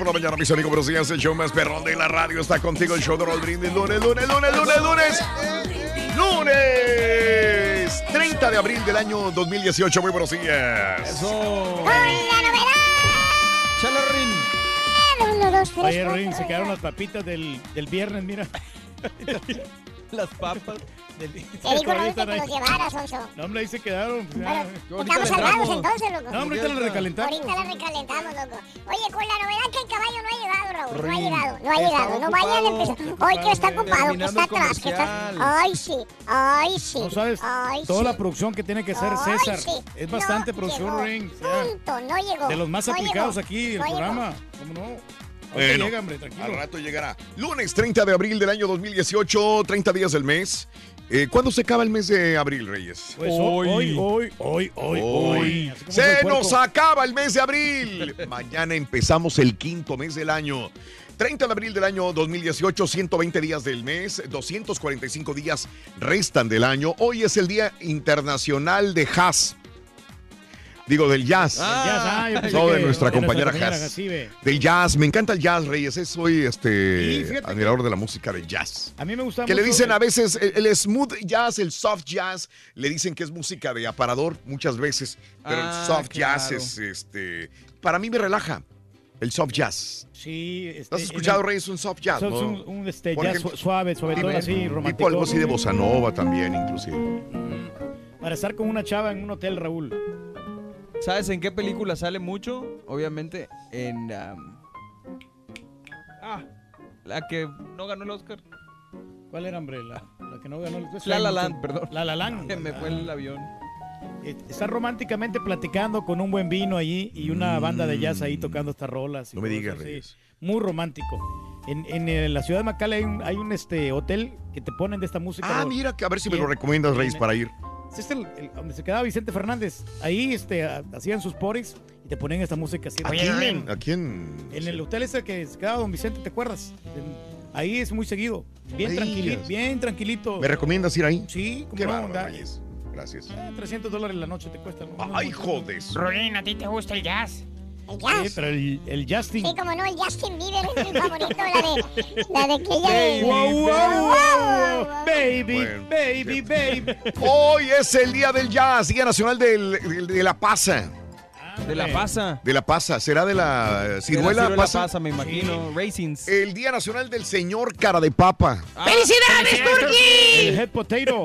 Por la mañana, mis amigos, buenos días. El show más perrón de la radio está contigo. El show de Raúl Brindis. Lunes, lunes, lunes, lunes, lunes. Lunes 30 de abril del año 2018. Muy buenos días. Eso. la novedad! Chalo, Rin. Uno, dos, tres, Oye, cuatro, Rin, se quedaron las papitas del, del viernes, mira. las papas. Del, Te Raúl, que te los llevaras, Sonso. No, hombre, ahí se quedaron. Ya. Estamos salvados entonces, loco. No, hombre, ahorita la recalentamos. Ahorita la recalentamos, loco. Oye, con la novedad que el caballo no ha llegado, Raúl. No ha llegado, no ha llegado. No vayan a empezar. Hoy que está ocupado, que está atrás, que está. Ay, sí. Ay, sí. No sabes Ay, toda sí. la producción que tiene que hacer Ay, César. sí. Es bastante No producción, llegó. Rin. o sea, Punto, no llegó. de los más No aplicados llegó. aquí, el programa. ¿Cómo no? Bueno, llega, hombre, tranquilo. Al rato llegará. Lunes 30 de abril del año 2018, 30 días del mes. Eh, ¿Cuándo se acaba el mes de abril, Reyes? Pues hoy, hoy, hoy, hoy, hoy. hoy. Se nos acaba el mes de abril. Mañana empezamos el quinto mes del año. 30 de abril del año 2018, 120 días del mes, 245 días restan del año. Hoy es el Día Internacional de Jazz. Digo, del jazz. Ah, jazz, ah, no, de que nuestra de compañera Jazz. Del jazz. Me encanta el jazz, Reyes. Soy este que- admirador de la música del jazz. A mí me gusta Que le mucho dicen el- a veces el, el smooth jazz, el soft jazz, le dicen que es música de aparador muchas veces, pero Ah, el soft jazz es este para mí me relaja. El soft jazz. Sí, este, ¿No has escuchado, el- Reyes, un soft jazz? No? Un, un, este, jazz ejemplo, suave, suavetón, tipo- así, Tipo romántico. algo así de bossa nova también, inclusive. Para estar con una chava en un hotel, Raúl. ¿Sabes en qué película sale mucho? Obviamente en... um, ah, la que no ganó el Oscar. ¿Cuál era, hombre? La, la que no ganó el La La Land, perdón. La La Land. Que me fue el avión. Eh, Está románticamente platicando con un buen vino allí y una banda de jazz ahí tocando estas rolas. y No me cosas digas, así. Reyes. Muy romántico. En, en, eh, la ciudad de McAllen hay un, hay un, este, hotel que te ponen de esta música. Ah, mira, que a ver si me lo en- recomiendas, Reyes, en- para ir. Este es el, el- donde se quedaba Vicente Fernández. Ahí este, ha- hacían sus poris y te ponían esta música así. ¿A quién? ¿A quién? En el hotel ese que se quedaba Don Vicente, ¿te acuerdas? En- ahí es muy seguido. Bien tranquilito, bien tranquilito. ¿Me recomiendas ir ahí? Sí, Qué como no. Gracias. eh, 300 dólares la noche te cuesta. ¿no? Ay, jodes. Rolín, ¿a ti te gusta el jazz? El Sí, pero el, el Justin. Sí, como no, el Justin Bieber es mi favorito, la de, la de aquella de... Wow, wow, wow, wow, baby, Bueno, baby, baby. Hoy es el Día del Jazz, Día Nacional del- del- de la Pasa. De la pasa. De la Pasa. ¿Será de la De la ciruela, ciruela pasa? pasa, me imagino. Racings. El Día Nacional del Señor Cara de Papa. ¡Felicidades, Turki! El head potato.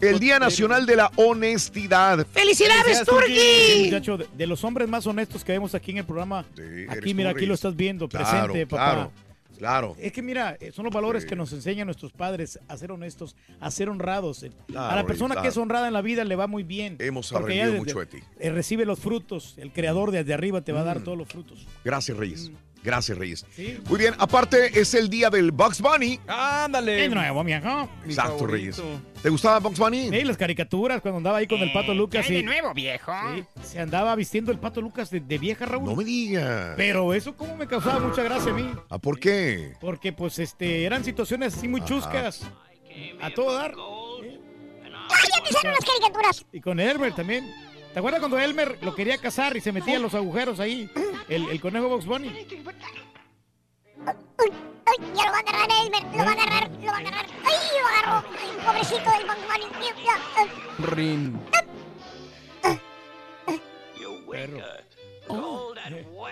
El Día Nacional de la Honestidad. ¡Felicidades, Sí, Turki! muchacho, de, de los hombres más honestos que vemos aquí en el programa. eres aquí, mira, aquí lo estás viendo, Claro, presente, papá. claro, claro. Es que mira, eh, son los valores que nos enseñan nuestros padres a ser honestos, a ser honrados. Claro, a la persona que es honrada en la vida le va muy bien. Hemos aprendido mucho de ti. eh, recibe los frutos. El creador desde arriba te va a dar Mm. todos los frutos. Gracias, Reyes. Gracias, Reyes. Sí. Muy bien, aparte es el día del Bugs Bunny. Ándale. De nuevo, viejo. Exacto, Reyes. ¿Te gustaba Bugs Bunny? Sí, las caricaturas cuando andaba ahí con el Pato Lucas. ¿qué hay y- de nuevo, viejo? Sí, se andaba vistiendo el Pato Lucas de, de vieja, Raúl. No me digas. Pero eso como me causaba mucha gracia a mí. ¿Ah, por qué? Porque pues este eran situaciones así muy chuscas. A todo dar. ya empezaron las caricaturas. Y con Elmer también. ¿Te acuerdas cuando Elmer lo quería cazar y se metía en los agujeros ahí? El, el conejo Box Bunny. Ay, ya lo va a agarrar Elmer, lo va a agarrar, lo va a agarrar. Ay, lo agarró. Pobrecito del Bugs Bunny. Ya, ya, ay. Rin.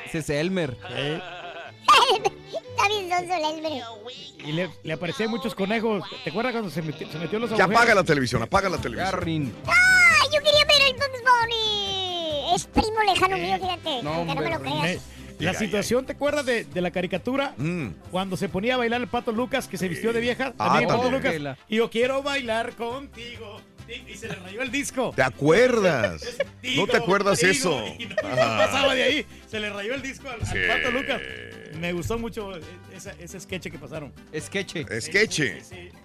Ese es Elmer. Está bien sonso el. Y le, le aparecían muchos conejos. ¿Te acuerdas cuando se metió, se metió los Ya agujeros? apaga la televisión, apaga la televisión. Rin. ¡Ay, yo quería ver el Bugs Bunny! Es primo lejano mío, fíjate. No, aunque no me lo hombre, creas. La situación, ¿te acuerdas de, de la caricatura? Mm. Cuando se ponía a bailar el Pato Lucas, que se vistió de vieja. Ah, también el Pato también. Lucas. Y yo quiero bailar contigo. Y, se le rayó el disco. ¿Te acuerdas? Digo, ¿No te acuerdas digo, eso? y no, Ah. no pasaba de ahí. Se le rayó el disco al, al Sí. Pato Lucas. Me gustó mucho esa- ese sketch que pasaron. Sketch. Sketche.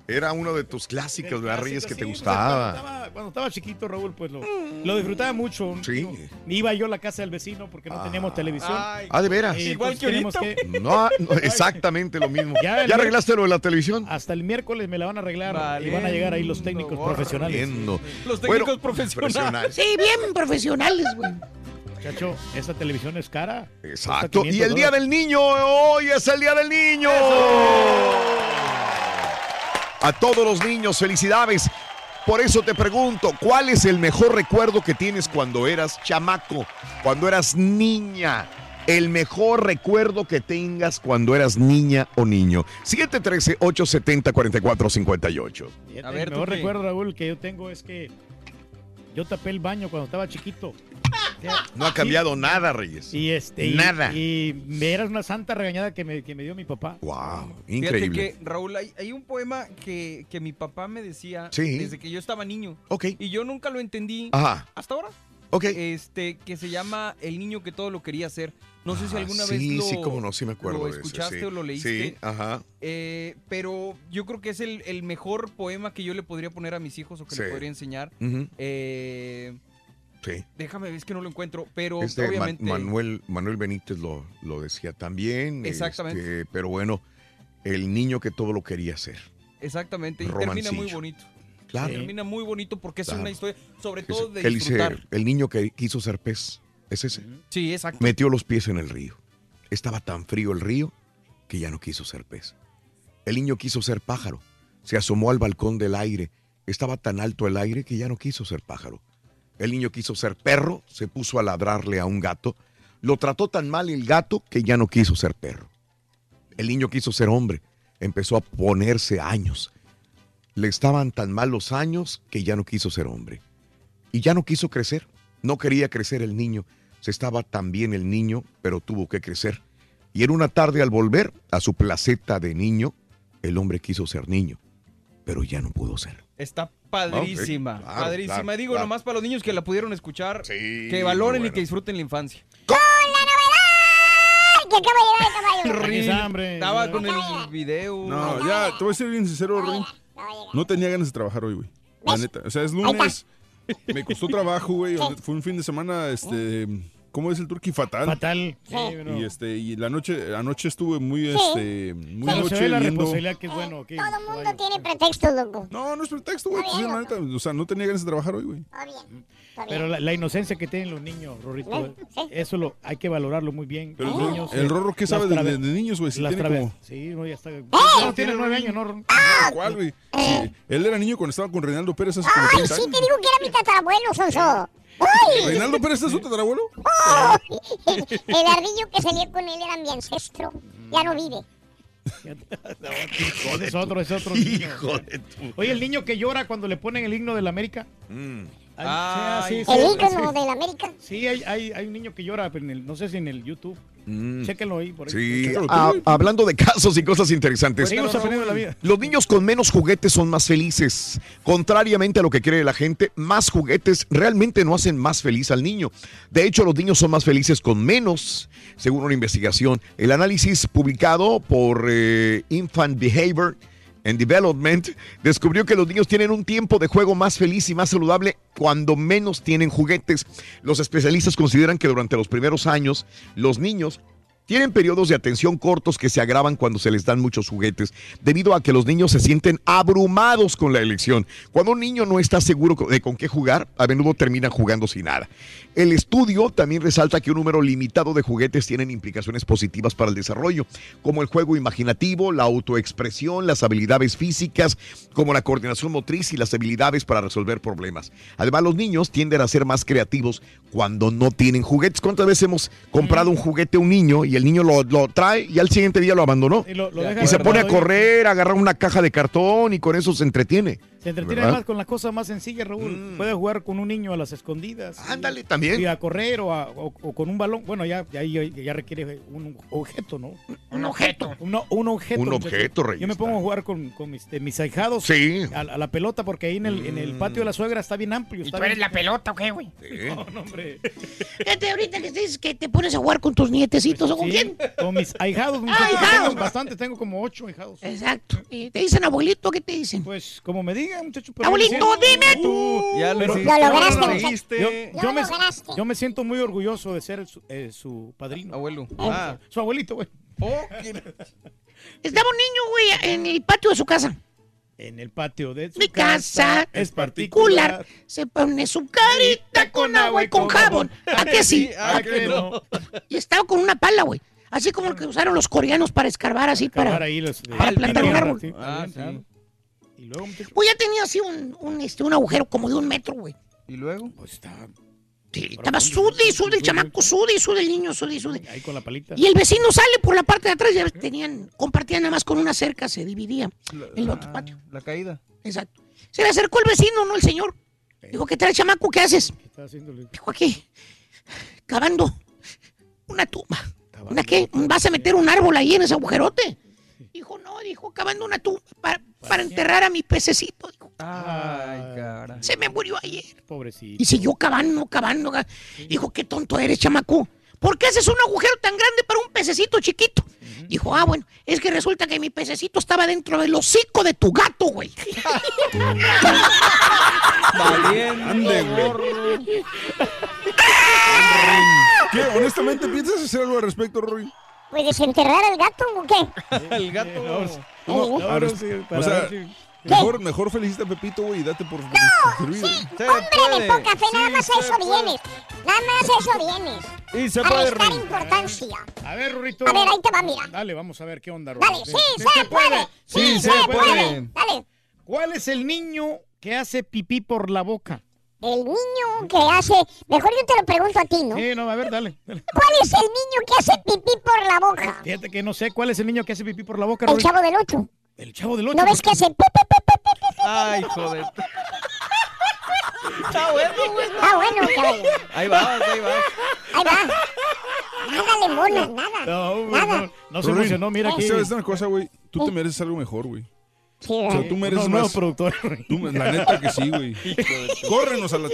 Era uno de tus clásicos, ¿verdad, Reyes, que te Sí, pues, cuando, gustaba? estaba, cuando estaba chiquito, Raúl, pues lo, lo disfrutaba mucho. Sí. Iba yo a la casa del vecino porque no teníamos televisión. Ah, ¿de veras? Y, Igual pues, que que- No, no, exactamente lo mismo. Ya ¿Ya, el mier- arreglaste lo de la televisión? Hasta el miércoles me la van a arreglar y van a llegar ahí los técnicos profesionales. Los Bueno, técnicos profesionales. Sí, bien profesionales, güey. Chacho, esa televisión es cara. Exacto. Y el 500 Día del Niño, hoy es el Día del Niño. A todos los niños, felicidades. Por eso te pregunto, ¿cuál es el mejor recuerdo que tienes cuando eras chamaco, cuando eras niña? El mejor recuerdo que tengas cuando eras niña o niño. 713-870-4458. Fíjate, A ver, el mejor recuerdo, Raúl, que yo tengo es que yo tapé el baño cuando estaba chiquito. No ha cambiado nada, Reyes. Y este, y- Nada. Y, me era una santa regañada que me, que me dio mi papá. Wow, Fíjate increíble. que, Raúl, hay, hay un poema que, que mi papá me decía Sí. desde que yo estaba niño. Ok. Y yo nunca lo entendí Ajá. hasta ahora. Ok. Este, que se llama El niño que todo lo quería hacer. No sé si Ah, alguna sí, vez lo, sí, cómo no, sí me acuerdo lo de ese, escuchaste sí. o lo leíste. Sí, ajá. Eh, pero yo creo que es el, el mejor poema que yo le podría poner a mis hijos o que Sí. le podría enseñar. Eh, Sí. déjame ver, es que no lo encuentro, pero Este obviamente... Manuel, Manuel Benítez lo, lo decía también. Exactamente. este, pero bueno, el niño que todo lo quería hacer. Exactamente, y termina muy bonito. Claro. Termina muy bonito porque es Claro. una historia, sobre todo de él dice, disfrutar. el niño que quiso ser pez. Es ese. Sí, exacto. Metió los pies en el río. Estaba tan frío el río que ya no quiso ser pez. El niño quiso ser pájaro. Se asomó al balcón del aire. Estaba tan alto el aire que ya no quiso ser pájaro. El niño quiso ser perro, se puso a ladrarle a un gato. Lo trató tan mal el gato que ya no quiso ser perro. El niño quiso ser hombre, empezó a ponerse años. Le estaban tan mal los años que ya no quiso ser hombre. Y ya no quiso crecer. No quería crecer el niño. Se estaba tan bien el niño, pero tuvo que crecer. Y en una tarde al volver a su placeta de niño, el hombre quiso ser niño, pero ya no pudo ser. Está padrísima, Ok, claro, padrísima. claro, Digo, claro. nomás para los niños que la pudieron escuchar, que valoren y que disfruten la infancia. ¡Ay, que acaba de llegar el caballo! Rin, hambre, Estaba con el video. No, ya, te voy a ser bien sincero, Rin. No tenía ganas de trabajar hoy, güey. La neta. O sea, es lunes. Me costó trabajo, güey. Fue un fin de semana, este. ¿Cómo es el turkey? Fatal. Fatal. Sí, bueno. Y este, y la noche, anoche estuve muy, Sí. este, muy Pero se noche ve la viendo. responsabilidad que es bueno. que- Todo el mundo tiene pretextos, loco. No, no es pretexto, güey. Pues, la neta, o sea, no tenía ganas de trabajar hoy, güey. Pero la, la inocencia que tienen los niños, Rorrito, Sí, sí. eso lo, hay que valorarlo muy bien. Pero los el, niños, el eh, Rorro, ¿qué sabe de, trave- de- de niños, güey? Si tiene como... Sí, no, ya está. ¡Eh! No, tiene nueve años, ¿no? ¿Cuál, güey? Sí, él era niño cuando estaba con Reinaldo Pérez hace ¡Ay, 30 sí años. te digo que era mi tatarabuelo, Sonso! ¿Reinaldo Pérez es su tatarabuelo? ¡Oh! El, el ardillo que salía con él era mi ancestro. Ya no vive. es otro, es otro niño. Oye, el niño que llora cuando le ponen el himno de la América. Mm. Ay, Ay. sí, sí, El ícono sí. de la América. Sí, hay, hay, hay un niño que llora, pero en el- no sé si en el YouTube. Chéquenlo ahí. Por ahí. Sí, ah, hablando de casos y cosas interesantes. Los niños con menos juguetes son más felices. Contrariamente a lo que cree la gente, más juguetes realmente no hacen más feliz al niño. De hecho, los niños son más felices con menos, según una investigación. El análisis publicado por eh, Infant Behavior and Development descubrió que los niños tienen un tiempo de juego más feliz y más saludable cuando menos tienen juguetes. Los especialistas consideran que durante los primeros años los niños tienen periodos de atención cortos que se agravan cuando se les dan muchos juguetes, debido a que los niños se sienten abrumados con la elección. Cuando un niño no está seguro de con qué jugar, a menudo termina jugando sin nada. El estudio también resalta que un número limitado de juguetes tienen implicaciones positivas para el desarrollo, como el juego imaginativo, la autoexpresión, las habilidades físicas, como la coordinación motriz y las habilidades para resolver problemas. Además, los niños tienden a ser más creativos cuando no tienen juguetes. ¿Cuántas veces hemos comprado un juguete a un niño y el niño lo, lo trae y al siguiente día lo abandonó? Y lo- lo Y, se pone a correr, a agarrar una caja de cartón y con eso se entretiene. Se entretiene ¿Verdad? más con las cosas más sencillas, Raúl. Puede jugar con un niño a las escondidas. Ándale, también. Y a correr o, a- o- o con un balón. Bueno, ya, ya, ya, ya requiere un objeto, ¿no? Un objeto. Un, un objeto. Un objeto, Reyes, Yo me pongo a jugar con, con mis, de mis ahijados. Sí. A, a la pelota, porque ahí en el, en el patio de la suegra está bien amplio. ¿Y tú eres la pelota o qué, güey? No, no, hombre. Fíjate, ahorita que dices que te pones a jugar con tus nietecitos o con Sí, quién. Con mis ahijados. Ah, ahijados. Tengo bastante, tengo como ocho ahijados. Exacto. ¿Y ¿Te dicen abuelito? ¿Qué te dicen? Pues como me digan, muchacho. pero Abuelito, dime tú. Ya lo Pero-. Lo lograste, muchacho. Yo, Lo yo me, lograste. yo me siento muy orgulloso de ser su, eh, su padrino. Abuelo. Oh, Ah. Su abuelito, güey. Estaba un niño, güey, en el patio de su casa. En el patio de su Mi casa es particular. Se pone su carita con agua y con jabón. ¿A qué sí? ¿A qué no? Y estaba con una pala, güey. Así como el que usaron los coreanos para escarbar, así para. ahí los- para plantar un árbol. Ah, sí. Luego, muchacho, Pues ya tenía así un, un, este, un agujero como de un metro, güey. ¿Y luego? pues está Sí, estaba sude sude el chamaco, sude sude el niño, sude y sude. ahí con la palita. Y el vecino sale por la parte de atrás, ya tenían, compartían nada más con una cerca, se dividía el otro patio. La caída. Exacto. Se le acercó el vecino, no el señor. Dijo, ¿qué tal, chamaco? ¿Qué haces? ¿Qué está haciéndole? Dijo, aquí, cavando una tumba. ¿Una qué? ¿Vas a meter un árbol ahí en ese agujerote? Dijo, no, dijo, cavando una tumba para, para enterrar a mi pececito. Dijo, Ay, cara. se me murió ayer. Pobrecito. Y siguió cavando, cavando. ca- Dijo, qué tonto eres, chamaco. ¿Por qué haces un agujero tan grande para un pececito chiquito? Dijo, ah, bueno, es que resulta que mi pececito estaba dentro del hocico de tu gato, güey. Valiente, gorro. ¿Qué? ¿Honestamente piensas hacer algo al respecto, Rory? Pues desenterrar al gato o qué? El gato. No, ver, no, sí, o para sea, mejor, mejor felicita a Pepito, güey, y date por servido. Se Hombre puede. de poca fe, nada Sí más eso puede. vienes. Nada más a eso vienes. Y se A puede, restar Rory. importancia. A ver, Rurito. A ver, ahí te va, mira. Dale, vamos a ver qué onda, Dale, Rurito. sí, se puede. Sí, se puede. Dale. ¿Cuál es el niño que hace pipí por la boca? El niño que hace. Mejor yo te lo pregunto a ti, ¿no? Sí, no, a ver, dale. dale. ¿Cuál es el niño que hace pipí por la boca? Fíjate que no sé cuál es el niño que hace pipí por la boca, El chavo del 8. El chavo del ocho. ¿No ves que hace pi, pi, pi, pi, pi, pi? Ay, joder. Está bueno, güey. Ah, bueno, caballo. Ahí vas, ahí vas. Ahí va. Nada le mola, nada. No, güey, Nada. no, no se Rory, emocionó, mira aquí. ¿Sabes una cosa, güey? Tú te mereces algo mejor, güey. O sea, tú mereces No, más. productor. Tú, la neta que sí, güey. Córrenos a la...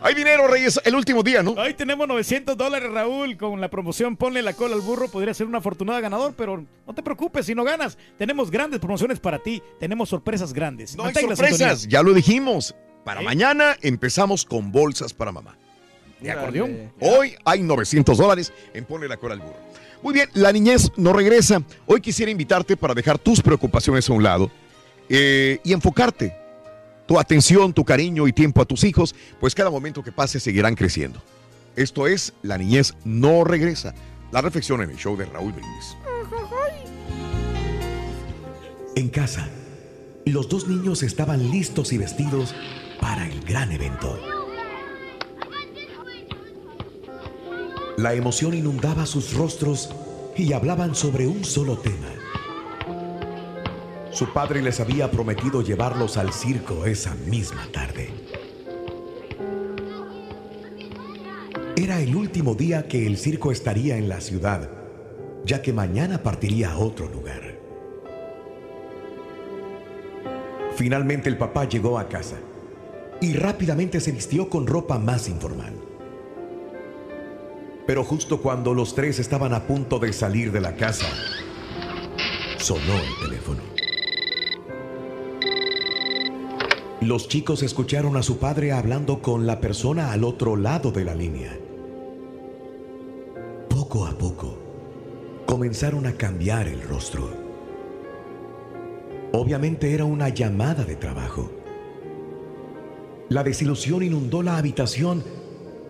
Hay dinero, Reyes, el último día, ¿no? Hoy tenemos 900 dólares, Raúl, con la promoción Ponle la cola al burro. Podría ser un afortunado ganador, pero no te preocupes si no ganas. Tenemos grandes promociones para ti. Tenemos sorpresas grandes. No hay sorpresas, ya lo dijimos. Para mañana empezamos con bolsas para mamá. ¿De acordeón? Hoy hay 900 dólares en Ponle la cola al burro. Muy bien, la niñez no regresa. Hoy quisiera invitarte para dejar tus preocupaciones a un lado eh, y enfocarte tu atención, tu cariño y tiempo a tus hijos, pues cada momento que pase seguirán creciendo. Esto es La niñez no regresa. La reflexión en el show de Raúl Brindis. En casa, los dos niños estaban listos y vestidos para el gran evento. La emoción inundaba sus rostros y hablaban sobre un solo tema. Su padre les había prometido llevarlos al circo esa misma tarde. era el último día que el circo estaría en la ciudad, ya que mañana partiría a otro lugar. Finalmente el papá llegó a casa y rápidamente se vistió con ropa más informal. Pero justo cuando los tres estaban a punto de salir de la casa, sonó el teléfono. Los chicos escucharon a su padre hablando con la persona al otro lado de la línea. Poco a poco, comenzaron a cambiar el rostro. Obviamente era una llamada de trabajo. La desilusión inundó la habitación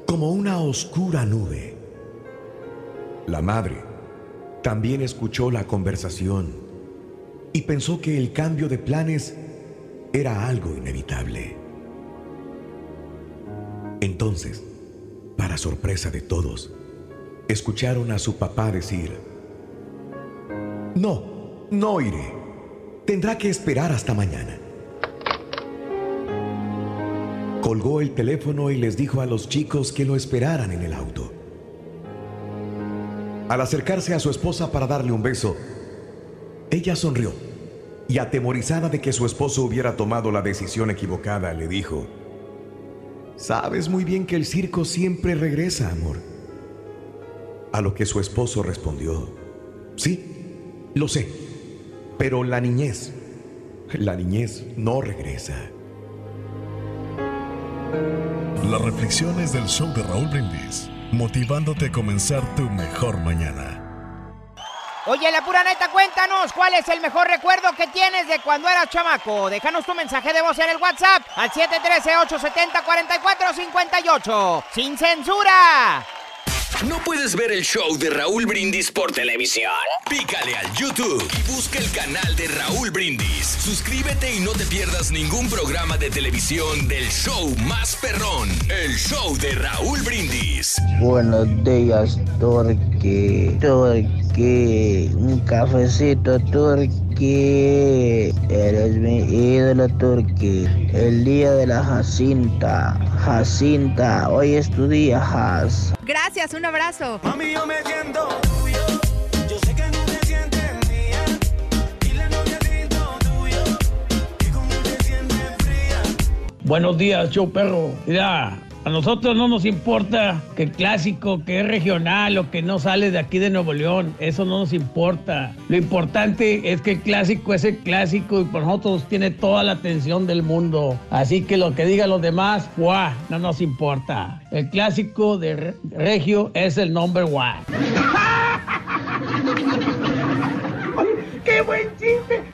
como una oscura nube. La madre también escuchó la conversación y pensó que el cambio de planes era algo inevitable. Entonces, para sorpresa de todos, escucharon a su papá decir, No, no iré. Tendrá que esperar hasta mañana. Colgó el teléfono y les dijo a los chicos que lo esperaran en el auto. Al acercarse a su esposa para darle un beso, ella sonrió y atemorizada de que su esposo hubiera tomado la decisión equivocada, le dijo, Sabes muy bien que el circo siempre regresa, amor. A lo que su esposo respondió, Sí, lo sé, pero la niñez, la niñez no regresa. Las reflexiones del show de Raúl Brindis, motivándote a comenzar tu mejor mañana. Oye, la pura neta, cuéntanos cuál es el mejor recuerdo que tienes de cuando eras chamaco. Déjanos tu mensaje de voz en el WhatsApp al 713-870-4458. ¡Sin censura! ¿No puedes ver el show de Raúl Brindis por televisión? Pícale al YouTube y busca el canal de Raúl Brindis. Suscríbete y no te pierdas ningún programa de televisión del show más perrón, el show de Raúl Brindis. Buenos días, Turqui. Turqui. Un cafecito, Eres mi ídolo, Turqui. El día de la Jacinta. Jacinta, hoy es tu día, Jaz. Gracias, un abrazo. Mami, yo me siento tuyo. Yo sé que no te sientes mía. Dile a noviecito tuyo. Que como te sientes fría. Buenos días, show perro. Mira, a nosotros no nos importa que el clásico, que es regional o que no sale de aquí de Nuevo León. Eso no nos importa. Lo importante es que el clásico es el clásico y por nosotros tiene toda la atención del mundo. Así que lo que digan los demás, ¡guau! No nos importa. El clásico de Re- Regio es el number one. ¡Qué buen chiste!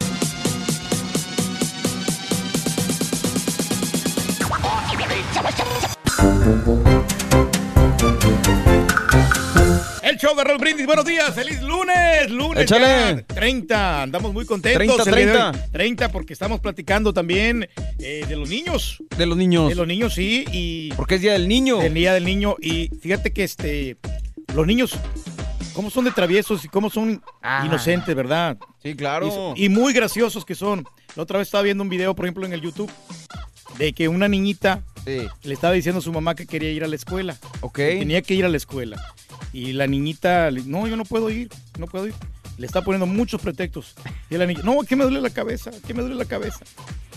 El show de Raúl Brindis, buenos días, feliz lunes, lunes Échale. ya, 30, andamos muy contentos. 30, el día de hoy. 30. 30 porque estamos platicando también eh, de los niños. De los niños. De los niños, sí, y... Porque es Día del Niño. El Día del Niño, y fíjate que este, los niños, cómo son de traviesos y cómo son Ah. inocentes, ¿verdad? Sí, claro. Y, y muy graciosos que son. La otra vez estaba viendo un video, por ejemplo, en el YouTube, de que una niñita le estaba diciendo a su mamá que quería ir a la escuela. Ok. Que tenía que ir a la escuela. Y la niñita, le- no, yo no puedo ir, no puedo ir. Le está poniendo muchos pretextos. Y la niña, no, que me duele la cabeza, que me duele la cabeza.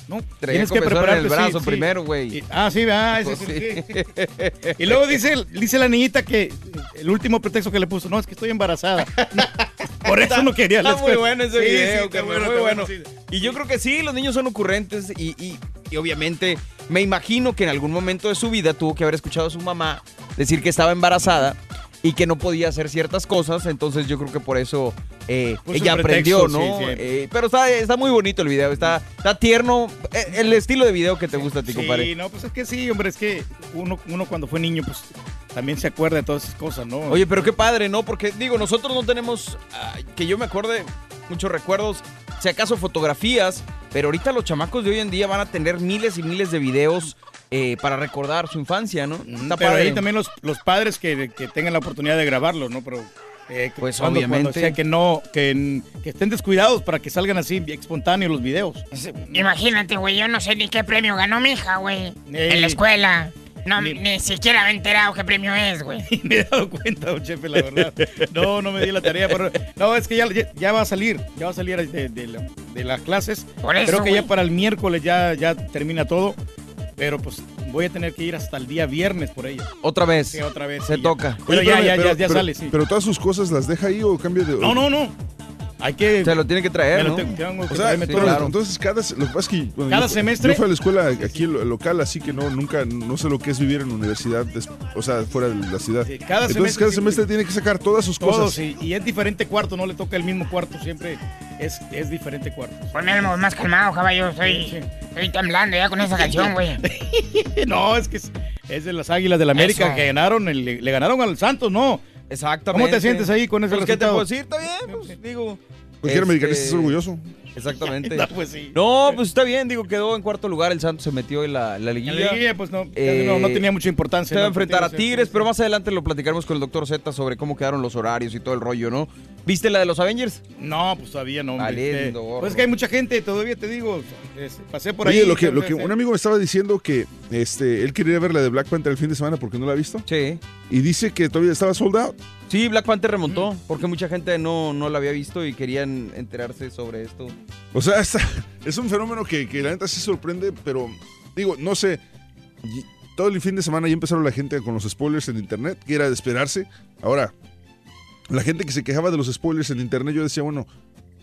No, tienes que prepararte. el brazo sí. primero, güey. Ah, sí, ah, ese Pues sí. Y luego dice, dice la niñita que el último pretexto que le puso, no, es que estoy embarazada. Por eso no quería la Está muy bueno ese video, está bueno, está. Y yo creo que sí, los niños son ocurrentes y, y- y obviamente me imagino que en algún momento de su vida tuvo que haber escuchado a su mamá decir que estaba embarazada y que no podía hacer ciertas cosas, entonces yo creo que por eso eh, ella aprendió, ¿no? sí, sí. Eh, pero está, está muy bonito el video, está, está tierno, eh, el estilo de video que te gusta a ti, Sí, compadre. no, pues es que sí, hombre, es que uno, uno cuando fue niño, pues también se acuerda de todas esas cosas, ¿no? Oye, pero qué padre, ¿no? Porque digo, nosotros no tenemos, ah, que yo me acuerde, muchos recuerdos, si acaso fotografías, pero ahorita los chamacos de hoy en día van a tener miles y miles de videos eh, para recordar su infancia, ¿no? Está Pero padre. ahí también los, los padres que, que tengan la oportunidad de grabarlo, ¿no? Pero eh, Pues, cuando- obviamente. cuando sea que no, que, que estén descuidados para que salgan así espontáneos los videos. Imagínate, güey, yo no sé ni qué premio ganó mi hija, güey. Ey. En la escuela. No, ni, siquiera me he enterado qué premio es, güey. me he dado cuenta, don Chepe, la verdad. No, no me di la tarea, pero no, es que ya, ya, va a salir, ya va a salir de, de la- de las clases. Por eso, Creo que ya para el miércoles ya, ya termina todo, pero pues voy a tener que ir hasta el día viernes por ella. Otra vez. Sí, otra vez. Se ya. toca. Pero Oye, ya, ya, pero- ya, ya pero- sale, sí. Pero todas sus cosas las deja ahí o cambia de. No, no, no. Hay que. Se lo tiene que traer, ¿no? tengo- tengo que O sea, traerme pero todo. entonces cada lo que pasa es que bueno, Cada yo- semestre- yo fui a la escuela aquí lo- local así que no nunca no sé lo que es vivir en universidad des- o sea fuera de la ciudad cada entonces semestre cada sí- semestre tiene que sacar todas sus Todos, cosas y, y es diferente cuarto, no le toca el mismo cuarto, siempre es, es diferente cuarto. Ponme algo más calmado, caballo. Estoy, estoy temblando ya con esa canción, güey. no, es que es, es de las Águilas del América Eso. que ganaron, el- le, ganaron al Santos, ¿no? Exactamente. ¿Cómo te sientes ahí con ese Pues, ¿qué te resultado? puedo decir? Está bien, pues, digo. Cualquier este, americanista es orgulloso Exactamente. No, pues sí. No, pues está bien, digo, quedó en cuarto lugar, el Santos se metió en la, la En liguilla. la liguilla, pues no, Eh, no, no tenía mucha importancia. Se va a enfrentar a Sí, Tigres, pero más adelante lo platicaremos con el doctor Z sobre cómo quedaron los horarios y todo el rollo, ¿no? ¿Viste la de los Avengers? No, pues todavía no. hombre. Valiendo, Eh, gorro. Pues es que hay mucha gente, todavía te digo, es- pasé por Oye, ahí. lo que, lo que un amigo me estaba diciendo que este él quería ver la de Black Panther el fin de semana porque no la ha visto Sí. y dice que todavía estaba sold out Sí, Black Panther remontó, porque mucha gente no, no la había visto y querían enterarse sobre esto. o sea es un fenómeno que, que la neta sí sorprende pero digo no sé todo el fin de semana ya empezaron la gente con los spoilers en internet que era de esperarse ahora la gente que se quejaba de los spoilers en internet yo decía bueno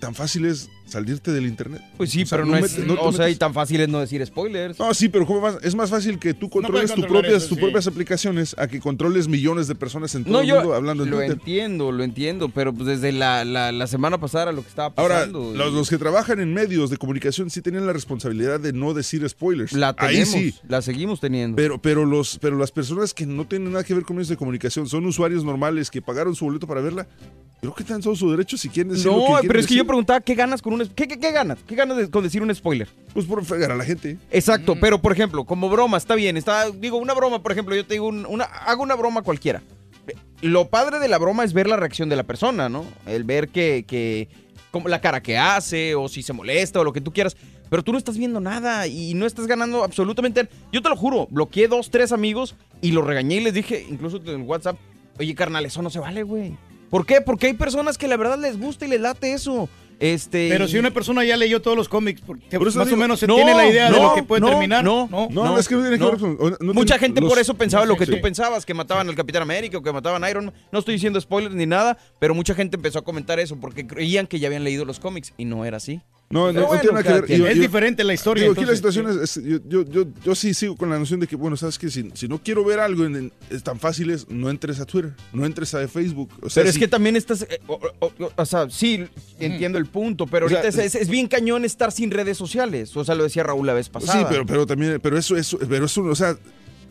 tan fácil es salirte del internet Pues sí, O sea, pero no, es, metes- no o sea, y tan fácil es no decir spoilers. No, sí, pero es más fácil que tú controles tus propias, eso, tus sí. propias aplicaciones a que controles millones de personas en todo No, el yo mundo hablando en lo Twitter. entiendo, lo entiendo, pero pues desde la, la, la semana pasada lo que estaba Ahora, pasando. y- los, los que trabajan en medios de comunicación sí tienen la responsabilidad de no decir spoilers. la Ahí tenemos, sí. la seguimos teniendo. Pero, pero, los, pero las personas que no tienen nada que ver con medios de comunicación son usuarios normales que pagaron su boleto para verla. Creo que están todo su derecho si quieren decir lo no, que quieren pero es que yo preguntaba qué ganas con un ¿qué, qué, qué ganas? ¿Qué ganas de- con decir un spoiler? Pues por fregar a la gente. Exacto, pero por ejemplo, como broma, está bien, está, digo, una broma, por ejemplo, yo te digo, un- una, hago una broma cualquiera. Lo padre de la broma es ver la reacción de la persona, ¿no? El ver que, que como la cara que hace, o si se molesta, o lo que tú quieras. Pero tú no estás viendo nada y no estás ganando absolutamente. Yo te lo juro, bloqueé dos, tres amigos y los regañé y les dije, incluso en WhatsApp, oye, carnal, eso no se vale, güey. ¿Por qué? Porque hay personas que la verdad les gusta y les late eso. Este, Pero si una persona ya leyó todos los cómics, porque Por más digo, o menos se no, tiene la idea de lo que puede no, terminar. no, no. No, es que no tiene que ver con- o- no Mucha tiene- gente los- por eso pensaba lo que sí. tú pensabas, que mataban al Capitán América o que mataban a Iron Man. No estoy diciendo spoilers ni nada, pero mucha gente empezó a comentar eso porque creían que ya habían leído los cómics y no era así. No, no, Pero no bueno, tiene nada que ver. Yo- es yo- diferente la historia. Digo, aquí la situación es, es- yo, yo, yo, yo sí sigo con la noción de que, bueno, sabes que si, si no quiero ver algo en, en- es tan fácil es, no entres a Twitter, no entres a Facebook. O sea, pero es si- que también estás, eh, o, o- o- o sea, sí, entiendo el punto, pero O sea, ahorita es, es- es bien cañón estar sin redes sociales. O sea, lo decía Raúl la vez pasada. Sí, pero, pero también, pero eso, eso, pero eso, o sea,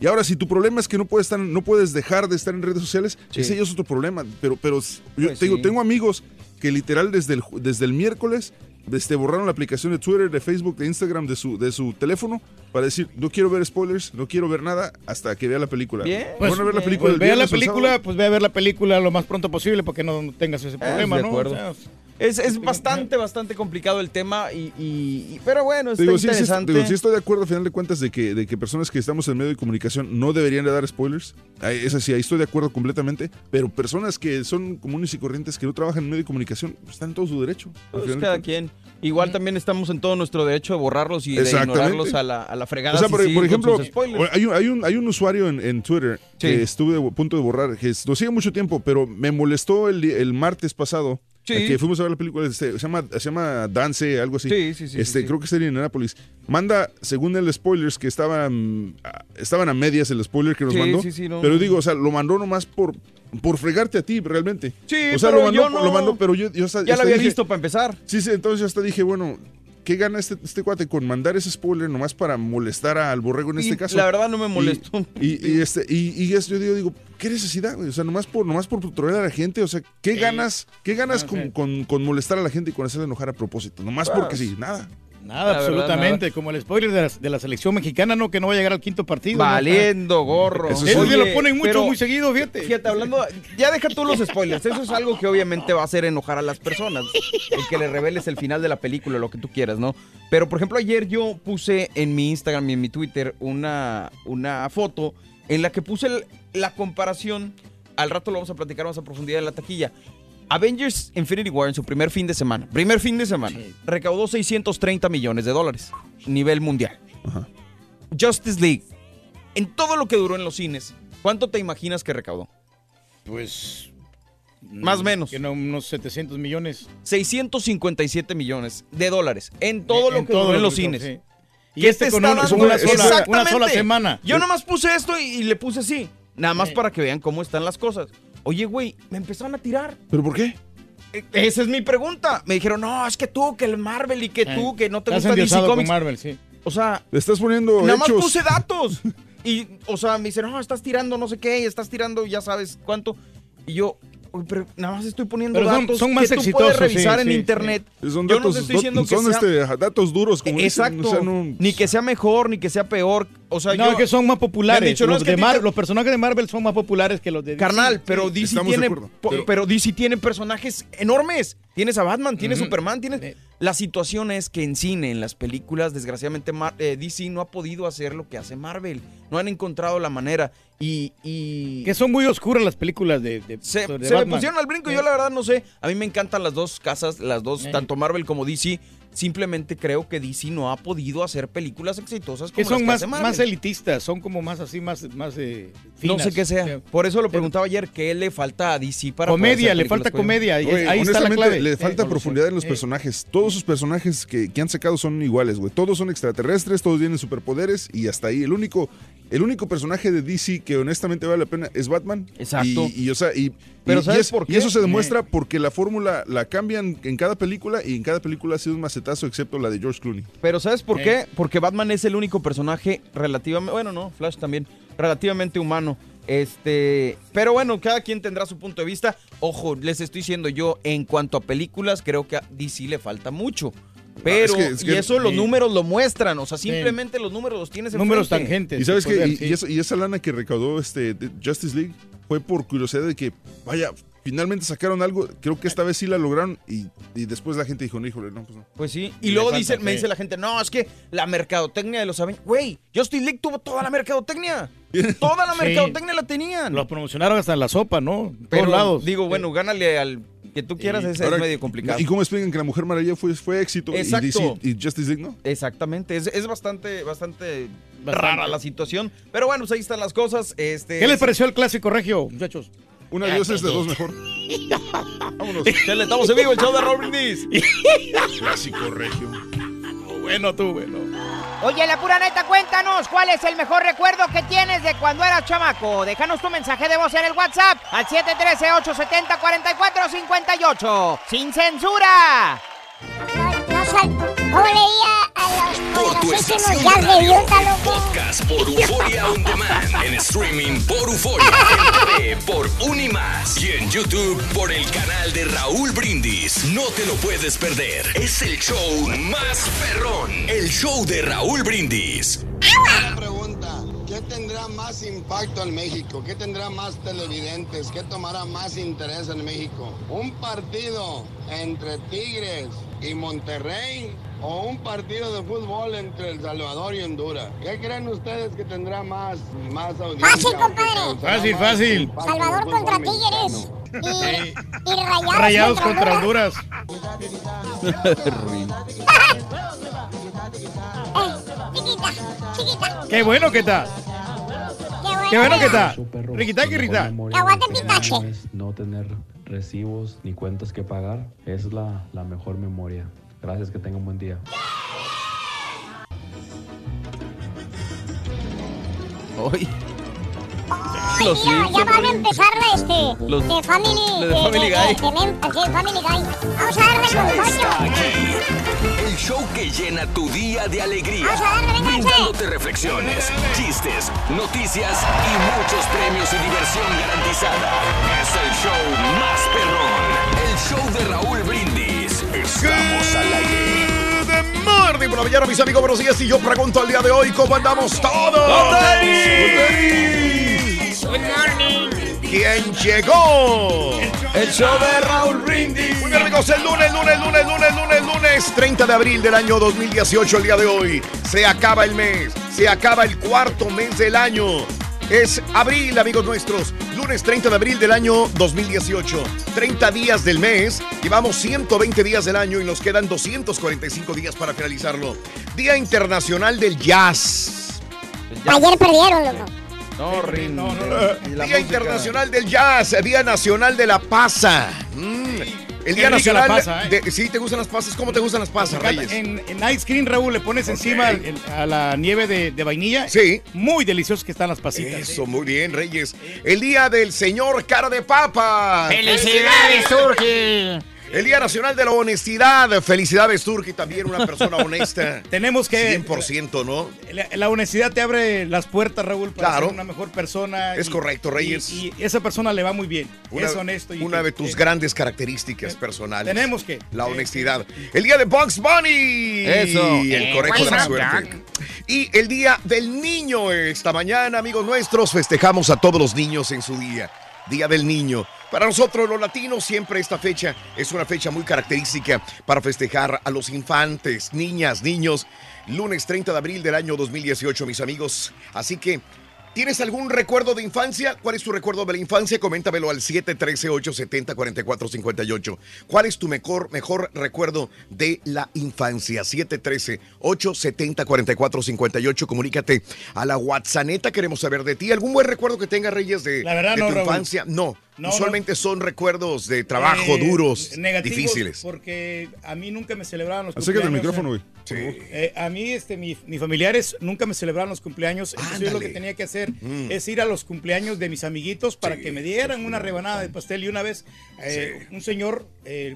y ahora si tu problema es que no puedes estar, no puedes dejar de estar en redes sociales, Sí. ese ya es otro problema. Pero, pero yo Pues te digo, sí. tengo amigos que literal desde el, desde el miércoles este, borraron la aplicación de Twitter, de Facebook, de Instagram, de su, de su teléfono para decir, no quiero ver spoilers, no quiero ver nada hasta que vea la película. Bien. Pues, Van a ver la bien. película Pues vea la película, sábado. pues ve a ver la película lo más pronto posible porque no no tengas ese problema, de ¿no? acuerdo. O sea, Es, es bastante, bastante complicado el tema, y, y- y- pero bueno, está Digo, sí, sí, interesante. digo, sí estoy de acuerdo, a final de cuentas, de que, de que personas que estamos en medio de comunicación no deberían de dar spoilers. Es así, ahí estoy de acuerdo completamente. Pero personas que son comunes y corrientes, que no trabajan en medio de comunicación, pues, están en todo su derecho. al Pues de cada quien. Igual también estamos en todo nuestro derecho de borrarlos y de ignorarlos a la, a la fregada. O sea, si por, ejemplo, hay un, hay un, hay un usuario en, en Twitter Sí. que estuve a punto de borrar, que lo sigue mucho tiempo, pero me molestó el, el martes pasado. Sí. Que fuimos a ver la película, este, se, llama, se llama Dance, algo así. Sí, sí, sí, Este, sí, sí. Creo que sería en Anápolis. Manda, según el spoilers, que estaban, a- estaban a medias el spoiler que nos mandó. sí, sí, no. Pero digo, o sea, lo mandó nomás por, por fregarte a ti, realmente. Sí, o sea, pero lo mandó, yo no- lo mandó, pero yo, yo hasta- ya lo había dije- visto para empezar. Sí, sí, entonces yo hasta dije, bueno, ¿qué gana este, este cuate con mandar ese spoiler nomás para molestar al borrego en Y este caso? la verdad no me molestó. Y, y este, y, y es- yo digo, digo, ¿qué necesidad? O sea, nomás por, nomás por trolear a la gente, o sea, ¿qué ganas, qué ganas Ah, con, sí. con- con molestar a la gente y con hacerle enojar a propósito? Nomás Ah, porque sí, nada. Nada, La verdad, absolutamente. Como el spoiler de la, de la selección mexicana, no, que no va a llegar al quinto partido. ¿no? Valiendo gorro. Eso sí. lo ponen mucho, pero- muy seguido, fíjate. Fíjate, hablando, ya deja tú los spoilers, eso es algo que obviamente va a hacer enojar a las personas, el que le reveles el final de la película, lo que tú quieras, ¿no? Pero por ejemplo ayer yo puse en mi Instagram y en mi Twitter una, una foto en la que puse el- la comparación. Al rato lo vamos a platicar más a profundidad en la taquilla. Avengers Infinity War en su primer fin de semana, primer fin de semana, recaudó 630 millones de dólares, nivel mundial. Justice League, en todo lo que duró en los cines, ¿cuánto te imaginas que recaudó? Pues. Más o menos. Que no, unos 700 millones. 657 millones de dólares en todo En lo que todo duró lo en los cines. sí. Y ¿Qué este te con una- dando? una sola- una sola semana. Yo nomás puse esto y, y le puse así. Nada más para que vean cómo están las cosas. Oye, güey, me empezaron a tirar. ¿Pero por qué? E- Esa es mi pregunta. Me dijeron, no, es que tú, que el Marvel y que tú, que no te gusta DC Comics. Marvel, sí. O sea, Le estás poniendo nada más hechos. puse datos. Y, o sea, me dicen, no, estás tirando no sé qué, y estás tirando ya sabes cuánto. Y yo, "Oye, pero nada más estoy poniendo Pero datos son más que tú puedes revisar sí, en sí, internet. Son yo no datos, te estoy diciendo que son sea... este, datos duros, como dicen, Exacto. o sea, no- Ni que sea mejor, ni que sea peor. O sea, no, yo- es que son más populares. Dicho, los, que de Mar- te- los personajes de Marvel son más populares que los de DC. Carnal, pero DC tiene, Pero- pero, DC tiene personajes enormes. Tienes a Batman, tienes Ujú. Superman, tienes. La situación es que en cine, en las películas, desgraciadamente Mar- eh, DC no ha podido hacer lo que hace Marvel. No han encontrado la manera y, y Que son muy oscuras las películas de, de, se, de se Batman. pusieron al brinco. Sí. Yo la verdad no sé. A mí me encantan las dos casas, las dos, Eh. tanto Marvel como DC. Simplemente creo que DC no ha podido hacer películas exitosas como Que son las más, hace Marvel. más elitistas, son como más así, más, más eh, No finas. sé qué sea. Por eso lo preguntaba ayer, ¿qué le falta a DC para poder Comedia, hacer le falta comedia. Güey, ahí está la honestamente, clave. Le Eh, falta profundidad en los eh. personajes. Todos sus personajes que, que han sacado son iguales, güey. Todos son extraterrestres, todos tienen superpoderes y hasta ahí. El único, el único personaje de DC que honestamente vale la pena es Batman. Exacto. Y, y, o sea, y, Pero y- y ¿sabes es- por y qué? eso se demuestra Eh. porque la fórmula la cambian en cada película y en cada película ha sido un macetazo excepto la de George Clooney. Pero ¿sabes por Eh. qué? Porque Batman es el único personaje relativamente, bueno, no, Flash también, relativamente humano. Este, pero bueno, cada quien tendrá su punto de vista. Ojo, les estoy diciendo yo, en cuanto a películas, creo que a DC le falta mucho. Pero, es que- es y eso los sí. números lo muestran, o sea, simplemente los números los tienes enfrente. Y sabes que y, y esa, y esa lana que recaudó este Justice League fue por curiosidad de que, vaya, finalmente sacaron algo. Creo que esta vez sí la lograron y, y después la gente dijo, no, híjole, no, pues no. Pues sí, y luego falta, dice, me dice la gente, no, es que la mercadotecnia de los Avengers, güey, Justice League tuvo toda la mercadotecnia. Toda la Sí. mercadotecnia la tenían. Los promocionaron hasta en la sopa, ¿no? En Pero, todos lados. digo, bueno, gánale al que tú quieras, Ahora, es medio complicado. ¿Y cómo explican que la Mujer Maravilla fue, fue éxito y, Exacto. DC y Justice League no? Exactamente, es, es bastante, bastante, rara la situación. Pero bueno, pues ahí están las cosas. Este, ¿Qué les pareció el clásico regio, muchachos? Una de es de dos mejor. Vámonos. Chale, estamos en vivo, el show de Brindis. Clásico regio. Bueno, tú, bueno. Oye, la pura neta, cuéntanos cuál es el mejor recuerdo que tienes de cuando eras chamaco. Déjanos tu mensaje de voz en el WhatsApp al 713-870-4458. ¡Sin censura! Sal... ¿Cómo leía a los Por tu poderosísimos estación jazz de de radio, Utah, en loco? podcast por Euforia On Demand, en streaming por Euforia, en TV por Unimas y en YouTube por el canal de Raúl Brindis. No te lo puedes perder. Es el show más perrón, el show de Raúl Brindis. Una pregunta, ¿qué tendrá más impacto en México? ¿Qué tendrá más televidentes? ¿Qué tomará más interés en México? ¿Un partido entre Tigres y Monterrey o un partido de fútbol entre El Salvador y Honduras? ¿Qué creen ustedes que tendrá más, más audiencia? Fácil, compadre. Fácil, fácil. Salvador contra? Tigres. Y, y rayados, Rayados contra Honduras. Honduras. Chiquita, chiquita. Qué bueno que está. Qué bueno que está. Riquita que rita. Que aguante es no tener recibos ni cuentas que pagar. Es la, la mejor memoria. Gracias, que tengan un buen día. Hoy. Ay, Los ya, ya van a empezar este Los- de Family, lo de Family de, Guy. de- de sí, Family Guy. Vamos a darle con coño. El show que llena tu día de alegría, brindándote reflexiones, chistes, noticias y muchos premios y diversión garantizada. Es el show más perrón, el show de Raúl Brindis. Estamos al aire. Good morning por la mañana, mis amigos. Buenos días. Y yo pregunto al día de hoy, ¿cómo andamos todos? Good morning. ¿Quién llegó? El show de Raúl Brindis. Muy bien, amigos, el lunes, lunes, lunes, lunes, lunes, lunes, 30 de abril del año 2018, el día de hoy. Se acaba el mes, se acaba el cuarto mes del año. Es abril, amigos nuestros. Lunes 30 de abril del año 2018. 30 días del mes. Llevamos 120 días del año y nos quedan 245 días para finalizarlo. Día Internacional del Jazz. Ayer perdieron, loco. No, Rin. Día Internacional del Jazz. Día Nacional de la Pasa. Mm. El Día rica la Nacional pasa, ¿eh? de... ¿Sí te gustan las pasas? ¿Cómo te gustan las pasas, Reyes? En, en Ice Cream, Raúl, le pones encima el- a la nieve de, de vainilla. Sí. Muy deliciosos que están las pasitas. Eso, muy bien, Reyes. El día del señor cara de papa. ¡Felicidades, Turki! El Día Nacional de la Honestidad. Felicidades, Turki, también una persona honesta. Tenemos que... 100%, ¿no? La, la honestidad te abre las puertas, Raúl, para Claro. ser una mejor persona. Es correcto, Reyes. Y, y esa persona le va muy bien. Una, es honesto. Y una que- de tus grandes características personales. Tenemos que. La honestidad. El día de Bugs Bunny. Eso. Y el Eh, conejo de la suerte. Y el día del niño. Esta mañana, amigos nuestros, festejamos a todos los niños en su día. Día del niño. Para nosotros los latinos siempre esta fecha es una fecha muy característica para festejar a los infantes, niñas, niños. Lunes 30 de abril del año 2018, mis amigos. Así que ¿Tienes algún recuerdo de infancia? ¿Cuál es tu recuerdo de la infancia? Coméntamelo al 713-870-4458. ¿Cuál es tu mejor, mejor recuerdo de la infancia? 713-870-4458. Comunícate a la WhatsApp. Queremos saber de ti. ¿Algún buen recuerdo que tengas, Reyes, de, La verdad de no, tu Raúl. infancia? No. No, Usualmente son recuerdos de trabajo Eh, duros, negativos, difíciles. Porque a mí nunca me celebraban los al cumpleaños. micrófono, güey. Eh, a mí, este, mi, mis familiares nunca me celebraban los cumpleaños. Entonces yo lo que tenía que hacer Mm. es ir a los cumpleaños de mis amiguitos para que me dieran una rebanada de pastel. Y una vez, eh, un señor, eh,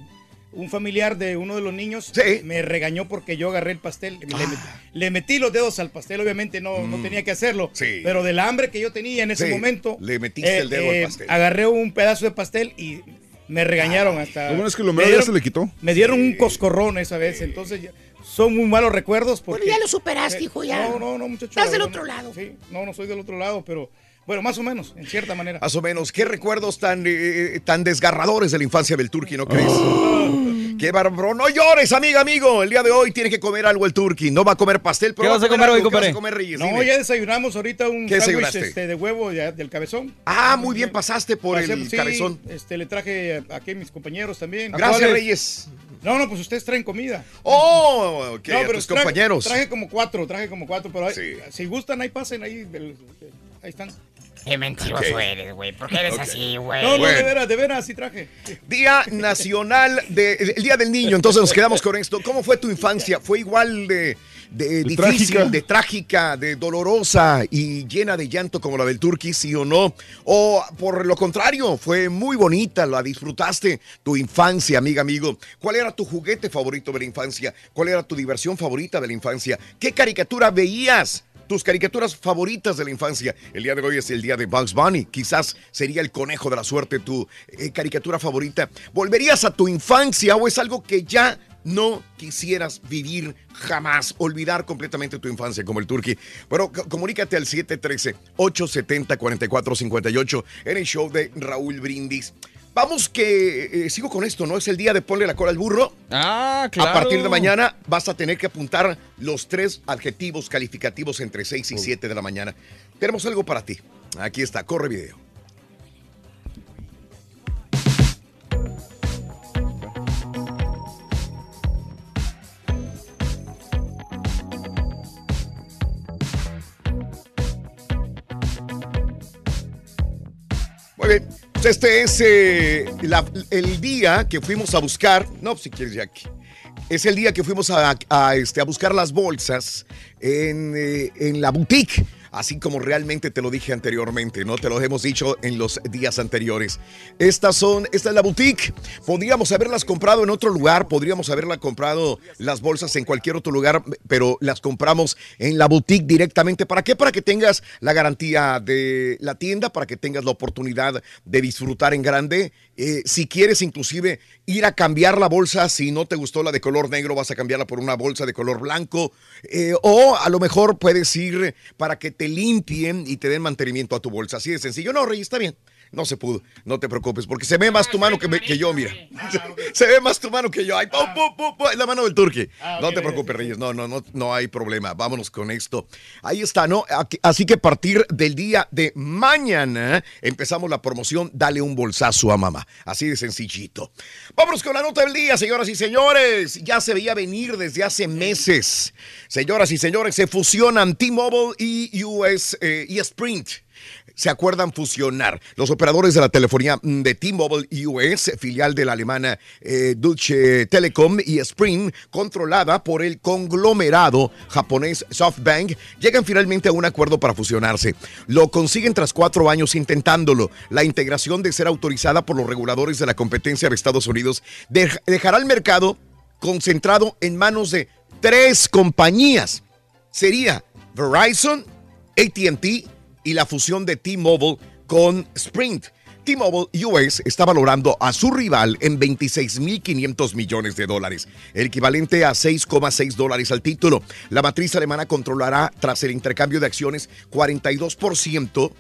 un familiar de uno de los niños, me regañó porque yo agarré el pastel. Le, Ah. le metí los dedos al pastel, obviamente no, no tenía que hacerlo. Mm. Sí. Pero del hambre que yo tenía en ese Sí, momento, le metiste el dedo al pastel. agarré un pedazo de pastel y me regañaron hasta. Lo bueno es que lo me mero ya dieron- se le quitó. me dieron un coscorrón esa vez, entonces ya- son muy malos recuerdos porque... Bueno, ya lo superaste, hijo, ya. No, no, no, muchacho. Estás del otro no. lado. Sí, no, no soy del otro lado, pero bueno, más o menos, en cierta manera. Más o menos. ¿Qué recuerdos tan, eh, tan desgarradores de la infancia del Turqui, no crees? ¡Qué bárbaro! No llores, amiga, amigo. El día de hoy tiene que comer algo el Turqui. No va a comer pastel, pero ¿Qué va vas a comer hoy, algo. ¿Qué vas compadre? a comer, Reyes? No, Dime. ya desayunamos ahorita un ¿Qué sándwich desayunaste? este, de huevo ya, del cabezón. Ah, muy bien, pasaste por Pasé- el sí, cabezón. Este, le traje aquí a mis compañeros también. Gracias. Reyes. No, no, pues ustedes traen comida. Oh, ok, no, a pero tus traje- compañeros. Traje como cuatro, traje como cuatro, pero si gustan, ahí pasen, ahí están. Qué mentiroso eres, güey. ¿Por qué eres así, güey? No, no, Bueno. de veras, de veras, sí traje. Día Nacional de el Día del Niño. Entonces nos quedamos con esto. ¿Cómo fue tu infancia? ¿Fue igual de, de difícil, trágica. de trágica, de dolorosa y llena de llanto como la del Turqui, sí o no? O por lo contrario, fue muy bonita, la disfrutaste tu infancia, amiga, amigo. ¿Cuál era tu juguete favorito de la infancia? ¿Cuál era tu diversión favorita de la infancia? ¿Qué caricatura veías? Tus caricaturas favoritas de la infancia. El día de hoy es el día de Bugs Bunny. Quizás sería el conejo de la suerte tu eh, caricatura favorita. ¿Volverías a tu infancia o es algo que ya no quisieras vivir jamás? Olvidar completamente tu infancia como el Turqui. Bueno, comunícate al 713-870-4458 en el show de Raúl Brindis. Vamos que eh, sigo con esto, ¿no? Es el día de ponle la cola al burro. Ah, claro. A partir de mañana vas a tener que apuntar los tres adjetivos calificativos entre 6 y 7 de la mañana. Tenemos algo para ti. Aquí está, corre video. Muy bien. Este es eh, el día que fuimos a buscar. No, si quieres, Jackie. Es el día que fuimos a, este, buscar las bolsas en, eh, en la boutique. Así como realmente te lo dije anteriormente, ¿no? Te lo hemos dicho en los días anteriores. Estas son, esta es la boutique. Podríamos haberlas comprado en otro lugar, podríamos haberla comprado las bolsas en cualquier otro lugar, pero las compramos en la boutique directamente. ¿Para qué? Para que tengas la garantía de la tienda, para que tengas la oportunidad de disfrutar en grande. Eh, si quieres inclusive ir a cambiar la bolsa, si no te gustó la de color negro, vas a cambiarla por una bolsa de color blanco. Eh, o a lo mejor puedes ir para que te limpien y te den mantenimiento a tu bolsa. Así de sencillo. No, Rey, está bien. No se pudo. No te preocupes, porque se ve más tu mano que, me- que yo, mira. Se ve más tu mano que yo. Ay, pum, pum, pum, pum, es la mano del turqui. Ah, No te preocupes, Reyes. No, no, no, no hay problema. Vámonos con esto. Ahí está, ¿no? Así que a partir del día de mañana empezamos la promoción Dale un bolsazo a mamá. Así de sencillito. Vámonos con la nota del día, señoras y señores. Ya se veía venir desde hace meses. Señoras y señores, se fusionan T-Mobile y US eh, y Sprint se acuerdan fusionar. Los operadores de la telefonía mm, de T-Mobile US, filial de la alemana eh, Deutsche Telekom y Sprint, controlada por el conglomerado japonés SoftBank, llegan finalmente a un acuerdo para fusionarse. Lo consiguen tras cuatro años intentándolo. La integración de ser autorizada por los reguladores de la competencia de Estados Unidos dej- dejará el mercado concentrado en manos de tres compañías. Sería Verizon, ATT y la fusión de T-Mobile con Sprint. T-Mobile US está valorando a su rival en 26.500 millones de dólares, el equivalente a 6,6 dólares al título. La matriz alemana controlará, tras el intercambio de acciones, 42%.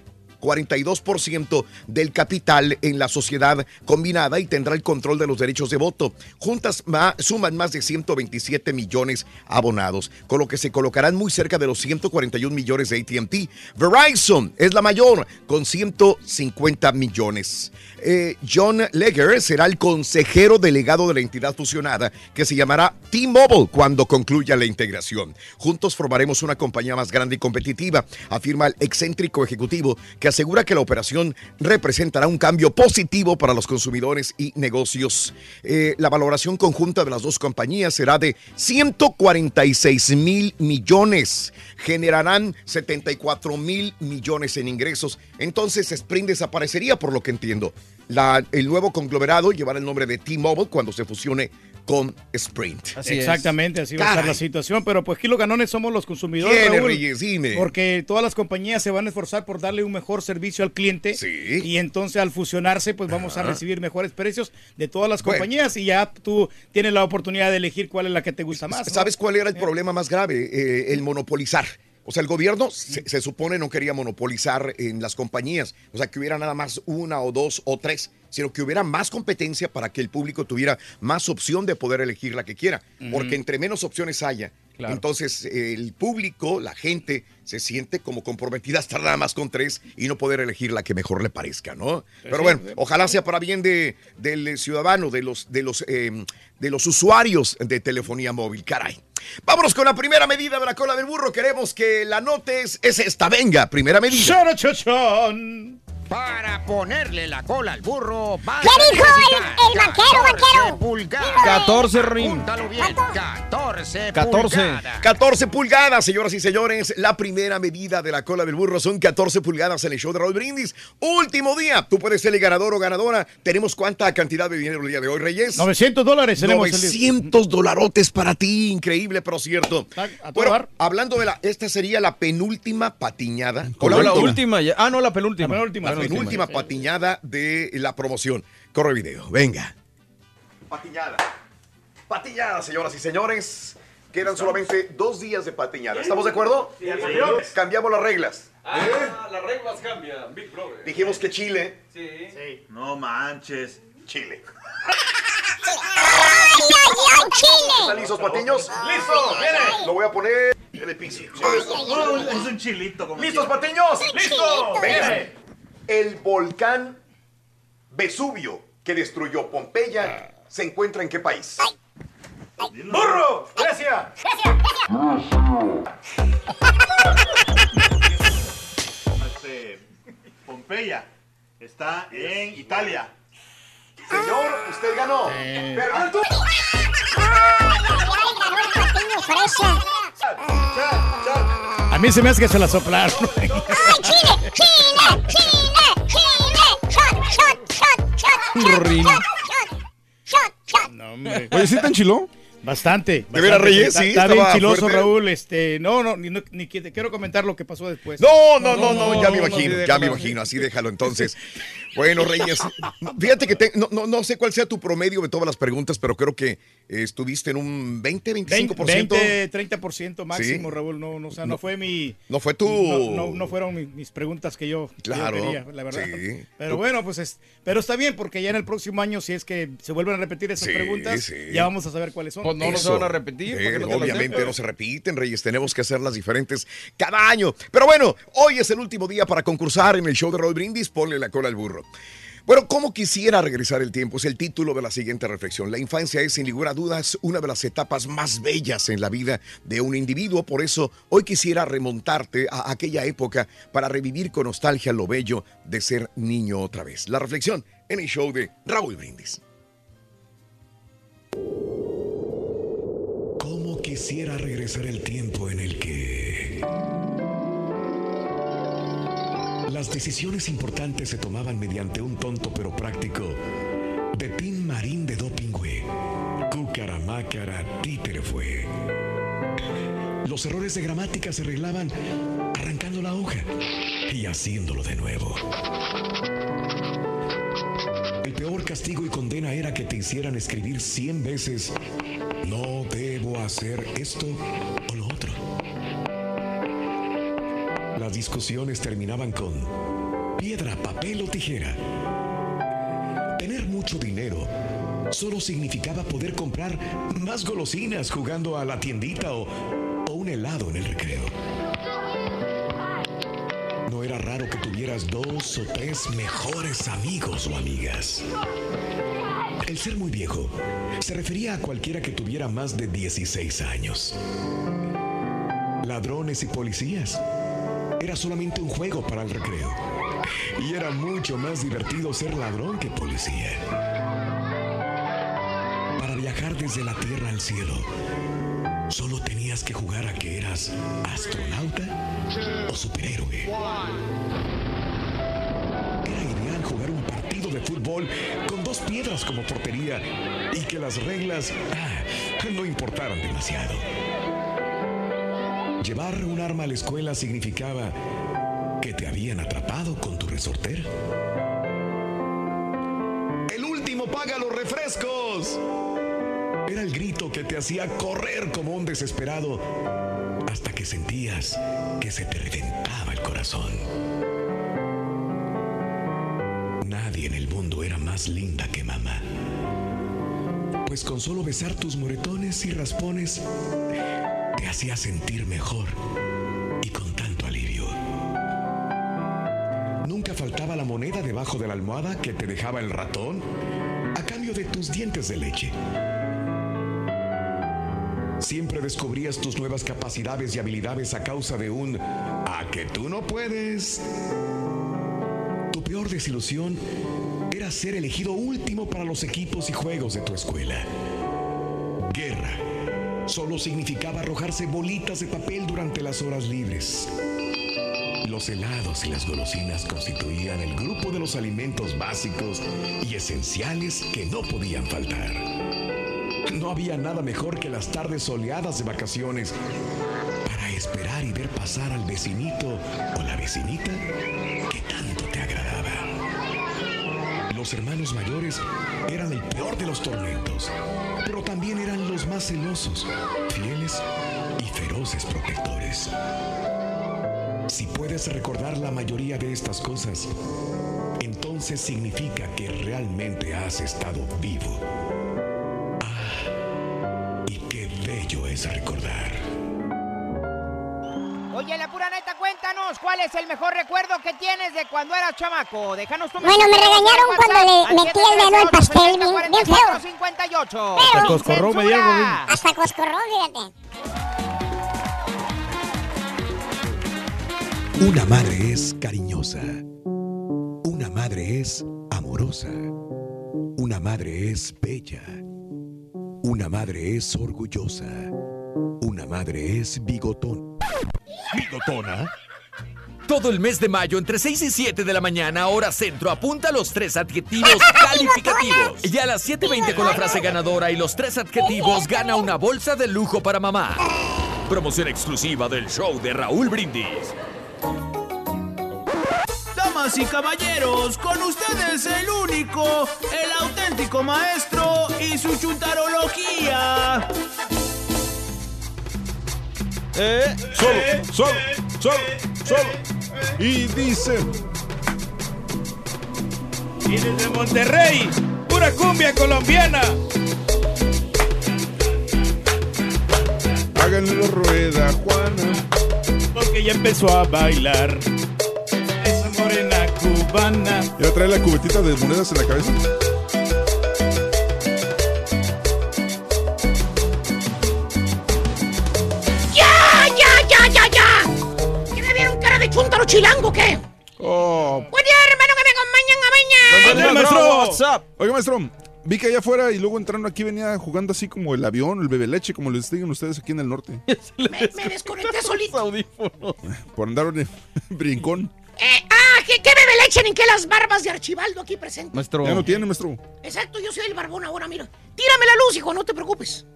42% del capital en la sociedad combinada y tendrá el control de los derechos de voto. Juntas ma- suman más de 127 millones abonados, con lo que se colocarán muy cerca de los 141 millones de ATT. Verizon es la mayor, con 150 millones. Eh, John Legger será el consejero delegado de la entidad fusionada, que se llamará T-Mobile cuando concluya la integración. Juntos formaremos una compañía más grande y competitiva, afirma el excéntrico ejecutivo, que asegura que la operación representará un cambio positivo para los consumidores y negocios. Eh, la valoración conjunta de las dos compañías será de 146 mil millones. Generarán 74 mil millones en ingresos. Entonces Sprint desaparecería, por lo que entiendo. La- el nuevo conglomerado llevará el nombre de T-Mobile cuando se fusione con Sprint. Exactamente, así va a estar la situación. Pero pues aquí los ganones somos los consumidores. ¿Quiénes, Raúl, Reyes? Dime. Porque todas las compañías se van a esforzar por darle un mejor servicio al cliente. Y entonces al fusionarse, pues vamos a recibir mejores precios de todas las Bueno. compañías. Y ya tú tienes la oportunidad de elegir cuál es la que te gusta más. ¿no? ¿Sabes cuál era el problema más grave? Eh, el monopolizar. O sea, el gobierno se, se supone no quería monopolizar en las compañías. O sea, que hubiera nada más una o dos o tres, sino que hubiera más competencia para que el público tuviera más opción de poder elegir la que quiera. Porque entre menos opciones haya, Claro. entonces eh, el público, la gente, se siente como comprometida a estar nada más con tres y no poder elegir la que mejor le parezca, ¿no? Pero sí, bueno, sí. ojalá sea para bien de, del ciudadano, de los, de, los, eh, de los usuarios de telefonía móvil, caray. Vámonos con la primera medida de la cola del burro. Queremos que la notes es esta. Venga, primera medida. Para ponerle la cola al burro, vas ¿Qué dijo el- el vaquero, 14 vaquero? pulgadas. 14 rim. Apúntalo bien, 14 14. pulgadas. 14 pulgadas, señoras y señores. La primera medida de la cola del burro son 14 pulgadas en el show de Raúl Brindis. Último día. Tú puedes ser el ganador o ganadora. Tenemos cuánta cantidad de dinero el día de hoy, Reyes. 900 dólares tenemos. el- 900 dolarotes para ti. Increíble, pero cierto. a Bueno, hablando de la. Esta sería la penúltima patiñada. O la, última. Ah, no, la penúltima. La penúltima patiñada de la promoción. Corre video, venga. Patiñada. Patiñada, señoras y señores. Quedan solamente dos días de patiñada. ¿Estamos de acuerdo? Sí, señor. Cambiamos las reglas. Ah, las reglas cambian, Big Brother. Dijimos que Chile. Sí. No manches. Chile. ¿Están listos, patiños? ¡Listo! Lo voy a poner en el piso. Es un chilito. Como ¿Listos, patiños? ¡Listo! Venga. El volcán Vesubio que destruyó Pompeya se encuentra en qué país? ¡Burro! ¡Grecia! Este, Pompeya está en Italia. Señor, usted ganó. Tú. A mí se me hace que se la soplaron. ¡Chile! ¡Chile! ¡Chile! ¡Chile! Rin. No, hombre. Oye, ¿sí te enchiló? Bastante. ¿De veras. Reyes? Sí, está bien chiloso, fuerte. Raúl. Este, no, no, ni, no- ni que- te quiero comentar lo que pasó después. No, no, no, no, ya me no, imagino, ya me imagino, así déjalo entonces. Bueno, Reyes, fíjate que te- no, no, no sé cuál sea tu promedio de todas las preguntas, pero creo que estuviste en un 20, 25%. 20, 30% máximo, Sí. Raúl. No, no, o sea, no, No. fue mi. No fue tu- No, no- no fueron mi- mis preguntas que yo, que yo Claro, quería, la verdad. sí. Pero Tú- bueno, pues es, pero está bien, porque ya en el próximo año, si es que se vuelven a repetir esas Sí, preguntas, sí. ya vamos a saber cuáles son. Pues no, no se van a repetir. ¿por qué Eh, obviamente no se repiten, Reyes. Tenemos que hacerlas diferentes cada año. Pero bueno, hoy es el último día para concursar en el show de Roy Brindis. Ponle la cola al burro. Bueno, ¿cómo quisiera regresar el tiempo? Es el título de la siguiente reflexión. La infancia es, sin lugar a dudas, una de las etapas más bellas en la vida de un individuo. Por eso, hoy quisiera remontarte a aquella época para revivir con nostalgia lo bello de ser niño otra vez. La reflexión en el show de Raúl Brindis. ¿Cómo quisiera regresar el tiempo en el que las decisiones importantes se tomaban mediante un tonto pero práctico Pepín Marín de Dopingüe, Cucaramácara Títere fue. Los errores de gramática se arreglaban arrancando la hoja y haciéndolo de nuevo. El peor castigo y condena era que te hicieran escribir 100 veces no debo hacer esto Las discusiones terminaban con piedra, papel o tijera. Tener mucho dinero solo significaba poder comprar más golosinas jugando a la tiendita o, o un helado en el recreo. No era raro que tuvieras dos o tres mejores amigos o amigas. El ser muy viejo se refería a cualquiera que tuviera más de 16 años. Ladrones y policías era solamente un juego para el recreo. Y era mucho más divertido ser ladrón que policía. Para viajar desde la tierra al cielo, solo tenías que jugar a que eras astronauta o superhéroe. Era ideal jugar un partido de fútbol con dos piedras como portería y que las reglas ah, no importaran demasiado. Llevar un arma a la escuela significaba que te habían atrapado con tu resortera. El último paga los refrescos. Era el grito que te hacía correr como un desesperado hasta que sentías que se te reventaba el corazón. Nadie en el mundo era más linda que mamá. Pues con solo besar tus moretones y raspones hacía sentir mejor y con tanto alivio. Nunca faltaba la moneda debajo de la almohada que te dejaba el ratón a cambio de tus dientes de leche. Siempre descubrías tus nuevas capacidades y habilidades a causa de un a que tú no puedes. Tu peor desilusión era ser elegido último para los equipos y juegos de tu escuela. Guerra solo significaba arrojarse bolitas de papel durante las horas libres. Los helados y las golosinas constituían el grupo de los alimentos básicos y esenciales que no podían faltar. No había nada mejor que las tardes soleadas de vacaciones para esperar y ver pasar al vecinito o la vecinita que tanto te agradaba. Los hermanos mayores eran el peor de los tormentos, pero también eran los más celosos, fieles y feroces protectores. Si puedes recordar la mayoría de estas cosas, entonces significa que realmente has estado vivo. Ah, y qué bello es recordar. ¿Cuál es el mejor recuerdo que tienes de cuando eras chamaco? Déjanos tu Bueno, me regañaron cuando le metí el dedo al pastel, bien, bien feo. 58. Pero- Sin Coscorrón me dieron, Hasta coscorrón, fíjate. Una madre es cariñosa. Una madre es amorosa. Una madre es bella. Una madre es orgullosa. Una madre es bigotón. ¿Bigotona? Todo el mes de mayo, entre 6 y 7 de la mañana, hora centro, apunta los tres adjetivos calificativos. Y a las 7.20 con la frase ganadora y los tres adjetivos, gana una bolsa de lujo para mamá. Promoción exclusiva del show de Raúl Brindis. Damas y caballeros, con ustedes el único, el auténtico maestro y su chuntarología. Eh, solo, solo, solo, solo. Y dice. Y desde Monterrey, pura cumbia colombiana. Háganle la rueda, Juana. Porque ya empezó a bailar. Esa morena cubana. Ya trae la cubetita de monedas en la cabeza. Chilango qué? Oh. Buen día, hermano, que me acompañan a bañar. maestro. Oiga, maestro. Vi que allá afuera y luego entrando aquí venía jugando así como el avión, el bebe leche, como les digan ustedes aquí en el norte. Me, me desconecté solito. Por andar en brincón. Eh, ah, ¿qué, qué bebe leche ni qué las barbas de Archibaldo aquí presentes? Maestro. Ya no tiene, maestro. Exacto, yo soy el barbón ahora, mira. Tírame la luz, hijo, no te preocupes.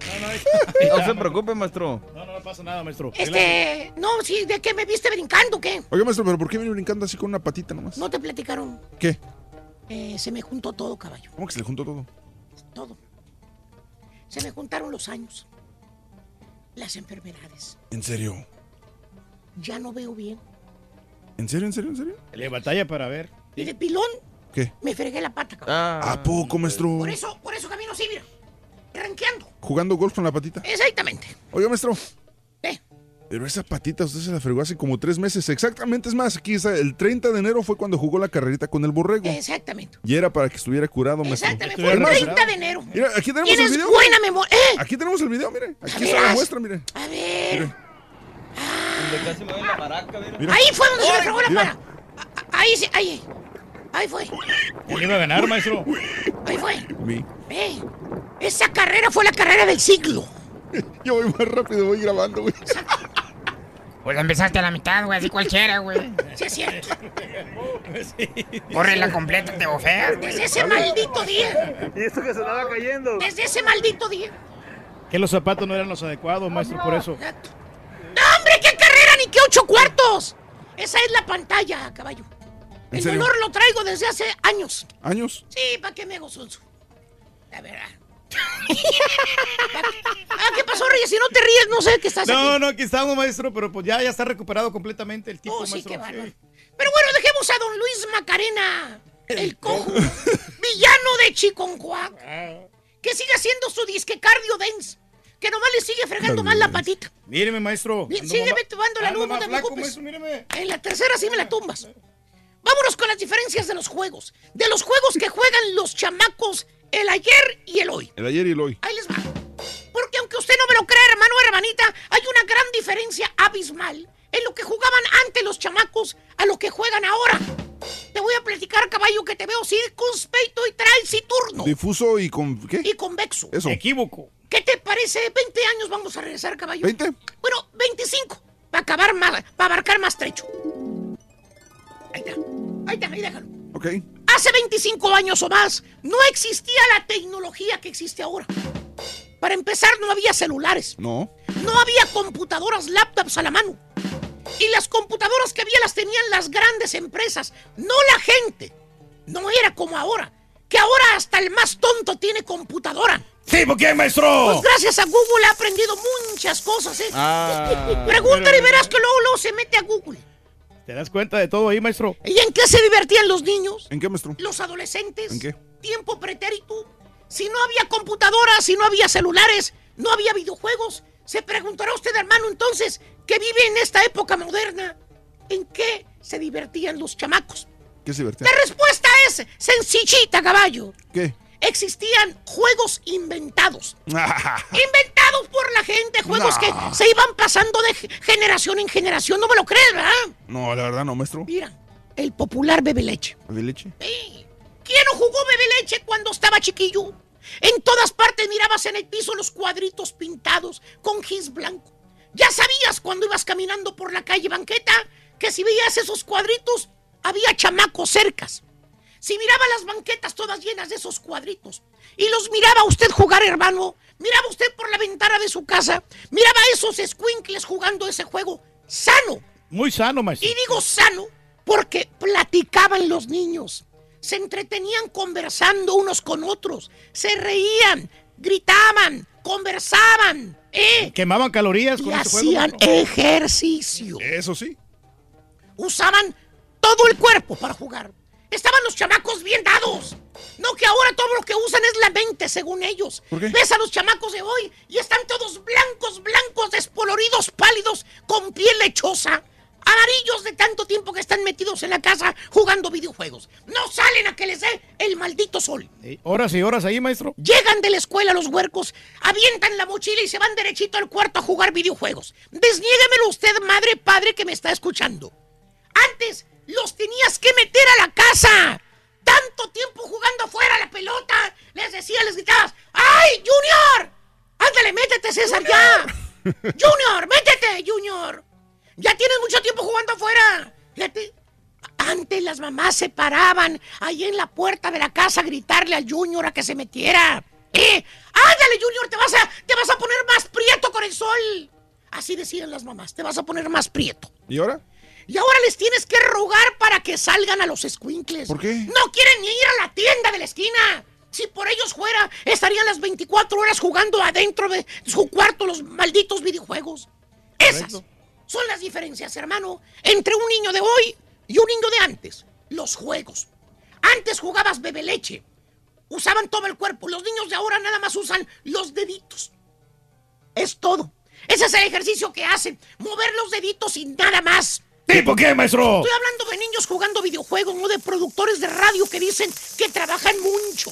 No se preocupe, maestro. No, no, no pasa nada, maestro. Este, no, sí, ¿de qué me viste brincando qué? Oiga, maestro, pero ¿por qué viene brincando así con una patita nomás? No te platicaron. ¿Qué? Eh, se me juntó todo, caballo. ¿Cómo que se le juntó todo? Todo. Se me juntaron los años. Las enfermedades. ¿En serio? Ya no veo bien. ¿En serio, en serio, en serio? Le batalla para ver. Y de pilón ¿Qué? me fregué la pata, caballo. ¿A poco, maestro? Por eso, por eso camino así, mira. Ranqueando. Jugando golf con la patita. Exactamente. Oiga, maestro. ¿Qué? Pero esa patita usted se la fregó hace como tres meses. Exactamente, es más, aquí está, el 30 de enero fue cuando jugó la carrerita con el borrego. Exactamente. Y era para que estuviera curado, maestro. Exactamente. Fue el Además, 30 de enero. Mira, aquí tenemos el video. buena memoria. ¡Eh! Aquí tenemos el video, mire. Aquí está la muestra, mire. A ver. Mire. Donde casi me doy la maraca, mira. Mira. Ahí fue donde se me fregó la Mira. para. Ahí, sí, ahí. Ahí fue. ¿Quién iba a ganar, maestro? Ahí fue. Mi. Eh, esa carrera fue la carrera del siglo. Yo voy más rápido, voy grabando, güey. Pues empezaste a la mitad, güey, así cualquiera, güey. Sí, es cierto. Corre la completa, te bofeas. Desde ese maldito día. Y esto que se estaba cayendo. Desde ese maldito día. Que los zapatos no eran los adecuados, maestro, por eso. ¡No, hombre, qué carrera ni qué ocho cuartos! Esa es la pantalla, caballo. ¿En El serio? dolor lo traigo desde hace años. ¿Años? Sí, ¿para qué me hago sonso? La verdad. ah, ¿qué pasó, Reyes? Si no te ríes, no sé qué estás No, aquí. no, aquí estamos, maestro, pero pues ya, ya está recuperado completamente el tipo, Oh, sí, maestro. qué bárbaro. Pero bueno, dejemos a don Luis Macarena, el cojo, villano de Chiconcuac, que sigue haciendo su disque cardio dance, que nomás le sigue fregando más la patita. Míreme, maestro. Sígueme tumbando la luz, no te preocupes. maestro. En la tercera sí me la tumbas. Vámonos con las diferencias de los juegos. De los juegos que juegan los chamacos el ayer y el hoy. El ayer y el hoy. Ahí les va. Porque aunque usted no me lo crea, hermano o hermanita, hay una gran diferencia abismal en lo que jugaban antes los chamacos a lo que juegan ahora. Te voy a platicar, caballo, que te veo circunspecto y taciturno. Difuso y con. ¿Qué? Y convexo. Eso. Equívoco. ¿Qué te parece? 20 años vamos a regresar, caballo. ¿20? Bueno, 25. Para acabar más, para abarcar más trecho. Ahí está. Ahí está, ahí déjalo. Ok. Hace 25 años o más no existía la tecnología que existe ahora. Para empezar, no había celulares. No. No había computadoras, laptops a la mano. Y las computadoras que había las tenían las grandes empresas, no la gente. No era como ahora, que ahora hasta el más tonto tiene computadora. Sí, ¿por qué, maestro? Pues gracias a Google he aprendido muchas cosas, ¿eh? Ah, Pregúntale y verás que luego, luego se mete a Google. ¿Te das cuenta de todo ahí, maestro? ¿Y en qué se divertían los niños? ¿En qué, maestro? Los adolescentes. ¿En qué? Tiempo pretérito. Si no había computadoras, si no había celulares, no había videojuegos, se preguntará usted, hermano, entonces, que vive en esta época moderna, ¿en qué se divertían los chamacos? ¿Qué se divertía? La respuesta es sencillita, caballo. ¿Qué? Existían juegos inventados. Inventados por la gente, juegos que se iban pasando de ge- generación en generación. No me lo crees, ¿verdad? No, la verdad no, maestro. Mira, el popular bebe leche. ¿De leche? ¿Quién no jugó bebe leche cuando estaba chiquillo? En todas partes mirabas en el piso los cuadritos pintados con gis blanco. Ya sabías cuando ibas caminando por la calle banqueta que si veías esos cuadritos había chamacos cercas. Si miraba las banquetas todas llenas de esos cuadritos y los miraba usted jugar, hermano, miraba usted por la ventana de su casa, miraba a esos squinkles jugando ese juego sano. Muy sano, maestro. Y digo sano Porque platicaban los niños, se entretenían conversando unos con otros, se reían, gritaban, conversaban, ¿eh? Quemaban calorías Y con juego. hacían ejercicio. Eso sí. Usaban todo el cuerpo para jugar. Estaban los chamacos bien dados. No que ahora todo lo que usan es la mente, según ellos. Ves a los chamacos de hoy y están todos blancos, blancos, descoloridos, pálidos, con piel lechosa. Amarillos de tanto tiempo que están metidos en la casa jugando videojuegos. No salen a que les dé el maldito sol. Sí, Horas y horas ahí, maestro. Llegan de la escuela los huercos, avientan la mochila y se van derechito al cuarto a jugar videojuegos. Desniéguemelo usted, madre, padre, que me está escuchando. Antes los tenías que meter a la casa. Tanto tiempo jugando afuera la pelota. Les decía, les gritabas, ¡ay, Junior! Ándale, métete, César, ya. Junior, métete, Junior. Ya tienes mucho tiempo jugando afuera. Fíjate, antes las mamás se paraban ahí en la puerta de la casa a gritarle al Junior a que se metiera. ¡Eh! ¡Ándale, Junior! Te vas, a, te vas a poner más prieto con el sol. Así decían las mamás, te vas a poner más prieto. ¿Y ahora? Y ahora les tienes que rogar para que salgan a los squinkles. ¿Por qué? No quieren ni ir a la tienda de la esquina. Si por ellos fuera, estarían las 24 horas jugando adentro de su cuarto los malditos videojuegos. Esas son las diferencias, hermano, entre un niño de hoy y un niño de antes. Los juegos. Antes jugabas bebe leche. Usaban todo el cuerpo. Los niños de ahora nada más usan los deditos. Es todo. Ese es el ejercicio que hacen. Mover los deditos y nada más. ¿Tipo qué, maestro? Estoy hablando de niños jugando videojuegos, no de productores de radio que dicen que trabajan mucho.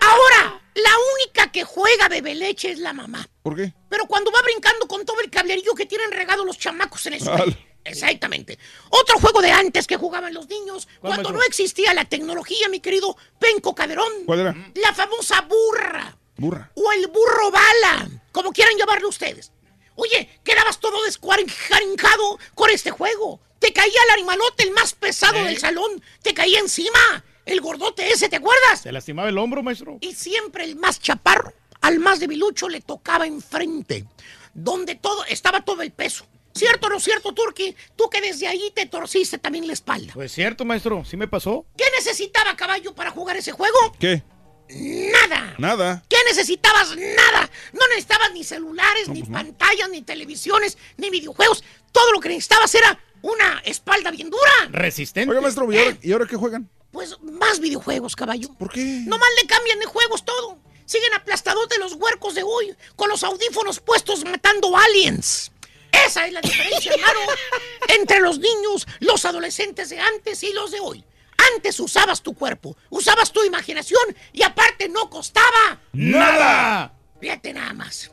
Ahora, la única que juega bebe leche es la mamá. ¿Por qué? Pero cuando va brincando con todo el cablerillo que tienen regado los chamacos en el suelo. Exactamente. Otro juego de antes que jugaban los niños ¿Cuál, cuando no existía la tecnología, mi querido Penco Caderón. ¿Cuál era? La famosa burra. Burra. O el burro bala, como quieran llamarlo ustedes. Oye, quedabas todo descuarenjado con este juego. Te caía el animalote, el más pesado ¿Eh? del salón. Te caía encima. El gordote ese, ¿te acuerdas? ¿Se lastimaba el hombro, maestro? Y siempre el más chaparro, al más debilucho, le tocaba enfrente. Donde todo, estaba todo el peso. ¿Cierto o no cierto, Turki? Tú que desde ahí te torciste también la espalda. Pues cierto, maestro. Sí me pasó. ¿Qué necesitaba caballo para jugar ese juego? ¿Qué? Nada. Nada. ¿Qué necesitabas? Nada. No necesitabas ni celulares, ni pantallas, ni televisiones, ni videojuegos. Todo lo que necesitabas era una espalda bien dura. Resistente. Oiga, maestro, ¿y ahora, y ahora qué juegan? Pues más videojuegos, caballo. ¿Por qué? Nomás le cambian de juegos todo. Siguen aplastados de los huercos de hoy, con los audífonos puestos matando aliens. Esa es la diferencia, hermano, entre los niños, los adolescentes de antes y los de hoy. Antes usabas tu cuerpo, usabas tu imaginación y aparte no costaba ¡Nada! Fíjate nada más.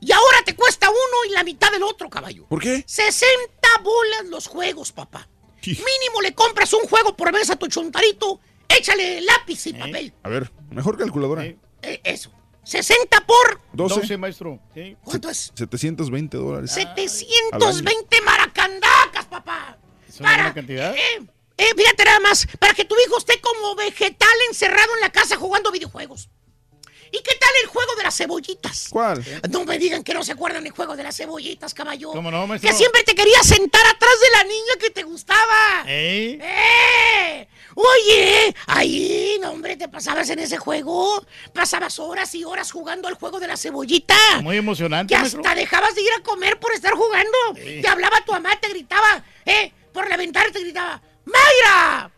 Y ahora te cuesta uno y la mitad del otro, caballo. ¿Por qué? 60 bolas los juegos, papá. Mínimo le compras un juego por vez a tu chontarito, échale lápiz y papel. A ver, mejor calculadora. Eh, eso. 60 por 12. maestro. ¿Cuánto es? 720 dólares. 720 maracandacas, papá. ¿Es una buena cantidad? Eh, fíjate nada más, para que tu hijo esté como vegetal encerrado en la casa jugando videojuegos. ¿Y qué tal el juego de las cebollitas? ¿Cuál? No me digan que no se acuerdan del juego de las cebollitas, caballo. ¿Cómo no, maestro? Que siempre te querías sentar atrás de la niña que te gustaba. ¿Eh? ¡Eh! Oye, ahí, no, hombre, te pasabas en ese juego. Pasabas horas y horas jugando al juego de la cebollita. Muy emocionante, Que maestro. hasta dejabas de ir a comer por estar jugando. Te hablaba tu mamá, te gritaba, ¿eh? Por la ventana te gritaba, ¡Mayra!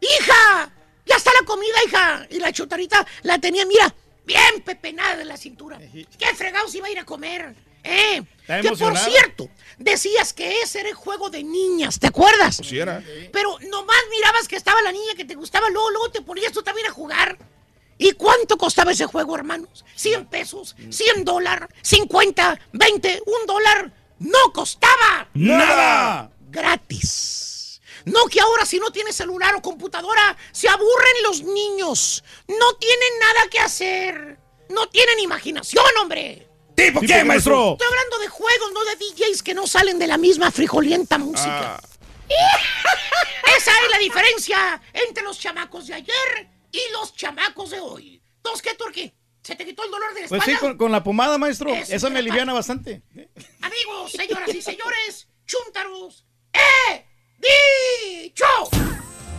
¡Hija! ¡Ya está la comida, hija! Y la chotarita la tenía, mira, bien pepenada de la cintura. ¿Qué fregados iba a ir a comer? ¿Eh? Que por cierto, decías que ese era el juego de niñas, ¿te acuerdas? Sí era. Pero nomás mirabas que estaba la niña que te gustaba, luego, luego te ponías tú también a jugar. ¿Y cuánto costaba ese juego, hermanos? ¿100 pesos? ¿100 dólares? ¿50? ¿20? ¿Un dólar? ¡No costaba! ¡Nada! Gratis. No que ahora si no tienes celular o computadora se aburren los niños. No tienen nada que hacer. No tienen imaginación, hombre. ¿Tipo qué, maestro? Estoy hablando de juegos, no de DJs que no salen de la misma frijolienta música. Esa es la diferencia entre los chamacos de ayer y los chamacos de hoy. ¿Dos qué, Turquí? ¿Se te quitó el dolor de la Pues espalda? sí, con, con la pomada, maestro. Eso, Esa me aliviana bastante. Amigos, señoras y señores, chúntaros, he dicho.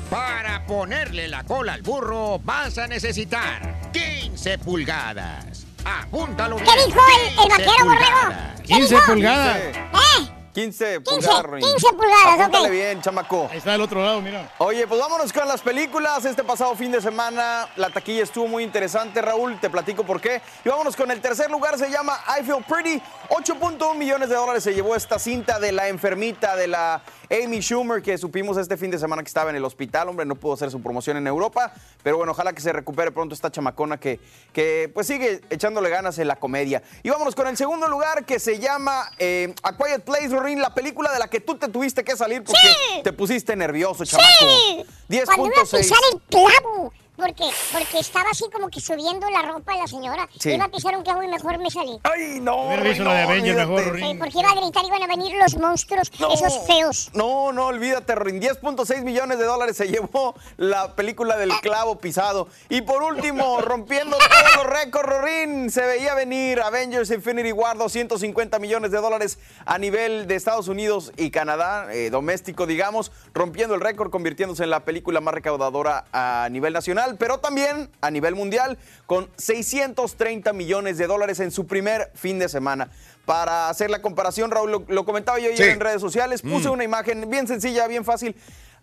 Para ponerle la cola al burro vas a necesitar 15 pulgadas. Apúntalo bien. ¿Qué dijo el, el 15 vaquero borrego? pulgadas. ¿Qué dijo? pulgadas. ¿Eh? 15 15, pulgadas, Rorín. 15 pulgadas, ok. Bien, chamaco. Ahí está del otro lado, mira. Oye, pues vámonos con las películas. Este pasado fin de semana la taquilla estuvo muy interesante, Raúl. Te platico por qué. Y vámonos con el tercer lugar, se llama I Feel Pretty. 8.1 millones de dólares se llevó esta cinta de la enfermita, de la Amy Schumer, que supimos este fin de semana que estaba en el hospital. Hombre, no pudo hacer su promoción en Europa. Pero bueno, ojalá que se recupere pronto esta chamacona que, que pues sigue echándole ganas en la comedia. Y vámonos con el segundo lugar, que se llama eh, A Quiet Place, La película de la que tú te tuviste que salir porque te pusiste nervioso, chamaco. Sí. Cuando iba a 10.6. pisar el clavo. Porque, porque estaba así como que subiendo la ropa de la señora. Sí. Iba a pisar un clavo y mejor me salí. ¡Ay, no! Hubiera visto la de Avengers mejor, Sí, Rorín. porque iba a gritar y iban a venir los monstruos, esos feos. No, no, olvídate, Rorín. 10.6 millones de dólares se llevó la película del clavo pisado. Y por último, rompiendo todos los récords, Rorín, se veía venir Avengers Infinity War, 250 millones de dólares a nivel de Estados Unidos y Canadá, eh, doméstico, digamos, rompiendo el récord, convirtiéndose en la película más recaudadora a nivel nacional, pero también a nivel mundial, con 630 millones de dólares en su primer fin de semana. Para hacer la comparación, Raúl, lo, lo comentaba yo ayer Sí. en redes sociales, puse Mm. una imagen bien sencilla, bien fácil.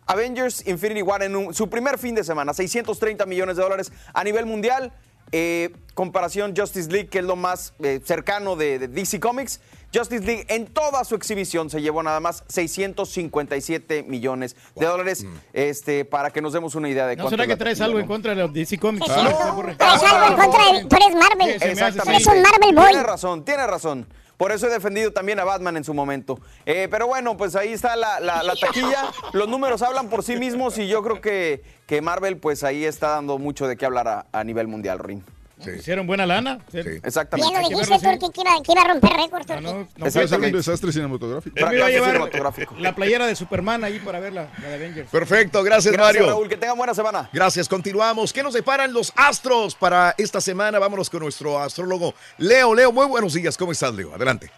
Avengers Infinity War en un- su primer fin de semana, 630 millones de dólares a nivel mundial. Eh, comparación Justice League, que es lo más eh, cercano de, de DC Comics. Justice League en toda su exhibición se llevó nada más 657 millones de dólares, este, para que nos demos una idea de ¿No cuánto será que la traes algo en contra de los DC Comics? Ah, no. Traes algo en contra de... Tú eres Marvel. Exactamente. Eres un Marvel boy. Tiene razón, tiene razón. Por eso he defendido también a Batman en su momento. Eh, pero bueno, pues ahí está la, la- la taquilla. Los números hablan por sí mismos y yo creo que, que Marvel pues ahí está dando mucho de qué hablar a, a nivel mundial, Rin. Hicieron buena lana. Exactamente. Bien lo dijiste, Turki, que iba, que iba a romper récords. No, Puede ser un desastre cinematográfico. Me iba a llevar la playera de Superman ahí para ver la, la de Avengers. Perfecto, gracias, Gracias, Mario. Raúl, que tengan buena semana. Gracias, continuamos. ¿Qué nos deparan los astros para esta semana? Vámonos con nuestro astrólogo Leo. Leo, muy buenos días. ¿Cómo estás, Leo? Adelante.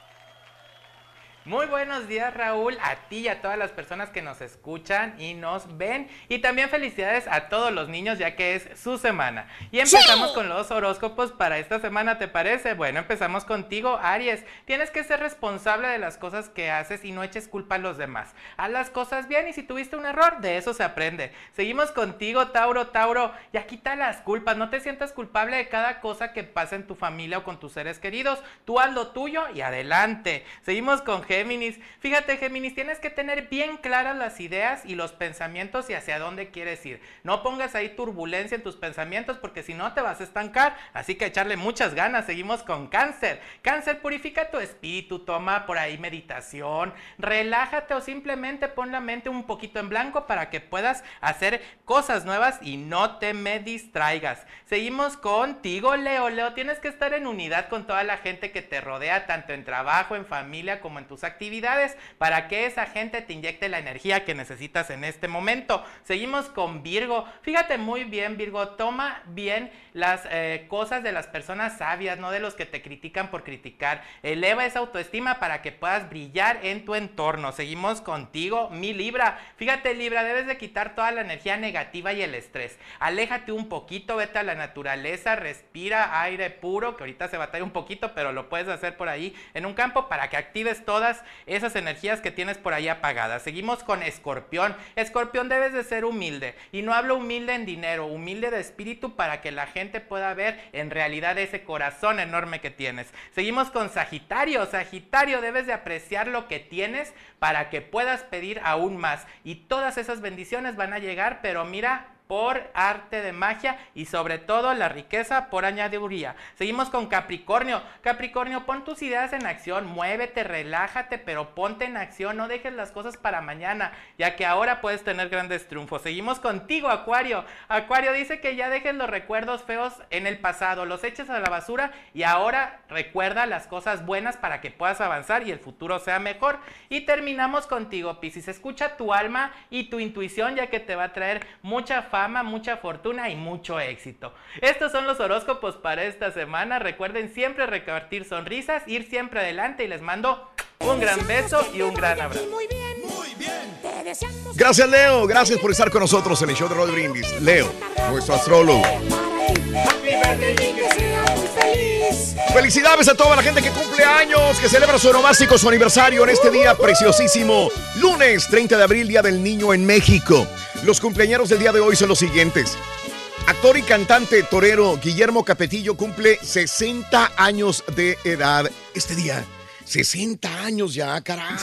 Muy buenos días Raúl, a ti y a todas las personas que nos escuchan y nos ven. Y también felicidades a todos los niños ya que es su semana. Y empezamos con los horóscopos para esta semana, ¿te parece? Bueno, empezamos contigo, Aries. Tienes que ser responsable de las cosas que haces y no eches culpa a los demás. Haz las cosas bien y si tuviste un error, de eso se aprende. Seguimos contigo, Tauro, Tauro. Ya quita las culpas, no te sientas culpable de cada cosa que pasa en tu familia o con tus seres queridos. Tú haz lo tuyo y adelante. Seguimos con Géminis. Fíjate, Géminis, tienes que tener bien claras las ideas y los pensamientos y hacia dónde quieres ir. No pongas ahí turbulencia en tus pensamientos porque si no te vas a estancar. Así que echarle muchas ganas. Seguimos con Cáncer. Cáncer, purifica tu espíritu, toma por ahí meditación, relájate o simplemente pon la mente un poquito en blanco para que puedas hacer cosas nuevas y no te me distraigas. Seguimos contigo, Leo. Leo, tienes que estar en unidad con toda la gente que te rodea, tanto en trabajo, en familia, como en tus actividades, para que esa gente te inyecte la energía que necesitas en este momento. Seguimos con Virgo. Fíjate muy bien, Virgo, toma bien las eh, cosas de las personas sabias, no de los que te critican por criticar. Eleva esa autoestima para que puedas brillar en tu entorno. Seguimos contigo, mi Libra. Fíjate, Libra, debes de quitar toda la energía negativa y el estrés. Aléjate un poquito, vete a la naturaleza, respira aire puro, que ahorita se batalla un poquito, pero lo puedes hacer por ahí en un campo para que actives todas esas energías que tienes por ahí apagadas. Seguimos con Escorpión. Escorpión debes de ser humilde. Y no hablo humilde en dinero, humilde de espíritu para que la gente pueda ver en realidad ese corazón enorme que tienes. Seguimos con Sagitario. Sagitario, debes de apreciar lo que tienes para que puedas pedir aún más. Y todas esas bendiciones van a llegar, pero mira, por arte de magia y sobre todo la riqueza por añadiduría. Seguimos con Capricornio. Capricornio, pon tus ideas en acción, muévete, relájate, pero ponte en acción, no dejes las cosas para mañana, ya que ahora puedes tener grandes triunfos. Seguimos contigo, Acuario. Acuario dice que ya dejes los recuerdos feos en el pasado, los eches a la basura y ahora recuerda las cosas buenas para que puedas avanzar y el futuro sea mejor. Y terminamos contigo, Piscis. Escucha tu alma y tu intuición, ya que te va a traer mucha fama, mucha fortuna y mucho éxito. Estos son los horóscopos para esta semana. Recuerden siempre repartir sonrisas, ir siempre adelante y les mando un gran beso y un gran abrazo. Muy bien. Muy bien. Gracias, Leo. Gracias por estar con nosotros en el show de Roll Brindis. Leo, nuestro astrólogo. Felicidades a toda la gente que cumple años, que celebra su onomástico, su aniversario en este día preciosísimo. Lunes 30 de abril, Día del Niño en México. Los cumpleaños del día de hoy son los siguientes. Actor y cantante torero Guillermo Capetillo cumple 60 años de edad este día. 60 años ya, caray.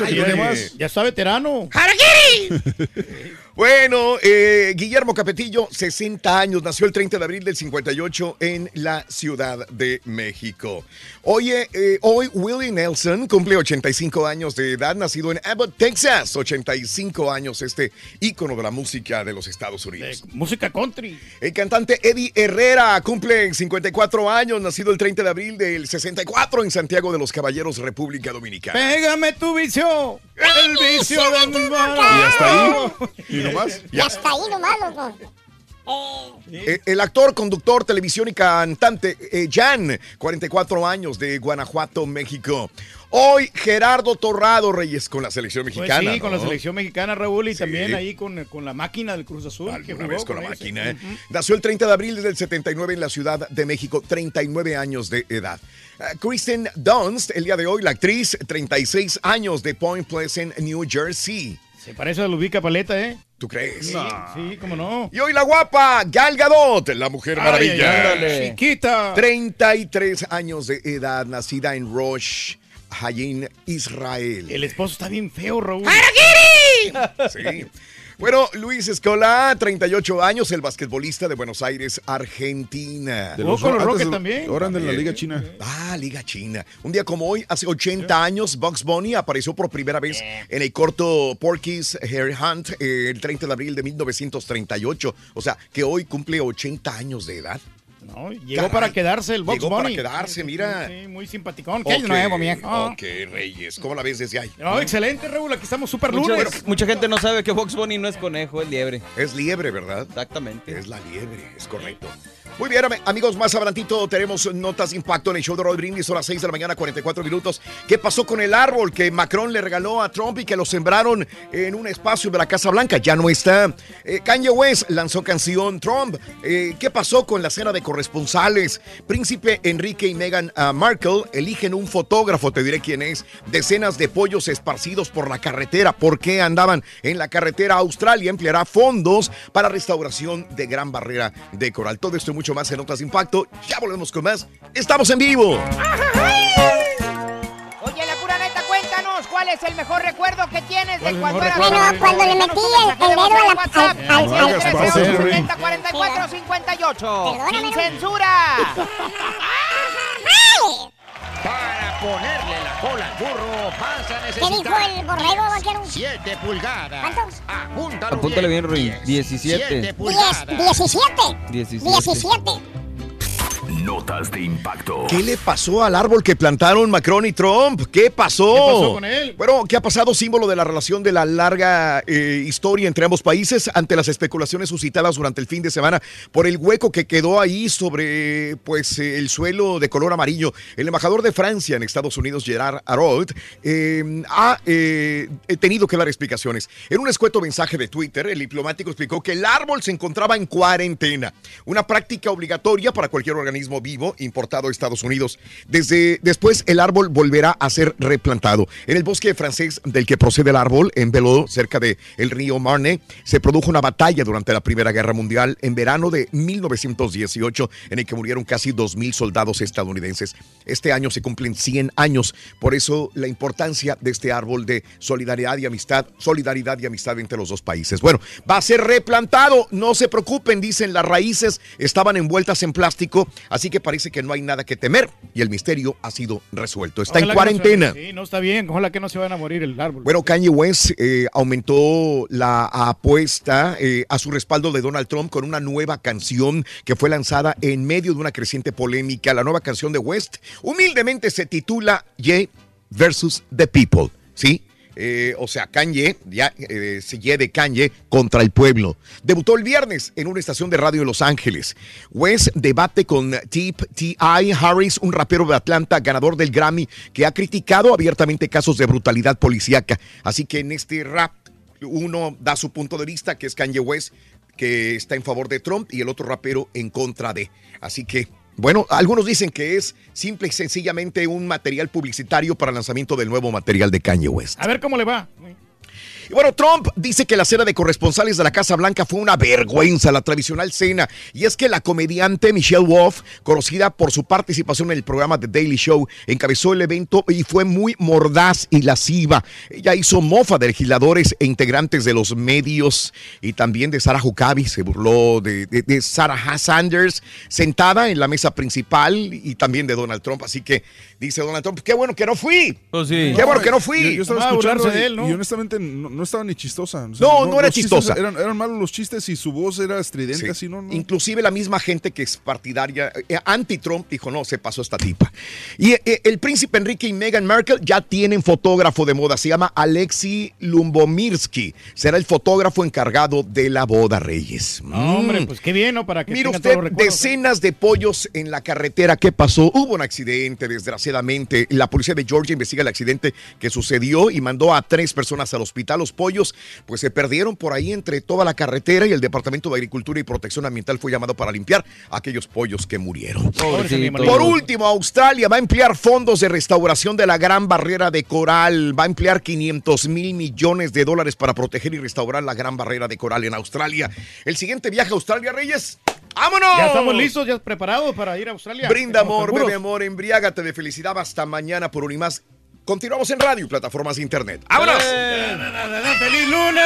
Ya está veterano. Bueno, eh, Guillermo Capetillo, 60 años, nació el 30 de abril del 58 en la Ciudad de México. Oye, eh, hoy Willie Nelson cumple 85 años de edad, nacido en Abbott, Texas. 85 años, este ícono de la música de los Estados Unidos. música country. El cantante Eddie Herrera cumple 54 años, nacido el 30 de abril del 64 en Santiago de los Caballeros, República Dominicana. Pégame tu vicio. El vicio de mi. Y hasta ahí. Y nomás. Y hasta ahí nomás, loco. Eh, Eh, El actor, conductor, televisión y cantante eh, Jan, 44 años de Guanajuato, México. Hoy Gerardo Torrado Reyes con la selección Pues mexicana. sí, con la selección mexicana, Raúl, y Sí. también ahí con, con la máquina del Cruz Azul. que Una jugó vez con la ese. máquina. ¿eh? Nació el 30 de abril del 79 en la Ciudad de México, 39 años de edad. Ah, Kristen Dunst, el día de hoy, la actriz, 36 años de Point Pleasant, New Jersey. Se parece a Lubica Paleta, ¿eh? ¿Tú crees? Sí, sí, cómo no. Y hoy la guapa Gal Gadot, la mujer Ay, maravilla. ay, ay, chiquita. 33 años de edad, nacida en Rosh Hayim, Israel. El esposo está bien feo, Raúl. Sí. Bueno, Luis Escola, 38 años, el basquetbolista de Buenos Aires, Argentina. De los con los Rockets también. ahora anda en la. Liga China. Ah, Liga China. Un día como hoy, hace 80 años, Bugs Bunny apareció por primera vez en el corto Porky's Hare Hunt eh, el 30 de abril de 1938. O sea, que hoy cumple 80 años de edad. No, llegó para quedarse el Box Llegó para Bunny. quedarse, mira. Sí, muy simpaticón. ¿Qué Ok, nuevo, viejo? Ok, Reyes. ¿Cómo la ves desde ahí? No, excelente, Raúl. Aquí estamos súper Mucha, lunes. mucha gente no sabe que Box Bunny no es conejo, es liebre. Es liebre, ¿verdad? Exactamente. Es la liebre, es correcto. Muy bien, am- amigos, más adelantito tenemos notas de impacto en el show de Roll Brindis. Son las 6 de la mañana, 44 minutos. ¿Qué pasó con el árbol que Macron le regaló a Trump y que lo sembraron en un espacio de la Casa Blanca? Ya no está. Eh, Kanye West lanzó canción Trump. Eh, ¿Qué pasó con la cena de corresponsales? Príncipe Enrique y Meghan ah, Markle eligen un fotógrafo, te diré quién es. Decenas de pollos esparcidos por la carretera. ¿Por qué andaban en la carretera? Australia empleará fondos para restauración de Gran Barrera de Coral. Todo esto y mucho más en Notas de Impacto. Ya volvemos con más. Estamos en vivo. Oye, la pura neta, cuéntanos, ¿cuál es el mejor recuerdo que tienes de ¿Cuál es el cuando eras chamaco? cuando le metí el- el dedo a la- WhatsApp, al- al- al al- 70 44 58. ¡Sin censura! Para ponerle la cola al burro vas a ¿Qué dijo el borrego, vaquero? 7 pulgadas. ¿Cuántos? Apúntalo Apúntale bien, Ruin. Siete 17. Diez, 17. 17. 17. Notas de impacto. ¿Qué le pasó al árbol que plantaron Macron y Trump? ¿Qué pasó? ¿Qué pasó con él? Bueno, ¿qué ha pasado? Símbolo de la relación de la larga eh, historia entre ambos países ante las especulaciones suscitadas durante el fin de semana por el hueco que quedó ahí sobre pues eh, el suelo de color amarillo. El embajador de Francia en Estados Unidos, Gerard Araud, eh, ha eh, tenido que dar explicaciones. En un escueto mensaje de Twitter, el diplomático explicó que el árbol se encontraba en cuarentena, una práctica obligatoria para cualquier organismo vivo importado a Estados Unidos. Desde después el árbol volverá a ser replantado. En el bosque francés del que procede el árbol, en Belot, cerca del el río Marne, se produjo una batalla durante la Primera Guerra Mundial en verano de 1918, en el que murieron casi 2.000 soldados estadounidenses. Este año se cumplen 100 años, por eso la importancia de este árbol de solidaridad y amistad, solidaridad y amistad entre los dos países. Bueno, va a ser replantado, no se preocupen, dicen, las raíces estaban envueltas en plástico, así que parece que no hay nada que temer y el misterio ha sido resuelto. Está en no cuarentena. sí, no está bien. Ojalá que no se van a morir el árbol. Bueno, Kanye West eh, aumentó la apuesta eh, a su respaldo de Donald Trump con una nueva canción que fue lanzada en medio de una creciente polémica. La nueva canción de West humildemente se titula Ye versus the People, ¿sí? Eh, o sea, Kanye, ya eh, Ye de Kanye contra el pueblo. Debutó el viernes en una estación de radio en Los Ángeles. West debate con Tip T.I. Harris, un rapero de Atlanta, ganador del Grammy, que ha criticado abiertamente casos de brutalidad policíaca. Así que en este rap Uno da su punto de vista, que es Kanye West, que está en favor de Trump, y el otro rapero en contra de. Así que, bueno, algunos dicen que es simple y sencillamente un material publicitario para el lanzamiento del nuevo material de Kanye West. A ver cómo le va. Y bueno, Trump dice que la cena de corresponsales de la Casa Blanca fue una vergüenza, la tradicional cena. Y es que la comediante Michelle Wolf, conocida por su participación en el programa The Daily Show, encabezó el evento y fue muy mordaz y lasciva. Ella hizo mofa de legisladores e integrantes de los medios y también de Sarah Huckabee. Se burló de, de- de Sarah Sanders sentada en la mesa principal y también de Donald Trump. Así que dice Donald Trump, qué bueno que no fui. Qué bueno que no fui. Yo, yo estaba escuchando de él, ¿no? y honestamente no, no estaba ni chistosa. No, no era chistosa. Eran, eran malos los chistes y su voz era estridente, Sí. así, ¿no? no. Inclusive la misma gente que es partidaria, eh, anti-Trump, dijo, no, se pasó esta tipa. Y eh, el príncipe Enrique y Meghan Markle ya tienen fotógrafo de moda, se llama Alexi Lumbomirsky. Será el fotógrafo encargado de la boda, Reyes. No, hombre, Mm. pues qué bien, ¿no? Para que Mira usted, todos los recuerdos. decenas de pollos en la carretera. ¿Qué pasó? Hubo un accidente, desgraciadamente. La policía de Georgia investiga el accidente que sucedió y mandó a tres personas al hospital. Los pollos, pues se perdieron por ahí entre toda la carretera y el Departamento de Agricultura y Protección Ambiental fue llamado para limpiar aquellos pollos que murieron. Pobrecito. Por último, Australia va a emplear fondos de restauración de la Gran Barrera de Coral. Va a emplear 500 mil millones de dólares para proteger y restaurar la Gran Barrera de Coral en Australia. El siguiente viaje a Australia, Reyes. ¡Vámonos! Ya estamos listos, ya preparados para ir a Australia. Brinda amor, bebe amor, embriágate de felicidad. Hasta mañana por un y más. Continuamos en radio y plataformas de internet. ¡Vámonos! ¡Feliz lunes!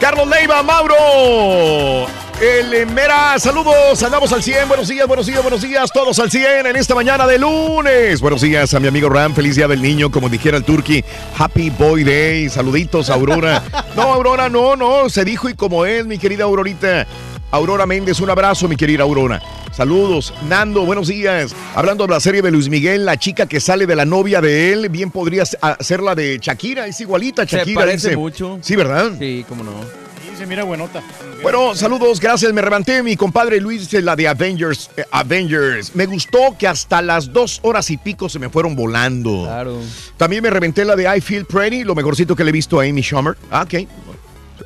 Carlos Leiva, Mauro. El Mera, saludos, andamos al 100, buenos días, buenos días, buenos días, todos al 100 en esta mañana de lunes. Buenos días a mi amigo Ram, feliz día del niño, como dijera el turqui, Happy Boy Day, saluditos Aurora. No, Aurora, no, no, se dijo y como es, mi querida Aurorita. Aurora Méndez, un abrazo, mi querida Aurora. Saludos. Nando, buenos días. Hablando de la serie de Luis Miguel, la chica que sale de la novia de él, bien podría ser la de Shakira, es igualita a Se Shakira. parece dice. mucho. Sí, ¿verdad? Sí, cómo no. Se mira buenota. Bueno, saludos, gracias. Me levanté. Mi compadre Luis dice la de Avengers. eh, Avengers. Me gustó que hasta las dos horas y pico se me fueron volando. Claro. También me reventé la de I Feel Pretty, lo mejorcito que le he visto a Amy Schumer. Ah, ok.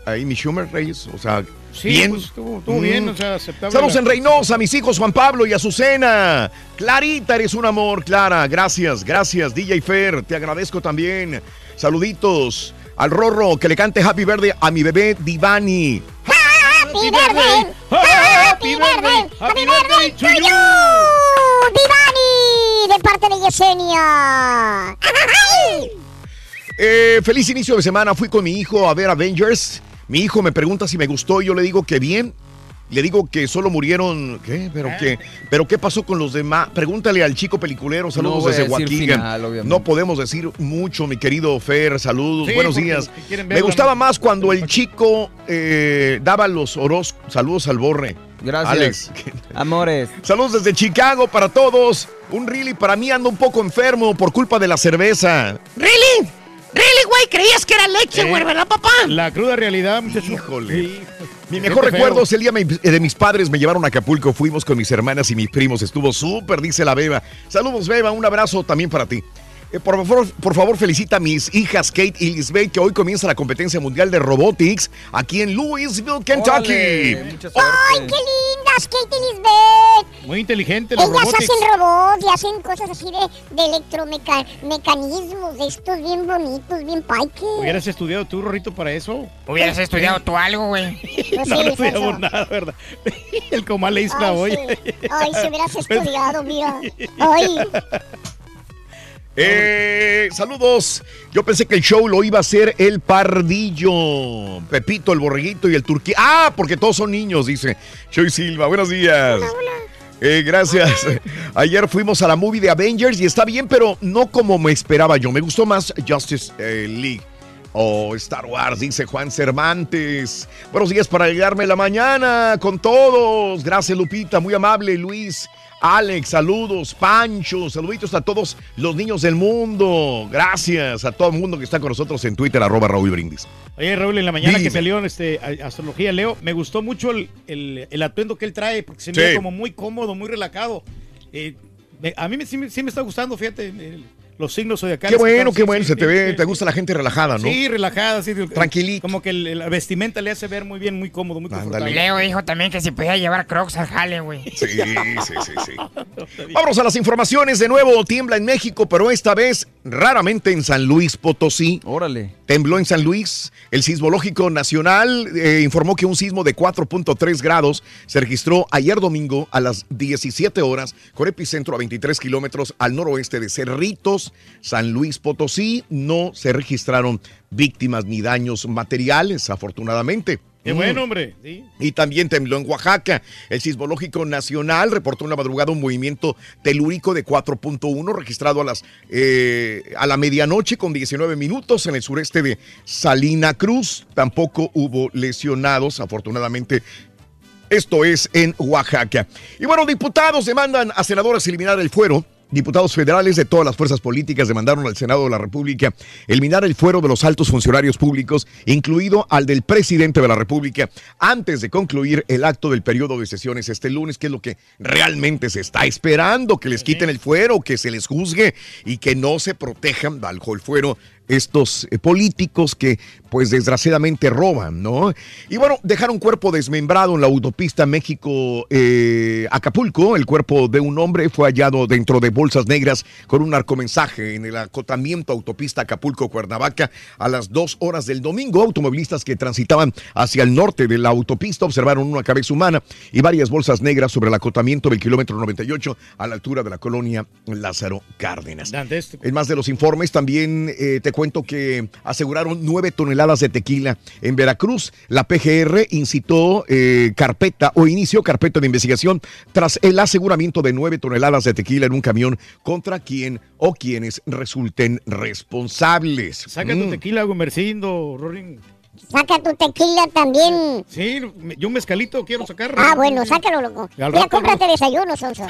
Amy Schumer, Reyes. O sea, Sí, bien. pues, estuvo, estuvo bien, Mm. o sea, aceptable. Saludos la- en Reynosa, a mis hijos Juan Pablo y Azucena. Clarita, eres un amor, Clara. Gracias, gracias. DJ Fer, te agradezco también. Saluditos al Rorro, que le cante Happy Verde a mi bebé Divani. Happy birthday, happy birthday, happy to you, Divani, de parte de Yesenia. Eh, feliz inicio de semana. Fui con mi hijo a ver Avengers. Mi hijo me pregunta si me gustó y yo le digo que bien. Le digo que solo murieron. ¿Qué? ¿Pero qué? ¿Pero qué pasó con los demás? Pregúntale al chico peliculero. Saludos desde obviamente. No podemos decir mucho, mi querido Fer. Saludos, Sí, buenos días. Me la- gustaba más cuando el chico eh, daba los oros. Saludos al borre. Gracias. Alex. Amores. Saludos desde Chicago para todos. Un really para mí ando un poco enfermo por culpa de la cerveza. ¿Really? ¿Really, güey? Creías que era leche, Eh, güey, ¿verdad, papá? La cruda realidad, muchacho. Híjole. Mi Qué mejor feo. recuerdo es el día me- de mis padres me llevaron a Acapulco, fuimos con mis hermanas y mis primos, estuvo súper, dice la Beba. Saludos, Beba, un abrazo también para ti. Eh, por, favor, por favor, felicita a mis hijas Kate y Lisbeth, que hoy comienza la competencia mundial de robotics aquí en Louisville, Kentucky. ¡Ay, qué lindas, Kate y Lisbeth! Muy inteligente los Ellas robotics. hacen robots y hacen cosas así de, de electromecanismos, de estos bien bonitos, bien paiques. ¿Hubieras estudiado tú, Rorrito, para eso? Hubieras estudiado tú algo, güey. Pues no, sí, no estudiamos nada, ¿verdad? El comal le hizo olla. sí. Ay, si hubieras estudiado, mira. Ay, Eh, saludos. Yo pensé que el show lo iba a hacer el Pardillo, Pepito, el Borreguito y el Turquí. Ah, porque todos son niños, dice Joy Silva. Buenos días. Eh, gracias. Ayer fuimos a la movie de Avengers y está bien, pero no como me esperaba yo. Me gustó más Justice eh, League. O Star Wars, dice Juan Cervantes. Buenos días para llegarme la mañana con todos. Gracias, Lupita. Muy amable, Luis. Alex, saludos. Pancho, saluditos a todos los niños del mundo. Gracias a todo el mundo que está con nosotros en Twitter, arroba Raúl Brindis. Oye, Raúl, en la mañana Dime. que salió en este, Astrología Leo, me gustó mucho el, el- el atuendo que él trae, porque se Sí. mira como muy cómodo, muy relajado. Eh, a mí me- sí, me- sí me está gustando, fíjate, el- los signos zodiacales. Qué bueno, qué bueno. sí, Se sí, te ve, sí, te gusta la gente relajada, ¿no? Sí, relajada, sí. Tranquilito. Como que el- la vestimenta le hace ver muy bien, muy cómodo, muy confortable. Leo dijo también que si podía llevar crocs al jale, güey. Sí, sí, sí, sí. Vámonos a las informaciones. De nuevo, tiembla en México, pero esta vez raramente en San Luis Potosí. Órale. Tembló en San Luis. El Sismológico Nacional eh, informó que un sismo de 4.3 grados se registró ayer domingo a las 17 horas con epicentro a 23 kilómetros al noroeste de Cerritos, San Luis Potosí. No se registraron víctimas ni daños materiales, afortunadamente. Qué Mm. bueno, hombre. Sí. Y también tembló en Oaxaca. El Sismológico Nacional reportó en la madrugada un movimiento telúrico de 4.1 registrado a, las, eh, a la medianoche con 19 minutos en el sureste de Salina Cruz. Tampoco hubo lesionados, afortunadamente. Esto es en Oaxaca. Y bueno, diputados demandan a senadores eliminar el fuero. Diputados federales de todas las fuerzas políticas demandaron al Senado de la República eliminar el fuero de los altos funcionarios públicos, incluido al del presidente de la República, antes de concluir el acto del periodo de sesiones este lunes, que es lo que realmente se está esperando, que les quiten el fuero, que se les juzgue y que no se protejan bajo el fuero estos eh, políticos que pues desgraciadamente roban, ¿no? Y bueno, dejaron cuerpo desmembrado en la autopista México-Acapulco. el cuerpo de un hombre fue hallado dentro de bolsas negras con un narcomensaje en el acotamiento autopista Acapulco-Cuernavaca a las dos horas del domingo. Automovilistas que transitaban hacia el norte de la autopista observaron una cabeza humana y varias bolsas negras sobre el acotamiento del kilómetro 98 a la altura de la colonia Lázaro Cárdenas. En más de los informes, también eh, te cuento que aseguraron nueve toneladas de tequila en Veracruz. La PGR incitó eh, carpeta o inició carpeta de investigación tras el aseguramiento de nueve toneladas de tequila en un camión contra quien o quienes resulten responsables. Saca tu Mm. tequila, Gomercindo, Rorín. Saca tu tequila también. Sí, yo un mezcalito quiero sacar. Ah, bueno, sácalo, loco. Y al Mira, rato, cómprate desayuno, Sonso.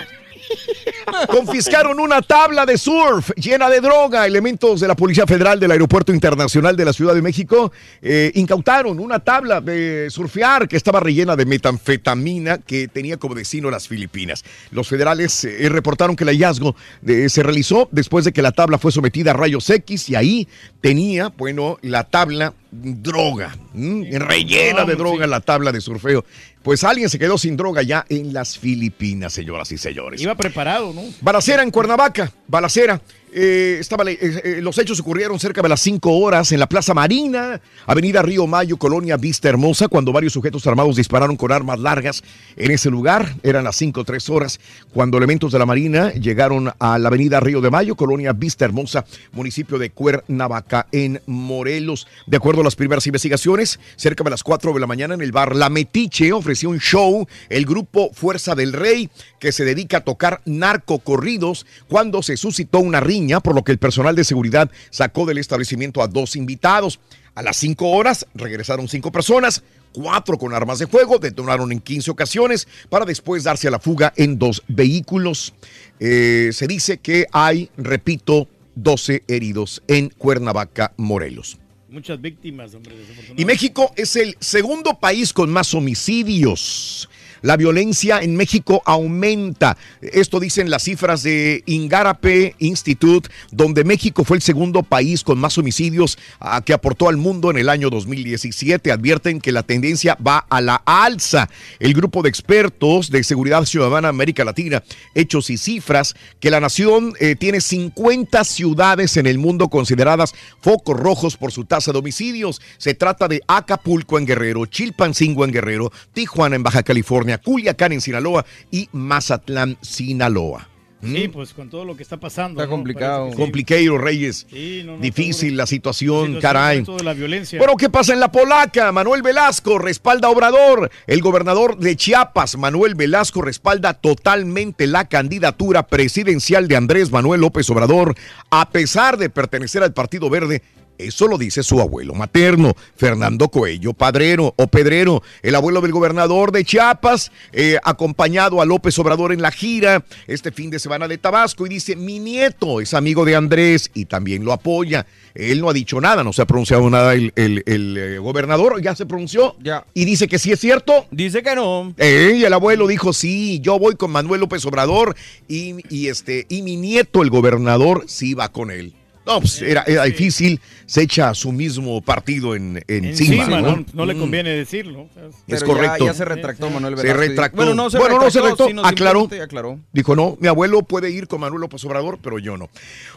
Confiscaron una tabla de surf llena de droga. Elementos de la Policía Federal del Aeropuerto Internacional de la Ciudad de México eh, incautaron una tabla de surfear que estaba rellena de metanfetamina que tenía como destino las Filipinas. Los federales eh, reportaron que el hallazgo de- se realizó después de que la tabla fue sometida a rayos X y ahí tenía, bueno, la tabla droga, rellena de droga la tabla de surfeo. Pues alguien se quedó sin droga ya en las Filipinas, señoras y señores. Iba preparado, ¿no? Balacera en Cuernavaca, balacera. Eh, estaba, eh, eh, los hechos ocurrieron cerca de las 5 horas en la Plaza Marina, Avenida Río Mayo, Colonia Vista Hermosa, cuando varios sujetos armados dispararon con armas largas en ese lugar. Eran las 5 o 3 horas cuando elementos de la Marina llegaron a la Avenida Río de Mayo, Colonia Vista Hermosa, municipio de Cuernavaca, en Morelos. De acuerdo a las primeras investigaciones, cerca de las 4 de la mañana en el bar La Metiche ofreció un show el grupo Fuerza del Rey, que se dedica a tocar narcocorridos, cuando se suscitó una riña, por lo que el personal de seguridad sacó del establecimiento a dos invitados. A las 5 horas regresaron cinco personas, cuatro con armas de fuego, detonaron en 15 ocasiones para después darse a la fuga en dos vehículos. Eh, se dice que hay, repito, 12 heridos en Cuernavaca, Morelos. Muchas víctimas, hombre. Y México es el segundo país con más homicidios. La violencia en México aumenta. Esto dicen las cifras de Ingarape Institute, donde México fue el segundo país con más homicidios ah, que aportó al mundo en el año 2017. Advierten que la tendencia va a la alza. El grupo de expertos de seguridad ciudadana América Latina, hechos y cifras, que la nación eh, tiene 50 ciudades en el mundo consideradas focos rojos por su tasa de homicidios. Se trata de Acapulco en Guerrero, Chilpancingo en Guerrero, Tijuana en Baja California, Culiacán en Sinaloa y Mazatlán, Sinaloa. Sí, pues con todo lo que está pasando. Está ¿no? complicado. Sí. Complicado, Reyes. Sí, no, no, Difícil la situación, Situación, caray. de la violencia. Bueno, ¿qué pasa en la polaca? Manuel Velasco respalda a Obrador. El gobernador de Chiapas, Manuel Velasco, respalda totalmente la candidatura presidencial de Andrés Manuel López Obrador, a pesar de pertenecer al Partido Verde Eso lo dice su abuelo materno, Fernando Coello Padrero o Pedrero, el abuelo del gobernador de Chiapas, eh, acompañado a López Obrador en la gira este fin de semana de Tabasco y dice, mi nieto es amigo de Andrés y también lo apoya. Él no ha dicho nada, no se ha pronunciado nada el, el- el, eh, gobernador, ya se pronunció Ya. y dice que sí es cierto. Dice que no. Eh, y el abuelo dijo, sí, yo voy con Manuel López Obrador y, y este, y mi nieto, el gobernador, sí va con él. No, pues era, era difícil, se echa a su mismo partido en, encima. Encima, ¿no? no, no le Mm. conviene decirlo. Es Pero correcto. Ya, se retractó Manuel Se Velasco. retractó. Bueno, no se Bueno, retractó, no se retractó, sino aclaró. aclaró. Dijo, no, mi abuelo puede ir con Manuel López Obrador, pero yo no.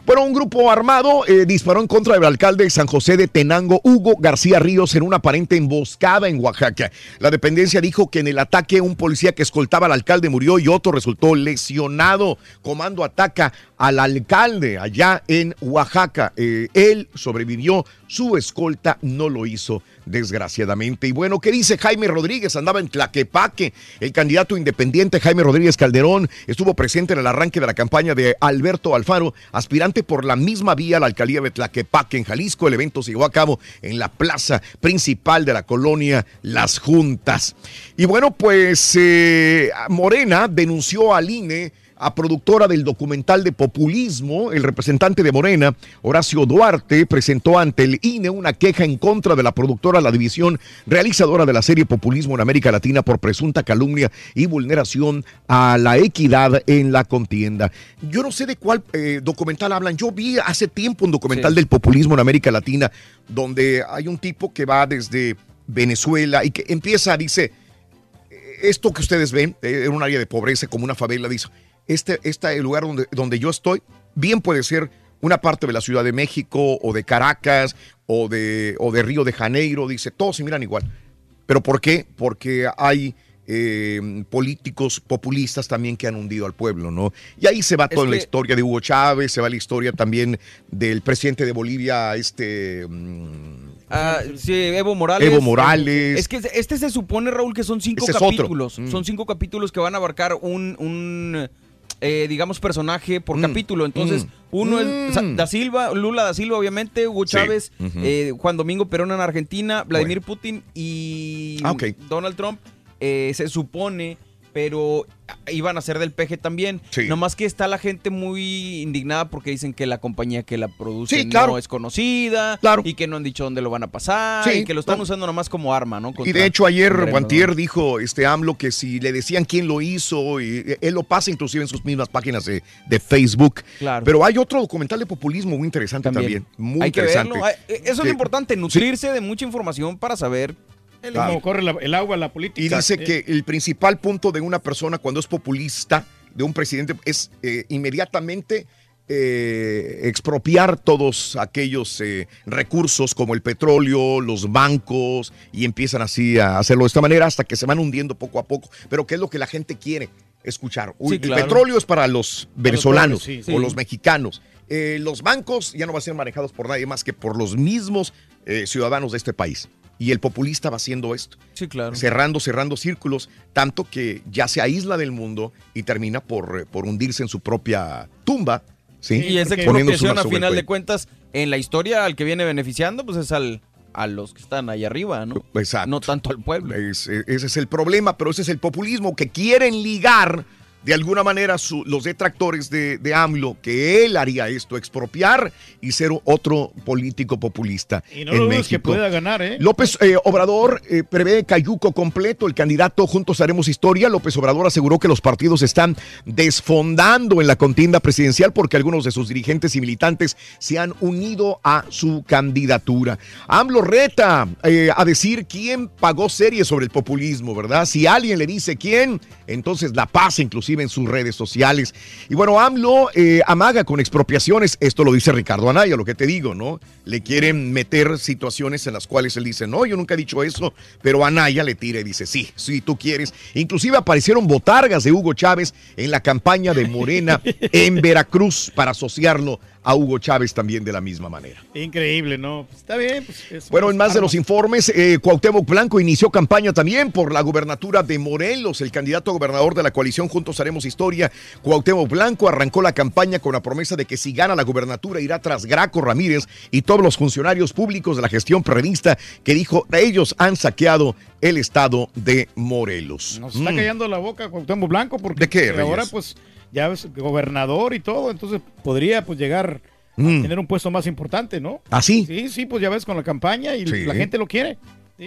Bueno, un grupo armado eh, disparó en contra del alcalde de San José de Tenango, Hugo García Ríos, en una aparente emboscada en Oaxaca. La dependencia dijo que en el ataque un policía que escoltaba al alcalde murió y otro resultó lesionado. Comando ataca al alcalde allá en Oaxaca. Eh, él sobrevivió, su escolta no lo hizo, desgraciadamente. Y bueno, ¿qué dice Jaime Rodríguez? Andaba en Tlaquepaque. El candidato independiente Jaime Rodríguez Calderón estuvo presente en el arranque de la campaña de Alberto Alfaro, aspirante por la misma vía a la alcaldía de Tlaquepaque, en Jalisco. El evento se llevó a cabo en la plaza principal de la colonia Las Juntas. Y bueno, pues eh, Morena denunció al INE a productora del documental de populismo, el representante de Morena, Horacio Duarte, presentó ante el INE una queja en contra de la productora, la división realizadora de la serie Populismo en América Latina por presunta calumnia y vulneración a la equidad en la contienda. Yo no sé de cuál eh, documental hablan. Yo vi hace tiempo un documental Sí. del populismo en América Latina, donde hay un tipo que va desde Venezuela y que empieza, dice, esto que ustedes ven eh, en un área de pobreza como una favela, dice, este, este lugar donde, donde yo estoy, bien puede ser una parte de la Ciudad de México o de Caracas o de, o de Río de Janeiro, dice, todos se miran igual. ¿Pero por qué? Porque hay eh, políticos populistas también que han hundido al pueblo, ¿no? Y ahí se va Es toda la historia de Hugo Chávez, se va la historia también del presidente de Bolivia, este... mm, Ah, sí, Evo Morales. Evo Morales. Es que este se supone, Raúl, que son cinco Ese es otro. capítulos. Mm. Son cinco capítulos que van a abarcar un, un, eh, digamos, personaje por Mm. capítulo. Entonces, Mm. uno es Mm. Da Silva, Lula Da Silva, obviamente, Hugo Sí. Chávez, eh, Juan Domingo Perón en Argentina, Vladimir Putin y Ah. Donald Trump. eh, se supone, pero iban a ser del PG también. Sí. Nomás que está la gente muy indignada porque dicen que la compañía que la produce Sí, claro. no es conocida Claro. y que no han dicho dónde lo van a pasar Sí, y que lo están no. usando nomás como arma, ¿no? Y de hecho ayer Guantier dijo este AMLO que si le decían quién lo hizo, y eh, él lo pasa inclusive en sus mismas páginas de, de Facebook. Claro. Pero hay otro documental de populismo muy interesante también. También. Muy Hay que interesante. verlo. Eh, Eso es lo importante, nutrirse de mucha información para saber. Es Claro. corre la- el agua, la política. Y dice Eh, que el principal punto de una persona cuando es populista, de un presidente, es eh, inmediatamente eh, expropiar todos aquellos eh, recursos como el petróleo, los bancos, y empiezan así a hacerlo de esta manera hasta que se van hundiendo poco a poco. Pero ¿qué es lo que la gente quiere escuchar? Uy, Sí, claro. El petróleo es para los venezolanos sí, o los mexicanos. Eh, los bancos ya no van a ser manejados por nadie más que por los mismos eh, ciudadanos de este país. Y el populista va haciendo esto Sí, claro. cerrando, cerrando círculos, tanto que ya se aísla del mundo y termina por, eh, por hundirse en su propia tumba. ¿sí? Y esa expropiación, a final de cuentas, en la historia, al que viene beneficiando, pues es al a los que están ahí arriba, ¿no? Exacto. No tanto al pueblo. Es- eh, ese es el problema, pero ese es el populismo que quieren ligar de alguna manera su- los detractores de, de AMLO, que él haría esto, expropiar y ser otro político populista Y no en lo México. que pueda ganar, ¿eh? López eh, Obrador eh, prevé cayuco completo. El candidato Juntos Haremos Historia, López Obrador, aseguró que los partidos están desfondando en la contienda presidencial porque algunos de sus dirigentes y militantes se han unido a su candidatura. AMLO reta eh, a decir quién pagó series sobre el populismo, ¿verdad? Si alguien le dice quién, entonces la pasa inclusive en sus redes sociales. Y bueno, AMLO eh, amaga con expropiaciones. Esto lo dice Ricardo Anaya, lo que te digo, ¿no? Le quieren meter situaciones en las cuales él dice, no, yo nunca he dicho eso, pero Anaya le tira y dice, sí, sí, tú quieres. Inclusive aparecieron botargas de Hugo Chávez en la campaña de Morena en Veracruz para asociarlo a Hugo Chávez también de la misma manera. Increíble, ¿no? Pues está bien. Pues, es- Bueno, en más de los informes, eh, Cuauhtémoc Blanco inició campaña también por la gubernatura de Morelos. El candidato a gobernador de la coalición Juntos Haremos Historia, Cuauhtémoc Blanco, arrancó la campaña con la promesa de que si gana la gubernatura irá tras Graco Ramírez y todos los funcionarios públicos de la gestión periodista que dijo ellos han saqueado el estado de Morelos. Nos está Mm. callando la boca Cuauhtémoc Blanco porque ¿De qué, ahora pues ya es gobernador y todo, entonces podría pues llegar Mm. a tener un puesto más importante, ¿no? ¿Ah, sí? Sí, sí, pues ya ves con la campaña y Sí. la gente lo quiere.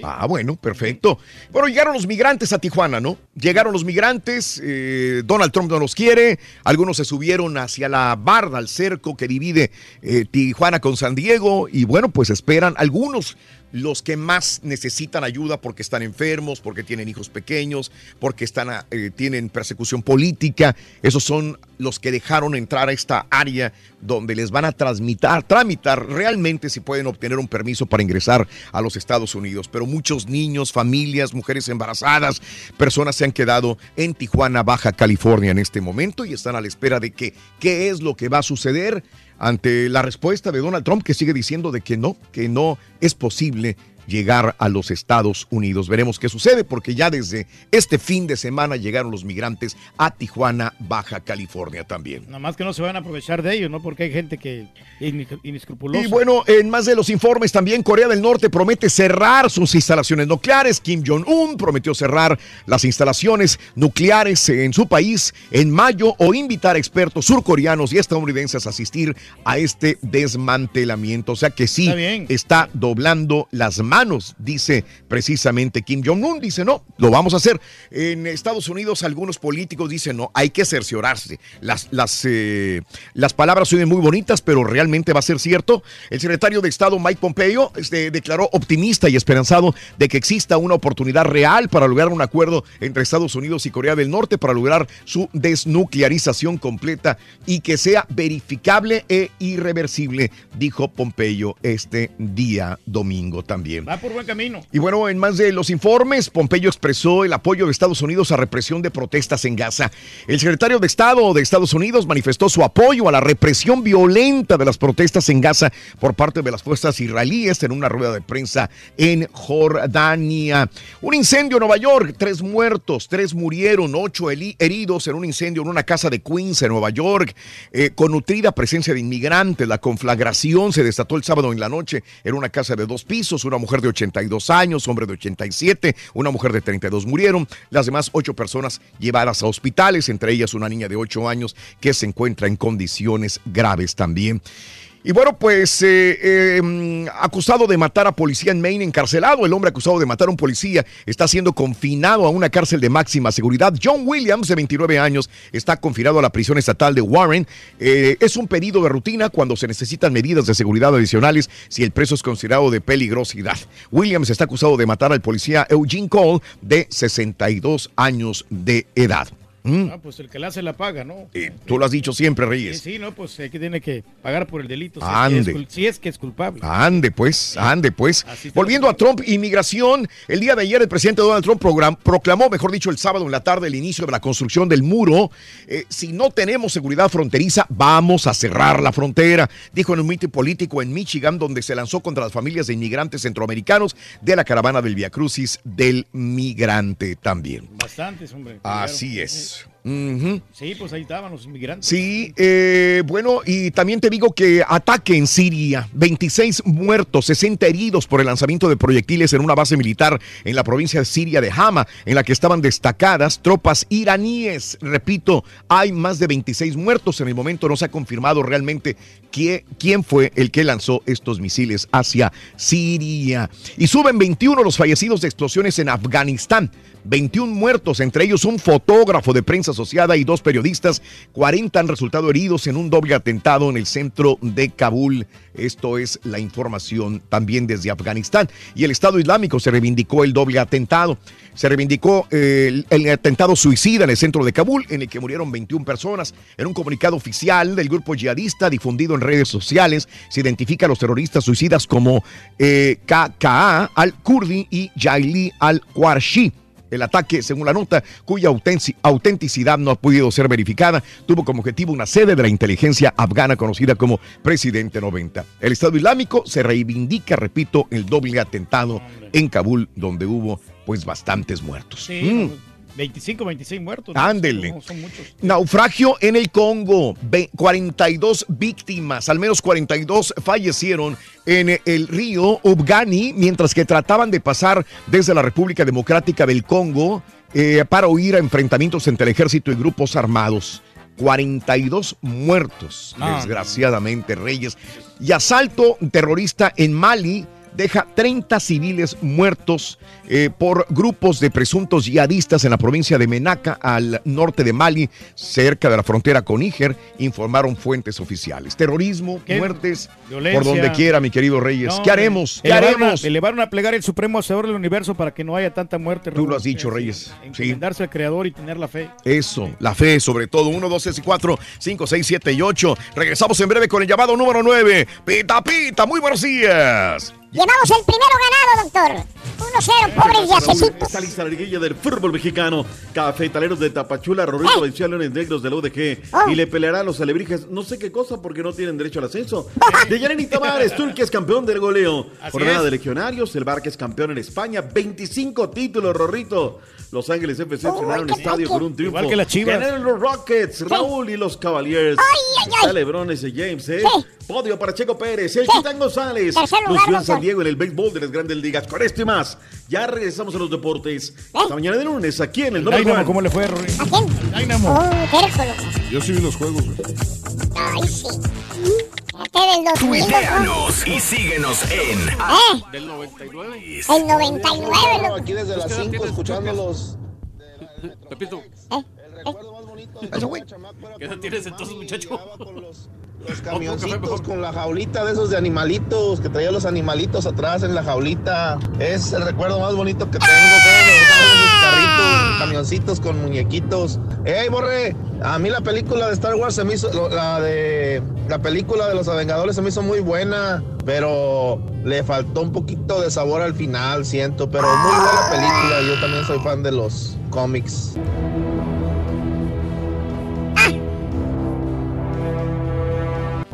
Ah, bueno, perfecto. Bueno, llegaron los migrantes a Tijuana, ¿no? Llegaron los migrantes, eh, Donald Trump no los quiere, algunos se subieron hacia la barda, al cerco que divide eh, Tijuana con San Diego y bueno, pues esperan algunos los que más necesitan ayuda porque están enfermos, porque tienen hijos pequeños, porque están, a- eh, tienen persecución política. Esos son los que dejaron entrar a esta área donde les van a transmitar, tramitar realmente si pueden obtener un permiso para ingresar a los Estados Unidos. Pero muchos niños, familias, mujeres embarazadas, personas se han quedado en Tijuana, Baja California en este momento y están a la espera de que qué es lo que va a suceder ante la respuesta de Donald Trump que sigue diciendo de que no, que no es posible llegar a los Estados Unidos. Veremos qué sucede porque ya desde este fin de semana llegaron los migrantes a Tijuana, Baja California también. Nada más que no se van a aprovechar de ellos, ¿no? Porque hay gente que in- inescrupulosa. Y bueno, en más de los informes también Corea del Norte promete cerrar sus instalaciones nucleares. Kim Jong-un prometió cerrar las instalaciones nucleares en su país en mayo o invitar a expertos surcoreanos y estadounidenses a asistir a este desmantelamiento. O sea que sí, Está bien. está doblando las manos, dice precisamente Kim Jong-un. Dice, no, lo vamos a hacer. En Estados Unidos algunos políticos dicen, no, hay que cerciorarse. Las, las, eh, las palabras son muy bonitas, pero realmente va a ser cierto. El secretario de Estado Mike Pompeo este, declaró optimista y esperanzado de que exista una oportunidad real para lograr un acuerdo entre Estados Unidos y Corea del Norte para lograr su desnuclearización completa y que sea verificable e irreversible, dijo Pompeo este día domingo también. Va por buen camino. Y bueno, en más de los informes, Pompeyo expresó el apoyo de Estados Unidos a represión de protestas en Gaza. El secretario de Estado de Estados Unidos manifestó su apoyo a la represión violenta de las protestas en Gaza por parte de las fuerzas israelíes en una rueda de prensa en Jordania. Un incendio en Nueva York, tres muertos, tres murieron, ocho heridos en un incendio en una casa de Queens en Nueva York, eh, con nutrida presencia de inmigrantes. La conflagración se desató el sábado en la noche en una casa de dos pisos. Una mujer de 82 años, hombre de 87, una mujer de 32 murieron. Las demás ocho personas llevadas a hospitales, entre ellas una niña de 8 años que se encuentra en condiciones graves también. Y bueno, pues eh, eh, mm, acusado de matar a policía en Maine, encarcelado. El hombre acusado de matar a un policía está siendo confinado a una cárcel de máxima seguridad. John Williams, de 29 años, está confinado a la prisión estatal de Warren. Eh, es un pedido de rutina cuando se necesitan medidas de seguridad adicionales si el preso es considerado de peligrosidad. Williams está acusado de matar al policía Eugene Cole, de 62 años de edad. Mm, Ah, pues el que la hace la paga, ¿no? eh, tú lo has dicho siempre, Sí, Reyes. sí, no, pues el que tiene que pagar por el delito. Si, Ande. Es, que es, cul- si es que es culpable. Ande pues, ande pues. Volviendo a Trump, inmigración. El día de ayer el presidente Donald Trump proclamó, mejor dicho, el sábado en la tarde, el inicio de la construcción del muro. Eh, si no tenemos seguridad fronteriza, vamos a cerrar la frontera, dijo en un mitin político en Michigan, donde se lanzó contra las familias de inmigrantes centroamericanos de la caravana del Via Crucis del migrante también. Bastantes, hombre. Así es. difícil. Sí, pues ahí estaban los inmigrantes. Sí, eh, bueno, y también te digo que ataque en Siria, 26 muertos, 60 heridos por el lanzamiento de proyectiles en una base militar en la provincia de Siria de Hama, en la que estaban destacadas tropas iraníes. Repito, hay más de 26 muertos. En el momento no se ha confirmado realmente quién, quién fue el que lanzó estos misiles hacia Siria. Y suben 21 los fallecidos de explosiones en Afganistán. 21 muertos, entre ellos un fotógrafo de prensa asociada y dos periodistas. 40 han resultado heridos en un doble atentado en el centro de Kabul. Esto es la información también desde Afganistán. Y el Estado Islámico se reivindicó el doble atentado. Se reivindicó eh, el, atentado suicida en el centro de Kabul, en el que murieron 21 personas. En un comunicado oficial del grupo yihadista difundido en redes sociales, se identifica a los terroristas suicidas como eh, KKA al-Kurdi y Jaili al-Qurshi. El ataque, según la nota, cuya autenticidad no ha podido ser verificada, tuvo como objetivo una sede de la inteligencia afgana conocida como Presidente 90. El Estado Islámico se reivindica, repito, el doble atentado en Kabul, donde hubo pues bastantes muertos. Sí, Mm. No, 25, 26 muertos. Ándele. No, son muchos. Naufragio en el Congo. Ve- 42 víctimas, al menos 42 fallecieron en el río Ubgani mientras que trataban de pasar desde la República Democrática del Congo eh, para huir a enfrentamientos entre el ejército y grupos armados. 42 muertos, No. desgraciadamente, Reyes. Y asalto terrorista en Mali deja 30 civiles muertos eh, por grupos de presuntos yihadistas en la provincia de Menaca, al norte de Mali, cerca de la frontera con Níger, informaron fuentes oficiales. Terrorismo, ¿Qué? muertes, Violencia. por donde quiera, mi querido Reyes. No, ¿Qué haremos? ¿Qué elevaron a- haremos? elevaron a plegar el supremo hacedor del universo para que no haya tanta muerte. Tú lo has dicho, Reyes. Sí. Encomendarse al creador y tener la fe. Eso, la fe sobre todo. 1, 2, 3 y 4, 5, 6, 7 y 8. Regresamos en breve con el llamado número 9. Pita, pita, muy buenos días. Llevamos el primero ganado, doctor. 1-0, pobres yacecitos. Esta lista liguilla del fútbol mexicano. Cafetaleros de Tapachula, Rorrito venció a Leones Negros de la UDG y le peleará a los alebrijes no sé qué cosa porque no tienen derecho al ascenso. De Yaneni Tavares, Turquía es campeón del goleo. Así Jornada es. de Legionarios, el Barca es campeón en España. 25 títulos, Rorrito. Los Ángeles FC estrenaron estadio con un triunfo. Igual que las Chivas. Ganaron los Rockets, Raúl y los Cavaliers. Está Lebron ese James, ¿eh? Podio para Checo Pérez, el Titán González. Tercer lugar. San Diego en el béisbol de las grandes ligas. Con esto y más, ya regresamos a los deportes. Hasta mañana de lunes, aquí en el Number Dynamo. ¿cómo le fue, Rory? ¿A quién? Dynamo. Oh. Yo sí vi los juegos, güey. Ay, sí. Del 2000, loco. Tuiteanos y síguenos en ¿Eh? del 99. El 99, loco. Aquí desde las 5 escuchándolos. Pepito. ¿Qué edad tienes entonces, muchacho? Los camioncitos con la jaulita de esos de animalitos, que traía los animalitos atrás en la jaulita. Es el recuerdo más bonito que tengo. Todos los carritos, camioncitos con muñequitos. ¡Ey, Borre! A mí la película de Star Wars se me hizo, la de la película de los Avengadores se me hizo muy buena, pero le faltó un poquito de sabor al final, siento. Pero muy buena película. Yo también soy fan de los cómics.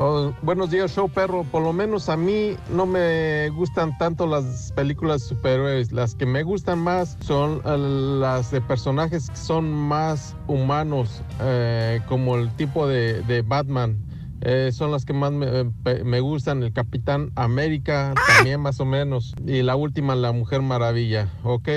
Oh, buenos días, show perro. Por lo menos a mí no me gustan tanto las películas superhéroes. Las que me gustan más son eh, las de personajes que son más humanos, eh, como el tipo de, Batman. Eh, son las que más me, me gustan. El Capitán América también más o menos. Y la última, la Mujer Maravilla. ¿Ok?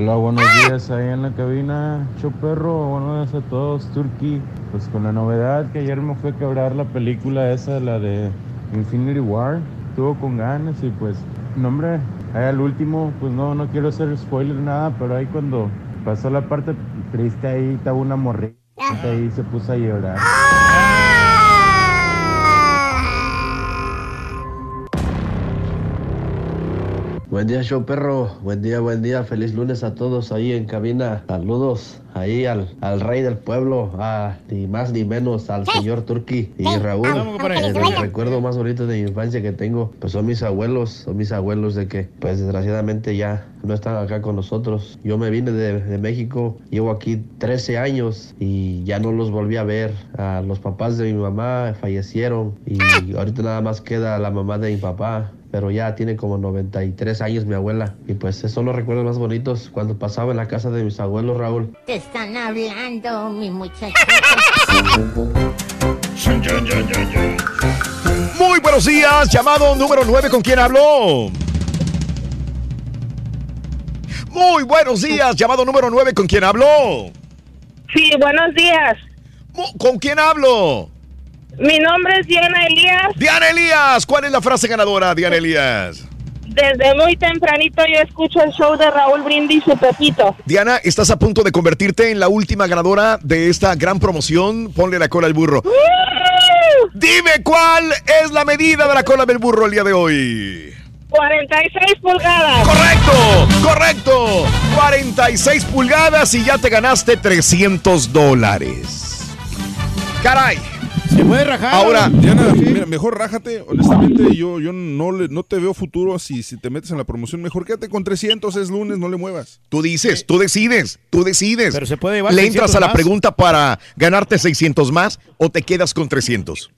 Hola, buenos días ahí en la cabina, Choperro, buenos días a todos, Turkey. Pues con la novedad que ayer me fue a quebrar la película esa, la de Infinity War, estuvo con ganas y pues, no hombre, ahí al último, pues no, no quiero hacer spoiler nada, pero ahí cuando pasó la parte triste ahí estaba una morrita ahí se puso a llorar. Buen día, show perro. Buen día, buen día. Feliz lunes a todos ahí en cabina. Saludos ahí al, al rey del pueblo, a, ni más ni menos al señor Turki y Raúl. Vamos, compadre. El, recuerdo más bonito de mi infancia que tengo, pues son mis abuelos, son mis abuelos de que, pues desgraciadamente ya no están acá con nosotros. Yo me vine de, de México, llevo aquí 13 años y ya no los volví a ver. A los papás de mi mamá fallecieron y ahorita nada más queda la mamá de mi papá pero ya tiene como 93 años mi abuela. Y pues esos son los recuerdos más bonitos cuando pasaba en la casa de mis abuelos, Raúl. Te están hablando, mi muchacho. Muy buenos días, llamado número 9, ¿con quién habló? Muy buenos días, llamado número 9, ¿con quién habló? Sí, buenos días. ¿Con quién hablo? Mi nombre es Diana Elías. Diana Elías, ¿cuál es la frase ganadora, Diana Elías? Desde muy tempranito yo escucho el show de Raúl Brindis y Pepito. Diana, estás a punto de convertirte en la última ganadora de esta gran promoción. Ponle la cola al burro. Dime cuál es la medida de la cola del burro el día de hoy. 46 pulgadas. Correcto, correcto. 46 pulgadas y ya te ganaste 300 dólares. Caray, Se puede rajar. Ahora, Diana, mira, mejor rájate. Honestamente, yo, yo no, le, no te veo futuro si, si te metes en la promoción. Mejor quédate con 300, es lunes, no le muevas. Tú dices, tú decides, tú decides. Pero se puede llevar ¿Le entras 600 a la más. pregunta para ganarte 600 más o te quedas con 300?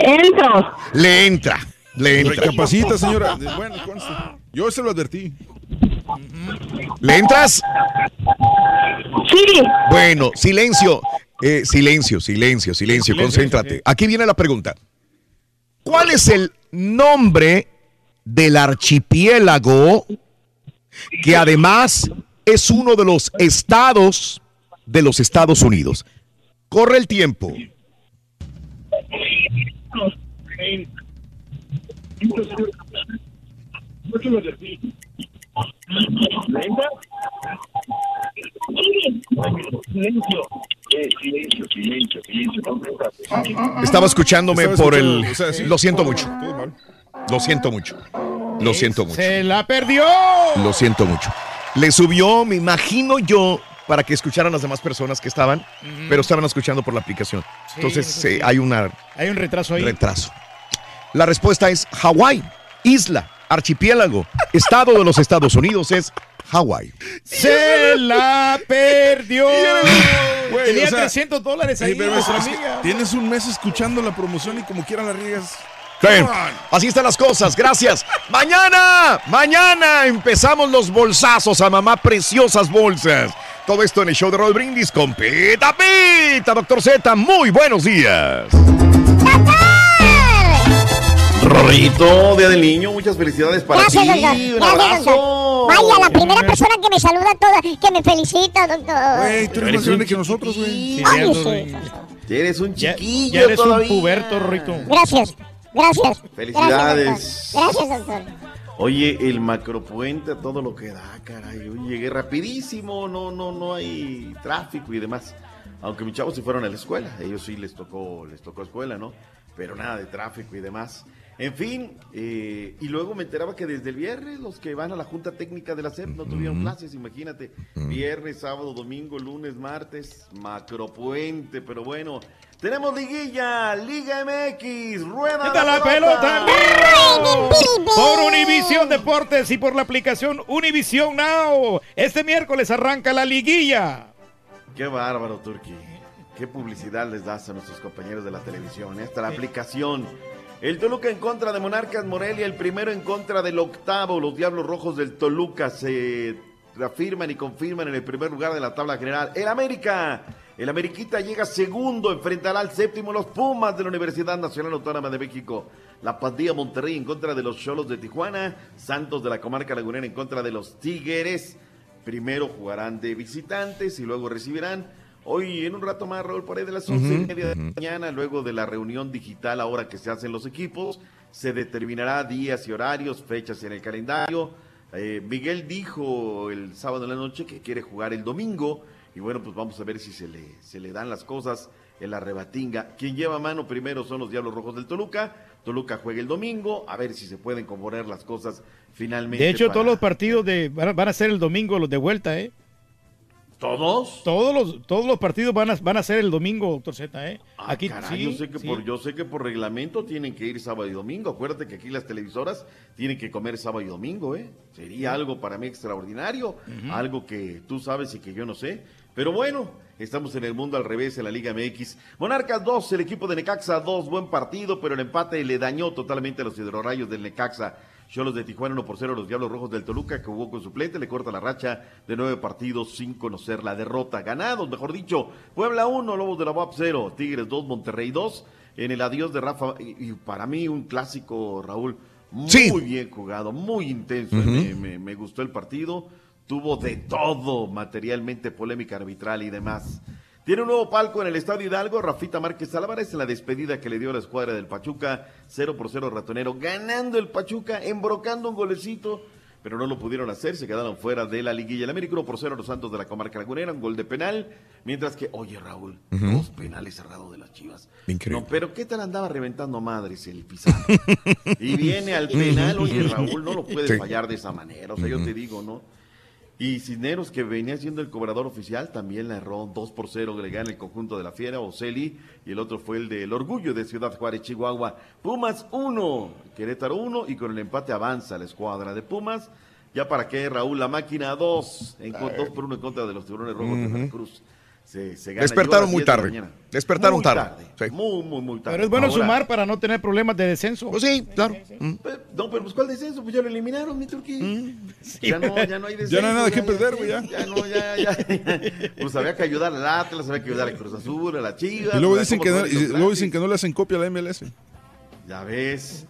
Entro. Le entra, le entra. Recapacita, señora. Bueno, consta. Yo se lo advertí. ¿Le entras? Sí. Bueno, silencio. Eh, silencio, silencio, silencio, concéntrate. Aquí viene la pregunta. ¿Cuál es el nombre del archipiélago que además es uno de los estados de los Estados Unidos? Corre el tiempo. Estaba escuchándome Estaba por escuchando, el... o sea, sí. Lo siento mucho. Lo siento mucho. Lo siento mucho. Se la perdió. Lo siento mucho. Le subió, me imagino yo, para que escucharan las demás personas que estaban, pero estaban escuchando por la aplicación. Sí, Entonces eh, hay una Hay un retraso ahí. retraso. La respuesta es Hawái, isla, archipiélago, estado de los Estados Unidos es Hawái. Se la perdió. Güey, Tenía o sea, 300 dólares ahí, pero nuestra amiga. Tienes un mes escuchando la promoción y como quiera la riegas. Bien, así están las cosas, gracias. Mañana, mañana empezamos los bolsazos a mamá preciosas bolsas. Todo esto en el show de Roll Brindis con Pita Pita, doctor Z. Muy buenos días. Rorrito, Día del Niño, muchas felicidades para Gracias, ti. doctor. Un Gracias, abrazo. doctor. Vaya, la primera persona que me saluda toda, que me felicita, doctor. Güey, tú eres más grande que nosotros, güey. Eres un chiquillo ya eres todavía. un puberto, Rito. Gracias, gracias. Felicidades. Gracias, doctor. Gracias, doctor. Oye, el macropuente, todo lo que da, caray. Yo llegué rapidísimo, no, no, no hay tráfico y demás. Aunque mis chavos se fueron a la escuela, ellos sí les tocó, les tocó escuela, ¿no? Pero nada de tráfico y demás. En fin, eh, y luego me enteraba que desde el viernes los que van a la Junta Técnica de la SEP no tuvieron clases, imagínate. Viernes, sábado, domingo, lunes, martes, macropuente, pero bueno. Tenemos liguilla, Liga MX, rueda ¡Quita la pelota! Por Univisión Deportes y por la aplicación Univisión Now. Este miércoles arranca la liguilla. Qué bárbaro, Turki. Qué publicidad les das a nuestros compañeros de la televisión. Esta la aplicación. El Toluca en contra de Monarcas Morelia, el primero en contra del octavo. Los Diablos Rojos del Toluca se reafirman y confirman en el primer lugar de la tabla general. El América. El Ameriquita llega segundo, enfrentará al séptimo los Pumas de la Universidad Nacional Autónoma de México. La Pandilla Monterrey en contra de los Cholos de Tijuana. Santos de la Comarca Lagunera en contra de los Tigres. Primero jugarán de visitantes y luego recibirán. Hoy en un rato más, Raúl, por ahí de las once y media de la mañana, luego de la reunión digital ahora que se hacen los equipos, se determinará días y horarios, fechas en el calendario. Eh, Miguel dijo el sábado en la noche que quiere jugar el domingo y bueno, pues vamos a ver si se le, se le dan las cosas en la rebatinga. Quien lleva mano primero son los Diablos Rojos del Toluca. Toluca juega el domingo, a ver si se pueden componer las cosas finalmente. De hecho, para- todos los partidos de, van, a, van a ser el domingo los de vuelta, ¿eh? ¿Todos? Todos los, todos los partidos van a, van a ser el domingo, doctor Z, ¿eh? Ah, Aquí caray, sí, yo, sé que sí. por, yo sé que por reglamento tienen que ir sábado y domingo. Acuérdate que aquí las televisoras tienen que comer sábado y domingo, ¿eh? Sería algo para mí extraordinario, algo que tú sabes y que yo no sé. Pero bueno, estamos en el mundo al revés en la Liga MX. Monarcas 2, el equipo de Necaxa 2, buen partido, pero el empate le dañó totalmente a los hidrorrayos del Necaxa. Cholos de Tijuana 1 por 0, los Diablos Rojos del Toluca, que jugó con suplente, le corta la racha de nueve partidos sin conocer la derrota. Ganados, mejor dicho, Puebla 1, Lobos de la UAP 0, Tigres 2, Monterrey 2. En el adiós de Rafa, y, y para mí un clásico, Raúl, muy Sí. bien jugado, muy intenso. Ujú. me, me- me gustó el partido, tuvo de todo, materialmente, polémica arbitral y demás. Tiene un nuevo palco en el Estadio Hidalgo, Rafita Márquez Álvarez en la despedida que le dio a la escuadra del Pachuca, 0 por 0 ratonero, ganando el Pachuca, embrocando un golecito, pero no lo pudieron hacer, se quedaron fuera de la liguilla. El América 1 por 0 los Santos de la Comarca Lagunera, un gol de penal, mientras que, oye Raúl, dos penales cerrados de las Chivas. Increíble. No, pero ¿qué tal andaba reventando madres el Pizarro? y viene al penal, oye Raúl, no lo puedes Sí. fallar de esa manera, o sea, yo te digo, ¿no? Y Cisneros, que venía siendo el cobrador oficial, también le erró 2 por 0, le gana el conjunto de la Fiera, Oceli, y el otro fue el del Orgullo de Ciudad Juárez, Chihuahua. Pumas 1, Querétaro 1, y con el empate avanza la escuadra de Pumas. Ya para qué, Raúl, la máquina 2, en 2 por 1 en contra de los tiburones rojos de. Veracruz. Se, se gana. Despertaron muy 10 de la tarde. Despertaron Muy tarde. Sí. Muy, muy, muy tarde. Pero es bueno Ahora- sumar para no tener problemas de descenso. Pues sí, claro. No, pero pues ¿cuál descenso? Pues ya lo eliminaron, mi Turquí. Mm. ya, no, ya no hay descenso. Ya no hay nada que perder, güey, ya. Ya no, ya, ya. Pues había que ayudar al Atlas, había que ayudar a Cruz Azul, a la Chivas. Y luego dicen ¿cómo que no, y luego dicen que no le hacen copia a la MLS. Ya ves.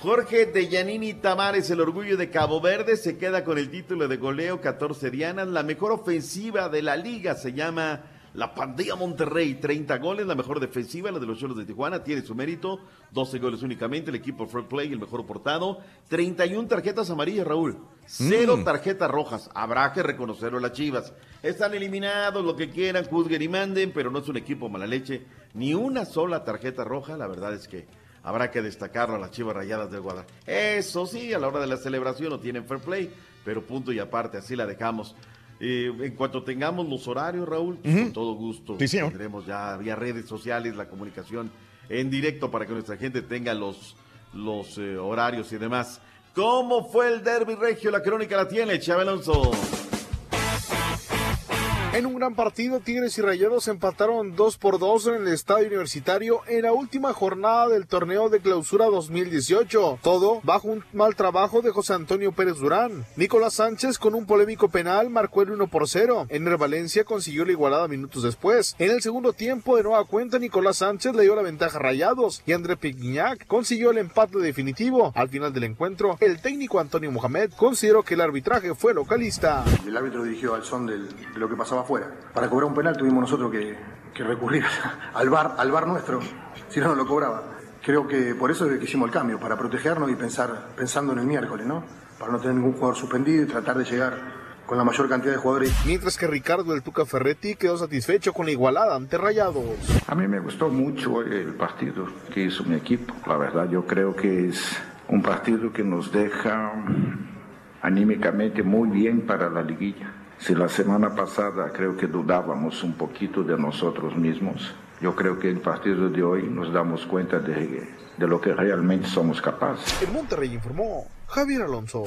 Jorge de Yanini Tamares, el orgullo de Cabo Verde, se queda con el título de goleo 14 dianas. La mejor ofensiva de la liga se llama la Pandilla Monterrey. 30 goles, la mejor defensiva, la de los Cholos de Tijuana, tiene su mérito. 12 goles únicamente, el equipo Fair Play, el mejor portado. 31 tarjetas amarillas, Raúl. Cero Mm. tarjetas rojas. Habrá que reconocerlo las Chivas. Están eliminados, lo que quieran, juzguen y manden, pero no es un equipo mala leche. Ni una sola tarjeta roja, la verdad es que habrá que destacarlo a las Chivas Rayadas del Guadalajara. Eso sí, a la hora de la celebración no tienen fair play, pero punto y aparte, así la dejamos. Eh, en cuanto tengamos los horarios, Raúl, pues, con todo gusto Sí, tendremos ya vía redes sociales la comunicación en directo para que nuestra gente tenga los, los eh, horarios y demás. ¿Cómo fue el derby regio? La crónica la tiene, Chávez Alonso. En un gran partido, Tigres y Rayados empataron 2 por 2 en el estadio universitario en la última jornada del torneo de clausura 2018. Todo bajo un mal trabajo de José Antonio Pérez Durán. Nicolás Sánchez con un polémico penal marcó el 1 por 0. Ener Valencia consiguió la igualada minutos después. En el segundo tiempo, de nueva cuenta, Nicolás Sánchez le dio la ventaja a Rayados y André Pignac consiguió el empate definitivo. Al final del encuentro, el técnico Antonio Mohamed consideró que el arbitraje fue localista. El árbitro dirigió al son de lo que pasaba afuera. Para cobrar un penal tuvimos nosotros que, que recurrir al bar, al bar nuestro, si no, no lo cobraba. Creo que por eso es que hicimos el cambio, para protegernos y pensar, pensando en el miércoles, ¿no? Para no tener ningún jugador suspendido y tratar de llegar con la mayor cantidad de jugadores. Mientras que Ricardo del Tuca Ferretti quedó satisfecho con la igualada ante Rayados. A mí me gustó mucho el partido que hizo mi equipo. La verdad, yo creo que es un partido que nos deja anímicamente muy bien para la liguilla. Si la semana pasada creo que dudábamos un poquito de nosotros mismos, yo creo que el partido de hoy nos damos cuenta de, de lo que realmente somos capaces. En Monterrey informó Javier Alonso.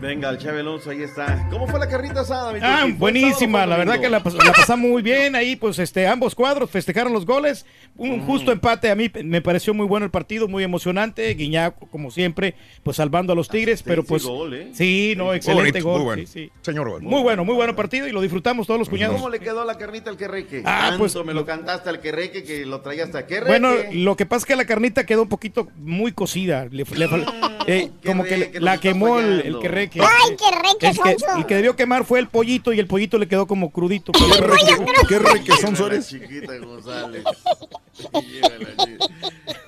Venga, el Chávez Alonso, ahí está. ¿Cómo fue la carrita asada, mi Ah, buenísima, la verdad que la, pas- la pasamos muy bien ahí, pues este, ambos cuadros festejaron los goles, Mm. un justo empate, a mí me pareció muy bueno el partido, muy emocionante, Guiñac como siempre, pues salvando a los Tigres, pero pues gol, ¿eh? sí, no, Muy excelente bonito, gol, muy bueno. sí, sí. Señor gol. Muy bueno, muy bueno partido y lo disfrutamos todos los cuñados. ¿Cómo le quedó la carnita al querreque? Ah, Tanto pues, me lo cantaste al querreque que lo traía hasta querreque. Bueno, lo que pasa es que la carnita quedó un poquito muy cocida. Le, le eh, como que que la quemó el, el fallando. querreque. Ay, querreque, Es que Sonso. el que debió quemar fue el pollito y el pollito le quedó como crudito. ¿Qué requesón Era la eres? chiquita González.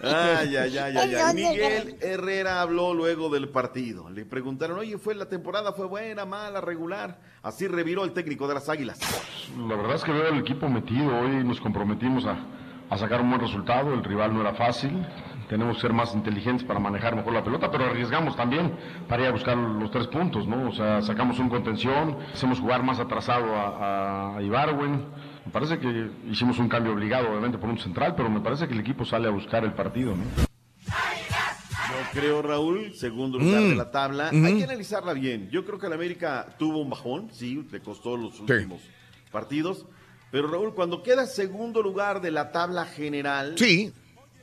Ay, ay, ay, ay, ay. Miguel Herrera habló luego del partido. Le preguntaron, oye, ¿fue la temporada fue buena, mala, regular? Así reviró el técnico de las Águilas. La verdad es que veo el equipo metido. Hoy nos comprometimos a, a sacar un buen resultado. El rival no era fácil. Tenemos que ser más inteligentes para manejar mejor la pelota, pero arriesgamos también para ir a buscar los tres puntos, ¿no? O sea, sacamos un contención, hacemos jugar más atrasado a, a, Ibarwen. Me parece que hicimos un cambio obligado, obviamente, por un central, pero me parece que el equipo sale a buscar el partido, ¿no? Yo creo, Raúl, segundo lugar Mm, de la tabla. Hay que analizarla bien. Yo creo que el América tuvo un bajón, sí, le costó los últimos partidos. Pero Raúl, cuando queda segundo lugar de la tabla general. Sí.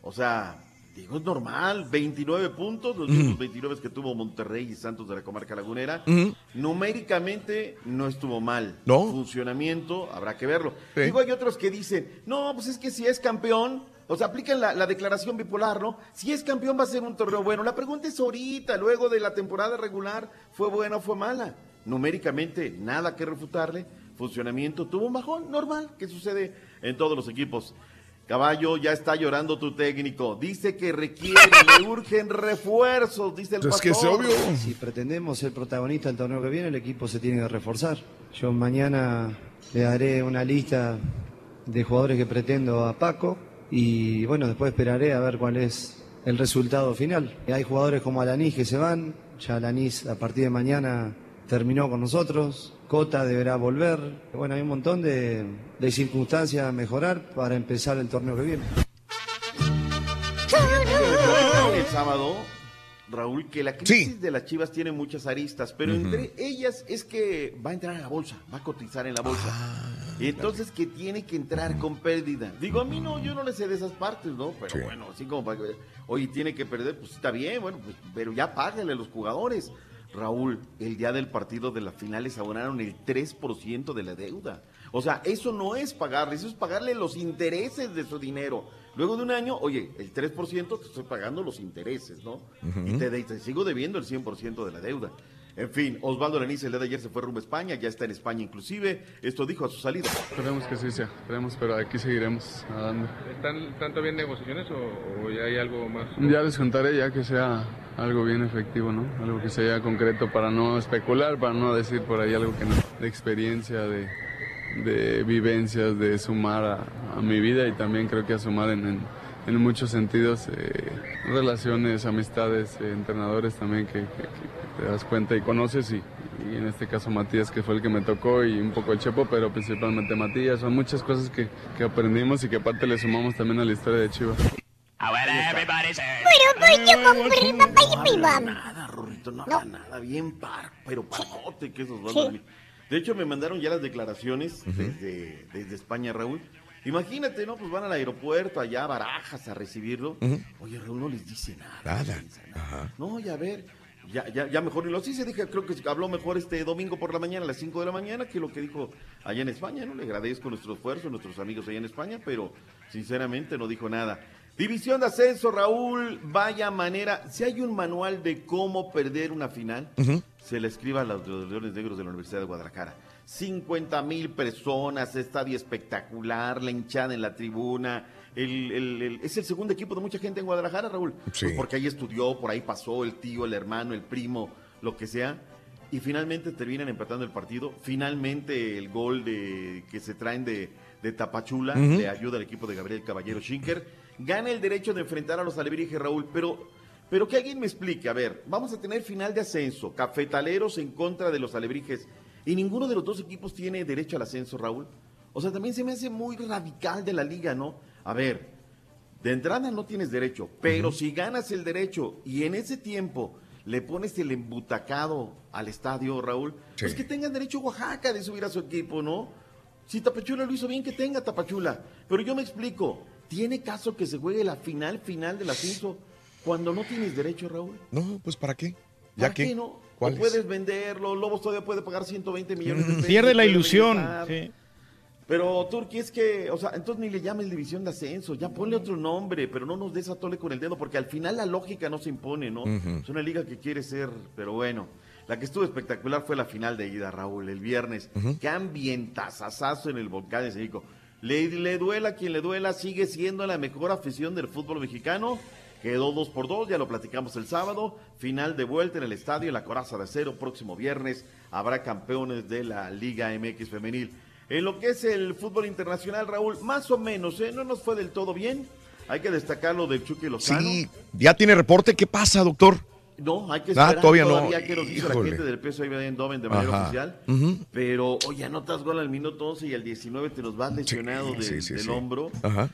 O sea, digo, es normal. 29 puntos, los mismos 29 que tuvo Monterrey y Santos de la Comarca Lagunera. Numéricamente no estuvo mal. No. Funcionamiento, habrá que verlo. Sí. Digo, hay otros que dicen, no, pues es que si es campeón, o sea, aplican la, la declaración bipolar, ¿no? Si es campeón va a ser un torneo bueno. La pregunta es ahorita, luego de la temporada regular, ¿fue buena o fue mala? Numéricamente, nada que refutarle. Funcionamiento, tuvo un bajón normal, que sucede en todos los equipos. Caballo, ya está llorando tu técnico. Dice que requiere, le urgen refuerzos, dice el Es que es pastor. obvio. Si pretendemos ser protagonistas del torneo que viene, el equipo se tiene que reforzar. Yo mañana le daré una lista de jugadores que pretendo a Paco y bueno, después esperaré a ver cuál es el resultado final. Hay jugadores como Alanis que se van, ya Alanis a partir de mañana terminó con nosotros Cota deberá volver. Bueno, hay un montón de, de circunstancias a mejorar para empezar el torneo que viene. el sábado, Raúl, que la crisis de las Chivas tiene muchas aristas, pero entre ellas es que va a entrar a la bolsa, va a cotizar en la bolsa. Ah, y entonces que tiene que entrar con pérdida. Digo, a mí no, yo no le sé de esas partes, ¿no? Pero Sí. bueno, así como para que, oye, tiene que perder, pues está bien, bueno, pues, pero ya págale a los jugadores. Raúl, el día del partido de las finales abonaron el 3% de la deuda. O sea, eso no es pagarle, eso es pagarle los intereses de su dinero. Luego de un año, oye, el 3% te estoy pagando los intereses, ¿no? Y te sigo debiendo el 100% de la deuda. En fin, Osvaldo Leniz el día de ayer se fue rumbo a España, ya está en España inclusive. Esto dijo a su salida. Esperemos que sí sea, esperemos, pero aquí seguiremos nadando. ¿Están, ¿Están todavía en negociaciones o, o ya hay algo más? Ya les contaré ya que sea algo bien efectivo, ¿no? Algo que sea concreto para no especular, para no decir por ahí algo que no. De experiencia, de, de vivencias, de sumar a, a mi vida y también creo que a sumar en, en, en muchos sentidos, eh, relaciones, amistades, eh, entrenadores también que, que- que te das cuenta y conoces y, y en este caso Matías que fue el que me tocó y un poco el Chepo, pero principalmente Matías. Son muchas cosas que, que aprendimos y que aparte le sumamos también a la historia de Chivas. Pero yo compré papá y mi mamá. Nada, Rorrito, no, haga nada, bien par, pero parote que es Osvaldo Leniz. De hecho, me mandaron ya las declaraciones desde, desde España, Raúl. Imagínate, ¿no? Pues van al aeropuerto allá a Barajas a recibirlo. Oye, Raúl no les dice nada. Nada. Ajá. No, ya a ver, ya, ya, ya mejor. Y lo sí se dije, creo que habló mejor este domingo por la mañana, a las 5 de la mañana, que lo que dijo allá en España, ¿no? Le agradezco nuestro esfuerzo, nuestros amigos allá en España, pero sinceramente no dijo nada. División de ascenso, Raúl, vaya manera. Si hay un manual de cómo perder una final, se le escriba a los, los Leones Negros de la Universidad de Guadalajara. 50 mil personas, estadio espectacular, la hinchada en la tribuna. El, el- el- es el segundo equipo de mucha gente en Guadalajara, Raúl. Sí. Pues porque ahí estudió, por ahí pasó el tío, el hermano, el primo, lo que sea. Y finalmente terminan empatando el partido. Finalmente el gol de que se traen de, de Tapachula le ayuda al equipo de Gabriel Caballero Schinker. Gana el derecho de enfrentar a los alebrijes, Raúl, pero, pero que alguien me explique. A ver, vamos a tener final de ascenso. Cafetaleros en contra de los alebrijes. Y ninguno de los dos equipos tiene derecho al ascenso, Raúl. O sea, también se me hace muy radical de la liga, ¿no? A ver, de entrada no tienes derecho, pero si ganas el derecho y en ese tiempo le pones el embutacado al estadio, Raúl, pues que tengan derecho Oaxaca de subir a su equipo, ¿no? Si Tapachula lo hizo bien, que tenga Tapachula. Pero yo me explico, ¿tiene caso que se juegue la final final del ascenso cuando no tienes derecho, Raúl? No, pues ¿para qué? ¿Para ¿Ya qué? qué no? ¿Cuál o es? puedes venderlo, Lobos todavía puede pagar 120 millones de pesos. Pierde la ilusión. sí. Pero Turquía es que, o sea, entonces ni le llames división de ascenso, ya ponle otro nombre, pero no nos des a tole con el dedo, porque al final la lógica no se impone, ¿no? Es una liga que quiere ser, pero bueno. La que estuvo espectacular fue la final de ida, Raúl, el viernes. Qué ambientazazazo en el volcán de Sejico. Le, le duela quien le duela, sigue siendo la mejor afición del fútbol mexicano. Quedó dos por dos, ya lo platicamos el sábado. Final de vuelta en el estadio La Coraza de Acero. Próximo viernes habrá campeones de la Liga MX Femenil. En lo que es el fútbol internacional, Raúl, más o menos, ¿eh? No nos fue del todo bien. Hay que destacar lo del Chucky Lozano. Sí, ya tiene reporte. ¿Qué pasa, doctor? No, hay que Ah, esperar todavía todavía, no. que nos dice la gente del peso ahí en Domen de manera Ajá. oficial. Pero, oye, anotas gol al minuto 11 y al 19 te nos vas lesionado del, sí, sí, del sí. hombro. Ajá.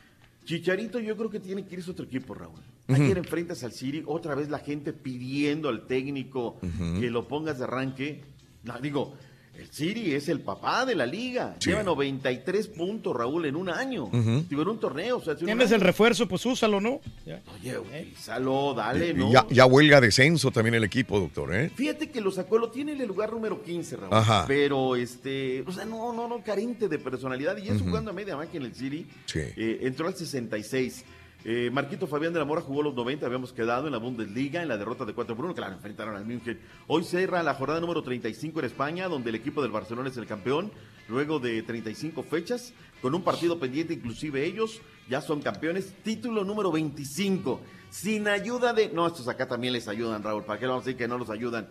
Chicharito yo creo que tiene que irse a otro equipo, Raúl. Ayer enfrentas al City, otra vez la gente pidiendo al técnico que lo pongas de arranque. No, digo, el City es el papá de la liga. Sí. Lleva 93 puntos, Raúl, en un año. Ujú. Digo, en un torneo. O sea, si Tienes año- el refuerzo, pues úsalo, ¿no? Ya. Oye, utilízalo, dale, ¿no? Ya, ya huelga descenso también el equipo, doctor, ¿eh? Fíjate que lo sacó, lo tiene en el lugar número 15, Raúl. Ajá. Pero, este, o sea, no, no, no, carente de personalidad. Y eso Ujú. jugando a media máquina en el City. Sí. Eh, entró al 66. Eh, Marquito Fabián de la Mora jugó los 90, habíamos quedado en la Bundesliga en la derrota de 4 por 1, claro, enfrentaron al München. Hoy cierra la jornada número 35 en España, donde el equipo del Barcelona es el campeón, luego de 35 fechas, con un partido pendiente, inclusive ellos ya son campeones. Título número 25, sin ayuda de... No, estos acá también les ayudan, Raúl, ¿para qué vamos a decir que no los ayudan?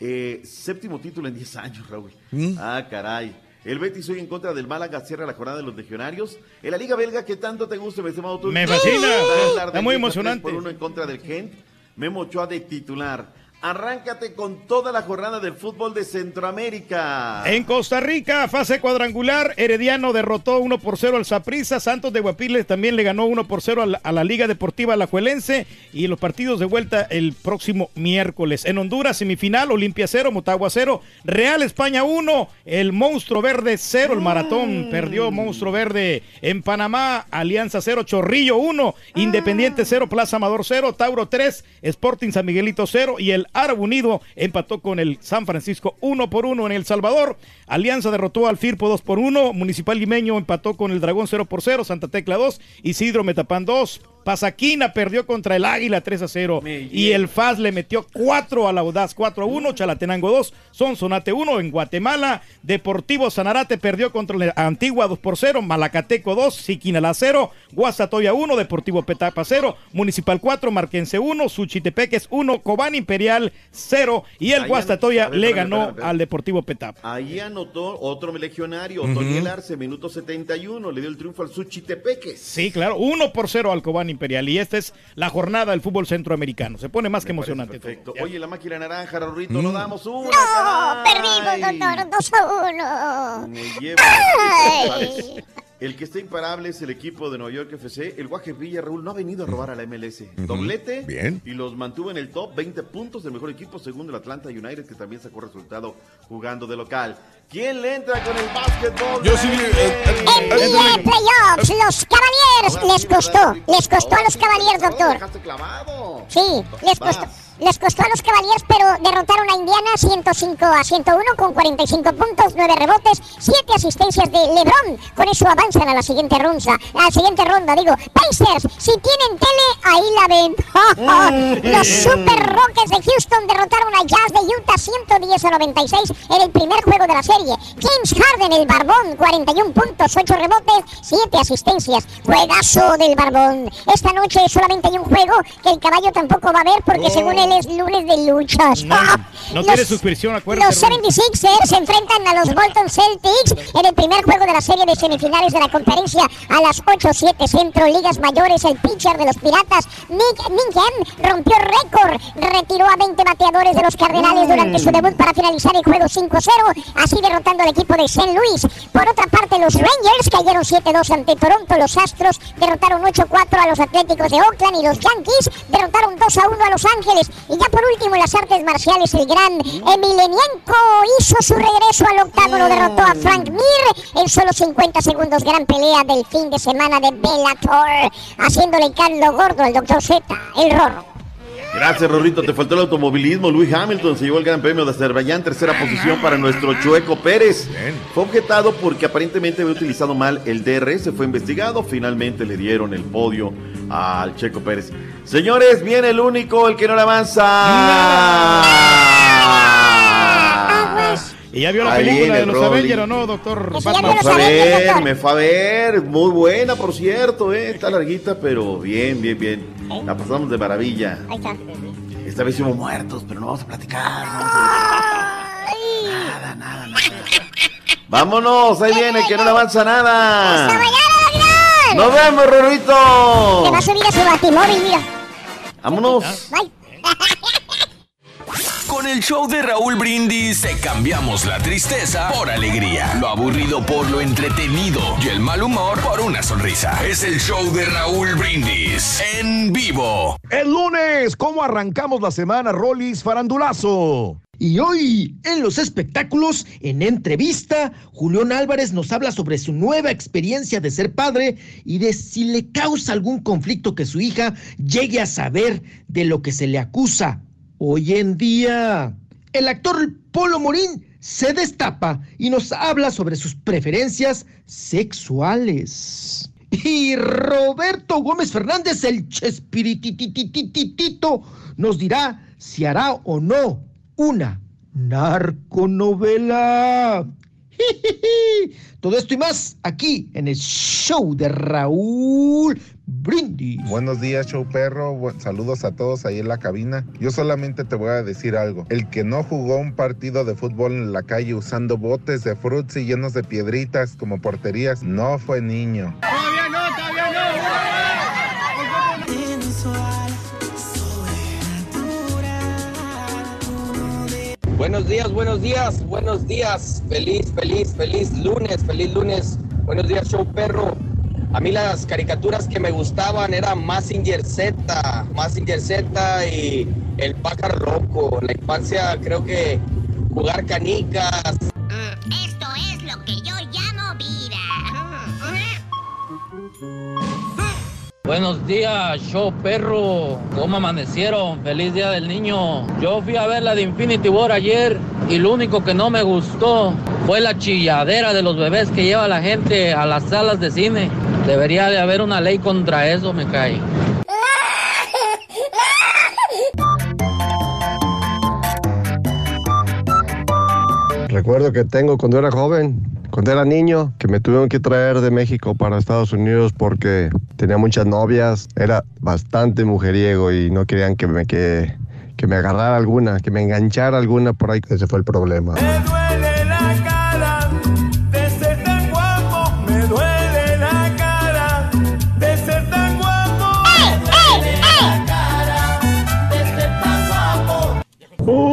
Eh, séptimo título en 10 años, Raúl. Mm. Ah, caray. El Betis hoy en contra del Málaga cierra la jornada de los legionarios. En la Liga Belga, que tanto te gusta, mi estimado tú. Me fascina. Está muy emocionante. por uno en contra del Gent. Memo Ochoa de titular. Arráncate con toda la jornada del fútbol de Centroamérica. En Costa Rica, fase cuadrangular, Herediano derrotó 1 por 0 al Saprissa, Santos de Guapiles también le ganó 1 por 0 a la, a la Liga Deportiva Alajuelense y los partidos de vuelta el próximo miércoles. En Honduras, semifinal, Olimpia 0, Motagua 0, Real España 1, el Monstruo Verde 0, el Maratón perdió Monstruo Verde. En Panamá, Alianza 0, Chorrillo 1, Independiente 0, Plaza Amador 0, Tauro 3, Sporting San Miguelito 0 y el Árabe Unido empató con el San Francisco 1 por 1 en El Salvador. Alianza derrotó al Firpo 2 por 1, Municipal Limeño empató con el Dragón 0 por 0, Santa Tecla 2, Isidro Metapán 2, Pasaquina perdió contra el Águila 3 a 0 y el FAS le metió 4 a la Audaz 4 a 1, Chalatenango 2, Sonsonate 1 en Guatemala, Deportivo Sanarate perdió contra el Antigua 2 por 0, Malacateco 2, Siquinalá 0, Guasatoya 1, Deportivo Petapa 0, Municipal 4, Marquense 1, Suchitepeques 1, Cobán Imperial 0 y el Ahí Guastatoya anotó- le ganó al Deportivo Petapa. Ahí anotó otro legionario, Ujú. Toniel Arce, minuto 71, le dio el triunfo al Suchitepeques. Sí, claro, 1 por 0 al Cobán Imperial y esta es la jornada del fútbol centroamericano. Se pone más que emocionante. todo. Oye, la máquina naranja, Rorrito, Mm. no damos una. No, perdimos, doctor, 2 a 1. Me lleva. El que está imparable es el equipo de Nueva York FC. El Guaje Villa, Raúl, no ha venido a robar a la MLS. Doblete. Bien. Y los mantuvo en el top. 20 puntos del mejor equipo, según el Atlanta United, que también sacó resultado jugando de local. ¿Quién le entra con el básquetbol? Yo sí, eh, En día de playoffs, los Cavaliers les costó, les costó a los Cavaliers, doctor. Sí, les costó. Les costó a los Cavaliers, pero derrotaron a Indiana 105 a 101 con 45 puntos, 9 rebotes, 7 asistencias de LeBron. Con eso avanzan a la siguiente ronda. A la siguiente ronda, digo. Pacers, si tienen tele, ahí la ven. los Super Rockets de Houston derrotaron a Jazz de Utah 110 a 96 en el primer juego de la serie. James Harden, el Barbón, 41 puntos, 8 rebotes, 7 asistencias. Juegazo del Barbón. Esta noche solamente hay un juego que el caballo tampoco va a ver porque Oh. según él es lunes de luchas. No, no tiene suscripción, acuérdate. Los 76ers se enfrentan a los Bolton Celtics en el primer juego de la serie de semifinales de la conferencia a las 8-7 Centro Ligas Mayores. El pitcher de los Piratas, Nick Ningham, rompió récord. Retiró a 20 bateadores de los Cardenales durante su debut para finalizar el juego 5-0, así derrotando al equipo de St. Louis. Por otra parte, los Rangers cayeron 7-2 ante Toronto. Los Astros derrotaron 8-4 a los Atléticos de Oakland y los Yankees derrotaron 2-1 a Los Ángeles. Y ya por último, en las artes marciales, el gran Emelianenko hizo su regreso al octágono, derrotó a Frank Mir en solo 50 segundos. Gran pelea del fin de semana de Bellator, haciéndole caldo gordo al Dr. Z, el Rorro. Gracias, Rorrito. Te faltó el automovilismo. Luis Hamilton se llevó el Gran Premio de Azerbaiyán, tercera posición para nuestro Chueco Pérez. Fue objetado porque aparentemente había utilizado mal el DRS, fue investigado. Finalmente le dieron el podio al Checo Pérez. Señores, viene el único, el que no le avanza. ¿Y ya vio la Ahí película viene de los Rolly. Avengers o no, doctor? Que Batman? los Me fue a ver, doctor. me fue a ver. Muy buena, por cierto, ¿eh? Está larguita, pero bien, bien, bien. La pasamos de maravilla. Ahí está. Esta vez hicimos muertos, pero no vamos a platicar. no vamos a- Nada, nada, nada. Vámonos, ahí viene, que no le avanza nada. Nos vemos, Se va Rorrito. a subir a su batimóvil, mira. Vámonos. Bye. Con el show de Raúl Brindis te cambiamos la tristeza por alegría, lo aburrido por lo entretenido y el mal humor por una sonrisa. Es el show de Raúl Brindis en vivo. El lunes, ¿cómo arrancamos la semana, Rollis Farandulazo? Y hoy, en los espectáculos, en entrevista, Julián Álvarez nos habla sobre su nueva experiencia de ser padre y de si le causa algún conflicto que su hija llegue a saber de lo que se le acusa hoy en día. El actor Polo Morín se destapa y nos habla sobre sus preferencias sexuales. Y Roberto Gómez Fernández, el Chespirititititito, nos dirá si hará o no una narconovela. Todo esto y más aquí en el show de Raúl Brindis. Buenos días, show perro. Saludos a todos ahí en la cabina. Yo solamente te voy a decir algo. El que no jugó un partido de fútbol en la calle usando botes de frutzi llenos de piedritas como porterías, no fue niño. Todavía no, todavía no. Buenos días, buenos días, buenos días. Feliz, feliz, feliz lunes, feliz lunes. Buenos días, show perro. A mí las caricaturas que me gustaban eran Massinger Z, Massinger Z y El pájaro loco. En la infancia creo que jugar canicas. Esto es lo que yo llamo vida. Buenos días, show perro. ¿Cómo amanecieron? Feliz día del niño. Yo fui a ver la de Infinity War ayer y lo único que no me gustó fue la chilladera de los bebés que lleva la gente a las salas de cine. Debería de haber una ley contra eso, me cae. Recuerdo que tengo cuando era joven, cuando era niño, que me tuvieron que traer de México para Estados Unidos porque tenía muchas novias, era bastante mujeriego y no querían que me, que, que me agarrara alguna, que me enganchara alguna por ahí. Ese fue el problema.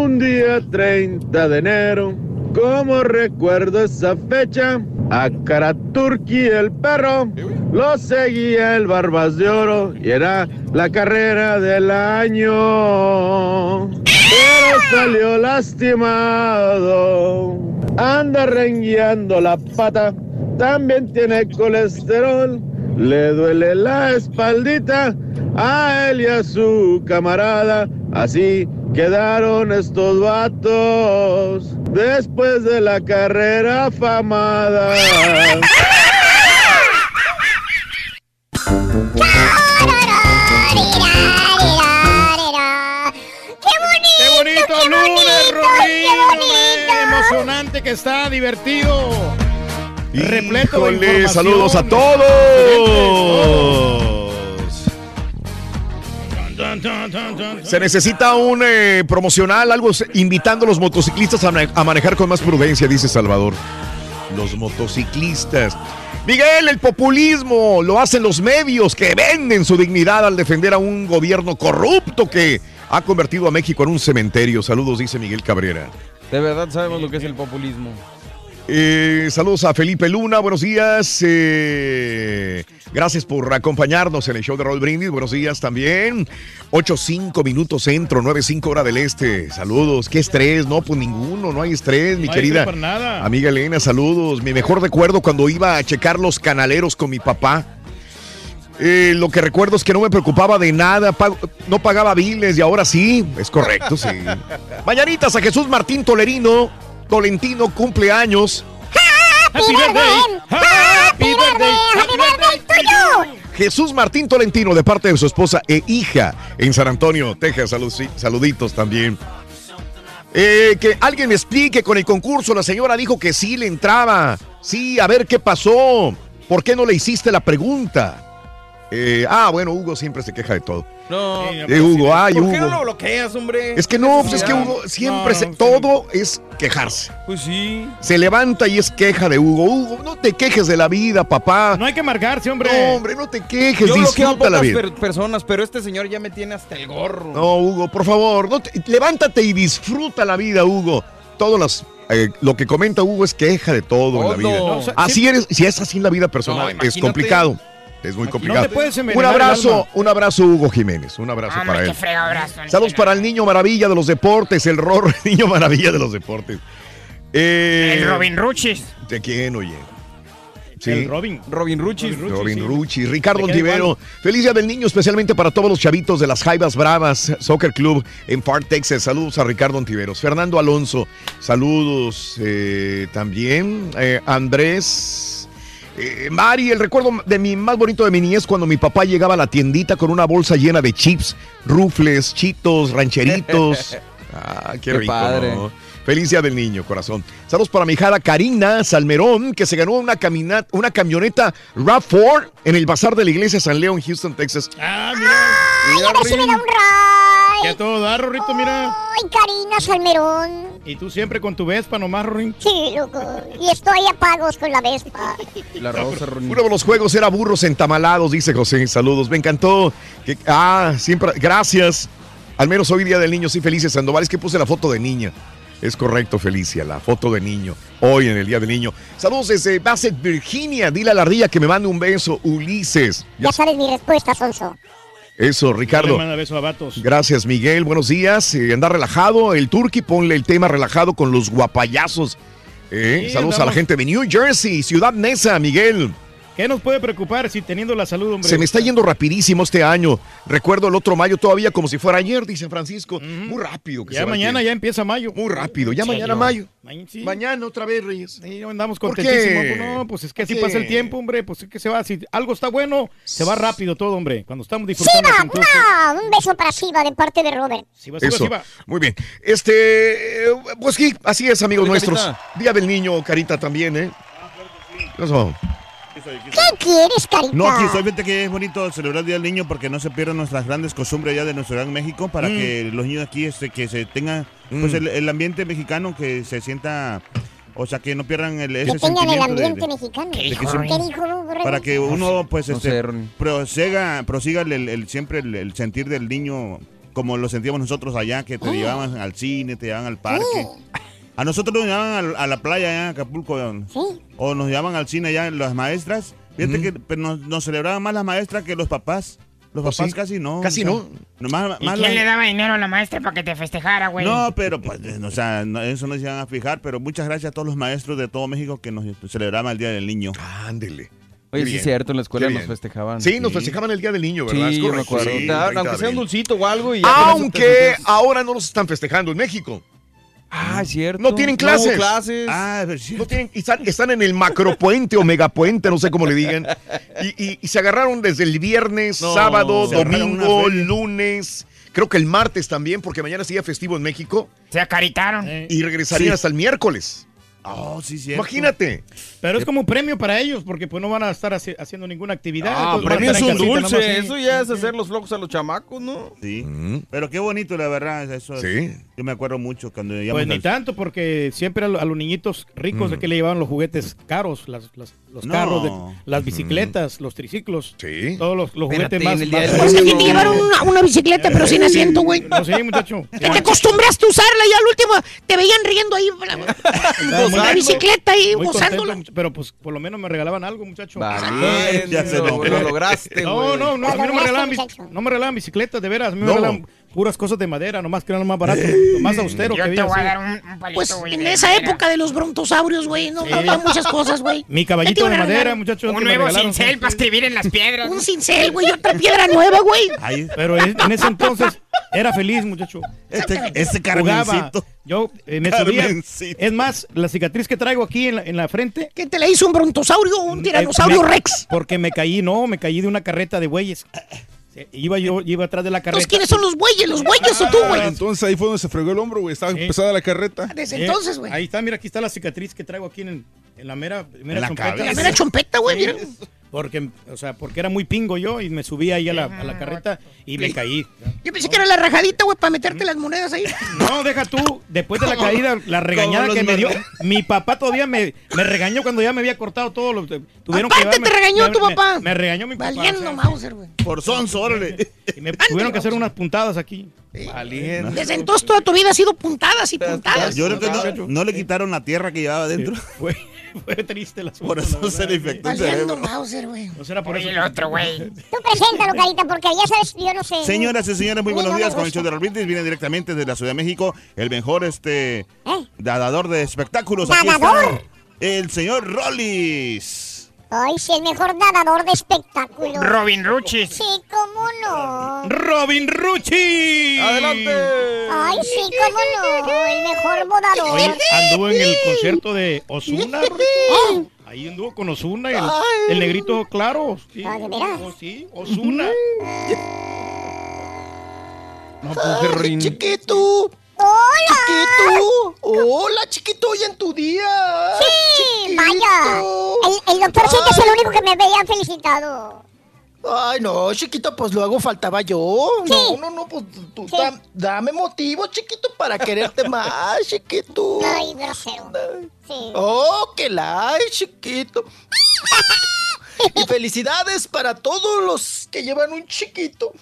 Un día 30 de enero, como recuerdo esa fecha, a Karaturki el perro lo seguía el Barbas de Oro y era la carrera del año. Pero salió lastimado, anda rengueando la pata, también tiene colesterol, le duele la espaldita a él y a su camarada. Así quedaron estos vatos después de la carrera afamada. ¡Qué bonito lunes, Rodrigo! eh, Emocionante que está, divertido. Repleto de Híjole, información. saludos a todos. Se necesita un eh, promocional, algo invitando a los motociclistas a, a manejar con más prudencia, dice Salvador. Los motociclistas. Miguel, el populismo lo hacen los medios que venden su dignidad al defender a un gobierno corrupto que ha convertido a México en un cementerio. Saludos, dice Miguel Cabrera. De verdad sabemos lo que es el populismo. Eh, saludos a Felipe Luna, buenos días. eh, gracias por acompañarnos en el show de Roll Brindis. Buenos días también. 8-5 minutos centro, 9-5 hora del este. Saludos. ¿Qué estrés? No, pues ninguno, no hay estrés, mi No hay querida. nada. Amiga Elena, saludos. Mi mejor recuerdo cuando iba a checar los canaleros con mi papá. Eh, lo que recuerdo es que no me preocupaba de nada, no pagaba biles y ahora sí, es correcto, sí. Mañanitas a Jesús Martín Tolerino, Tolentino, cumpleaños. Happy birthday. Happy birthday. Happy birthday to you. Jesús Martín Tolentino de parte de su esposa e hija en San Antonio, Texas. Salud- saluditos también. Eh, que alguien me explique con el concurso. La señora dijo que sí le entraba. Sí, a ver qué pasó. ¿Por qué no le hiciste la pregunta? Eh, ah, bueno, Hugo siempre se queja de todo. No. Eh, Hugo, ay, ¿Por qué no Hugo. lo bloqueas, hombre? Es que no, pues es que. Hugo siempre No, se, todo es quejarse. Pues sí. Se levanta y es queja de Hugo. Hugo, no te quejes de la vida, papá. No hay que amargarse, hombre. No, hombre, no te quejes, Yo bloqueo a disfruta la vida. per- personas, pero este señor ya me tiene hasta el gorro. No, Hugo, por favor, no te- levántate y disfruta la vida, Hugo. Todas las eh, lo que comenta Hugo es queja de todo, en la Todo. vida. No, o sea, así sí- eres, si es así en la vida personal, No, es complicado. Es muy complicado. te puedes un abrazo, un abrazo, Hugo Jiménez. Un abrazo para él. abrazo. Saludos para el niño maravilla de los deportes, el Rorro, el niño maravilla de los deportes. Eh, El Robin Ruchis. ¿De quién, oye? Sí. El Robin. Robin Ruchis. Robin Ruchi, Ricardo igual. Feliz día del niño, especialmente para todos los chavitos de las Jaivas Bravas Soccer Club en Far Texas. Saludos a Ricardo Ontiveros. Fernando Alonso, saludos eh, también. Eh, Andrés. Eh, Mari, el recuerdo de mi más bonito de mi niñez cuando mi papá llegaba a la tiendita con una bolsa llena de chips, rufles, chitos, rancheritos. Ah, qué, Qué rico. padre. ¿no? Feliz día del niño, corazón. Saludos para mi hija Karina Salmerón, que se ganó una, camina- una camioneta RAV4 en el bazar de la iglesia San Leo en Houston, Texas. Ah, mira. Ay, a ver si me da un. Que a todo dar, Rorrito, mira. Ay, Karina Salmerón. Y tú siempre con tu Vespa nomás, Rorín. Sí, loco. Y estoy a pagos con la Vespa. La rosa, Ronin. Uno de los juegos era burros entamalados, dice José. Saludos, me encantó. Que- ah, siempre, gracias. Al menos hoy día del niño, sí, felices Sandoval. Es que puse la foto de niña. Es correcto, Felicia, la foto de niño. Hoy en el Día del Niño. Saludos desde Bassett, Virginia. Dile a la ardilla que me mande un beso. Ulises. Ya sabes mi respuesta, Sonso. Eso, Ricardo. Le manda beso a vatos. Gracias, Miguel. Buenos días. Eh, anda relajado. El Turqui, ponle el tema relajado con los guapayazos. Eh, Sí, saludos a la gente de New Jersey, Ciudad Neza, Miguel. ¿Qué nos puede preocupar si teniendo la salud, hombre? Se me está yendo rapidísimo este año. Recuerdo el otro mayo todavía como si fuera ayer, dice Francisco. Muy rápido. Que Ya se mañana ya empieza mayo. Muy rápido. Ya Sí, mañana yo- mayo. Ma- sí. Mañana otra vez, Reyes. Sí, andamos ¿Por contentísimos. no, pues es que así ¿Por pasa el tiempo, hombre. Pues es que se va. Si algo está bueno, se va rápido todo, hombre. Cuando estamos ¡Siva! disfrutando. todo. ¡Una! Un beso para Siva de parte de Robert. Eso. Muy bien. Este, eh, pues sí, así es, amigos nuestros. Carita. Día del niño, Carita también, ¿eh? ¿Qué quieres, Carita? No, aquí estoy fíjate que es bonito celebrar el Día del Niño porque no se pierdan nuestras grandes costumbres allá de nuestro gran México para Mm. que los niños aquí este, que se tengan pues Mm. el, el ambiente mexicano que se sienta o sea que no pierdan el Que ese tengan el sentimiento de- ambiente de- mexicano. ¿Qué ¿Qué dijo, dijo, Ronnie? Ronnie? para que uno pues No este prosiga, prosiga el, el- el- siempre el, el sentir del niño como lo sentíamos nosotros allá que te llevaban al cine, te llevaban al parque. A nosotros nos llevaban al- a, la playa allá en Acapulco. O nos llevaban al cine allá las maestras. Fíjate que pero nos, nos celebraban más las maestras que los papás. Los Pues papás sí. casi no. Casi o sea, no. nomás- ¿Y más quién le daba dinero a la maestra para que te festejara, güey? No, pero pues, eh, o sea, no- eso no se iban a fijar. Pero muchas gracias a todos los maestros de todo México que nos celebraban el Día del Niño. Ándele. Oye, sí es cierto, en la escuela nos festejaban. Sí, nos festejaban el Día del Niño, ¿verdad? Sí, Es yo me correcto. acuerdo. Sí, Te daban- 30 aunque sea un dulcito o algo y ya te Aunque ahora no los están festejando en México. Ah, es cierto. No tienen No hubo clases. clases. Ah, sí. No tienen, y están, están en el macropuente o megapuente, no sé cómo le digan. Y, y- y se agarraron desde el viernes, No, sábado, domingo, lunes. Creo que el martes también, porque mañana sería festivo en México. Se acaritaron. Y regresarían Sí. hasta el miércoles. Oh, sí, cierto. Imagínate. Pero es como un premio para ellos, porque pues no van a estar haci- haciendo ninguna actividad. Ah, premio es un dulce. nomás, sí. Eso ya es hacer los flojos a los chamacos, ¿no? Sí. Pero qué bonito, la verdad. Eso es- Sí. Yo me acuerdo mucho cuando íbamos Pues ni al- tanto, porque siempre a, lo- a los niñitos ricos Mm. de que le llevaban los juguetes caros, las- las- los No. carros, de- las bicicletas, los triciclos, Sí. todos los, los Espérate, juguetes más. el día Pues, que te llevaron una, una bicicleta, pero sin asiento, güey. No sé, muchacho. Que te acostumbraste a usarla y al último te veían riendo ahí. La, la bicicleta ahí gozándola. contento, pero pues por lo menos me regalaban algo, muchacho. Ya se lo, lo lograste, No, güey. no, no, a mí no me regalaban, no me regalaban bicicletas, de veras, a mí me No. regalaban puras cosas de madera, nomás que eran lo más barato, lo más austero que Yo te había. voy a sí. dar un, un palito, Pues güey, en de esa madera. época de los brontosaurios, güey, no había muchas cosas, güey. Mi ¿Qué te caballito de a madera, muchachos. Un que nuevo cincel para escribir en las piedras. Un cincel, güey, otra piedra nueva, güey. Ahí, Pero en en ese entonces era feliz, muchacho. este, este. Carmencito. Yo eh, me. Carmencito. Es más, la cicatriz que traigo aquí en la, en la frente. ¿Qué te la hizo un brontosaurio o un eh, tiranosaurio me- rex? Porque me caí, no, me caí de una carreta de bueyes. Sí, Iba yo, iba atrás de la carreta. Entonces, ¿quiénes son los bueyes? ¿Los bueyes o tú, güey? Ah, entonces ahí fue donde se fregó el hombro, güey. Estaba Sí. pesada la carreta. Desde Eh, entonces, güey. Ahí está, mira, aquí está la cicatriz que traigo aquí en, en la mera, mera la cabeza. La mera chompeta, güey. Porque, o sea, porque era muy pingo yo y me subí ahí a la, a la carreta y me caí. Yo pensé que era la rajadita, güey, para meterte las monedas ahí. No, deja tú, después de la caída, la regañada que me dio, mi papá todavía me, me regañó cuando ya me había cortado todo. Lo, tuvieron Aparte que te regañó me- tu me- papá. Me, regañó mi papá. Valiendo o sea, Mauser, güey. Por sonso, órale. y me tuvieron que hacer unas puntadas aquí. Desde entonces toda tu vida ha sido puntadas y puntadas. Yo creo que no, no le quitaron la tierra que llevaba adentro. Fue, fue triste la Por eso se le infectó el Valiendo cerebro. Mauser, güey. No será por Oye, eso. el otro, güey. Tú preséntalo, Carita, porque ya sabes, yo no sé. Señoras y señores, muy buenos no días con el show de los Brindis. Viene directamente desde la Ciudad de México el mejor este ¿Eh? dador de espectáculos. Aquí está el señor Rollis. Ay, sí, el mejor nadador de espectáculos. Robin Ruchis. Sí, cómo no. Robin Ruchi. ¡Adelante! Ay, sí, cómo no. El mejor bodador. Oye, anduvo en el concierto de Osuna. ¿Eh? Ahí anduvo con Osuna, el, el negrito claro. Sí, Ah, ¿de veras? Oh, sí, Osuna. No, pues. Chiquito. ¡Hola! Chiquito. Hola, chiquito, hoy en tu día. El, doctor que es el único que me había felicitado. Ay, no, chiquito, pues luego faltaba yo. Sí. No, no, no, pues tú Sí. da- dame motivo, chiquito, para quererte más, chiquito. Ay, grosero. Sí. Oh, que la, ay, chiquito. Y felicidades para todos los que llevan un chiquito.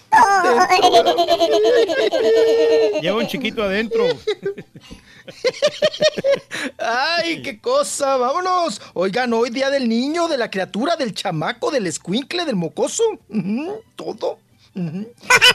Lleva un chiquito adentro. Ay, qué cosa, vámonos. Oigan, hoy día del niño, de la criatura, del chamaco, del escuincle, del mocoso. Todo.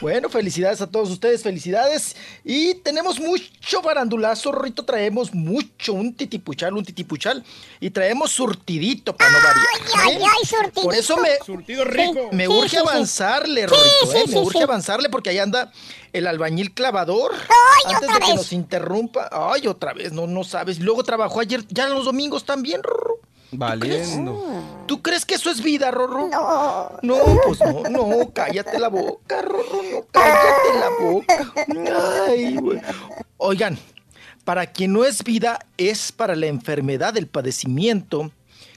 Bueno, felicidades a todos ustedes, felicidades. Y tenemos mucho barandulazo, Rito. Traemos mucho, un titipuchal, un titipuchal. Y traemos surtidito para no variar. ay, ¿eh? ay, surtidito. Por eso me, Surtido rico. me Sí, urge sí, avanzarle, Sí, Rorrito, sí, ¿eh? sí, Me urge sí. avanzarle porque ahí anda el albañil clavador. Ay, antes otra de que nos interrumpa. Ay, otra vez, no, no sabes. Luego trabajó ayer, ya los domingos también, Rorro. Valiendo. ¿Tú crees que eso es vida, Rorro? No. No, pues no, no, cállate la boca, Rorro, no, cállate la boca. Ay, güey. Oigan, para quien no es vida, es para la enfermedad, el padecimiento,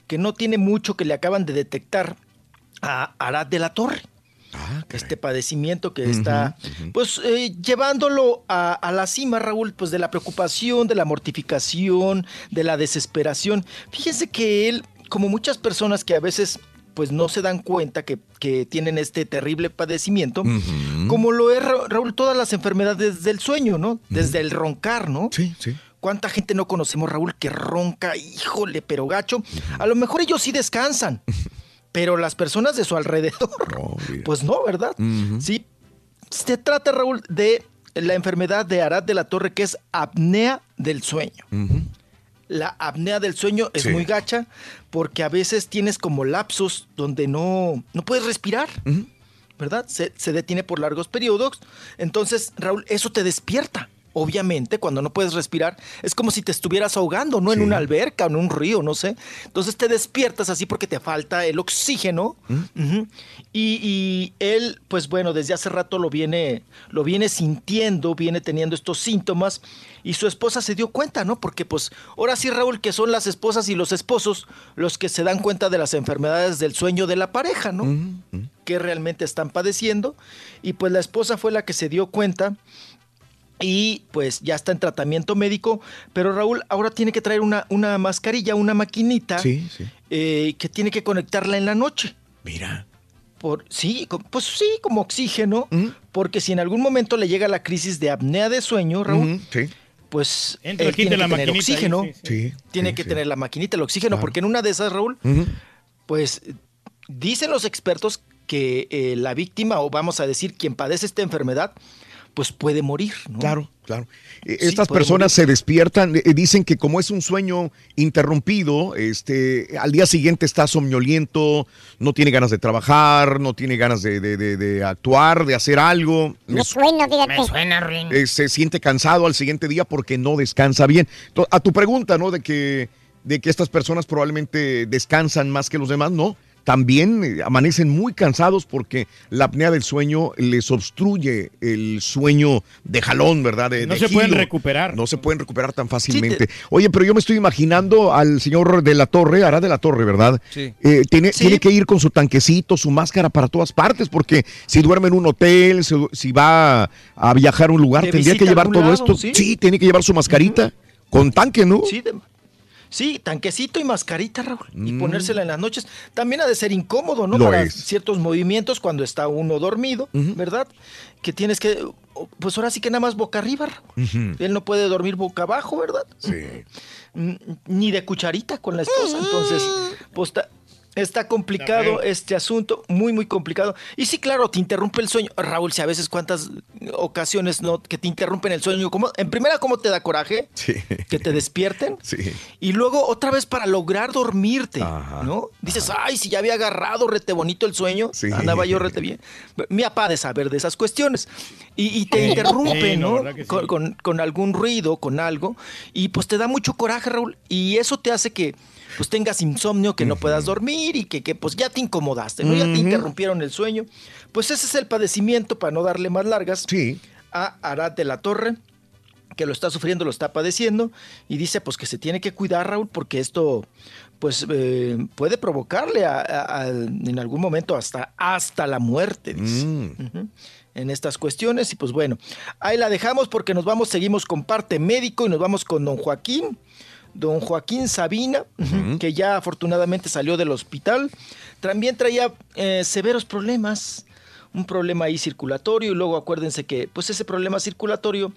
que no tiene mucho que le acaban de detectar a Arad de la Torre. Este padecimiento que está, pues, eh, llevándolo a, a la cima, Raúl, pues, de la preocupación, de la mortificación, de la desesperación. Fíjese que él, como muchas personas que a veces, pues, no se dan cuenta que, que tienen este terrible padecimiento, como lo es, Ra- Raúl, todas las enfermedades del sueño, ¿no? Desde el roncar, ¿no? Sí, sí. ¿Cuánta gente no conocemos, Raúl, que ronca, híjole, pero gacho? A lo mejor ellos sí descansan, pero las personas de su alrededor, pues no, ¿verdad? Sí. Se trata, Raúl, de la enfermedad de Arad de la Torre, que es apnea del sueño. La apnea del sueño es Sí. muy gacha porque a veces tienes como lapsos donde no, no puedes respirar, ¿verdad? Se, se detiene por largos periodos. Entonces, Raúl, eso te despierta. Obviamente, cuando no puedes respirar, es como si te estuvieras ahogando, no en una alberca o en un río, no sé. Entonces te despiertas así porque te falta el oxígeno. Y, y él, pues bueno, desde hace rato lo viene, lo viene sintiendo, viene teniendo estos síntomas. Y su esposa se dio cuenta, ¿no? Porque pues ahora sí, Raúl, que son las esposas y los esposos los que se dan cuenta de las enfermedades del sueño de la pareja, ¿no? que realmente están padeciendo. Y pues la esposa fue la que se dio cuenta y pues ya está en tratamiento médico. Pero Raúl ahora tiene que traer una, una mascarilla, una maquinita Sí, sí. eh, que tiene que conectarla en la noche. Mira. Por, sí, pues sí, como oxígeno, porque si en algún momento le llega la crisis de apnea de sueño, Raúl, Sí. pues él tiene de que la tener maquinita ahí, oxígeno, sí, sí. Sí. tiene sí, que sí. tener la maquinita, el oxígeno, Claro. porque en una de esas, Raúl, pues dicen los expertos que eh, la víctima, o vamos a decir quien padece esta enfermedad, pues puede morir, ¿no? Claro, claro. Eh, Sí, Estas personas morir. se despiertan, eh, dicen que como es un sueño interrumpido, este, al día siguiente está somnoliento, no tiene ganas de trabajar, no tiene ganas de, de- de- de actuar, de hacer algo. Me suena, fíjate. Me suena, Rin. eh, se siente cansado al siguiente día porque no descansa bien. A tu pregunta, ¿no? De que, de que estas personas probablemente descansan más que los demás, ¿no? También eh, amanecen muy cansados porque la apnea del sueño les obstruye el sueño de jalón, ¿verdad? De- No de se pueden recuperar. No se pueden recuperar tan fácilmente. Oye, pero yo me estoy imaginando al señor de la Torre, Ará de la Torre, ¿verdad? Sí. Eh, tiene, Sí. tiene que ir con su tanquecito, su máscara para todas partes, porque si duerme en un hotel, si, si va a viajar a un lugar, tendría que llevar todo lado, esto. sí. Sí. tiene que llevar su mascarita con tanque, ¿no? Sí, de- sí, tanquecito y mascarita, Raúl, y Mm. ponérsela en las noches. También ha de ser incómodo, ¿no? Lo Para es. ciertos movimientos cuando está uno dormido, ¿verdad? Que tienes que, pues ahora sí que nada más boca arriba. Raúl. Él no puede dormir boca abajo, ¿verdad? Sí. Mm, Ni de cucharita con la esposa. Entonces, pues está, complicado este asunto, muy, muy complicado. Y sí, claro, te interrumpe el sueño. Raúl, si a veces cuántas ocasiones no que te interrumpen el sueño. ¿Cómo? En primera, ¿cómo te da coraje? Sí. Que te despierten. Sí. Y luego otra vez para lograr dormirte, Ajá, ¿no? Dices, ay, si ya había agarrado rete bonito el sueño, Sí. andaba yo rete bien. Mi papá de saber de esas cuestiones. Y, y te interrumpe, Sí, no, con- con algún ruido, con algo. Y pues te da mucho coraje, Raúl. Y eso te hace que pues tengas insomnio, que no puedas dormir y que, que, pues ya te incomodaste, ¿no? Ya te interrumpieron el sueño. Pues ese es el padecimiento, para no darle más largas, Sí. a Arad de la Torre que lo está sufriendo, lo está padeciendo, y dice pues que se tiene que cuidar, Raúl, porque esto pues eh, puede provocarle a- a- a- en algún momento hasta, hasta la muerte, dice. Mm. En estas cuestiones, y pues bueno, ahí la dejamos porque nos vamos, seguimos con parte médico y nos vamos con don Joaquín. Don Joaquín Sabina, que ya afortunadamente salió del hospital. También traía eh, severos problemas, un problema ahí circulatorio y luego acuérdense que pues ese problema circulatorio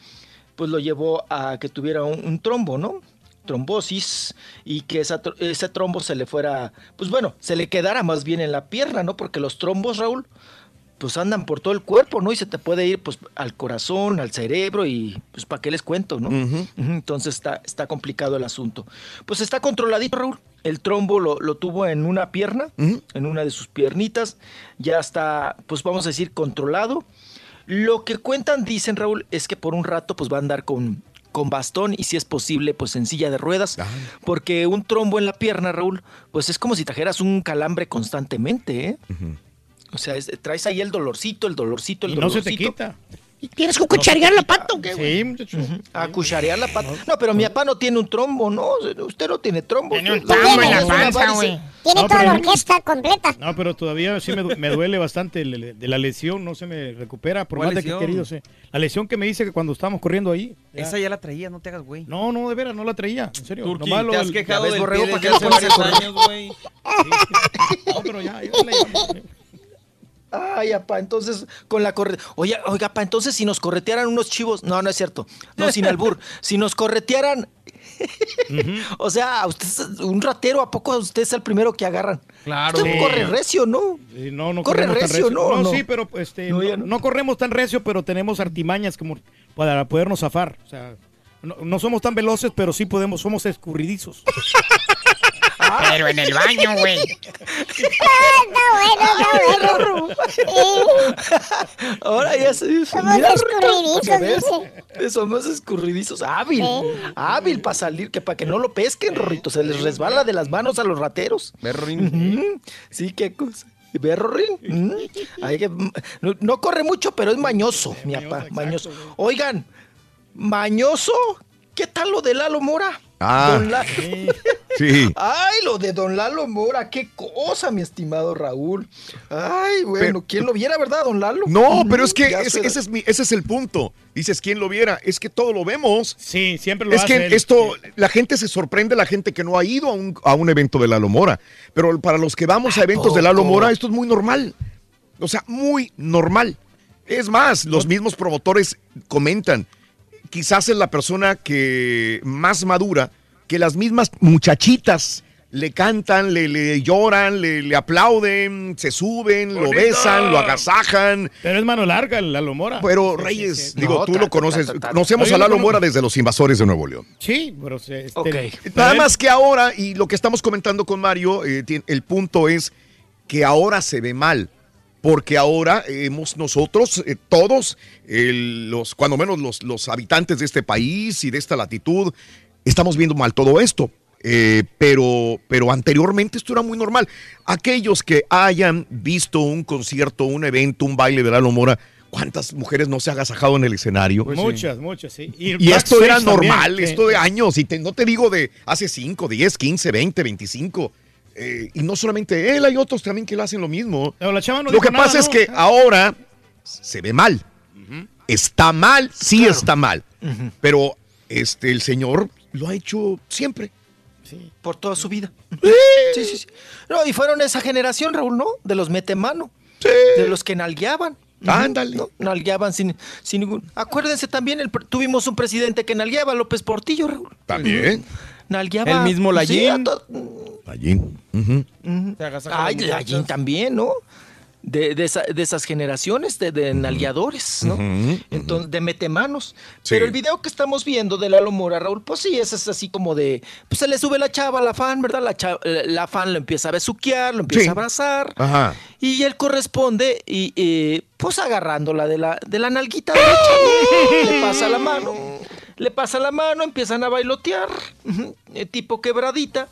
pues lo llevó a que tuviera un, un trombo, ¿no? trombosis y que esa ese trombo se le fuera, pues bueno, se le quedara más bien en la pierna, ¿no? Porque los trombos, Raúl, pues andan por todo el cuerpo, ¿no? Y se te puede ir pues al corazón, al cerebro y pues para qué les cuento, ¿no? Entonces está, está complicado el asunto. Pues está controladito, Raúl. El trombo lo, lo tuvo en una pierna, en una de sus piernitas. Ya está, pues vamos a decir, controlado. Lo que cuentan, dicen Raúl, es que por un rato pues va a andar con, con bastón y si es posible pues en silla de ruedas. Porque un trombo en la pierna, Raúl, pues es como si trajeras un calambre constantemente, ¿eh? O sea, es- traes ahí el dolorcito, el dolorcito, el Y no se dolorcito. te quita. ¿Y tienes que cucharear la pata o qué? Sí, muchacho. A cucharear la pata. No, pero mi papá no tiene un trombo, ¿no? Usted no tiene trombo. Tiene un trombo en la panza, güey. Tiene No, toda la no- orquesta completa. No, pero todavía sí me, du- me duele bastante el- de la lesión, no se me recupera, por ¿Cuál más de que querido sé. La lesión que me hice que cuando estábamos corriendo ahí. Esa ya la traía, no te hagas güey. No, no, de veras, no la traía, en serio. Turqui, Nomás lo te has quejado del borrego, ¿para lo hace varios años, güey. No, pero ya, ya la Ay, apá, entonces con la corre... Oye, oiga, apá, entonces si nos corretearan unos chivos... No, no es cierto. No, sin albur. si nos corretearan... o sea, usted un ratero, ¿a poco usted es el primero que agarran? Claro. Usted Sí. corre recio, ¿no? Sí, no, no Corre tan recio, ¿no? No, No. sí, pero este, No, no corremos tan recio, pero tenemos artimañas como para podernos zafar. O sea, no, no somos tan veloces, pero sí podemos, somos escurridizos. Pero en el baño, güey. Está bueno, está bueno. Ahora ya se... Somos mira, escurridizos, dice. Somos escurridizos. Hábil. Hábil para salir, que para que no lo pesquen, Rorrito. Se les resbala de las manos a los rateros. Ujú. Sí, qué cosa. ¿Ve, Rorín? Mm. Hay que- no, no corre mucho, pero es mañoso, mi papá. Mañoso. Oigan, mañoso. ¿Qué tal lo de Lalo Mora? Ah. Don La- Sí. Ay, lo de Don Lalo Mora, qué cosa, mi estimado Raúl. Ay, bueno, ¿quién lo viera, verdad, Don Lalo? No, pero es que ya ese, es mi- ese es el punto. Dices, ¿quién lo viera? Es que todo lo vemos. Sí, siempre lo Es hace que él. esto, la gente se sorprende, la gente que no ha ido a un, a un evento de Lalo Mora. Pero para los que vamos a eventos de Lalo? Mora, esto es muy normal. O sea, muy normal. Es más, los mismos promotores comentan, quizás es la persona que más madura, que las mismas muchachitas le cantan, le, le lloran, le, le aplauden, se suben, lo besan, lo agasajan. Pero es mano larga el Lalo Mora. Pero Reyes, sí, sí. digo, No, tú ta- lo conoces. ta- ta- ta- Conocemos a lo Lalo. Mora desde los invasores de Nuevo León. Sí, pero... este, pero Nada más que ahora, y lo que estamos comentando con Mario, eh, el punto es que ahora se ve mal. Porque ahora hemos nosotros, eh, todos, los, cuando menos los, los habitantes de este país y de esta latitud, estamos viendo mal todo esto. Eh, pero, pero anteriormente esto era muy normal. Aquellos que hayan visto un concierto, un evento, un baile de Lalo Mora, ¿cuántas mujeres no se han agasajado en el escenario? muchas, muchas, sí. Y esto era también, normal, sí. esto de años, y te- no te digo de hace 5, 10, 15, 20, 25. Eh, y no solamente él, hay otros también que lo hacen lo mismo. Pero la chava no lo que nada, pasa es que ahora se ve mal. Está mal, sí está mal. Pero este, el señor lo ha hecho siempre. Por toda su vida. Sí, sí, sí. No, y fueron esa generación, Raúl, ¿no? De los metemano. De los que nalgueaban. Ándale. ¿no? Nalgueaban sin, sin ningún. Acuérdense también, el, tuvimos un presidente que nalgueaba, López Portillo, Raúl. También. Nalgueaba. El mismo sí. Ujú. Se agasaja Ay, las la muchachas. Yin también, ¿no? De, de, esa- de esas generaciones de, de nalgueadores, ¿no? Entonces, de metemanos. Sí. Pero el video que estamos viendo de Lalo Mora, Raúl, pues sí, ese es así como de. Pues se le sube la chava a la fan, ¿verdad? La, cha- eh, la fan lo empieza a besuquear, lo empieza Sí. a abrazar. Ajá. Y él corresponde y, eh, pues agarrándola de la, de la nalguita le pasa la mano, le pasa la mano, empiezan a bailotear, eh, tipo quebradita,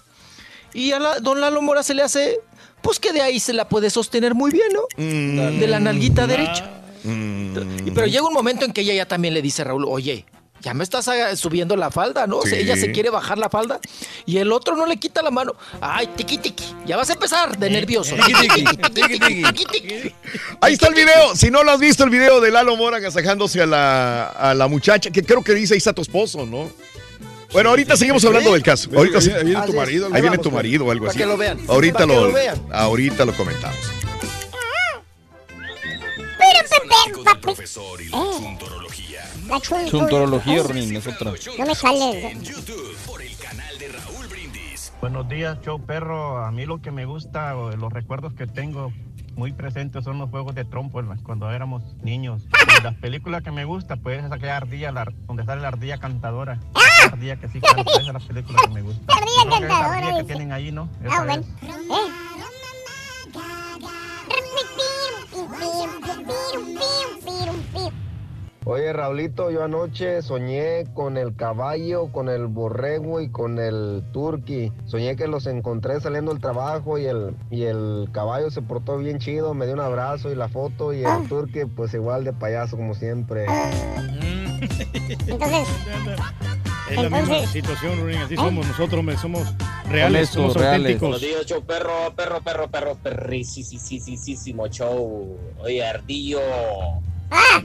y a la, don Lalo Mora se le hace, pues que de ahí se la puede sostener muy bien, ¿no? Mm. De la nalguita derecha. Mm. Pero llega un momento en que ella ya también le dice a Raúl, oye, ya me estás subiendo la falda, ¿no? O sea, Sí. ella se quiere bajar la falda y el otro no le quita la mano. Ay, tiqui tiqui, ya vas a empezar de nervioso. Tiqui, tiqui, tiqui, tiqui. Ahí está el video. Si no lo has visto, el video de Lalo Mora agasajándose a la, a la muchacha, que creo que dice ahí está tu esposo, ¿no? Bueno, ahorita seguimos hablando del caso. Ahorita Ahí viene tu Ahí marido, algo. viene tu marido o algo Para así. que lo vean. Ahorita Para que lo, lo vean. ahorita lo comentamos. La chun- Chuntorología, Ronin, es otra. No me sale. Buenos días, show perro. A mí lo que me gusta, o los recuerdos que tengo muy presentes son los juegos de trompo en cuando éramos niños. Y las películas que me gusta, pues es aquella ardilla, la- donde sale la ardilla cantadora. La ardilla que sí canta, esa es la película que me gusta. ¡Ah! Ardilla Creo que es la cantadora, ardilla que tienen ahí, ¿no? Ah, Esa bueno. es. Eh. Oye, Raulito, yo anoche soñé con el caballo, con el borrego y con el turqui. Soñé que los encontré saliendo del trabajo y el, y el caballo se portó bien chido, me dio un abrazo y la foto y el turqui pues igual de payaso como siempre. Entonces, Es la misma Entonces- situación, Ronin. Así somos nosotros, hombre, somos reales, somos Buenos auténticos. días, show perro, perro, perro, perro, perrisísimo show. Oye, Ardillo.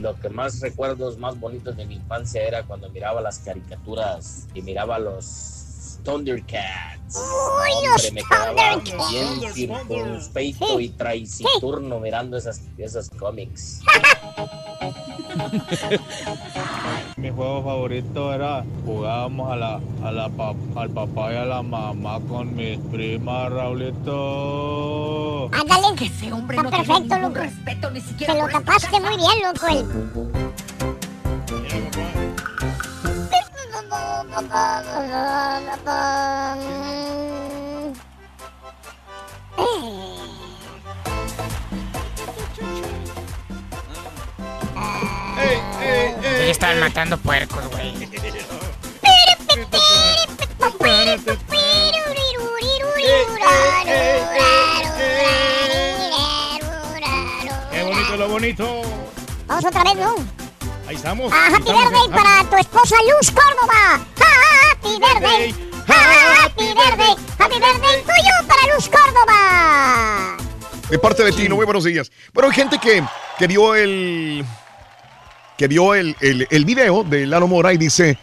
Lo que más recuerdos más bonitos de mi infancia era cuando miraba las caricaturas y miraba los Thundercats. Uy, Hombre, me quedaba bien circunspecto y traiciturno mirando esas, esos cómics. Mi juego favorito era jugábamos a la, a la pa- al papá y a la mamá con mis primas, Raulito. ándale. Está perfecto, loco. Se lo tapaste muy bien, loco. El... Sí, estaban matando puercos, güey. Qué bonito lo bonito. Vamos otra vez, ¿no? Ahí estamos. Ah, ahí Happy Birthday para tu esposa Luz Córdoba. Happy Birthday. Happy Birthday. Happy Birthday tuyo para Luz Córdoba. De parte de Tino, muy buenos días. Bueno, hay gente que, que vio el que vio el, el, el video de Lalo Mora y dice,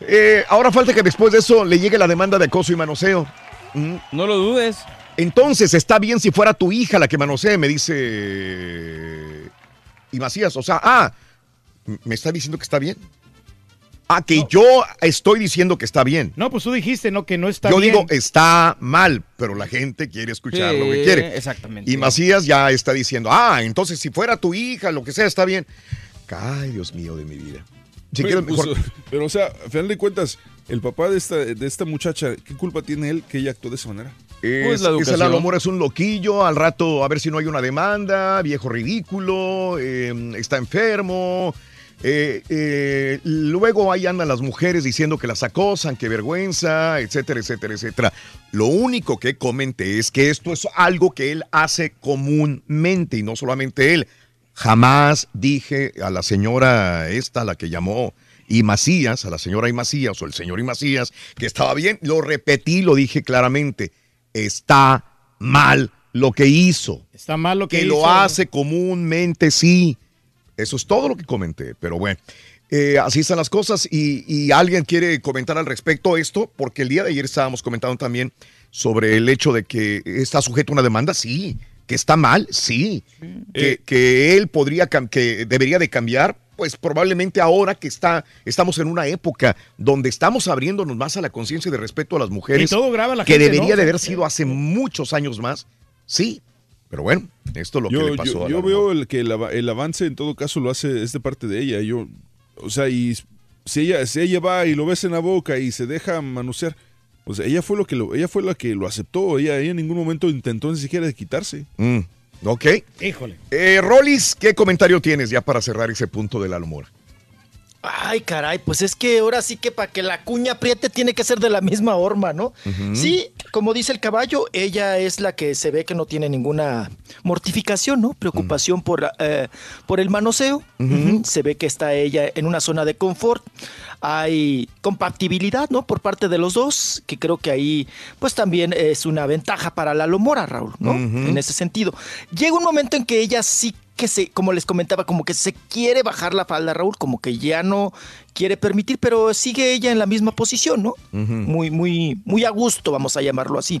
eh, ahora falta que después de eso le llegue la demanda de acoso y manoseo. No lo dudes. Entonces, está bien si fuera tu hija la que manosee, me dice... Y Macías, o sea, ah, me está diciendo que está bien. Ah, que yo estoy diciendo que está bien. No, pues tú dijiste, ¿no? Que no está Yo bien. digo, está mal, pero la gente quiere escuchar lo que quiere. exactamente. Y Macías ya está diciendo, ah, entonces si fuera tu hija, lo que sea, está bien. Ay, Dios mío de mi vida. Si Pero, quieres, mejor- pues, pero, o sea, a final de cuentas, el papá de esta, de esta muchacha, ¿qué culpa tiene él que ella actuó de esa manera? Es, ese Lalo Mora es un loquillo, al rato a ver si no hay una demanda, viejo ridículo, eh, está enfermo. eh, eh, luego ahí andan las mujeres diciendo que las acosan, que vergüenza, etcétera, etcétera, etcétera. Lo único que comenté es que esto es algo que él hace comúnmente y no solamente él. Jamás dije a la señora esta, la que llamó y Macías, a la señora y Macías o el señor y Macías, que estaba bien. Lo repetí, lo dije claramente. Está mal lo que hizo. Está mal lo que, Que hizo. lo hace comúnmente, sí. Eso es todo lo que comenté. Pero bueno, eh, así están las cosas. Y, y alguien quiere comentar al respecto esto, porque el día de ayer estábamos comentando también sobre el hecho de que está sujeto a una demanda, sí. Que está mal, sí. Que, que él podría, que debería de cambiar, pues probablemente ahora que está, estamos en una época donde estamos abriéndonos más a la conciencia de respeto a las mujeres. Y todo graba la que gente, debería ¿no? de haber sido hace muchos años más. Sí. Pero bueno, esto es lo yo, que le pasó yo- a yo veo el que el, ava- el avance en todo caso lo hace es de parte de ella. Yo, o sea, y si ella, si ella va y lo besa en la boca y se deja manosear, pues ella fue lo que lo, ella fue la que lo aceptó. Ella, ella en ningún momento intentó ni siquiera quitarse. Mm, ok. Híjole. Eh, Rolis, ¿qué comentario tienes ya para cerrar ese punto de la Mora? Ay, caray, pues es que ahora sí que para que la cuña apriete tiene que ser de la misma horma, ¿no? Sí, como dice el caballo, ella es la que se ve que no tiene ninguna mortificación, ¿no? Preocupación por, eh, por el manoseo. Se ve que está ella en una zona de confort. Hay compatibilidad, ¿no? Por parte de los dos, que creo que ahí, pues también es una ventaja para la Lomora, Raúl, ¿no? En ese sentido. Llega un momento en que ella sí que se, como les comentaba, como que se quiere bajar la falda, Raúl, como que ya no quiere permitir, pero sigue ella en la misma posición, ¿no? Muy, muy, muy a gusto, vamos a llamarlo así.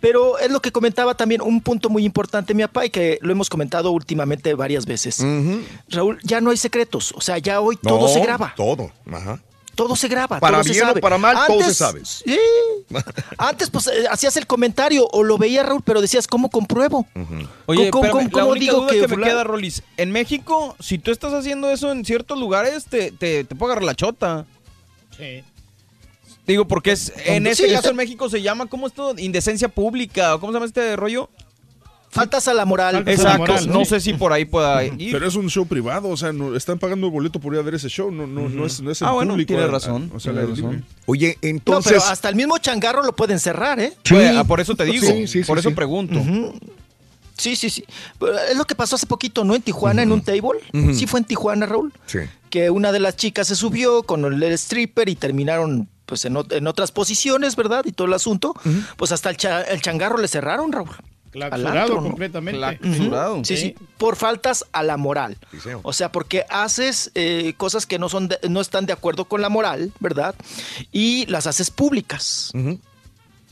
Pero es lo que comentaba también, un punto muy importante, mi papá, y que lo hemos comentado últimamente varias veces. Raúl, ya no hay secretos, o sea, ya hoy todo se graba. Todo. Ajá. Todo se graba. Para todo se bien o para mal, todo se sabe. Sí. Antes, pues, eh, hacías el comentario o lo veía Raúl, pero decías, ¿cómo compruebo? Oye, ¿Cómo- espérame, cómo- la cómo única digo duda que que, me fulano- queda, Rolis, en México, si tú estás haciendo eso en ciertos lugares, te, te, te puede agarrar la chota. Sí. Digo, porque es en Sí, este caso en México se llama, ¿cómo esto? Indecencia pública, o ¿cómo se llama este rollo? Faltas a la moral. Exacto, no sé si por ahí pueda ir. Pero es un show privado, o sea, no, están pagando el boleto por ir a ver ese show, no, no, no es, no es el Ah, bueno, público. tiene a- a- razón, o sea, tiene razón. Oye, No, entonces. pero hasta el mismo changarro lo pueden cerrar, ¿eh? Por eso te digo, Sí, sí, por eso sí. pregunto. Sí, sí, sí. Es lo que pasó hace poquito, ¿no? En Tijuana, en un table. Ujú. Sí fue en Tijuana, Raúl. Sí. Que una de las chicas se subió con el stripper y terminaron pues en, en otras posiciones, ¿verdad? Y todo el asunto. Pues hasta el, cha- el changarro le cerraron, Raúl. Completamente. Ujú. Sí, sí, por faltas a la moral. O sea, porque haces eh, cosas que no, son de- no están de acuerdo con la moral, ¿verdad? Y las haces públicas.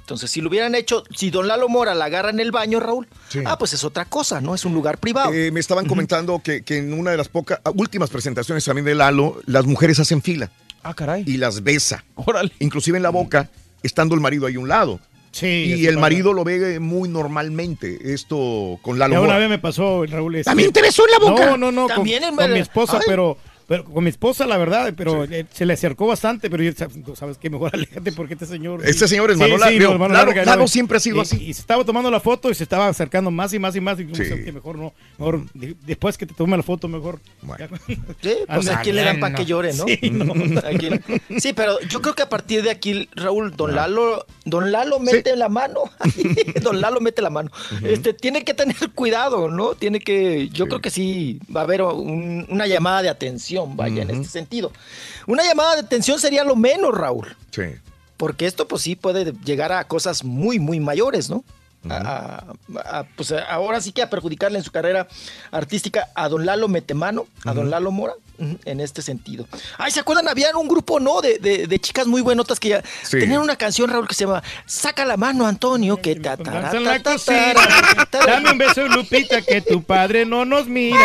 Entonces, si lo hubieran hecho, si don Lalo Mora la agarra en el baño, Raúl, Sí. ah, pues es otra cosa, ¿no? Es un lugar privado. Eh, me estaban comentando que, que en una de las pocas últimas presentaciones también de Lalo, las mujeres hacen fila. Ah, caray. Y las besa. Inclusive en la boca, estando el marido ahí a un lado. Sí. Y el pasa. marido lo ve muy normalmente, esto con Lalo Ya una vez me pasó, Raúl. este- ¿También te besó en la boca? No, no, no, con, También en- con mi esposa, Ay. pero, pero con mi esposa, la verdad, pero eh, se le acercó bastante, pero yo, ¿sabes qué? Mejor aléjate porque este señor... Este señor es Sí, sí, Lalo- Lalo- siempre ha sido y- así. Y se estaba tomando la foto y se estaba acercando más y más y más. Y yo, Sí. ¿sabes qué? Mejor no, mejor de- después que te tome la foto, mejor... Sí, pues a quién le dan para que llore, ¿no? Sí, no. ¿A quién? Sí, pero yo creo que a partir de aquí, Raúl, don Lalo, don Lalo mete la mano. don Lalo mete la mano. Este tiene que tener cuidado, ¿no? Tiene que, yo creo que sí va a haber un- una llamada de atención, vaya, en este sentido. Una llamada de atención sería lo menos, Raúl. Sí. Porque esto, pues sí, puede llegar a cosas muy, muy mayores, ¿no? A- a- a- pues ahora sí que a perjudicarle en su carrera artística a don Lalo Metemano, a don Lalo Mora, en este sentido. Ay, ¿se acuerdan? Había un grupo, ¿no? De, de- de chicas muy buenotas que ya Sí. tenían una canción, Raúl, que se llama Saca la mano, Antonio, que ta, ta, ta, la. Dame un beso, Lupita, que tu padre no nos mira.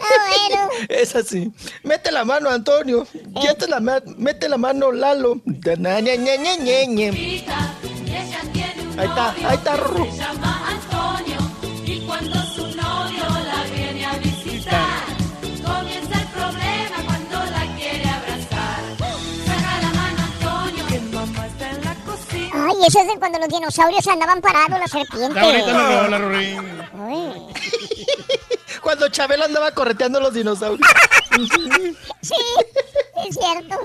Ah, Es así. Mete la mano, Antonio. Mete la, ma- mete la mano, Lalo. Ahí está, ahí está, Rorro. Y cuando eso es de cuando los dinosaurios andaban parados, la serpiente. Ya ahorita no me habla, Rorín. Ay. Cuando Chabelo andaba correteando a los dinosaurios. Sí, es cierto.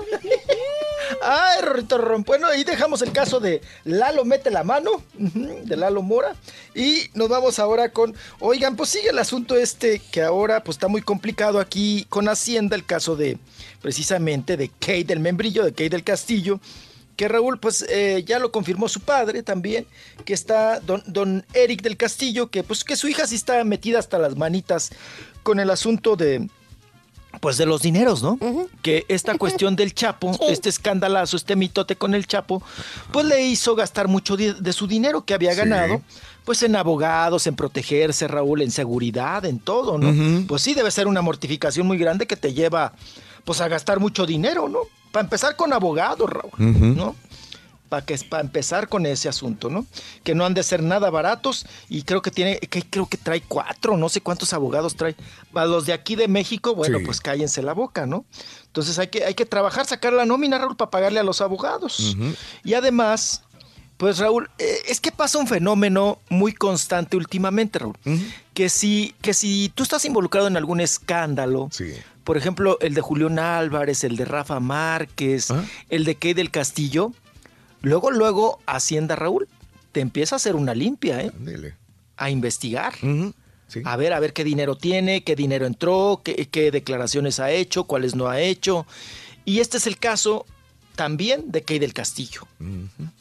Ay, Rorrito Ron. Bueno, ahí dejamos el caso de Lalo mete la mano, de Lalo Mora. Y nos vamos ahora con, oigan, pues sigue el asunto este que ahora pues está muy complicado aquí con Hacienda, el caso de precisamente de Kate del Membrillo, de Kate del Castillo. Que Raúl, pues eh, ya lo confirmó su padre también, que está don, don Eric del Castillo, que pues que su hija sí está metida hasta las manitas con el asunto de, pues de los dineros, ¿no? Que esta cuestión del Chapo, este escandalazo, este mitote con el Chapo, pues le hizo gastar mucho de su dinero que había Sí. ganado, pues en abogados, en protegerse, Raúl, en seguridad, en todo, ¿no? Pues sí, debe ser una mortificación muy grande que te lleva, pues a gastar mucho dinero, ¿no? Para empezar con abogados, Raúl. ¿no? Para que para empezar con ese asunto, ¿no? Que no han de ser nada baratos y creo que tiene, que creo que trae cuatro, no sé cuántos abogados trae. A los de aquí de México, bueno, Sí. pues cállense la boca, ¿no? Entonces hay que, hay que trabajar, sacar la nómina, Raúl, para pagarle a los abogados. Y además, pues Raúl, eh, es que pasa un fenómeno muy constante últimamente, Raúl. Que si, que si tú estás involucrado en algún escándalo, por ejemplo, el de Julián Álvarez, el de Rafa Márquez, el de Key del Castillo, luego, luego, Hacienda, Raúl, te empieza a hacer una limpia, ¿eh? A investigar. A ver, a ver qué dinero tiene, qué dinero entró, qué, qué declaraciones ha hecho, cuáles no ha hecho. Y este es el caso también de Key del Castillo.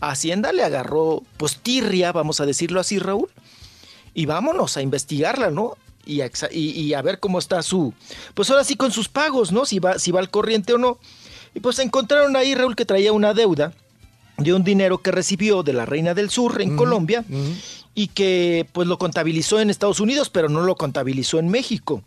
Hacienda le agarró, pues, tirria, vamos a decirlo así, Raúl. Y vámonos a investigarla, ¿no? Y, a exa- y- y a ver cómo está su, pues ahora sí con sus pagos, ¿no? Si va, si va al corriente o no. Y pues encontraron ahí, Raúl, que traía una deuda de un dinero que recibió de la Reina del Sur en Colombia y que pues lo contabilizó en Estados Unidos, pero no lo contabilizó en México.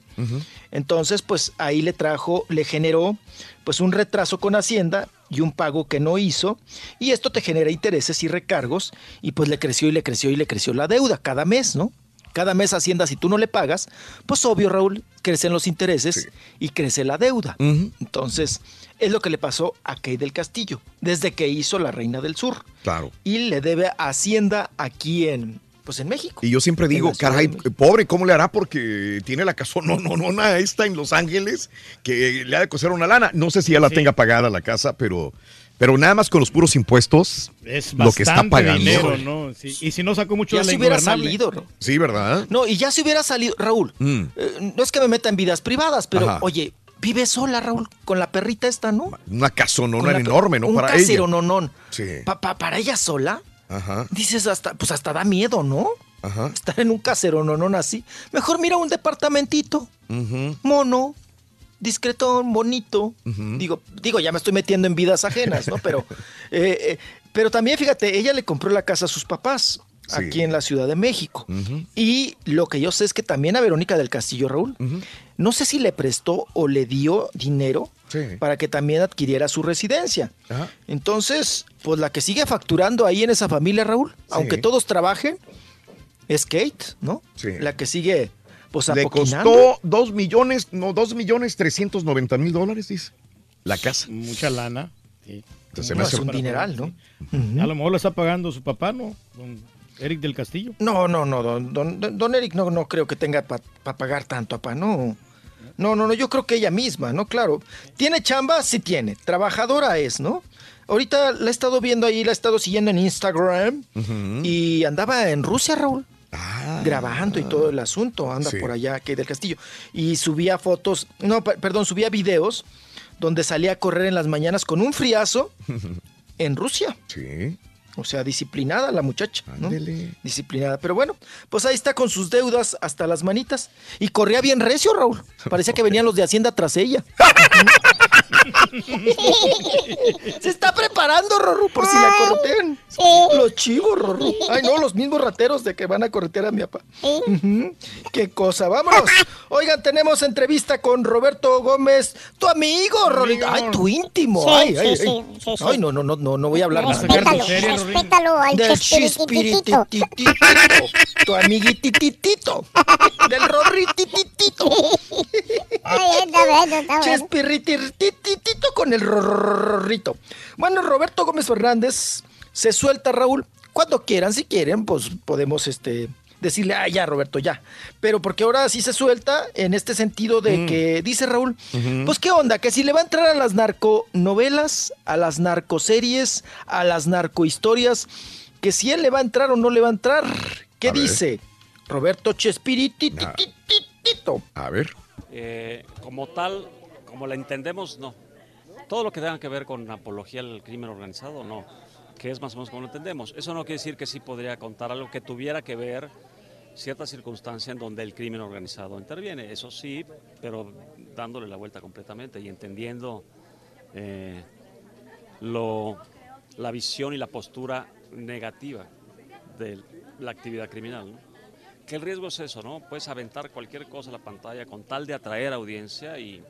Entonces, pues ahí le trajo, le generó pues un retraso con Hacienda y un pago que no hizo, y esto te genera intereses y recargos, y pues le creció y le creció y le creció la deuda cada mes, ¿no? Cada mes Hacienda, si tú no le pagas, pues obvio, Raúl, crecen los intereses y crece la deuda. Entonces, es lo que le pasó a Kay del Castillo, desde que hizo la Reina del Sur. Claro. Y le debe a Hacienda aquí en, pues en México. Y yo siempre digo, caray, pobre, ¿cómo le hará? Porque tiene la casa, no, no, no, nada, esta en Los Ángeles, que le ha de coser una lana. No sé si ya la tenga pagada la casa, pero, pero nada más con los puros impuestos, Es lo que está pagando. dinero, ¿no? Sí, Y si no sacó mucho Ya de la se hubiera salido, ¿no? Sí, ¿verdad? No, y ya se hubiera salido, Raúl, Mm. eh, no es que me meta en vidas privadas, pero Ajá. oye, vive sola, Raúl, con la perrita esta, ¿no? Una casonona enorme, ¿no? un Para casero ella. nonón. Sí. Pa- pa- para ella sola, Ajá, dices hasta, pues hasta da miedo, ¿no? ajá. Estar en un casero nonón así. Mejor mira un departamentito, ujú, mono, discretón, bonito. Digo, digo, ya me estoy metiendo en vidas ajenas, ¿no? Pero, eh, eh, pero también fíjate, ella le compró la casa a sus papás Sí. aquí en la Ciudad de México. Y lo que yo sé es que también a Verónica del Castillo, Raúl, no sé si le prestó o le dio dinero Sí. para que también adquiriera su residencia. Entonces, pues la que sigue facturando ahí en esa familia, Raúl, aunque todos trabajen, es Kate, ¿no? Sí. La que sigue, pues Le costó dos millones, no, dos millones trescientos noventa mil dólares, dice. La casa. Mucha lana. Sí. Entonces, se me No, hace- es un dineral, ¿no? A lo mejor lo está pagando su papá, ¿no? Don Eric del Castillo. No, no, no, don, don, don- Eric no, no creo que tenga para pagar tanto, papá, no. No, no, no, yo creo que ella misma, ¿no? Claro. ¿Tiene chamba? Sí tiene. Trabajadora es, ¿no? Ahorita la he estado viendo ahí, la he estado siguiendo en Instagram y andaba en Rusia, Raúl. Ah, grabando y todo el asunto, anda Sí. por allá, que del castillo. Y subía fotos, no, per- perdón, subía videos donde salía a correr en las mañanas con un friazo en Rusia. Sí. O sea, disciplinada la muchacha. Disciplinada. Pero bueno, pues ahí está con sus deudas hasta las manitas. Y corría bien recio, Raúl. Parecía que venían los de Hacienda tras ella. Se está preparando, Rorro, por si la corretean. Los chivos, Rorro. Ay, no, los mismos rateros de que van a corretear a mi papá. Qué cosa, vámonos. Oigan, tenemos entrevista con Roberto Gómez, tu amigo, Rorrito. Ay, tu íntimo. Sí, ay, ay, sí, ay. Ay, no, no, no, no, no voy a hablar más. Respétalo, respétalo al Del chispirititito. tu amiguitititito, del rorritititito. Ay, está bueno, está bueno. Con el rorrito. Bueno, Roberto Gómez Fernández se suelta, Raúl, cuando quieran, si quieren, pues podemos este decirle, ah, ya, Roberto, ya. Pero porque ahora sí se suelta en este sentido de Mm. que, dice Raúl, pues qué onda, que si le va a entrar a las narconovelas, a las narcoseries, a las narcohistorias, que si él le va a entrar o no le va a entrar. ¿Qué A ver. dice? Roberto Chespirititito. A ver. Eh, como tal, como la entendemos, no. Todo lo que tenga que ver con apología al crimen organizado, no. Que es más o menos como lo entendemos. Eso no quiere decir que sí podría contar algo que tuviera que ver cierta circunstancia en donde el crimen organizado interviene. Eso sí, pero dándole la vuelta completamente y entendiendo eh, lo, la visión y la postura negativa de la actividad criminal. ¿no? Que riesgo es eso, ¿no? Puedes aventar cualquier cosa a la pantalla con tal de atraer audiencia y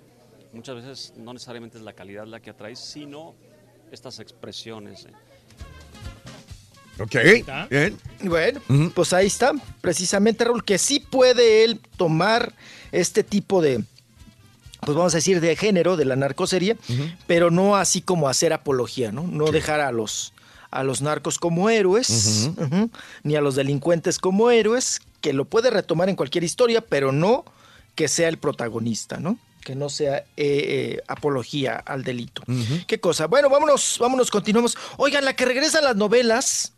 muchas veces no necesariamente es la calidad la que atrae, sino estas expresiones. ¿eh? Ok, bien. Bueno, pues ahí está, precisamente Raúl, que sí puede él tomar este tipo de, pues vamos a decir, de género de la narcoserie, pero no así como hacer apología, ¿no? No dejar a los, a los narcos como héroes, ni a los delincuentes como héroes, que lo puede retomar en cualquier historia, pero no que sea el protagonista, ¿no? Que no sea eh, eh, apología al delito. ¿Qué cosa? Bueno, vámonos, vámonos, continuamos. Oigan, la que regresa a las novelas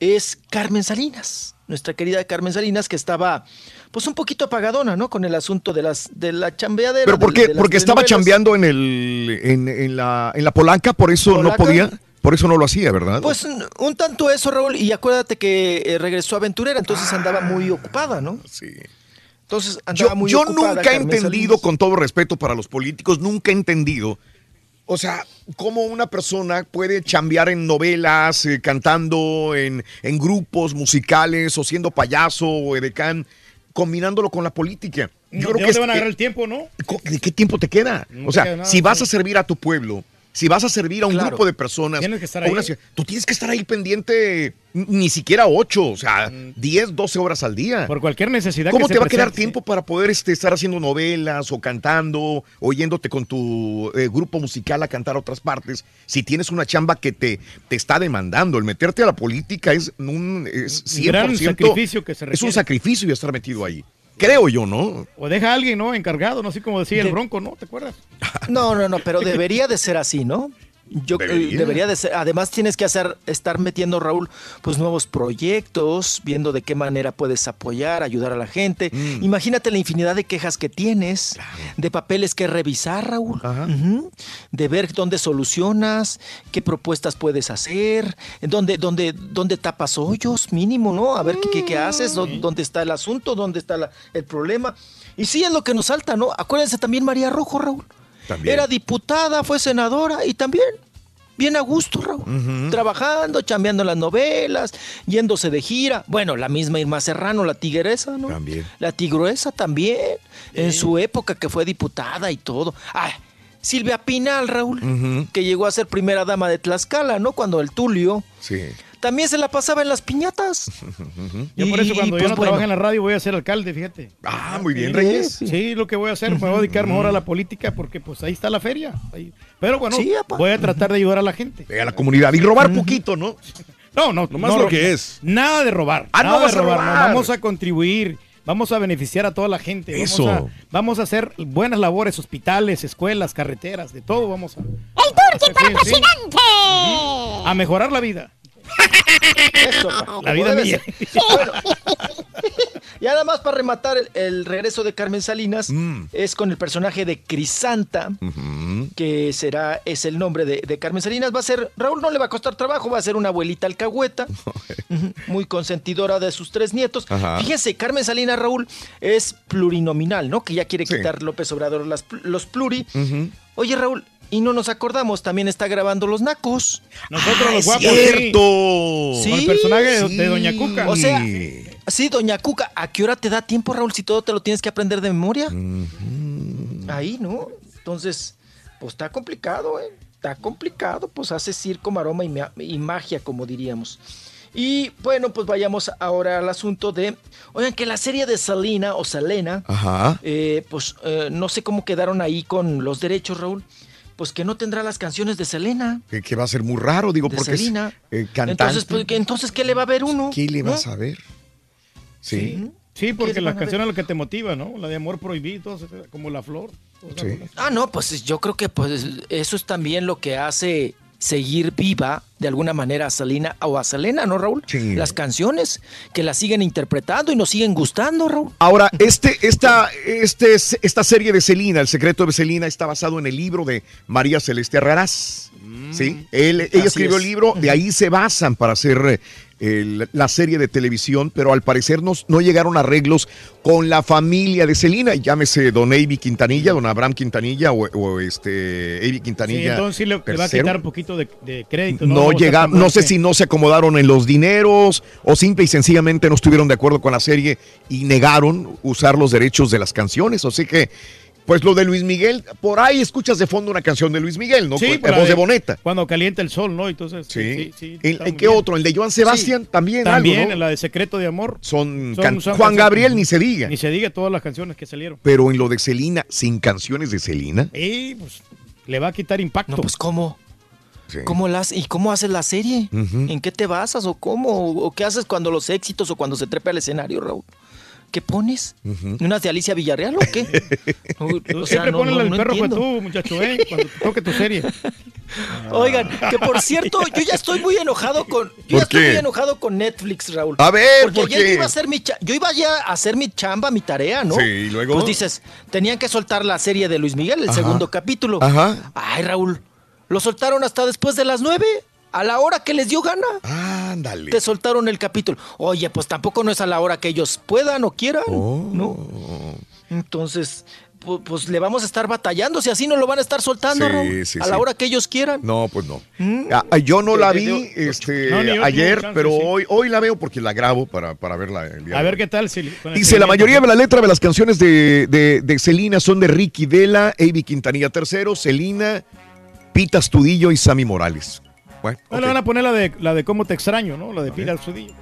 es Carmen Salinas, nuestra querida Carmen Salinas, que estaba pues un poquito apagadona, ¿no? Con el asunto de las de la chambeadera. ¿Pero por qué? de las Porque estaba chambeando en, el, en, en la, en la Polanca, por eso no podía, por eso no lo hacía, ¿verdad? Pues un, tanto eso, Raúl, y acuérdate que eh, regresó aventurera, entonces andaba muy ocupada, ¿no? Sí. Entonces Yo, muy nunca he entendido, Salinas. con todo respeto para los políticos, nunca he entendido, o sea, cómo una persona puede chambear en novelas, eh, cantando en, en grupos musicales o siendo payaso o edecán, combinándolo con la política. Yo ¿De creo que dónde es- van a eh, agarrar el tiempo, no? ¿De qué tiempo te queda? No o sea, queda nada, si vas a servir a tu pueblo, si vas a servir a un Claro. grupo de personas, Tienes que estar una ahí. tú tienes que estar ahí pendiente ni siquiera ocho, o sea, 10, 12 horas al día. Mm. Por cualquier necesidad ¿Cómo que te se va a quedar tiempo para poder este, estar haciendo novelas o cantando, oyéndote con tu eh, grupo musical a cantar a otras partes? Si tienes una chamba que te, te está demandando, el meterte a la política es un es 100%, gran sacrificio que se Es un requiere. sacrificio y estar metido ahí. Creo yo, ¿no? O deja a alguien, ¿no? Encargado, no así como decía el Bronco, ¿no? ¿Te acuerdas? No, no, no, pero debería de ser así, ¿no? Yo eh, Debería. debería. de ser. Además tienes que hacer, estar metiendo Raúl, pues nuevos proyectos, viendo de qué manera puedes apoyar, ayudar a la gente. Mm. Imagínate la infinidad de quejas que tienes, de papeles que revisar, Raúl, de ver dónde solucionas, qué propuestas puedes hacer, dónde, dónde, dónde tapas hoyos, mínimo, ¿no? A ver qué, qué, qué haces, dó- dónde está el asunto, dónde está la- el problema. Y sí es lo que nos salta, ¿no? Acuérdense también María Rojo, Raúl. También. Era diputada, fue senadora y también bien a gusto, Raúl. Trabajando, chambeando las novelas, yéndose de gira. Bueno, la misma Irma Serrano, la tigresa, ¿no? También. La tigresa también, en su época que fue diputada y todo. Ah, Silvia Pinal, Raúl, que llegó a ser primera dama de Tlaxcala, ¿no? Cuando el Tulio Sí. También se la pasaba en las piñatas. Yo por eso Y, cuando pues, yo no bueno. trabajo en la radio voy a ser alcalde, fíjate. Ah, muy bien, Reyes. Sí, lo que voy a hacer, me voy a dedicar mejor a la política porque pues ahí está la feria. Ahí- Pero bueno, Sí, voy a tratar de ayudar a la gente. A la comunidad y robar poquito, ¿no? No, no, Nomás no lo que es. Nada de robar. Ah, no nada vas de a robar. no, vamos a contribuir. Vamos a beneficiar a toda la gente. Eso. Vamos a, vamos a hacer buenas labores, hospitales, escuelas, carreteras, de todo vamos a, ¡El Turqui para sí. presidente! a mejorar la vida. Eso, pa, La vida mía. Bueno, y nada más para rematar el, el regreso de Carmen Salinas Mm. es con el personaje de Crisanta, que será, es el nombre de, de Carmen Salinas. Va a ser, Raúl no le va a costar trabajo, va a ser una abuelita alcahueta, muy consentidora de sus tres nietos. Ajá. Fíjese, Carmen Salinas, Raúl, es plurinominal, ¿no? Que ya quiere Sí. quitar López Obrador las los pluri. Oye, Raúl, y no nos acordamos, también está grabando Los Nacos. Nosotros Ah, los guapos. cierto. Sí. Con el personaje de, Sí. de Doña Cuca. O sea, Sí, doña Cuca, ¿a qué hora te da tiempo, Raúl, si todo te lo tienes que aprender de memoria? Ahí, ¿no? Entonces, pues está complicado, ¿eh? Está complicado, pues hace circo, maroma y, ma- y magia, como diríamos. Y bueno, pues vayamos ahora al asunto de, oigan, que la serie de Selena o Selena, Ajá. eh, pues eh, no sé cómo quedaron ahí con los derechos, Raúl, pues que no tendrá las canciones de Selena. Que, que va a ser muy raro, digo, De porque es Selena. eh, cantante. Entonces, pues, ¿qué- entonces, ¿qué le va a ver uno? ¿Qué le ¿No? vas a ver? Sí. Sí, porque ¿Qué le las canciones es lo que te motiva, ¿no? La de amor prohibido, como la flor. o sea, Sí. Ah, no, pues yo creo que pues eso es también lo que hace seguir viva de alguna manera a Selena o a Selena, ¿no, Raúl? Sí. Las canciones que la siguen interpretando y nos siguen gustando, Raúl. Ahora, este, esta, este, esta serie de Celina, El secreto de Celina, está basado en el libro de María Celeste ¿Sí? Él, ella Así escribió es. el libro, de ahí se basan para hacer eh, el- la serie de televisión, pero al parecer no, no llegaron arreglos con la familia de Celina, llámese don Avi Quintanilla, don Abraham Quintanilla o, o este Avi Sí, Quintanilla. entonces sí le, le va a quitar un poquito de, de crédito. No, no sé si no se acomodaron en los dineros o simple y sencillamente no estuvieron de acuerdo con la serie y negaron usar los derechos de las canciones. Así que, pues lo de Luis Miguel, por ahí escuchas de fondo una canción de Luis Miguel, ¿no? Sí, Con- por la voz de Boneta. Cuando calienta el sol, ¿no? Entonces, sí, Sí. sí, ¿En, qué bien. otro? ¿El de Joan Sebastián? También, También, algo, ¿no? en la de Secreto de Amor. Son, Son- can- son Juan Gabriel ni se diga. Ni se diga todas las canciones que salieron. Pero en lo de Celina, sin canciones de Celina. Y pues le va a quitar impacto. No, pues ¿cómo? Sí. ¿Cómo las y cómo haces la serie? ¿En qué te basas o cómo o, o qué haces cuando los éxitos o cuando se trepa al escenario, Raúl? ¿Qué pones? Ujú. ¿Unas de Alicia Villarreal o qué? O- Tú o sea, siempre no- pones no- el no perro fue entiendo. tú, muchacho, ¿eh? Cuando te toque tu serie. Oigan, que por cierto, yo ya estoy muy enojado con. Yo ¿Por ya estoy muy enojado con Netflix, Raúl. A ver, Porque ¿por ayer qué? yo iba a hacer mi yo iba ya a hacer mi chamba, mi tarea, ¿no? Sí, ¿y luego? Pues dices, tenían que soltar la serie de Luis Miguel, el Ajá. segundo capítulo. Ajá. Ay, Raúl, lo soltaron hasta después de las nueve, a la hora que les dio gana. Ándale. Te soltaron el capítulo. Oye, pues tampoco no es a la hora que ellos puedan o quieran. Oh. ¿No? Entonces, pu- pues, le vamos a estar batallando. Si así no lo van a estar soltando, Sí, sí, a sí. la hora que ellos quieran. No, pues no. Ah, ah, yo no la vi este, No, ni yo ayer, chance, pero sí. hoy, hoy la veo porque la grabo para, para verla el día A de ver qué tal. si- Dice, la mayoría de la letra de las canciones de, de, de Selena son de Ricky Vela, Avi Quintanilla III, Selena, Pita Astudillo y Sammy Morales. Bueno, No, ok. le van a poner la de, la de cómo te extraño, ¿no? La de Pira Sudillo.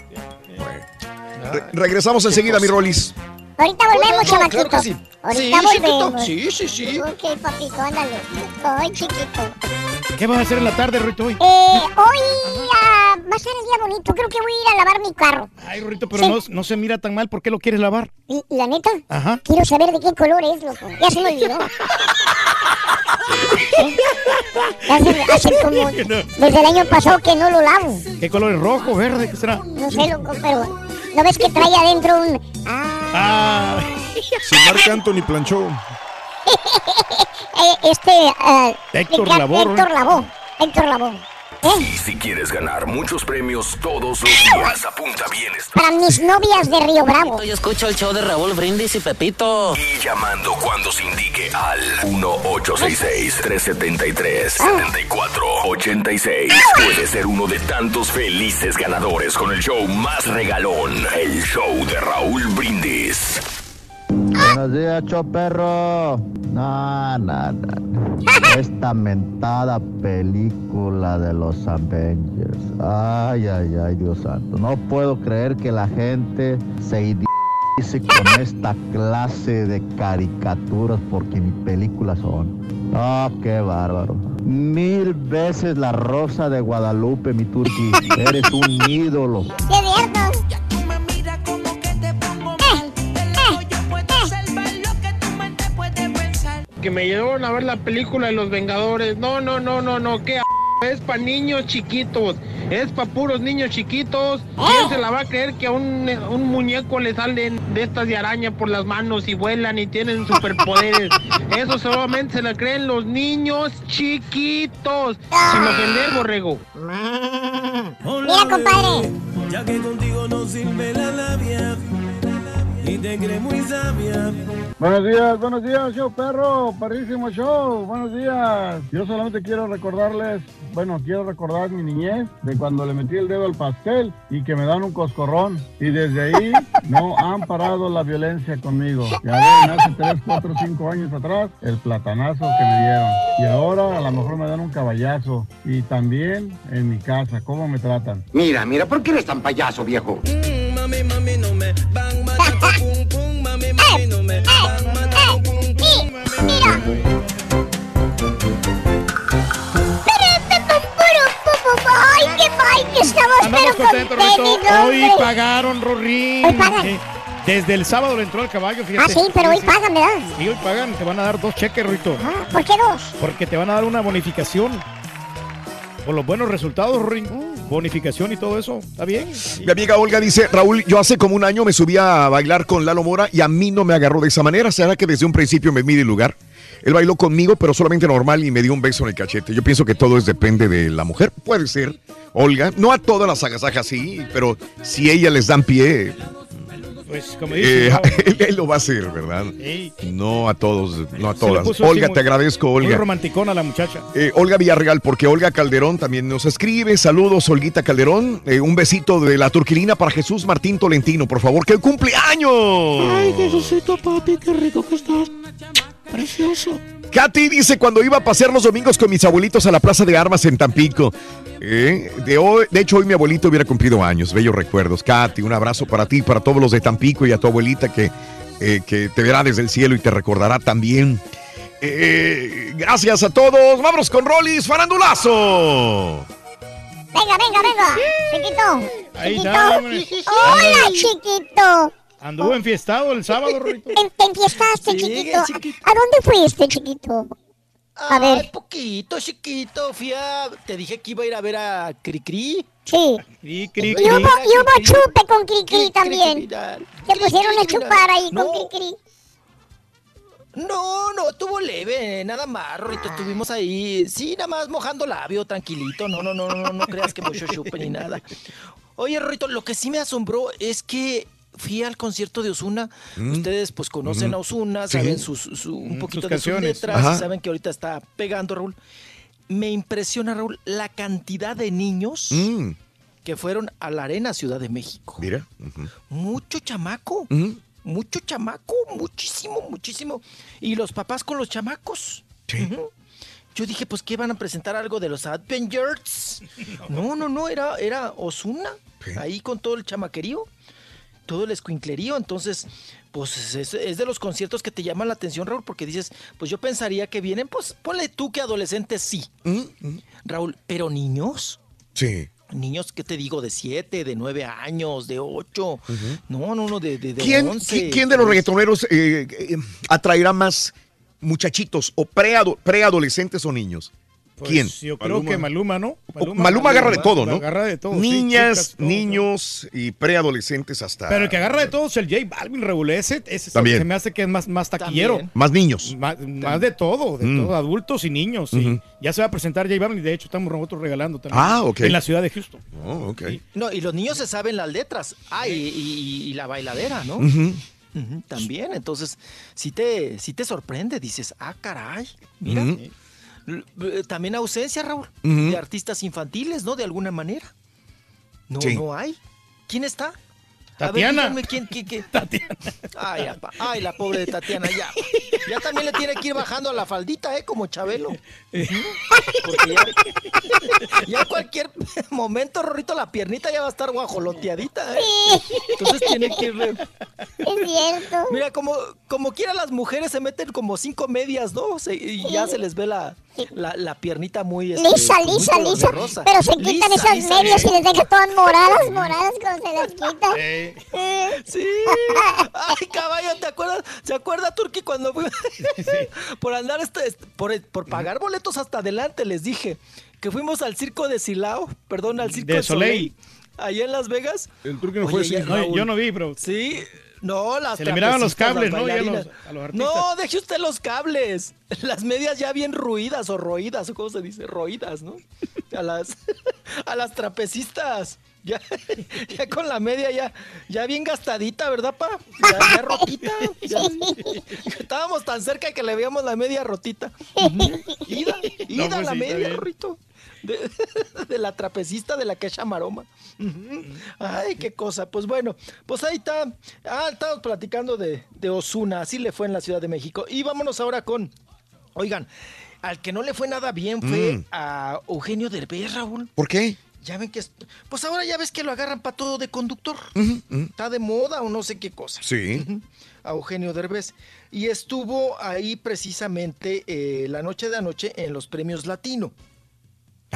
Re- regresamos enseguida, mi Rolis. Ahorita volvemos, No, chamaquito. claro que sí. Ahorita Sí, chiquito. volvemos. Sí, sí, sí. Ok, papito, ándale. Ay, chiquito. ¿Qué vas a hacer en la tarde, Rito, hoy? Eh, hoy ah, va a ser el día bonito. Creo que voy a ir a lavar mi carro. Ay, Rito, pero no, no se mira tan mal. ¿Por qué lo quieres lavar? Y, la neta, Ajá. quiero saber de qué color es, loco. Ya se me olvidó. ¿Eh? Hace, hace como desde el año pasado que no lo lavo. ¿Qué color es? ¿Rojo, verde? ¿Qué será? No sé, loco, pero ¿no ves que trae adentro un... Ah. Si Marc Anthony planchó. Eh, este... ah, Héctor Lavoe, Héctor Lavoe. Héctor Lavoe. Y si quieres ganar muchos premios todos los días, apunta bien esto. Para mis novias de Río Bravo. Yo escucho el show de Raúl Brindis y Pepito. Y llamando cuando se indique al 1-866-373-7486. Puede ser uno de tantos felices ganadores con el show más regalón, el show de Raúl Brindis. Buenos días, choperro. No, no, no. Esta mentada película de los Avengers. Ay, ay, ay, Dios santo. No puedo creer que la gente se idice con esta clase de caricaturas porque mis películas son. Oh, qué bárbaro. Mil veces la rosa de Guadalupe, mi turqui. Eres un ídolo. Que me llevaron a ver la película de los Vengadores. No, no, no, no, no. ¿Qué a- es para niños chiquitos? Es para puros niños chiquitos. ¿Quién se la va a creer que a un, un muñeco le salen de estas de araña por las manos y vuelan y tienen superpoderes? Eso solamente se la creen los niños chiquitos. Sin ofender, borrego. Mira, compadre. Ya que contigo no sirve la labia y te crees muy sabia. Buenos días, buenos días, show perro, perrísimo show, buenos días. Yo solamente quiero recordarles, bueno, quiero recordar mi niñez de cuando le metí el dedo al pastel y que me dan un coscorrón. Y desde ahí no han parado la violencia conmigo. Ya ven, hace 3, 4, 5 años atrás, el platanazo que me dieron. Y ahora a lo mejor me dan un caballazo. Y también en mi casa, ¿cómo me tratan? Mira, mira, ¿por qué eres tan payaso, viejo? Mami, mami, no me van matando pum pum, mami, mami, no me van matando pum pum. ¡Ay, qué ay, que estamos Andamos pero contentos, Rito. contentos, Hoy hombre! pagaron, Rorín. Hoy pagan. Eh, Desde el sábado le entró el caballo, fíjate. Ah, sí, pero hoy pagan, ¿verdad? Sí, hoy pagan. Te van a dar dos cheques, Rito. ¿Por qué dos? Porque te van a dar una bonificación. Por los buenos resultados, Rorín. Bonificación y todo eso. ¿Está bien? Mi amiga Olga dice, Raúl, yo hace como un año me subí a bailar con Lalo Mora y a mí no me agarró de esa manera. ¿Será que desde un principio me mide el lugar? Él bailó conmigo, pero solamente normal y me dio un beso en el cachete. Yo pienso que todo es depende de la mujer. Puede ser, Olga. No a todas las agasajas sí, pero si ella les dan pie, Pues como dice. eh, ¿no? él, él lo va a hacer, ¿verdad? Ey. No a todos, no a todas. Olga, muy- te agradezco, Muy Olga. romanticona la muchacha. Eh, Olga Villarreal, porque Olga Calderón también nos escribe. Saludos, Olguita Calderón. Eh, un besito de la turquilina para Jesús Martín Tolentino, por favor, que el cumpleaños. Ay, Jesucito, papi, qué rico que estás. Precioso. Katy dice cuando iba a pasear los domingos con mis abuelitos a la Plaza de Armas en Tampico. Eh, de, hoy, de hecho, hoy mi abuelito hubiera cumplido años. Bellos recuerdos. Katy, un abrazo para ti, para todos los de Tampico y a tu abuelita que, eh, que te verá desde el cielo y te recordará también. Eh, gracias a todos. Vámonos con Rollis Farandulazo. Venga, venga, venga. Chiquito. Ahí chiquito. está. Hola, chiquito. Anduvo enfiestado el sábado, Rito. Te, te enfiestaste, Sí, chiquito. chiquito. ¿A dónde fuiste, chiquito? A ver. Ay, poquito, chiquito. Fui a... Te dije que iba a ir a ver a Cricri. Sí. Cri, Y hubo, y hubo chupe con Cricri también. Te pusieron a chupar ahí con Cricri. No, no, estuvo leve, nada más, Rorrito. Estuvimos ahí, sí, nada más mojando labio, tranquilito. No, no, no, no, no creas que mucho chupe ni nada. Oye, Rorrito, lo que sí me asombró es que fui al concierto de Osuna. Mm. Ustedes, pues, conocen a Osuna, Sí. saben sus, su- un poquito sus de sus canciones. letras Ajá. y saben que ahorita está pegando, Raúl. Me impresiona, Raúl, la cantidad de niños Mm, que fueron a la Arena Ciudad de México. mira. Mucho chamaco. Mucho chamaco, muchísimo, muchísimo. Y los papás con los chamacos. Yo dije, pues, ¿qué van a presentar algo de los Avengers? No, no, no, era, era Osuna. Ahí con todo el chamaquerío, todo el escuinclerío. Entonces, pues, es, es de los conciertos que te llaman la atención, Raúl, porque dices, pues yo pensaría que vienen, pues, ponle tú que adolescentes sí. Raúl, pero niños. Sí. Niños, ¿qué te digo? De 7, de 9 años, de 8. No, no, no, de, de, de ¿Quién, 11. qui- quién de los reggaetoneros eh, eh, atraerá más muchachitos o preado- preadolescentes o niños? Pues, ¿Quién? Yo creo que Maluma, ¿no? O- Maluma, agarra de todo, ¿no? Agarra de todo. sí, Niñas, chicas, todo. niños y preadolescentes hasta. Pero el que agarra de todo es el J Balvin, Raúl. Ese, También. se me hace que es más, más taquillero. También. Más niños. Más, más de todo, de Mm. todo, adultos y niños. Ya se va a presentar J Balvin y de hecho estamos nosotros regalando también. Ah, ok. En la ciudad de Houston. Oh, ok. No, y los niños se saben las letras. Ah, y, y- y la bailadera, ¿no? También, entonces, si te, si te sorprende, dices, ah, caray, mira. Eh, También ausencia, Raúl, de artistas infantiles, ¿no? De alguna manera. No, Sí. no hay. ¿Quién está? Tatiana. A ver, díganme quién, quién. Ay, apa. Ay, la pobre de Tatiana, ya. Ya también le tiene que ir bajando a la faldita, ¿eh? Como Chabelo. Ujú. Porque ya, ya en cualquier momento, Rorrito, la piernita ya va a estar guajoloteadita, ¿eh? Entonces tiene que ir... Es cierto. Mira, como, como quiera las mujeres se meten como cinco medias, ¿no? Se- y ya se les ve la, la, la piernita muy... este, Lisa, lisa, lisa. Pero se quitan Lisa, esas lisa. medias y les dejan todas moradas, moradas cuando se las quitan. Eh. Sí. Ay, caballo, ¿te acuerdas? ¿Se acuerda, Turki, cuando fui por andar este, este- por, por pagar boletos hasta adelante, les dije que fuimos al circo de Silao, perdón, al circo De de Soleil. Soleil, allá en Las Vegas. El no Oye, fue. No, yo no vi, bro. Sí, no, las Se le miraban los cables, ¿no? Ya a los- a los artistas. No, deje usted los cables. Las medias ya bien ruidas o roídas, o cómo se dice, roídas, ¿no? A las, a las trapecistas. Ya, ya con la media ya, ya bien gastadita, ¿verdad, pa? Ya, ya rotita. ya. Estábamos tan cerca que le veíamos la media rotita. Ida, ida pues la sí, media. Rito. De, de la trapecista de la quecha maroma. Ay, qué cosa. Pues bueno, pues ahí está. Ah, estamos platicando de, de Osuna. Así le fue en la Ciudad de México. Y vámonos ahora con. Oigan, al que no le fue nada bien fue Mm. a Eugenio Derbez, Raúl. ¿Por qué? Ya ven que. es- Pues ahora ya ves que lo agarran para todo de conductor. Está de moda o no sé qué cosa. Sí. A Eugenio Derbez. Y estuvo ahí precisamente eh, la noche de anoche en los premios Latino.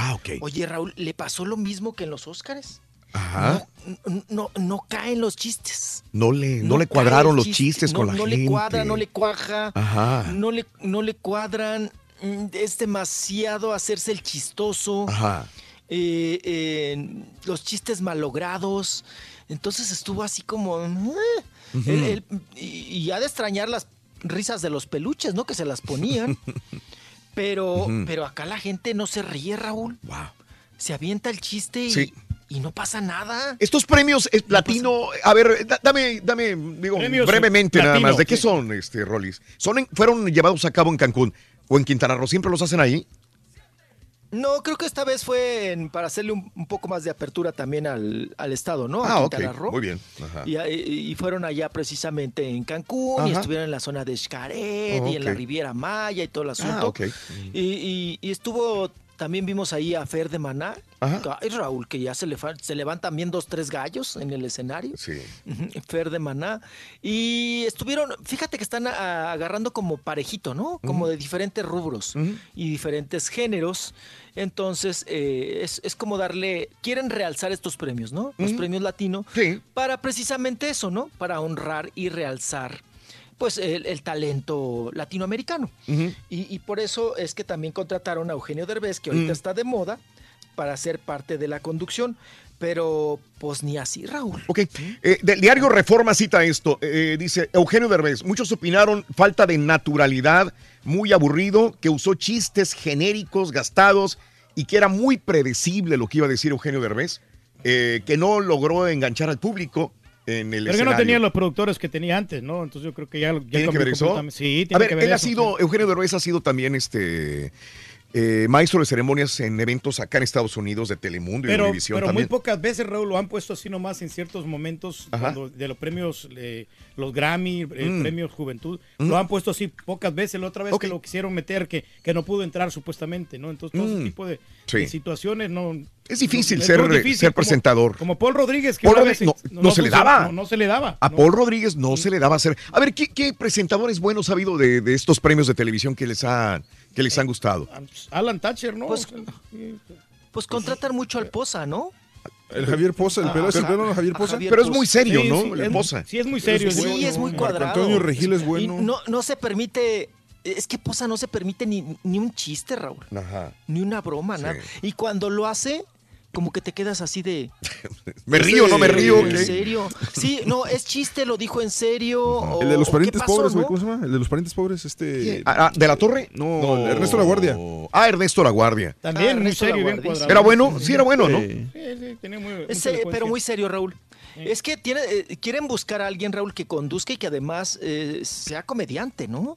Ah, ok. Oye, Raúl, ¿le pasó lo mismo que en los Óscares? Ajá. No, no, no caen los chistes. No le, no le cuadraron los chiste, chistes no- con la no gente. le cuadra, no le cuaja. Ajá. No le, no le cuadran. mm, Es demasiado hacerse el chistoso. Ajá. eh, eh, los chistes malogrados. Entonces estuvo así como. eh, Ujú. él- él- y, y ha de extrañar las risas de los peluches, ¿no? Que se las ponían. pero, pero acá la gente no se ríe, Raúl. Se avienta el chiste y, Sí. y no pasa nada. Estos premios eh, latino, a ver, da- dame, dame, digo, Premios brevemente nada más, ¿de qué sí. son, este, Rolis? ¿Son en- ¿Fueron llevados a cabo en Cancún o en Quintana Roo? ¿Siempre los hacen ahí? No, creo que esta vez fue en- para hacerle un, un poco más de apertura también al, al estado, ¿no? A ah, ok, Roo. muy bien. Ajá. Y, fueron allá precisamente en Cancún y estuvieron en la zona de Xcaret Oh, y en la. Riviera Maya y todo el asunto. Ah, ok. y, y- y estuvo, también vimos ahí a Fer de Maná. Ajá. Ay, Raúl, que ya se le, se le van también dos, tres gallos en el escenario. Sí. Fer de Maná. Y estuvieron, fíjate que están a- agarrando como parejito, ¿no? Como de diferentes rubros y diferentes géneros. Entonces, eh, es, es como darle, quieren realzar estos premios, ¿no? Los premios latino. Sí. Para precisamente eso, ¿no? Para honrar y realzar. Pues el, el talento latinoamericano. Y, y por eso es que también contrataron a Eugenio Derbez, que ahorita Mm. está de moda, para ser parte de la conducción. Pero, pues ni así, Raúl. Ok, eh, del diario Reforma cita esto, eh, dice Eugenio Derbez, muchos opinaron falta de naturalidad, muy aburrido, que usó chistes genéricos, gastados y que era muy predecible lo que iba a decir Eugenio Derbez, eh, que no logró enganchar al público en el Pero que no escenario. tenía los productores que tenía antes, ¿no? Entonces yo creo que ya, ya ¿Tiene que ver eso? Sí, a tiene ver, que ver él ha eso, sido, Eugenio Derbez ha sido también este eh, maestro de ceremonias en eventos acá en Estados Unidos de Telemundo y Pero, Univisión pero muy pocas veces, Raúl, lo han puesto así nomás en ciertos momentos cuando- de los premios, eh, los Grammy, el Mm. premio Juventud. Mm. Lo han puesto así pocas veces. La otra vez que lo quisieron meter, que, que no pudo entrar supuestamente, ¿no? Entonces, todo Mm. ese tipo de, Sí. de situaciones no... Es difícil no- ser, difícil, ser como- presentador. Como Paul Rodríguez, que Paul una Rodríguez vez no- no se le daba. No, se le daba. A. Paul Rodríguez no se le daba a hacer. A ver, ¿qué, qué presentadores buenos ha habido de, de estos premios de televisión que les, ha, que les han gustado? Alan Thatcher, ¿no? Pues, pues contratan mucho al Poza, ¿no? El Javier Poza, el es el pelo de Javier Poza. Javier Pero es muy serio, Sí, ¿no? sí, El Poza. Sí, es muy serio. Sí, es muy Marco cuadrado. Antonio Regil es Y bueno. no, no se permite. Es que Poza no se permite ni, ni un chiste, Raúl. Ajá. Ni una broma, nada. Y cuando lo hace, como que te quedas así de. ¿Me río no me río? ¿En ¿Qué? serio? Sí, no, es chiste, lo dijo en serio. El de los parientes ¿qué pasó, pobres, güey, no? ¿cómo se llama? El de los parientes pobres, este. Ah, ah, ¿De la Torre? No, Ernesto La Guardia. Ah, Ernesto La Guardia. También, Ah, muy serio, bien Laguardia, cuadrado. Era bueno, sí era bueno, ¿no? Sí, sí, tenía muy- mucha Es, elocuencia. pero muy serio, Raúl. Es que tiene, eh, quieren buscar a alguien, Raúl, que conduzca y que además eh, sea comediante, ¿no?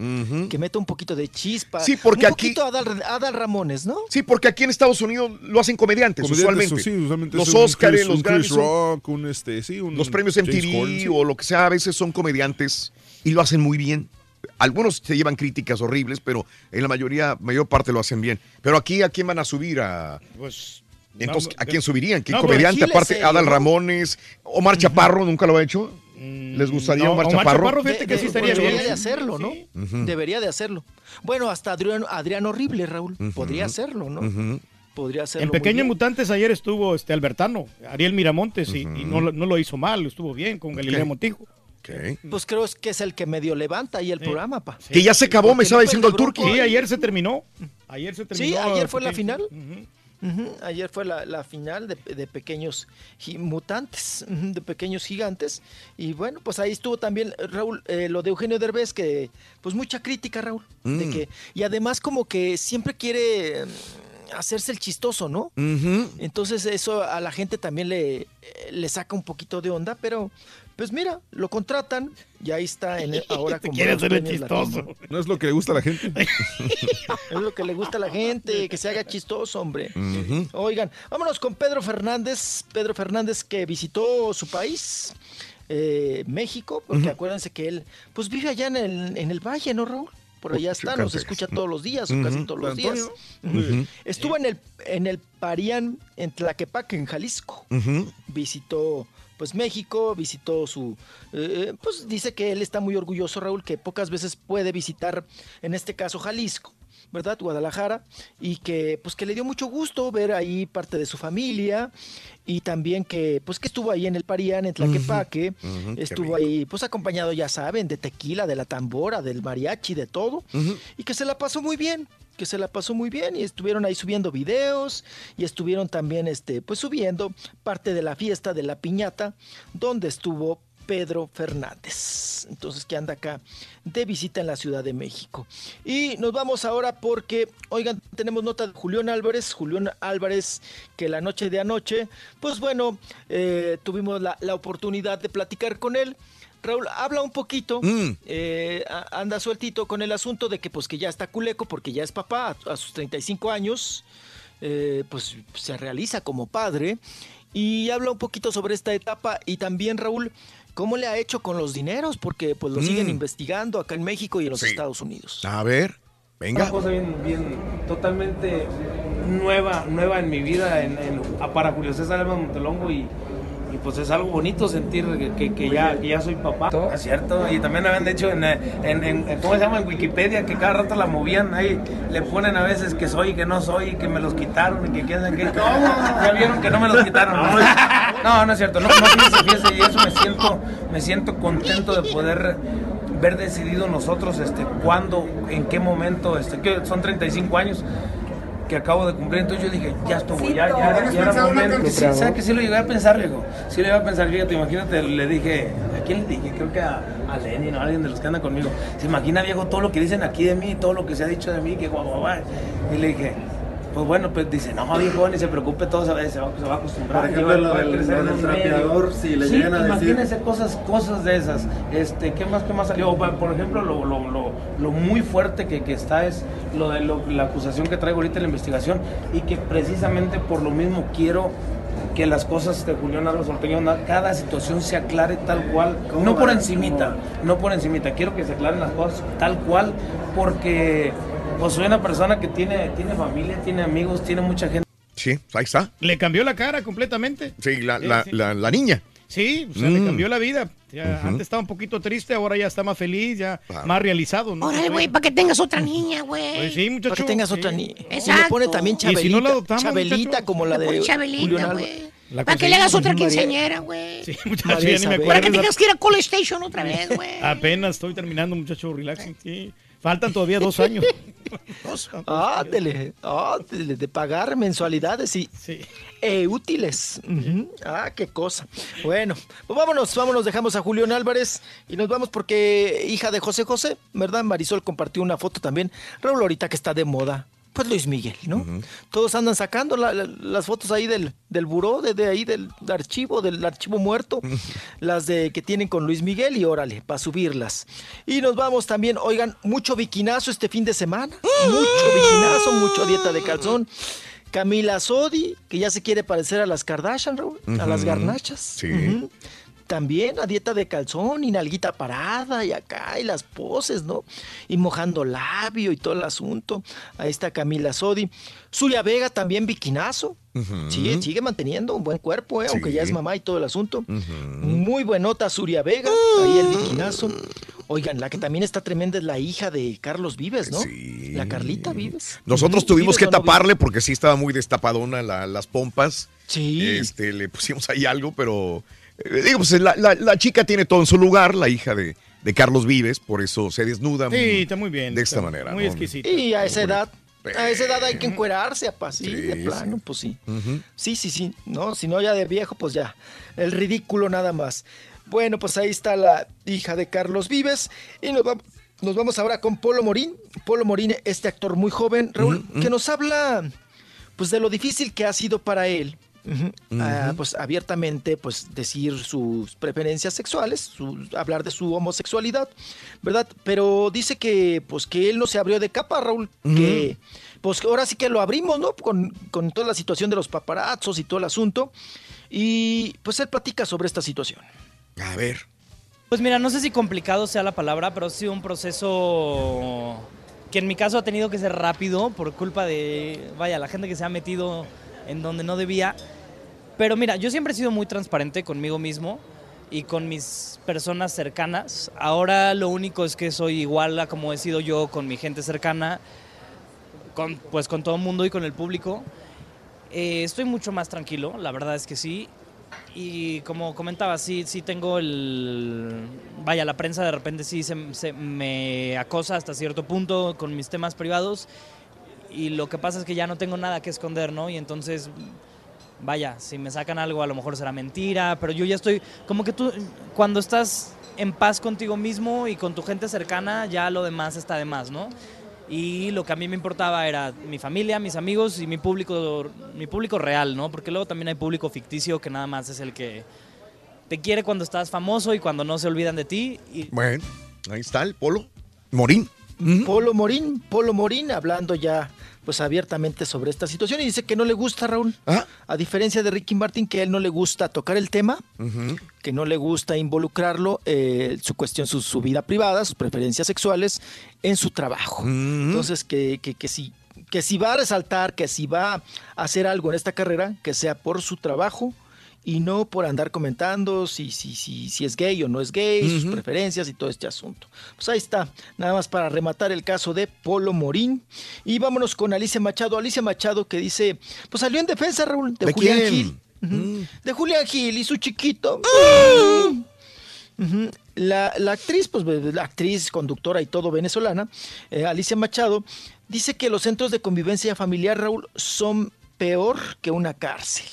Que meta un poquito de chispa. Sí, porque un aquí- poquito Adal, Adal Ramones, ¿no? Sí, porque aquí en Estados Unidos lo hacen comediantes, Comediantes, usualmente. sí, usualmente los Oscars, los un Grammys, Rock, un este, sí, un los premios Corden, sí. o lo que sea, a veces son comediantes y lo hacen muy bien. Algunos se llevan críticas horribles, pero en la mayoría, mayor parte lo hacen bien. Pero aquí, ¿a quién van a subir? A... Pues, Entonces, ¿a quién subirían? ¿Qué No, comediante? Aparte, Adal. Ramones, Omar Chaparro, ¿nunca lo ha hecho? ¿Les gustaría no, Omar Omar Chaparro? Chaparro, fíjate que sí estaría debería bien. de hacerlo, ¿no? Debería de hacerlo. Bueno, hasta Adrián, Adrián Horrible, Raúl. Podría hacerlo, ¿no? Podría hacerlo. En Pequeños. Mutantes ayer estuvo este Albertano, Ariel Miramontes, y, y no, lo- no lo hizo mal, estuvo bien con Galilea Montijo. Pues creo que es el que medio levanta ahí el programa, pa. Que ya se acabó, me estaba no diciendo el Turqui. Sí, ayer se terminó. Ayer se terminó. Sí, ayer fue la final. Ayer fue la, la final de, de pequeños mutantes, de pequeños gigantes. Y bueno, pues ahí estuvo también, Raúl, eh, lo de Eugenio Derbez, que pues mucha crítica, Raúl. De Mm. que, y además como que siempre quiere mm, hacerse el chistoso, ¿no? Entonces eso a la gente también le, le saca un poquito de onda, pero pues mira, lo contratan y ahí está en el- ahora como quiere premios chistoso. Latino. No es lo que le gusta a la gente. Es lo que le gusta a la gente, que se haga chistoso, hombre. Oigan, vámonos con Pedro Fernández. Pedro Fernández que visitó su país, eh, México, porque acuérdense que él, pues vive allá en el, en el valle, ¿no, Raúl? Por allá está, nos escucha todos los días, o casi todos los días. Estuvo en el, en el Parián, en Tlaquepaque, en Jalisco. Visitó pues México, visitó su, eh, pues dice que él está muy orgulloso, Raúl, que pocas veces puede visitar, en este caso Jalisco, ¿verdad? Guadalajara, y que pues que le dio mucho gusto ver ahí parte de su familia y también que pues que estuvo ahí en el Parián, en Tlaquepaque, estuvo ahí pues acompañado, ya saben, de tequila, de la tambora, del mariachi, de todo, y que se la pasó muy bien que se la pasó muy bien y estuvieron ahí subiendo videos y estuvieron también este pues subiendo parte de la fiesta de la piñata donde estuvo Pedro Fernández. Entonces que anda acá de visita en la Ciudad de México. Y nos vamos ahora porque, oigan, tenemos nota de Julián Álvarez. Julián Álvarez que la noche de anoche, pues bueno, eh, tuvimos la, la oportunidad de platicar con él. Raúl, habla un poquito, Mm. eh, anda sueltito con el asunto de que pues que ya está culeco porque ya es papá a, a sus 35 años, eh, pues se realiza como padre y habla un poquito sobre esta etapa y también Raúl, cómo le ha hecho con los dineros porque pues lo siguen Mm. investigando acá en México y en los Sí. Estados Unidos. A ver, venga. Una cosa bien, bien, totalmente nueva, nueva en mi vida, en, para Julio César Alba Montelongo y, y pues es algo bonito sentir que, que- que ya, que ya soy papá. Es cierto, y también habían dicho en, eh, en, en- en- ¿cómo se llama? En Wikipedia que cada rato la movían, ahí le ponen a veces que soy y que no soy, y que me los quitaron y que quién sabe qué. Ya vieron que no me los quitaron. No, no es cierto, no, no fíjese, fíjese, y eso me siento, me siento contento de poder ver decidido nosotros este cuándo, en qué momento, este que son 35 años que acabo de cumplir. Entonces yo dije, ya estuvo, ya, ya, ¿Tienes era- ya era momento. Sí? ¿sabes que sí lo llegué a pensar, viejo? Sí lo llegué a pensar, fíjate, imagínate, le dije, ¿a quién le dije? Creo que a, a Lenin o a alguien de los que anda conmigo. Se imagina, viejo, todo lo que dicen aquí de mí, todo lo que se ha dicho de mí, que guau, guau, guau. Y le dije, pues bueno, pues dice, no, viejo, ni se preocupe, todo se va, se va, se va a acostumbrar. Por ejemplo, lo del- trapeador, si le Sí, llegan a decir- imagínense cosas, cosas de esas. Este, ¿qué más, qué más salió? Por ejemplo, lo, lo, lo, lo muy fuerte que, que está es lo de la acusación que traigo ahorita en la investigación y que precisamente por lo mismo quiero que las cosas de Julián Álvarez Ortega, cada situación se aclare tal cual, ¿Cómo no por encimita, no por encimita, quiero que se aclaren las cosas tal cual, porque pues soy una persona que tiene, tiene familia, tiene amigos, tiene mucha gente. Sí, ahí está. Le cambió la cara completamente. Sí, la, Sí, la, sí. la, la niña. Sí, o sea, le Mm. cambió la vida. Ya. Antes estaba un poquito triste, ahora ya está más feliz, ya Ah. más realizado. ¿no? Órale, güey, para que tengas otra niña, güey. Pues sí, muchacho. Para que tengas sí. otra niña. Exacto. Y le pone también Y si no Chabelita, la adoptamos, Chabelita muchacho. como la de Chabelita, güey. Para que le hagas otra quinceañera, güey. Sí, muchacho, ya ni me acuerdo. Para que tengas que ir a Call Station otra vez, güey. Apenas estoy terminando, muchacho, relaxing. Sí. Faltan todavía dos años. Dos, Ah, dele, ah, de pagar mensualidades y eh, útiles. Ujú. Ah, qué cosa. Bueno, pues vámonos, vámonos, dejamos a Julián Álvarez y nos vamos porque hija de José José, ¿verdad? Marisol compartió una foto también. Raúl, ahorita que está de moda. Pues Luis Miguel, ¿no? Todos andan sacando la- la- las fotos ahí del, del buró, de, de ahí del archivo, del archivo muerto, las de que tienen con Luis Miguel y órale, para subirlas. Y nos vamos también, oigan, mucho viquinazo este fin de semana, mucho viquinazo, mucho dieta de calzón. Camila Sodi, que ya se quiere parecer a las Kardashian, Raúl, a las garnachas. Sí. También a dieta de calzón y nalguita parada y acá y las poses, ¿no? Y mojando labio y todo el asunto. Ahí está Camila Sodi. Zulia Vega también viquinazo. Ujú. Sigue, sigue manteniendo un buen cuerpo, ¿eh? aunque ya es Sí. mamá y todo el asunto. Ujú. Muy buenota Zuria Vega, ahí el viquinazo. Oigan, la que también está tremenda es la hija de Carlos Vives, ¿no? La Carlita Vives. Nosotros tuvimos ¿Vives que no taparle porque sí estaba muy destapadona la- las pompas. Sí. Este, le pusimos ahí algo, pero digo, pues la, la- la chica tiene todo en su lugar, la hija de, de Carlos Vives, por eso se desnuda Sí, está muy bien. de esta manera. Muy ¿no? exquisito. Y a esa edad, a esa edad hay que encuerarse, apa, sí, Sí, de sí. plano, pues sí. Sí, sí, sí, no, si no ya de viejo, pues ya, el ridículo nada más. Bueno, pues ahí está la hija de Carlos Vives y nos vamos, nos vamos ahora con Polo Morín. Polo Morín, este actor muy joven, Raúl, que nos habla pues de lo difícil que ha sido para él. Ah, pues abiertamente pues decir sus preferencias sexuales, su- hablar de su homosexualidad, ¿verdad? Pero dice que pues que él no se abrió de capa, Raúl, que pues ahora sí que lo abrimos, ¿no? Con, con toda la situación de los paparazzos y todo el asunto. Y pues él platica sobre esta situación. A ver. Pues mira, no sé si complicado sea la palabra, pero ha sido un proceso que en mi caso ha tenido que ser rápido por culpa de, vaya, la gente que se ha metido en donde no debía. Pero mira, yo siempre he sido muy transparente conmigo mismo y con mis personas cercanas. Ahora lo único es que soy igual a como he sido yo con mi gente cercana, con, pues con todo el mundo y con el público. Eh, estoy mucho más tranquilo, la verdad es que sí. Y como comentaba, sí, sí tengo el... Vaya, la prensa de repente sí se, me acosa hasta cierto punto con mis temas privados. Y lo que pasa es que ya no tengo nada que esconder, ¿no? Y entonces, vaya, si me sacan algo a lo mejor será mentira, pero yo ya estoy... Como que tú, cuando estás en paz contigo mismo y con tu gente cercana, ya lo demás está de más, ¿no? Y lo que a mí me importaba era mi familia, mis amigos y mi público, mi público real, ¿no? Porque luego también hay público ficticio que nada más es el que te quiere cuando estás famoso y cuando no se olvidan de ti. Y Bueno, ahí está el polo. Morín. Polo Morín, Polo Morín hablando ya pues abiertamente sobre esta situación y dice que no le gusta Raúl. A diferencia de Ricky Martin que a él no le gusta tocar el tema, que no le gusta involucrarlo, eh, su cuestión, su, su vida privada, sus preferencias sexuales en su trabajo. Entonces que, que, que si, que si va a resaltar, que si va a hacer algo en esta carrera, que sea por su trabajo y no por andar comentando si, si, si, si es gay o no es gay, sus preferencias y todo este asunto. Pues ahí está, nada más para rematar el caso de Polo Morín. Y vámonos con Alicia Machado. Alicia Machado que dice, pues salió en defensa, Raúl, de, ¿De Julián quién? Gil. Ujú. De Julián Gil y su chiquito. Ujú. La, la actriz, pues la actriz, conductora y todo venezolana, eh, Alicia Machado, dice que los centros de convivencia familiar, Raúl, son peor que una cárcel,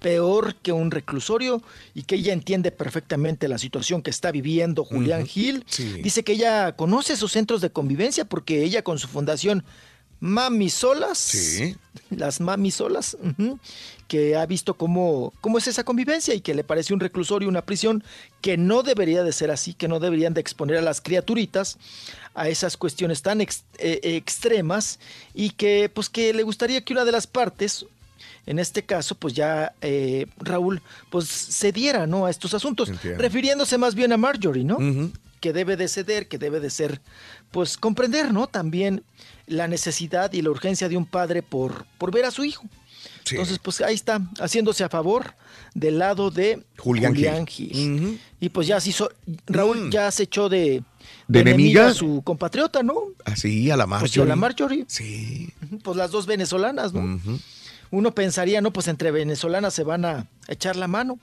peor que un reclusorio y que ella entiende perfectamente la situación que está viviendo Julián. Gil. Sí. Dice que ella conoce esos centros de convivencia porque ella con su fundación Mami Solas, las Mami Solas, que ha visto cómo, cómo es esa convivencia y que le parece un reclusorio, una prisión que no debería de ser así, que no deberían de exponer a las criaturitas a esas cuestiones tan ex- eh, extremas y que pues que le gustaría que una de las partes en este caso, pues ya eh, Raúl, pues cediera, ¿no? A estos asuntos, Entiendo. refiriéndose más bien a Marjorie, ¿no? Que debe de ceder, que debe de ser, pues comprender, ¿no? También la necesidad y la urgencia de un padre por, por ver a su hijo. Entonces, pues ahí está, haciéndose a favor del lado de Julián Julián, Gil. Gil. Y pues ya se hizo, Raúl ya se echó de, Mm. ¿De enemiga? a su compatriota, ¿no? Así, a la Pues Marjorie. a la Marjorie. Sí. Pues las dos venezolanas, ¿no? Uno pensaría, no, pues entre venezolanas se van a echar la mano.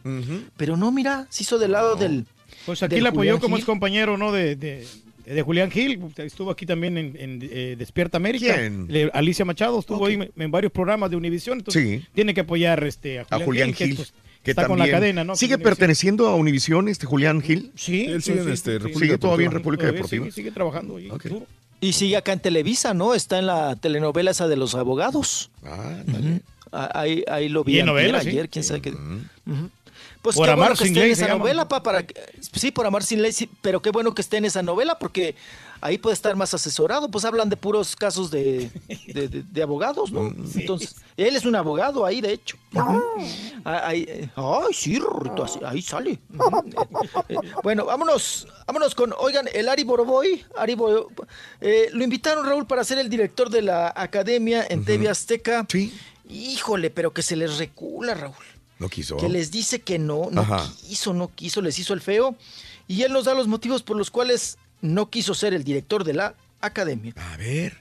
Pero no, mira, se hizo del lado del. Pues aquí del le apoyó Julián como Gil. es compañero, ¿no? De, de, de Julián Gil. Estuvo aquí también en, en, eh, Despierta América. ¿Quién? Le- Alicia Machado estuvo ahí en varios programas de Univisión. Entonces Sí. tiene que apoyar este, a A Julián, Julián Gil, Gil. que, pues, que está con la también- cadena, ¿no? ¿Sigue perteneciendo a Univisión este Julián Gil? Sí. Él sigue en este, República Sigue todavía en. República Todavía Deportiva. Sigue, sigue trabajando ahí. Y sigue acá en Televisa, ¿no? Está en la telenovela esa de los abogados. Ah, Ujú. Ah, Ahí, ahí lo vi Y en novela, sí. ayer, quién sabe qué. Pues Por qué amar bueno que sin esté en esa novela, pa, para que- sí, por amar sin ley, sí, pero qué bueno que esté en esa novela porque ahí puede estar más asesorado, pues hablan de puros casos de, de- de- de abogados, ¿no? Entonces, él es un abogado ahí, de hecho. Ah, ahí, eh, ay, sí, ahí sale. Eh, eh, bueno, vámonos, vámonos con, oigan, el Ari Boroboy, Ari eh, lo invitaron Raúl para ser el director de la academia en TV Azteca. Sí. Híjole, pero que se les recula, Raúl No quiso. que les dice que no, no Ajá. quiso, no quiso, les hizo el feo. Y él nos da los motivos por los cuales no quiso ser el director de la academia. A ver.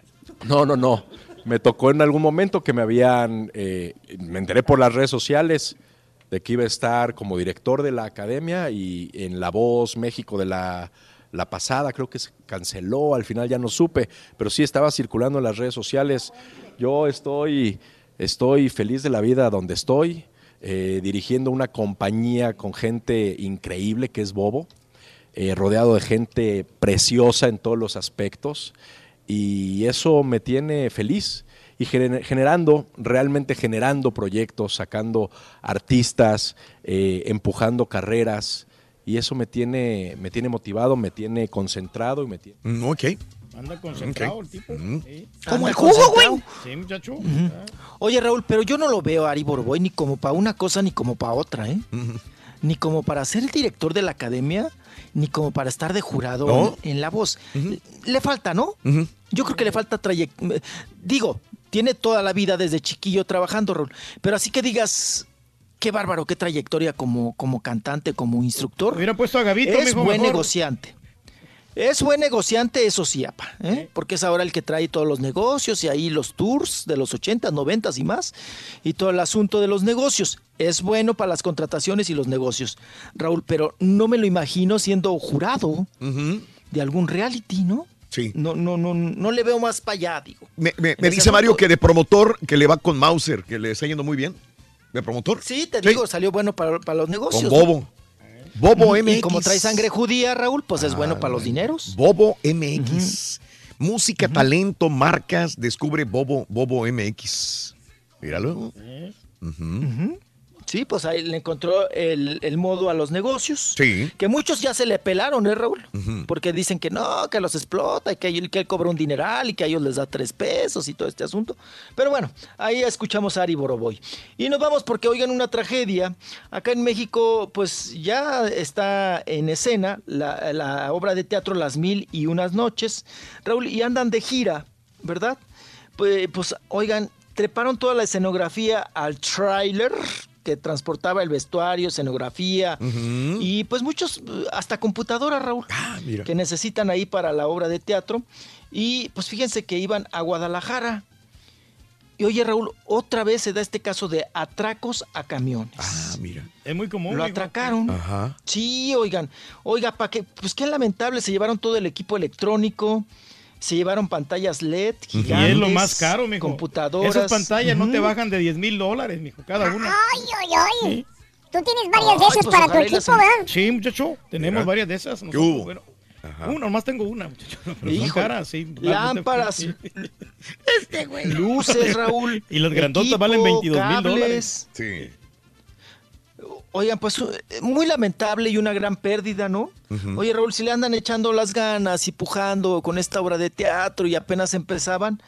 No, no, no. Me tocó en algún momento que me habían, eh, me enteré por las redes sociales de que iba a estar como director de la academia y en La Voz México de la, la pasada creo que se canceló, al final ya no supe, pero sí estaba circulando en las redes sociales. Yo estoy, estoy feliz de la vida donde estoy, eh, dirigiendo una compañía con gente increíble que es Bobo eh, rodeado de gente preciosa en todos los aspectos y eso me tiene feliz y gener- generando, realmente generando proyectos, sacando artistas, eh, empujando carreras y eso me tiene, me tiene motivado, me tiene concentrado y me tiene... Mm, ok. Anda concentrado Ok. el tipo. Mm. Sí. Como el jugo, güey. Sí, muchacho. Oye, Raúl, pero yo no lo veo a Ari Boroboy ni como para una cosa ni como para otra, ¿eh? Ni como para ser el director de la academia, ni como para estar de jurado ¿No? en, en la voz. Le falta, ¿no? Yo creo que le falta trayectoria. Digo, tiene toda la vida desde chiquillo trabajando, Raúl. Pero así que digas, qué bárbaro, qué trayectoria como, como cantante, como instructor. Hubiera puesto a Gavito, Es mijo, buen mejor. negociante. Es buen negociante, eso sí, apa, ¿eh? porque es ahora el que trae todos los negocios y ahí los tours de los 80, 90 y más, y todo el asunto de los negocios. Es bueno para las contrataciones y los negocios, Raúl, pero no me lo imagino siendo jurado de algún reality, ¿no? Sí. No, no, no, no le veo más para allá, digo. Me, me- dice Mario que de promotor que le va con Mauser, que le está yendo muy bien. ¿De promotor? Sí, te digo, salió bueno para, para los negocios. Con ¿no? Bobo. Bobo Y MX. como trae sangre judía, Raúl, pues es bueno para los dineros. Bobo MX. Música, talento, marcas, descubre Bobo, Bobo MX. Míralo. Ujú. Sí, pues ahí le encontró el, el modo a los negocios. Sí. Que muchos ya se le pelaron, ¿eh, Raúl? Porque dicen que no, que los explota y que, él- que él cobra un dineral y que a ellos les da tres pesos y todo este asunto. Pero bueno, ahí escuchamos a Ari Boroboy. Y nos vamos porque, oigan, una tragedia. Acá en México, pues ya está en escena la, la obra de teatro Las Mil y Unas Noches, Raúl, y andan de gira, ¿verdad? Pues, pues oigan, treparon toda la escenografía al tráiler que transportaba el vestuario, escenografía y pues muchos, hasta computadoras, Raúl, mira. que necesitan ahí para la obra de teatro. Y pues fíjense que iban a Guadalajara. Y oye, Raúl, otra vez se da este caso de atracos a camiones. Ah, mira. Es muy común. Lo atracaron. Ajá. Sí, oigan. Oiga, ¿para qué? Pues qué lamentable, se llevaron todo el equipo electrónico, se llevaron pantallas LED Y gigantes. es lo más caro, mijo. Computadoras. Esas pantallas no te bajan de 10 mil dólares, mijo, cada una. Ay, ay, ay. Tú tienes varias de esas pues para tu y equipo, ¿verdad? Sí, muchacho, tenemos varias de esas. ¿Qué hubo? bueno, una, nomás tengo una, muchacho. Pero son Híjole, caras, sí. lámparas. Sí. Este güey. Luces, Raúl. Y las grandotas valen 22 mil dólares. Sí. Oigan, pues eh, muy lamentable y una gran pérdida, ¿no? Oye, Raúl, si le andan echando las ganas y pujando con esta obra de teatro y apenas empezaban,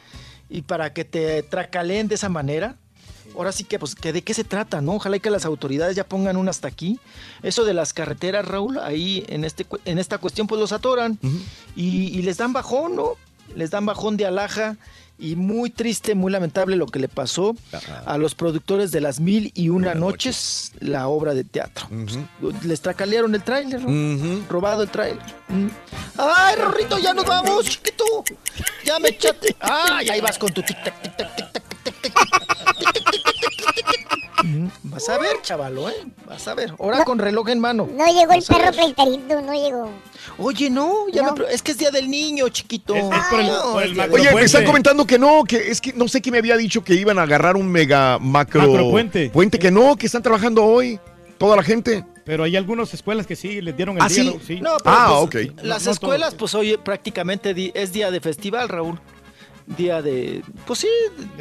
y para que te tracaleen de esa manera, ahora sí que, pues, que ¿de qué se trata, no? Ojalá y que las autoridades ya pongan un hasta aquí. Eso de las carreteras, Raúl, ahí en, este, en esta cuestión, pues los atoran y, y les dan bajón, ¿no? Les dan bajón de alhaja. Y muy triste, muy lamentable lo que le pasó a los productores de las mil y una noches, la obra de teatro. Les tracalearon el tráiler, ¿no? robado el tráiler. Mm. ¡Ay, Rorrito, ya nos vamos, chiquito! Ya me echaste. ¡Ay, ahí vas con tu tic tac, tic Vas a ver, chavalo, ¿eh? Vas a ver. Ahora con reloj en mano. No llegó el Vas perro pleiterito, no llegó. Oye, no, ya me pre- es que es día del niño, chiquito. por el- No, por el es del- Oye, me están comentando que no, que es que no sé qué me había dicho que iban a agarrar un mega macro Macropuente. puente que no, que están trabajando hoy toda la gente. Pero hay algunas escuelas que sí les dieron el ¿Ah, día. sí? ¿no? sí. No, pero Ah, pues, ok. Las No, no escuelas, pues hoy prácticamente es día de festival, Raúl. Día de, pues sí,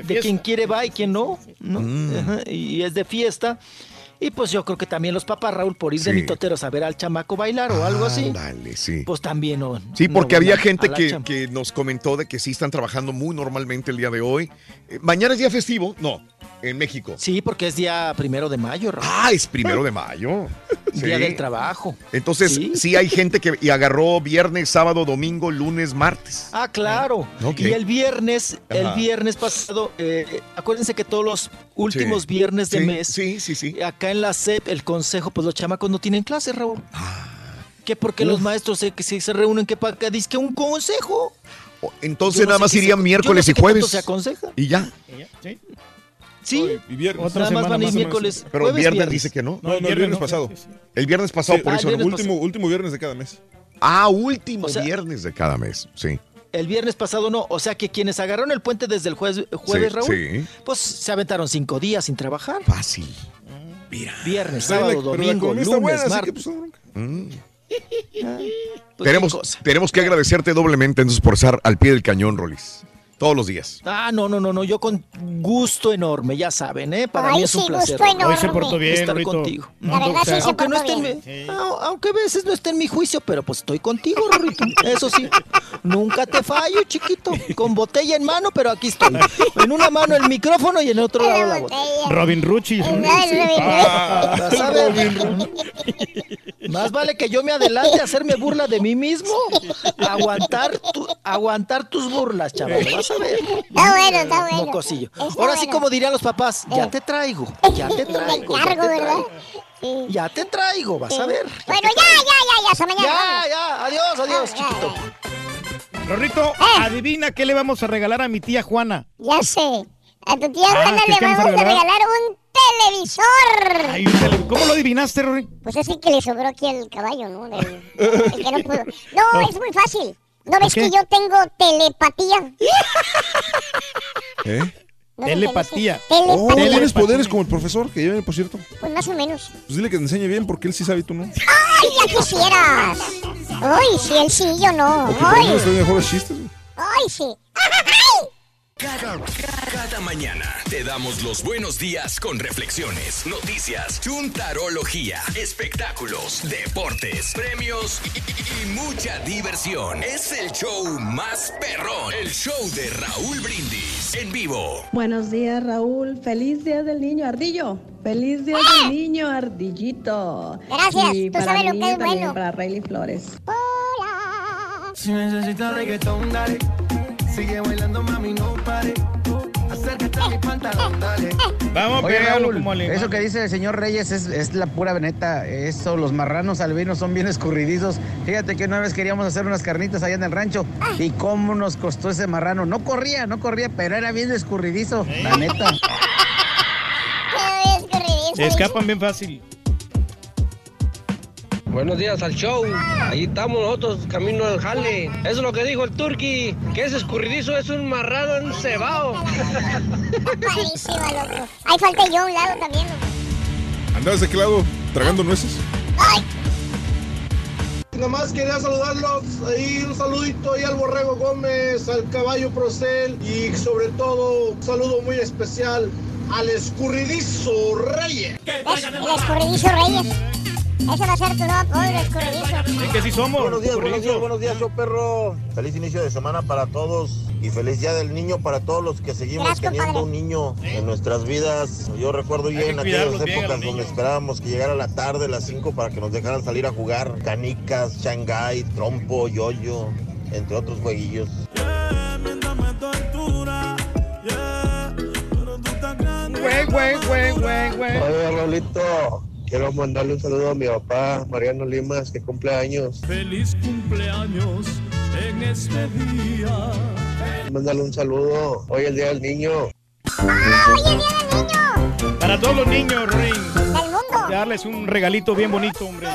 de, quien quiere va y quien no, ¿no? Mm. Ajá, y es de fiesta. Y pues yo creo que también los papás, Raúl, por ir de Sí. mitoteros a ver al chamaco bailar o algo así, Dale, sí. pues también no. Sí, porque había a- gente que, que nos comentó de que sí están trabajando muy normalmente el día de hoy. Eh, Mañana es día festivo, no, en México. Sí, porque es día primero de mayo, Raúl. Ah, es primero de mayo. Día Sí. del trabajo. Entonces, Sí. sí. hay gente que y agarró viernes, sábado, domingo, lunes, martes. Ah, claro. Ok. Y el viernes, el viernes pasado, eh, acuérdense que todos los últimos Sí. viernes de Sí, mes, sí, sí, sí. acá en la SEP, el consejo, pues los chamacos no tienen clase, Raúl. Que porque los maestros se, que se, se reúnen, que para que que un consejo. Entonces no nada más irían se- miércoles yo no sé y qué jueves. tanto se aconseja. Y ya. Sí. Sí, Y viernes. nada más van a ir miércoles. Pero el jueves, viernes, dice que no. No, no, el viernes pasado. El viernes pasado, Sí, por ah, eso. el viernes último, último viernes de cada mes. Ah, último O sea- viernes de cada mes. Sí. El viernes pasado no. O sea que quienes agarraron el puente desde el jueves, jueves Sí, Raúl, sí. pues se aventaron cinco días sin trabajar. Fácil. Viernes, Pero la- sábado, domingo, lunes, martes. pues. Mm. Pues, qué tenemos, tenemos que agradecerte doblemente entonces por estar al pie del cañón, Rolis. Todos los días. Ah, no, no, no, no, yo con gusto enorme, ya saben, ¿eh? Para Ay, mí es un sí, placer. gusto Raúl, enorme. Hoy se portó bien, estar Rito. contigo. La verdad sí se aunque no en mi- aunque a veces no esté en mi juicio, pero pues estoy contigo, Rorrito. Eso sí, nunca te fallo, chiquito. Con botella en mano, pero aquí estoy. En una mano el micrófono y en otro lado la botella. Robin Rucci. Ah, a ver. Más vale que yo me adelante a hacerme burla de mí mismo. Aguantar, tu- aguantar tus burlas, chaval. Vas a ver. Está bueno, está bueno. Mocosillo. Está Ahora sí, como dirían los papás, ya te traigo, ya te traigo. ya encargo, te ¿verdad? traigo. Ya te traigo, vas a ver. Bueno, ya, ya, ya, ya, hasta mañana. Ya, vamos. ya, adiós, adiós, Ya, ya, chiquito. Rorrito, Eh. adivina qué le vamos a regalar a mi tía Juana. Ya sé. A tu tía Ah, Juana ¿qué le vamos a regalar? regalar un televisor. Ay, ¿Cómo lo adivinaste, Rory? Pues es el que le sobró aquí el caballo, ¿no? Del- el que no pudo. No, es muy fácil. ¿No ves qué? que yo tengo telepatía? ¿Eh? ¿No me Telepatía. entendiste? Oh, Telepatía. tienes poderes como el profesor, que viene, por cierto. Pues más o menos. Pues dile que te enseñe bien porque él sí sabe y tú no. ¡Ay, ya quisieras! ¡Ay, sí, él sí, yo no! O que lo ¡Ay, mejores chistes. ay sí! Cada, cada mañana te damos los buenos días con reflexiones, noticias, chuntarología, espectáculos, deportes, premios y, y- y mucha diversión. Es el show más perrón, el show de Raúl Brindis en vivo. Buenos días, Raúl. Feliz Día del Niño Ardillo. Feliz Día del Niño Ardillito. Gracias, Y tú para sabes mi lo que niño es también, bueno. para Rayleigh Flores. Si necesitas reggaetón, dale. Sigue bailando, mami, no pare. Hacer Vamos, Oye, pégalo Raúl, como alemán. eso que dice el señor Reyes es, es la pura neta. Eso, los marranos albinos son bien escurridizos. Fíjate que una vez queríamos hacer unas carnitas allá en el rancho. ¿Y cómo nos costó ese marrano? No corría, no corría, pero era bien escurridizo, la neta. Se escapan bien fácil. Buenos días al show. Ahí estamos nosotros, camino al jale. Eso es lo que dijo el turqui, que ese escurridizo es un marrano encebado. Loco. Ahí falta yo a un lado también. loco. ¿Andabas de qué lado? ¿Tragando nueces? Nada más quería saludarlos, ahí un saludito ahí al Borrego Gómez, al Caballo Procel y sobre todo un saludo muy especial al escurridizo Reyes. El escurridizo Reyes. Ese va a ser tu nuevo apodo, el escurridizo. Es que sí somos. Buenos días, buenos días, buenos días, yo perro. Feliz inicio de semana para todos y feliz día del niño para todos los que seguimos Gracias, teniendo un niño en nuestras vidas. Yo recuerdo bien que en aquellas épocas donde esperábamos que llegara la tarde, las 5, para que nos dejaran salir a jugar canicas, shanghai, trompo, yoyo, entre otros jueguillos. Güey, güey, güey, güey, güey. Oye, Raulito, quiero mandarle un saludo a mi papá, Mariano Limas, que cumple años. Feliz cumpleaños en este día. Mándale un saludo. Hoy es el Día del Niño. Para todos los niños, Ring. Del mundo. Darles un regalito bien bonito, hombre.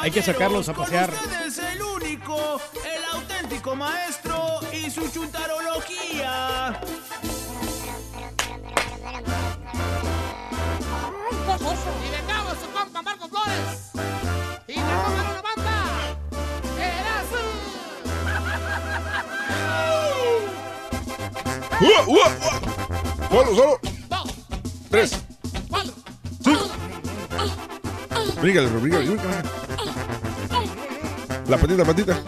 Hay que sacarlos a pasear. Es el único, el auténtico maestro y su chuntarología. ¿Qué es eso? ¡Ua, ua, ua! Solo, solo. Tres. Cinco. Brígale, brígale. La patita, la patita.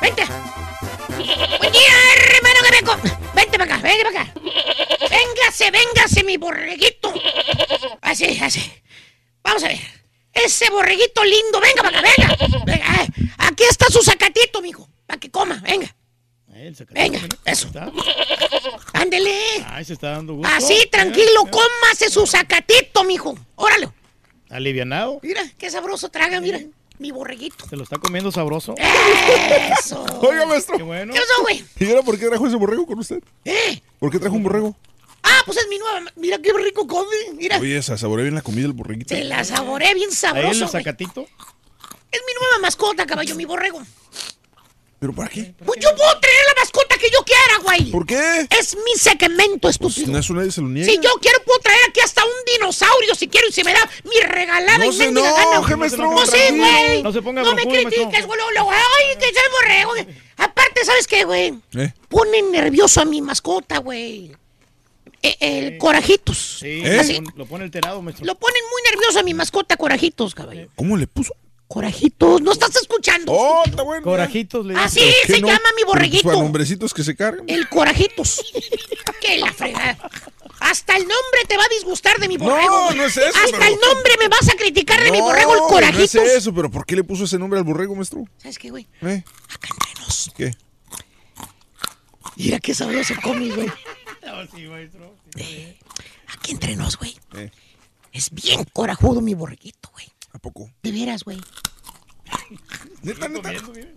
¡Vente! ¡Buen día, hermano que me Vente para acá, vente para acá. Véngase, véngase, mi borreguito. Así, así. Vamos a ver. Ese borreguito lindo, venga para acá, venga. Venga, eh, Aquí está su sacatito, mijo. Para que coma, venga. Venga, eso. Ándele. Ay, se está dando gusto. Así, tranquilo, cómase su sacatito, mijo. Órale. Alivianado. Mira, qué sabroso traga, mira. Mi borreguito. Se lo está comiendo sabroso. Eso. Oiga, maestro. Qué bueno. ¿Qué pasó, güey? ¿Y ahora por qué trajo ese borrego con usted? ¿Eh? ¿Por qué trajo un borrego? Ah, pues es mi nueva. Mira qué rico come. Mira. Oye, se saboreó bien la comida el borreguito. Se la saboreé bien Ahí sabroso. el güey. sacatito. Es mi nueva mascota, caballo, mi borrego. ¿Pero para qué? Pues yo puedo tener la mascota que yo quiera, güey. ¿Por qué? Es mi segmento, Pues estúpido. no eso nadie se lo niega. Si yo quiero, puedo traer aquí hasta un dinosaurio si quiero y se me da mi regalada No y se enoje, gana. maestro, No sé, güey. No se ponga No me critiques, güey. Ay, que el borrego. güey. Aparte, ¿sabes qué, güey? ¿Eh? Pone nervioso a mi mascota, güey. Eh, el Corajitos. Sí, ¿Eh? Lo pone alterado, maestro. Lo ponen muy nervioso a mi mascota, Corajitos, caballo. ¿Cómo le puso? Corajitos, ¿no estás escuchando? Oh, está bueno. Corajitos le Así dice. ¿Qué se no? llama mi Pero, pues, borreguito. Para nombrecitos que se cargan. El Corajitos. ¡Qué la fregada! Hasta el nombre te va a disgustar de mi borrego. No, no es eso, Hasta pero- el nombre me vas a criticar de mi No, borrego, el No Corajitos. es eso, pero ¿por qué le puso ese nombre al borrego, maestro? ¿Sabes qué, güey? ¿Eh? Acá entre nos. ¿Qué? Mira qué sabroso come, güey. Ah, sí, maestro. Eh, aquí entre nos, güey. Eh. Es bien corajudo mi borreguito, güey. ¿A poco? De veras, güey. Neta, neta.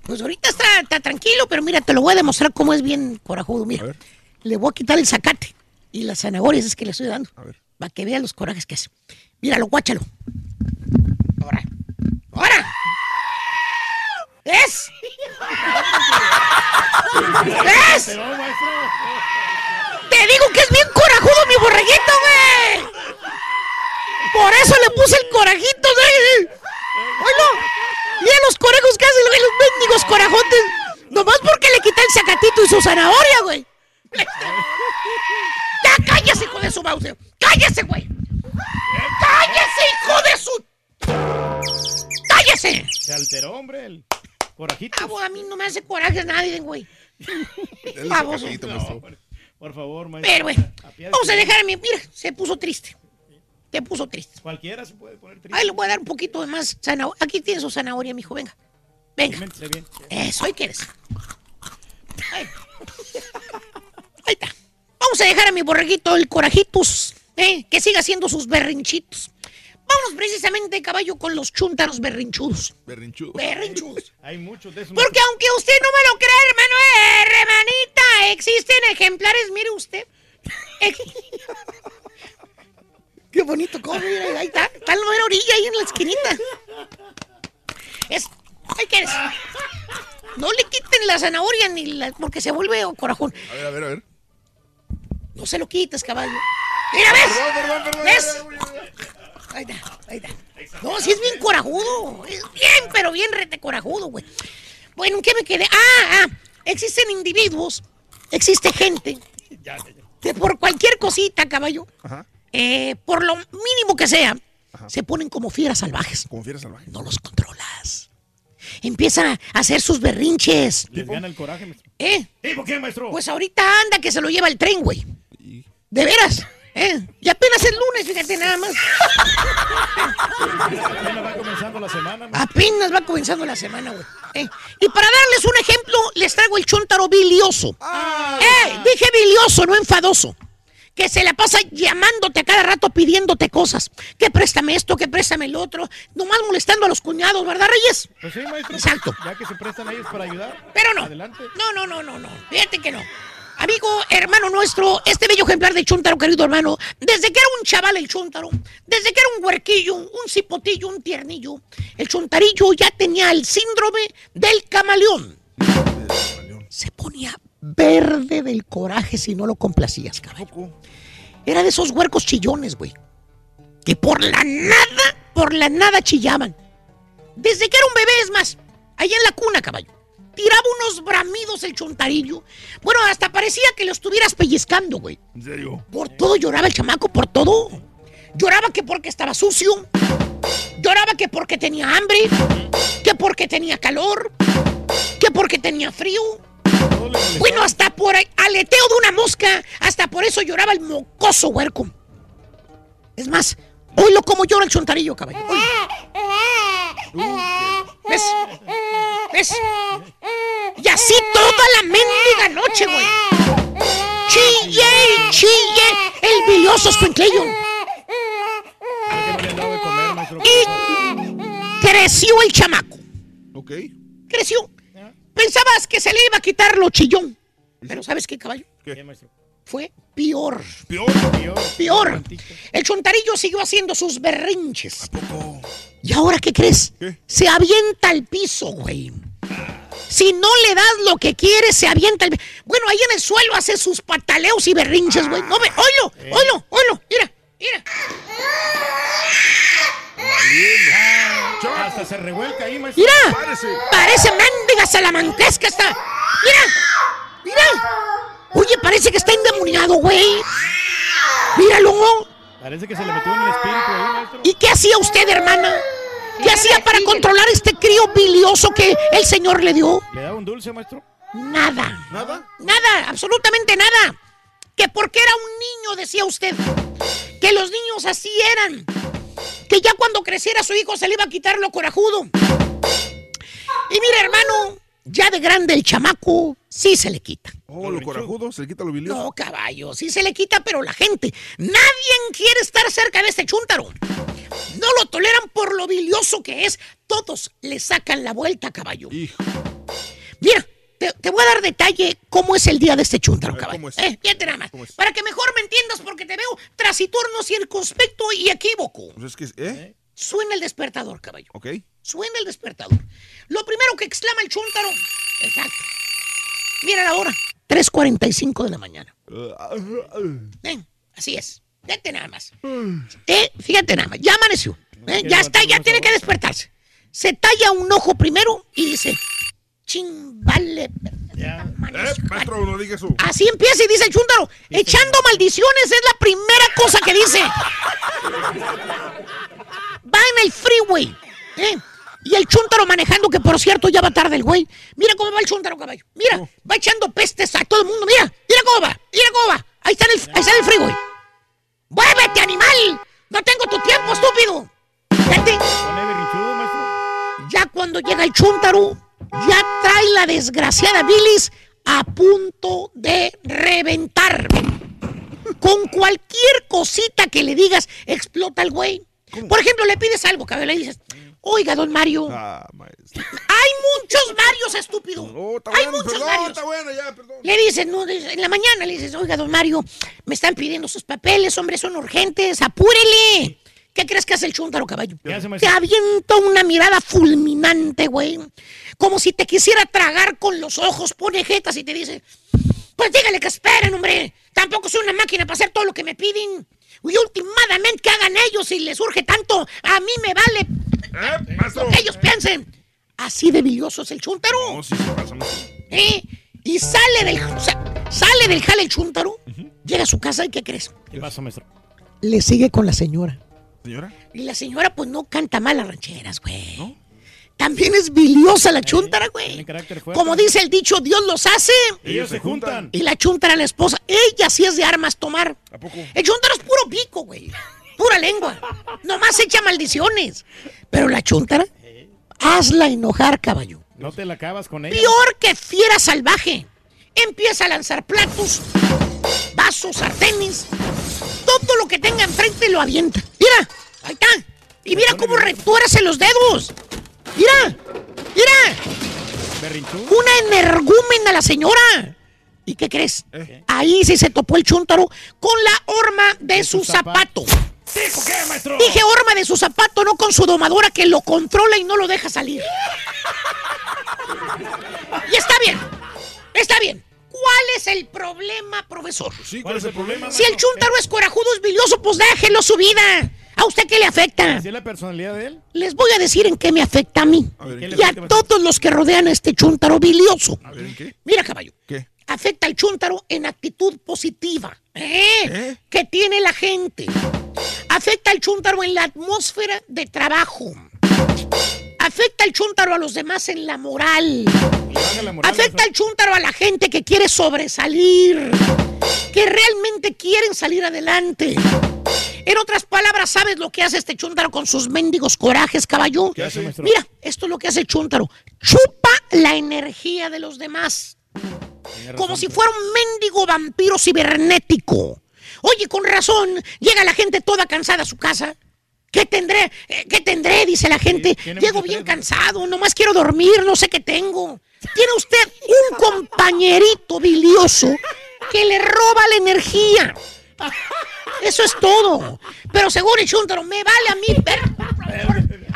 Pues ahorita está, está tranquilo, pero mira, te lo voy a demostrar cómo es bien corajudo. Mira, A ver. le voy a quitar el zacate y las zanahorias es que le estoy dando. A ver. Para que vea los corajes que hace. Míralo, guáchalo. Ahora. ¡Ahora! ¿Ves? ¿Ves? Pero, maestro. Te digo que es bien corajudo mi borreguito, güey. Por eso le puse el corajito, güey. Oilo. Mira los corejos que hacen, güey, los mendigos corajotes. Nomás porque le quité el sacatito y su zanahoria, güey. Ya cállese, hijo de su mouse. Cállese, güey. Cállese, hijo de su. Cállese. Se alteró, hombre, el corajito. Güey, a mí no me hace coraje nadie, güey. Baboso. sacatito, maestro. Por favor, maestro. Pero, güey, vamos a dejar a mi. Mira, se puso triste. Se puso triste. Cualquiera se puede poner triste. Ahí le voy a dar un poquito de más zanahoria. Aquí tiene su zanahoria, mijo, venga. Venga. Eso, ahí quieres. Ahí. Ahí está. Vamos a dejar a mi borreguito el corajitos, ¿eh? que siga haciendo sus berrinchitos. Vámonos precisamente, caballo, con los chúntaros berrinchudos. Berrinchudo. Berrinchudos. Hay muchos de esos. Porque aunque usted no me lo crea, hermano, eh, hermanita, existen ejemplares, mire usted. Qué bonito come, mira, ahí está. Está en la orilla, ahí en la esquinita. Es. Ahí quieres. No le quiten la zanahoria ni la. porque se vuelve corajón. A ver, a ver, a ver. No se lo quites, caballo. Mira, ¿ves? Perdón, perdón, perdón. ¿Ves? Ahí está, ahí está. No, sí es bien corajudo. Es bien, pero bien rete corajudo, güey. Bueno, ¿en qué me quedé? Ah, ah. Existen individuos, existe gente que por cualquier cosita, caballo, eh, por lo mínimo que sea, se ponen como fieras salvajes. Como fieras salvajes. No los controlas. Empiezan a hacer sus berrinches. Les gana el coraje, maestro. ¿Eh? ¿Eh? ¿Por qué, maestro? Pues ahorita anda que se lo lleva el tren, güey. De veras. ¿Eh? Y apenas es lunes, fíjate nada más. Apenas va comenzando la semana. maestro. Apenas va comenzando la semana, güey. ¿Eh? Y para darles un ejemplo, les traigo el chontaro bilioso. ¡Eh! Dije bilioso, no enfadoso. Que se la pasa llamándote a cada rato pidiéndote cosas. Que préstame esto, que préstame el otro. Nomás molestando a los cuñados, ¿verdad, Reyes? Pues sí, maestro. Exacto. Ya que se prestan a ellos para ayudar. Pero no. Adelante. No, no, no, no, no. Fíjate que no. Amigo, hermano nuestro, este bello ejemplar de Chuntaro, querido hermano, desde que era un chaval el Chuntaro, desde que era un huerquillo, un cipotillo, un tiernillo, el Chuntarillo ya tenía el síndrome del camaleón. Se ponía verde del coraje si no lo complacías, caballo. Era de esos huercos chillones, güey. Que por la nada, por la nada chillaban. Desde que era un bebé, es más, allá en la cuna, caballo. Tiraba unos bramidos el chontarillo. Bueno, hasta parecía que lo estuvieras pellizcando, güey. ¿En serio? Por todo lloraba el chamaco, por todo. Lloraba que porque estaba sucio. Lloraba que porque tenía hambre. Que porque tenía calor. Que porque tenía frío. Bueno, hasta por aleteo de una mosca. Hasta por eso lloraba el mocoso huerco. Es más, oílo como llora el chontarillo, caballo. ¿Ves? ¿Ves? Y así toda la mendiga noche, güey. Chille, chille, el bilioso escuincleyo. Y creció el chamaco. Ok. Creció. Pensabas que se le iba a quitar lo chillón. Pero ¿sabes qué, caballo? ¿Qué? Fue peor. ¿Peor? Peor. El chontarillo siguió haciendo sus berrinches. ¿Y ahora qué crees? Se avienta al piso, güey. Si no le das lo que quiere, se avienta al Bueno, ahí en el suelo hace sus pataleos y berrinches, güey. No ve, oilo, oilo, oilo. Mira, mira. Hasta se revuelca ahí, maestro. Mira. Parece mendiga salamanquesca está. Mira, mira. Oye, parece que está endemoniado, güey. Míralo. Parece que se le metió en el espíritu ahí, maestro. ¿Y qué hacía usted, hermana? ¿Qué hacía para controlar este crío bilioso que el Señor le dio? ¿Le daba un dulce, maestro? Nada. ¿Nada? Nada, absolutamente nada. Que porque era un niño, decía usted. Que los niños así eran. Que ya cuando creciera su hijo se le iba a quitar lo corajudo. Y mira, hermano, ya de grande el chamaco sí se le quita. Oh, lo corajudo, se le quita lo bilioso. No, caballo, sí se le quita, pero la gente, nadie quiere estar cerca de este chúntaro. No lo toleran por lo bilioso que es. Todos le sacan la vuelta, caballo. Mira, te, te voy a dar detalle cómo es el día de este chúntaro, caballo. ¿cómo es? Eh, fíjate nada más. Para que mejor me entiendas, porque te veo trasiturno, circunspecto y equívoco. Pues es que, ¿eh? Suena el despertador, caballo. Ok. Suena el despertador. Lo primero que exclama el chúntaro. Exacto. Mira la hora. 3.45 de la mañana. Ven, así es. Fíjate nada más. Eh, fíjate nada más. Ya amaneció. Eh, ya está, ya tiene que despertarse. Se talla un ojo primero y dice: Ching, vale. Eh, maestro, no diga eso. Así empieza y dice el chúntaro: Echando maldiciones es la primera cosa que dice. Va en el freeway. ¿eh? Y el chúntaro manejando, que por cierto ya va tarde el güey. Mira cómo va el chúntaro, caballo. Mira, va echando pestes a todo el mundo. Mira, mira cómo va, mira cómo va. Ahí está el, ahí está el freeway. ¡Muévete, animal! ¡No tengo tu tiempo, estúpido! Vete. Ya cuando llega el chúntaro, ya trae la desgraciada bilis a punto de reventar. Con cualquier cosita que le digas, explota el güey. Por ejemplo, le pides algo, cabrón, le dices, oiga, don Mario. Ah. Hay muchos Marios, estúpido. Hay bueno, muchos perdón, Marios. está bueno, ya, perdón. Le dices, no, en la mañana le dices, oiga, don Mario, me están pidiendo sus papeles, hombre, son urgentes, apúrele. ¿Qué crees que hace el chúntaro, caballo? ¿Qué hace, Te avienta una mirada fulminante, güey. Como si te quisiera tragar con los ojos, pone jetas y te dice, pues dígale que esperen, hombre. Tampoco soy una máquina para hacer todo lo que me piden. Y últimamente que hagan ellos si les surge tanto, a mí me vale lo que ellos piensen. Así de bilioso es el chúntaro. No, sí. ¿Eh? Y sale del, sa- sale del jale el chúntaro, llega a su casa y ¿qué crees? ¿Qué pasa, maestro? Le sigue con la señora. Señora. Y la señora pues no canta mal las rancheras, güey. También es biliosa la chúntara, güey. Como dice el dicho, Dios los hace. Ellos se juntan. Y la chúntara, la esposa, ella sí es de armas tomar. ¿A poco? El chúntaro es puro pico, güey. Pura lengua. Nomás echa maldiciones. Pero la chúntara, hazla enojar, caballo. No te la acabas con ella. Peor que fiera salvaje. Empieza a lanzar platos, vasos, sartenes. Todo lo que tenga enfrente lo avienta. Mira, ahí está. Y mira cómo retuerce los dedos. Mira, mira. Una energúmena la señora. ¿Y qué crees? Ahí sí se topó el chúntaro con la horma de, su zapato. ¿Dijo qué, maestro? Dije horma de su zapato, no con su domadora que lo controla y no lo deja salir. Y está bien, está bien. ¿Cuál es el problema, profesor? Sí, ¿cuál es el problema? Si el chúntaro es corajudo, es bilioso, pues déjelo su vida. ¿A usted qué le afecta? ¿Así es la personalidad de él? Les voy a decir en qué me afecta a mí. A ver, ¿en Y qué? a todos los que rodean a este chúntaro bilioso. A ver, ¿en qué? Mira, caballo. ¿Qué? Afecta al chúntaro en actitud positiva. ¿eh? Que tiene la gente. Afecta al chúntaro en la atmósfera de trabajo. Afecta al chúntaro a los demás en la moral. Baja la moral, Afecta al chúntaro a la gente que quiere sobresalir. Que realmente quieren salir adelante. En otras palabras, ¿sabes lo que hace este chúntaro con sus mendigos corajes, caballo? ¿Qué hace, maestro? Mira, esto es lo que hace el chúntaro. Chupa la energía de los demás. Como si fuera un mendigo vampiro cibernético. Oye, con razón, llega la gente toda cansada a su casa. ¿Qué tendré? Eh, ¿Qué tendré? Dice la gente. Llego bien cansado, nomás quiero dormir, no sé qué tengo. Tiene usted un compañerito bilioso que le roba la energía. Eso es todo. Pero según el chúntaro, me vale a mí ver.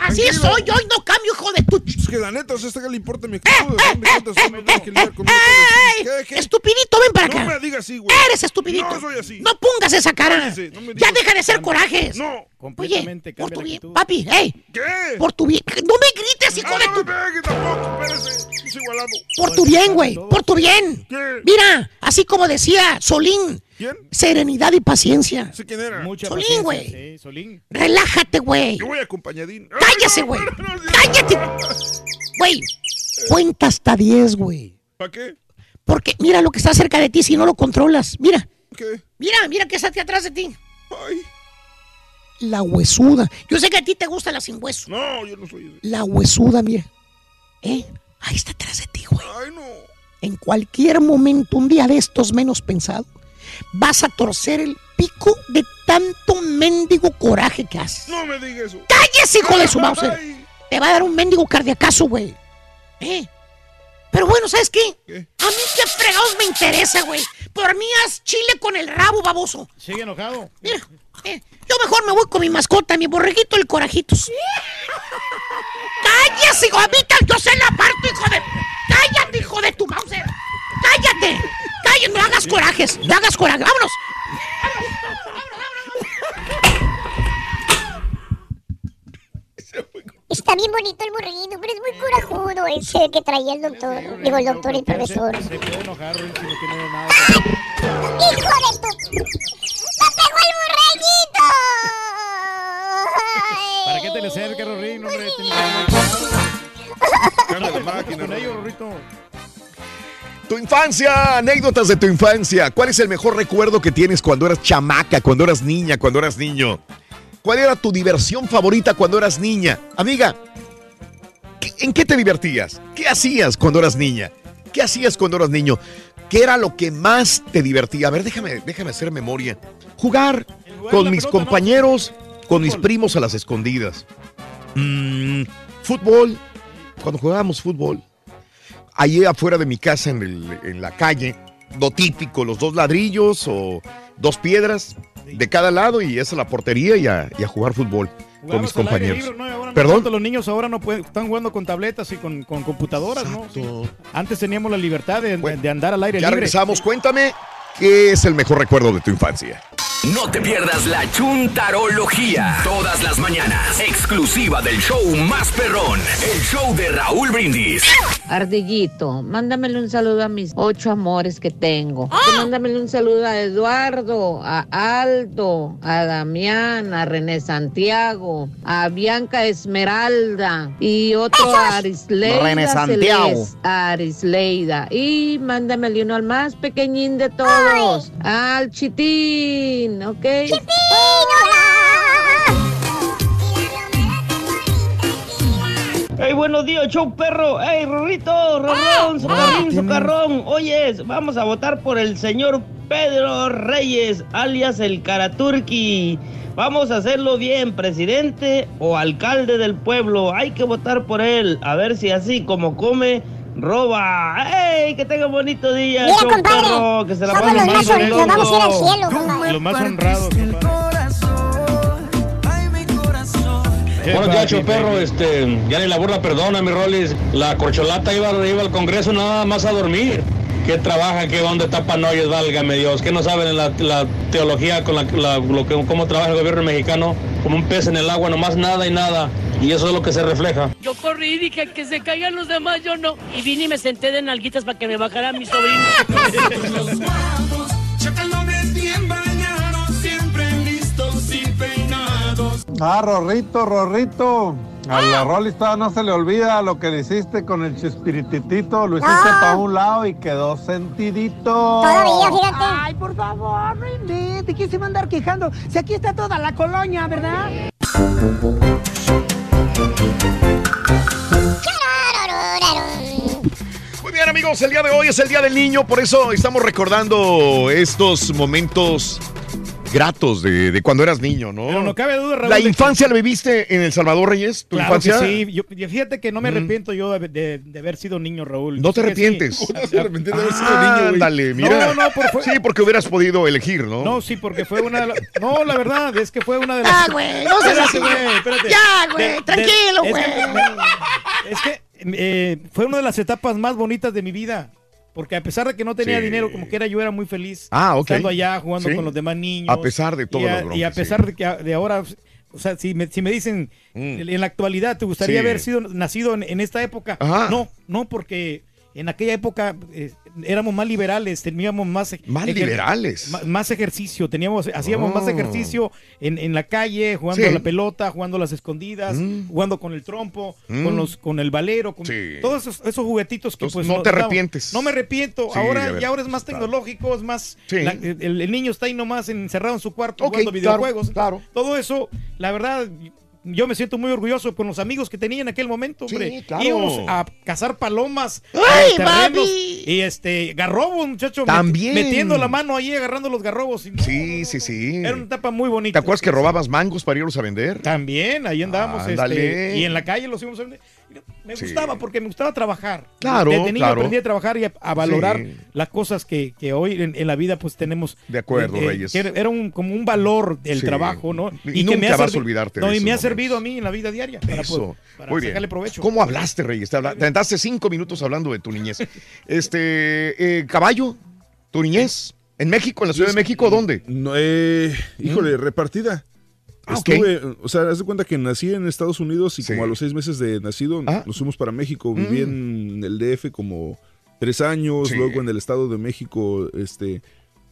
Así Tranquilo. soy yo y no cambio, hijo de tu... Es que la neta, o sea, ¿a qué le importa mi actitud? ¿A fin de cuentas, usted me tiene que lidiar conmigo ¡Ey! todos los días. ¿Qué, qué? Estupidito, ven para No acá. me digas así, güey. Eres estupidito. No soy así. No pongas esa cara. Cállese, no me ya digas. deja de ser corajes. No. Oye, Completamente por cambia tu bien, actitud. papi, hey, ¿Qué? por tu bien. No me grites, hijo Ah, de no tu. me pegue tampoco, espérese. Es igualado. Por tu bien, güey, por tu bien. ¿Qué? Mira, así como decía Solín, ¿Quién? serenidad y paciencia. ¿Sé quién era? Mucha Solín, güey. Sí, Solín. Relájate, güey. Yo voy acompañadín. Ay, Cállese, güey. no, no, no, Cállate. Güey, cuenta hasta 10, güey. ¿Para qué? Porque mira lo que está cerca de ti si no lo controlas. Mira, ¿Qué? mira, mira que está aquí atrás de ti. Ay. La huesuda. Yo sé que a ti te gusta la sin hueso. No, yo no soy. La huesuda, mira. ¿Eh? Ahí está atrás de ti, güey. Ay, no. En cualquier momento, un día de estos menos pensado, vas a torcer el pico de tanto mendigo coraje que haces. No me diga eso. ¡Cállese, hijo de su mouse! Ay. Te va a dar un mendigo cardiacazo, güey. ¿Eh? Pero bueno, ¿sabes qué? ¿Qué? A mí qué fregados me interesa, güey. Por mí haz chile con el rabo, baboso. Sigue enojado. Mira, eh, yo mejor me voy con mi mascota, mi borreguito, el corajitos. ¡Cállese, hijo! A mí yo sé la parto, hijo de... ¡Cállate, hijo de tu mouse! ¡Cállate! ¡Cállate! No hagas corajes, no hagas coraje. ¡Vámonos! Está bien bonito el borreguito, pero es muy corajudo ese que traía el doctor. Digo, el doctor, el profesor. Se, se puede enojar, Ruin, si no tiene nada. ¡Hijo de tu! ¡Me pegó el borreguito! ¿Para qué te le acercas, Rorín? Hombre, Pues de máquina. con ¿no? ellos, Rorrito. Tu infancia, anécdotas de tu infancia. ¿Cuál es el mejor recuerdo que tienes cuando eras chamaca, cuando eras niña, cuando eras niño? ¿Cuál era tu diversión favorita cuando eras niña? Amiga, ¿qué- ¿En qué te divertías? ¿Qué hacías cuando eras niña? ¿Qué hacías cuando eras niño? ¿Qué era lo que más te divertía? A ver, déjame, déjame hacer memoria. Jugar con mis compañeros, con mis primos a las escondidas. Mm, fútbol, cuando jugábamos fútbol. Ahí afuera de mi casa, en, el- en la calle, lo típico, los dos ladrillos o dos piedras de cada lado y esa es la portería y a, y a jugar fútbol con mis compañeros. libre, ¿no? Ahora Perdón. los niños ahora no pueden, están jugando con tabletas y con, con computadoras, ¿no? Sí. Antes teníamos la libertad de, de andar al aire Ya libre. regresamos, cuéntame qué es el mejor recuerdo de tu infancia. No te pierdas la chuntarología. Todas las mañanas. Exclusiva del show más perrón. El show de Raúl Brindis. Ardillito, mándamele un saludo a mis ocho amores que tengo. Que Mándamele un saludo a Eduardo, a Aldo, a Damián, a René Santiago, a Bianca Esmeralda y otro a Arisleida. René Santiago. Celeste, a Arisleida. Y mándamele uno al más pequeñín de todos, al Chitín, ¿ok? ¡Ey, buenos días, show perro! ¡Ey, Rorrito! ¡Rorrón! ¡Socarrín, socarrón! Oyes, vamos a votar por el señor Pedro Reyes, alias el Karaturki. Vamos a hacerlo bien, presidente o alcalde del pueblo. Hay que votar por él. A ver si así como come, roba. ¡Ey! Que tenga un bonito día, Mira, show compadre, perro. Que se la somos los más bien, hon- nos vamos a ir al cielo, compadre. Los más honrados. Buenos días, perro. Este, ya ni la burla perdona, mi Rolis. La corcholata iba, iba al Congreso nada más a dormir. ¿Qué trabaja? ¿Qué dónde tapan hoyos? Válgame Dios. ¿Qué no saben en la, la teología con la, la- lo que, cómo trabaja el gobierno mexicano? Como un pez en el agua, nomás nada y nada. Y eso es lo que se refleja. Yo corrí y dije que se caigan los demás, yo no. Y vine y me senté de nalguitas para que me bajara mi sobrino. Chacalones bien bañados, siempre listos y peinados. Ah, Rorrito, Rorrito. A la Rolista no se le olvida lo que le hiciste con el chispirititito. Lo hiciste para un lado y quedó sentidito. Ay, por favor, no invente. ¿Quién se va a andar quejando? Si aquí está toda la colonia, ¿verdad? Muy bien, amigos, el día de hoy es el Día del Niño, por eso estamos recordando estos momentos gratos de, de cuando eras niño, ¿no? Pero no cabe duda, Raúl, ¿La que- infancia la viviste en El Salvador, Reyes? ¿Tu Claro que infancia? sí. Yo, yo fíjate que no me arrepiento yo de, de- de haber sido niño, Raúl. ¿No te Yo sí. arrepientes? Ah, ¿Cómo te arrepientes de haber sido niño, güey? Mira. No, no, por- fue- Sí, porque hubieras podido elegir, ¿no? No, sí, porque fue una de las... No, la verdad, es que fue una de las... Ya, güey, no seas así. güey, espérate. Ya, güey, tranquilo, es güey. que- Es que eh, fue una de las etapas más bonitas de mi vida. Porque a pesar de que no tenía Sí. dinero, como que era, yo era muy feliz. Ah. Estando allá, jugando Sí. con los demás niños. A pesar de todas y a, Y a sí. pesar de que de ahora... O sea, si me, si me dicen en la actualidad, ¿te gustaría haber sido nacido en, en esta época? Ajá. No, no, porque en aquella época eh, éramos más liberales, teníamos más... Más liberales. Más ejercicio, teníamos, hacíamos más Oh. ejercicio en, en la calle, jugando Sí. a la pelota, jugando a las escondidas, jugando con el trompo, Mm. con los con el valero, con Sí. todos esos, esos juguetitos que Entonces, pues no te arrepientes. No me arrepiento. Sí, ahora ya ahora es más tecnológico, es más la- el, el niño está ahí nomás encerrado en su cuarto jugando claro, videojuegos. Todo eso, la verdad yo me siento muy orgulloso con los amigos que tenía en aquel momento, hombre. claro. Íbamos a cazar palomas, ¡Ay, terrenos, papi! y este garrobos, muchacho, met- También. metiendo la mano ahí agarrando los garrobos. y- Sí, sí, sí. Era una etapa muy bonita. ¿Te acuerdas que robabas mangos para irlos a vender? También, ahí andábamos. este, Ándale. y en la calle los íbamos a vender. Me Sí. gustaba porque me gustaba trabajar. Claro, Desde niño claro. aprendí a trabajar y a, a valorar Sí. las cosas que, que hoy en, en la vida pues tenemos. De acuerdo, eh, eh, Reyes. que era, era un, como un valor del Sí. trabajo, ¿no? Y que me nunca ha vas a olvidarte de No, y me ha servido a mí en la vida diaria. Para, Eso. poder- para Muy bien. sacarle provecho. ¿Cómo hablaste, Reyes? Te, habla- te aventaste cinco minutos hablando de tu niñez. Este, eh, caballo, tu niñez. ¿En México, en la Ciudad de México, dónde? No, eh, híjole, repartida. Ah. Estuve, o sea, haz de cuenta que nací en Estados Unidos y como a los seis meses de nacido Ah. nos fuimos para México. Viví en el DF como tres años, Sí. luego en el Estado de México, este,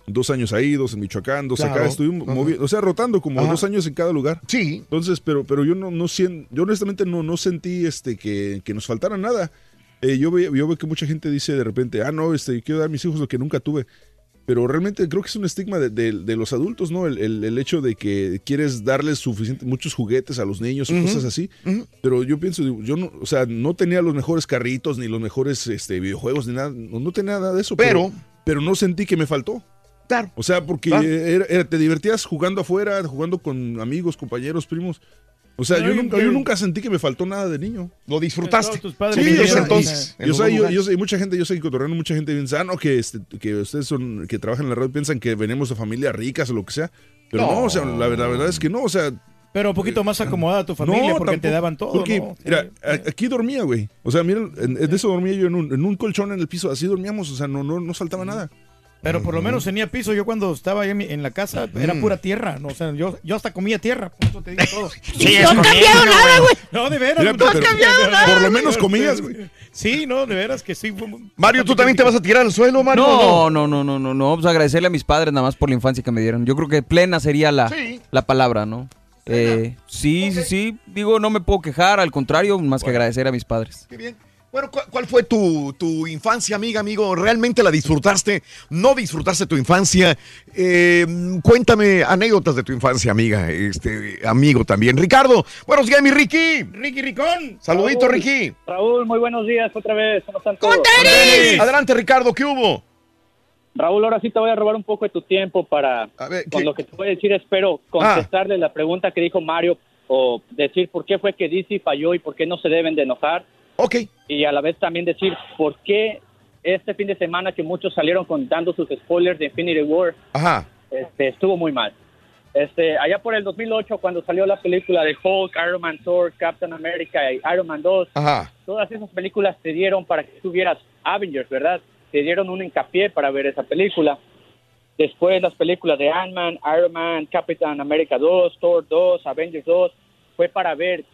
dos años ahí, dos en Michoacán, dos Claro. acá. Estuvimos Ajá. movi- o sea, rotando como Ajá. dos años en cada lugar. Sí. Entonces, pero, pero yo no, no sien- yo honestamente no, no sentí este que, que nos faltara nada. Eh, yo, ve- yo veo que mucha gente dice de repente, ah, no, este, quiero dar a mis hijos lo que nunca tuve. Pero realmente creo que es un estigma de, de- de los adultos, ¿no? El, el- el hecho de que quieres darles suficiente, muchos juguetes a los niños Ujú, cosas así. Pero yo pienso, digo, yo no, o sea, no tenía los mejores carritos, ni los mejores este, videojuegos, ni nada, no, no tenía nada de eso. Pero, pero no sentí que me faltó. Claro. O sea, porque Claro. era- era- te divertías jugando afuera, jugando con amigos, compañeros, primos. O sea, No, yo nunca, yo nunca sentí que me faltó nada de niño. Lo disfrutaste. Todos tus padres Sí, vivían o sea, entonces, y- en yo sé, yo, yo sé, mucha gente, yo sé que cotorreando, mucha gente piensa, ah, no, que, este, que ustedes son, que trabajan en la radio piensan que venimos de familias ricas o lo que sea. Pero no, No. o sea, la, verdad- la verdad es que no, o sea. Pero un poquito más acomodada tu familia porque te daban todo, Porque, ¿no? mira, aquí dormía, güey. O sea, mira, en, en eso dormía yo en un, en un colchón en el piso, así dormíamos, o sea, no, no, no saltaba nada. Pero por lo menos tenía piso. Yo cuando estaba ahí en, mi- en la casa era pura tierra. No, o sea, yo, yo hasta comía tierra. Por eso te digo todo. Sí, no ha cambiado nada, güey. No, de veras. Mira, no, pero- ha cambiado nada. por lo menos comías, güey. Sí, no, de veras que sí. Mario, ¿tú también te vas a tirar al suelo, Mario? No, no, no, no, no, no. Pues agradecerle a mis padres nada más por la infancia que me dieron. Yo creo que plena sería la, Sí. la palabra, ¿no? Eh, sí, sí, sí. Digo, no me puedo quejar, al contrario, más que agradecer a mis padres. Qué bien. Bueno, ¿cuál, cuál fue tu, tu infancia, amiga, amigo? ¿Realmente la disfrutaste? ¿No disfrutaste tu infancia? Eh, cuéntame anécdotas de tu infancia, amiga, este amigo también. Ricardo, buenos días, mi Ricky. Ricky Ricón. Saludito, Raúl. Ricky. Raúl, muy buenos días otra vez. ¿Cómo están todos? Adelante, Ricardo, ¿qué hubo? Raúl, ahora sí te voy a robar un poco de tu tiempo para... con lo que te voy a decir, espero contestarle la pregunta que dijo Mario o decir por qué fue que DC falló y por qué no se deben de enojar. Ok. Y a la vez también decir por qué este fin de semana que muchos salieron contando sus spoilers de Infinity War Ajá. este, estuvo muy mal. Este, allá por el 2008, cuando salió la película de Hulk, Iron Man, Thor, Captain America y Iron Man 2, Ajá. todas esas películas te dieron para que tuvieras Avengers, ¿verdad? Te dieron un hincapié para ver esa película. Después las películas de Ant-Man, Iron Man, Captain America 2, Thor 2, Avengers 2, fue para ver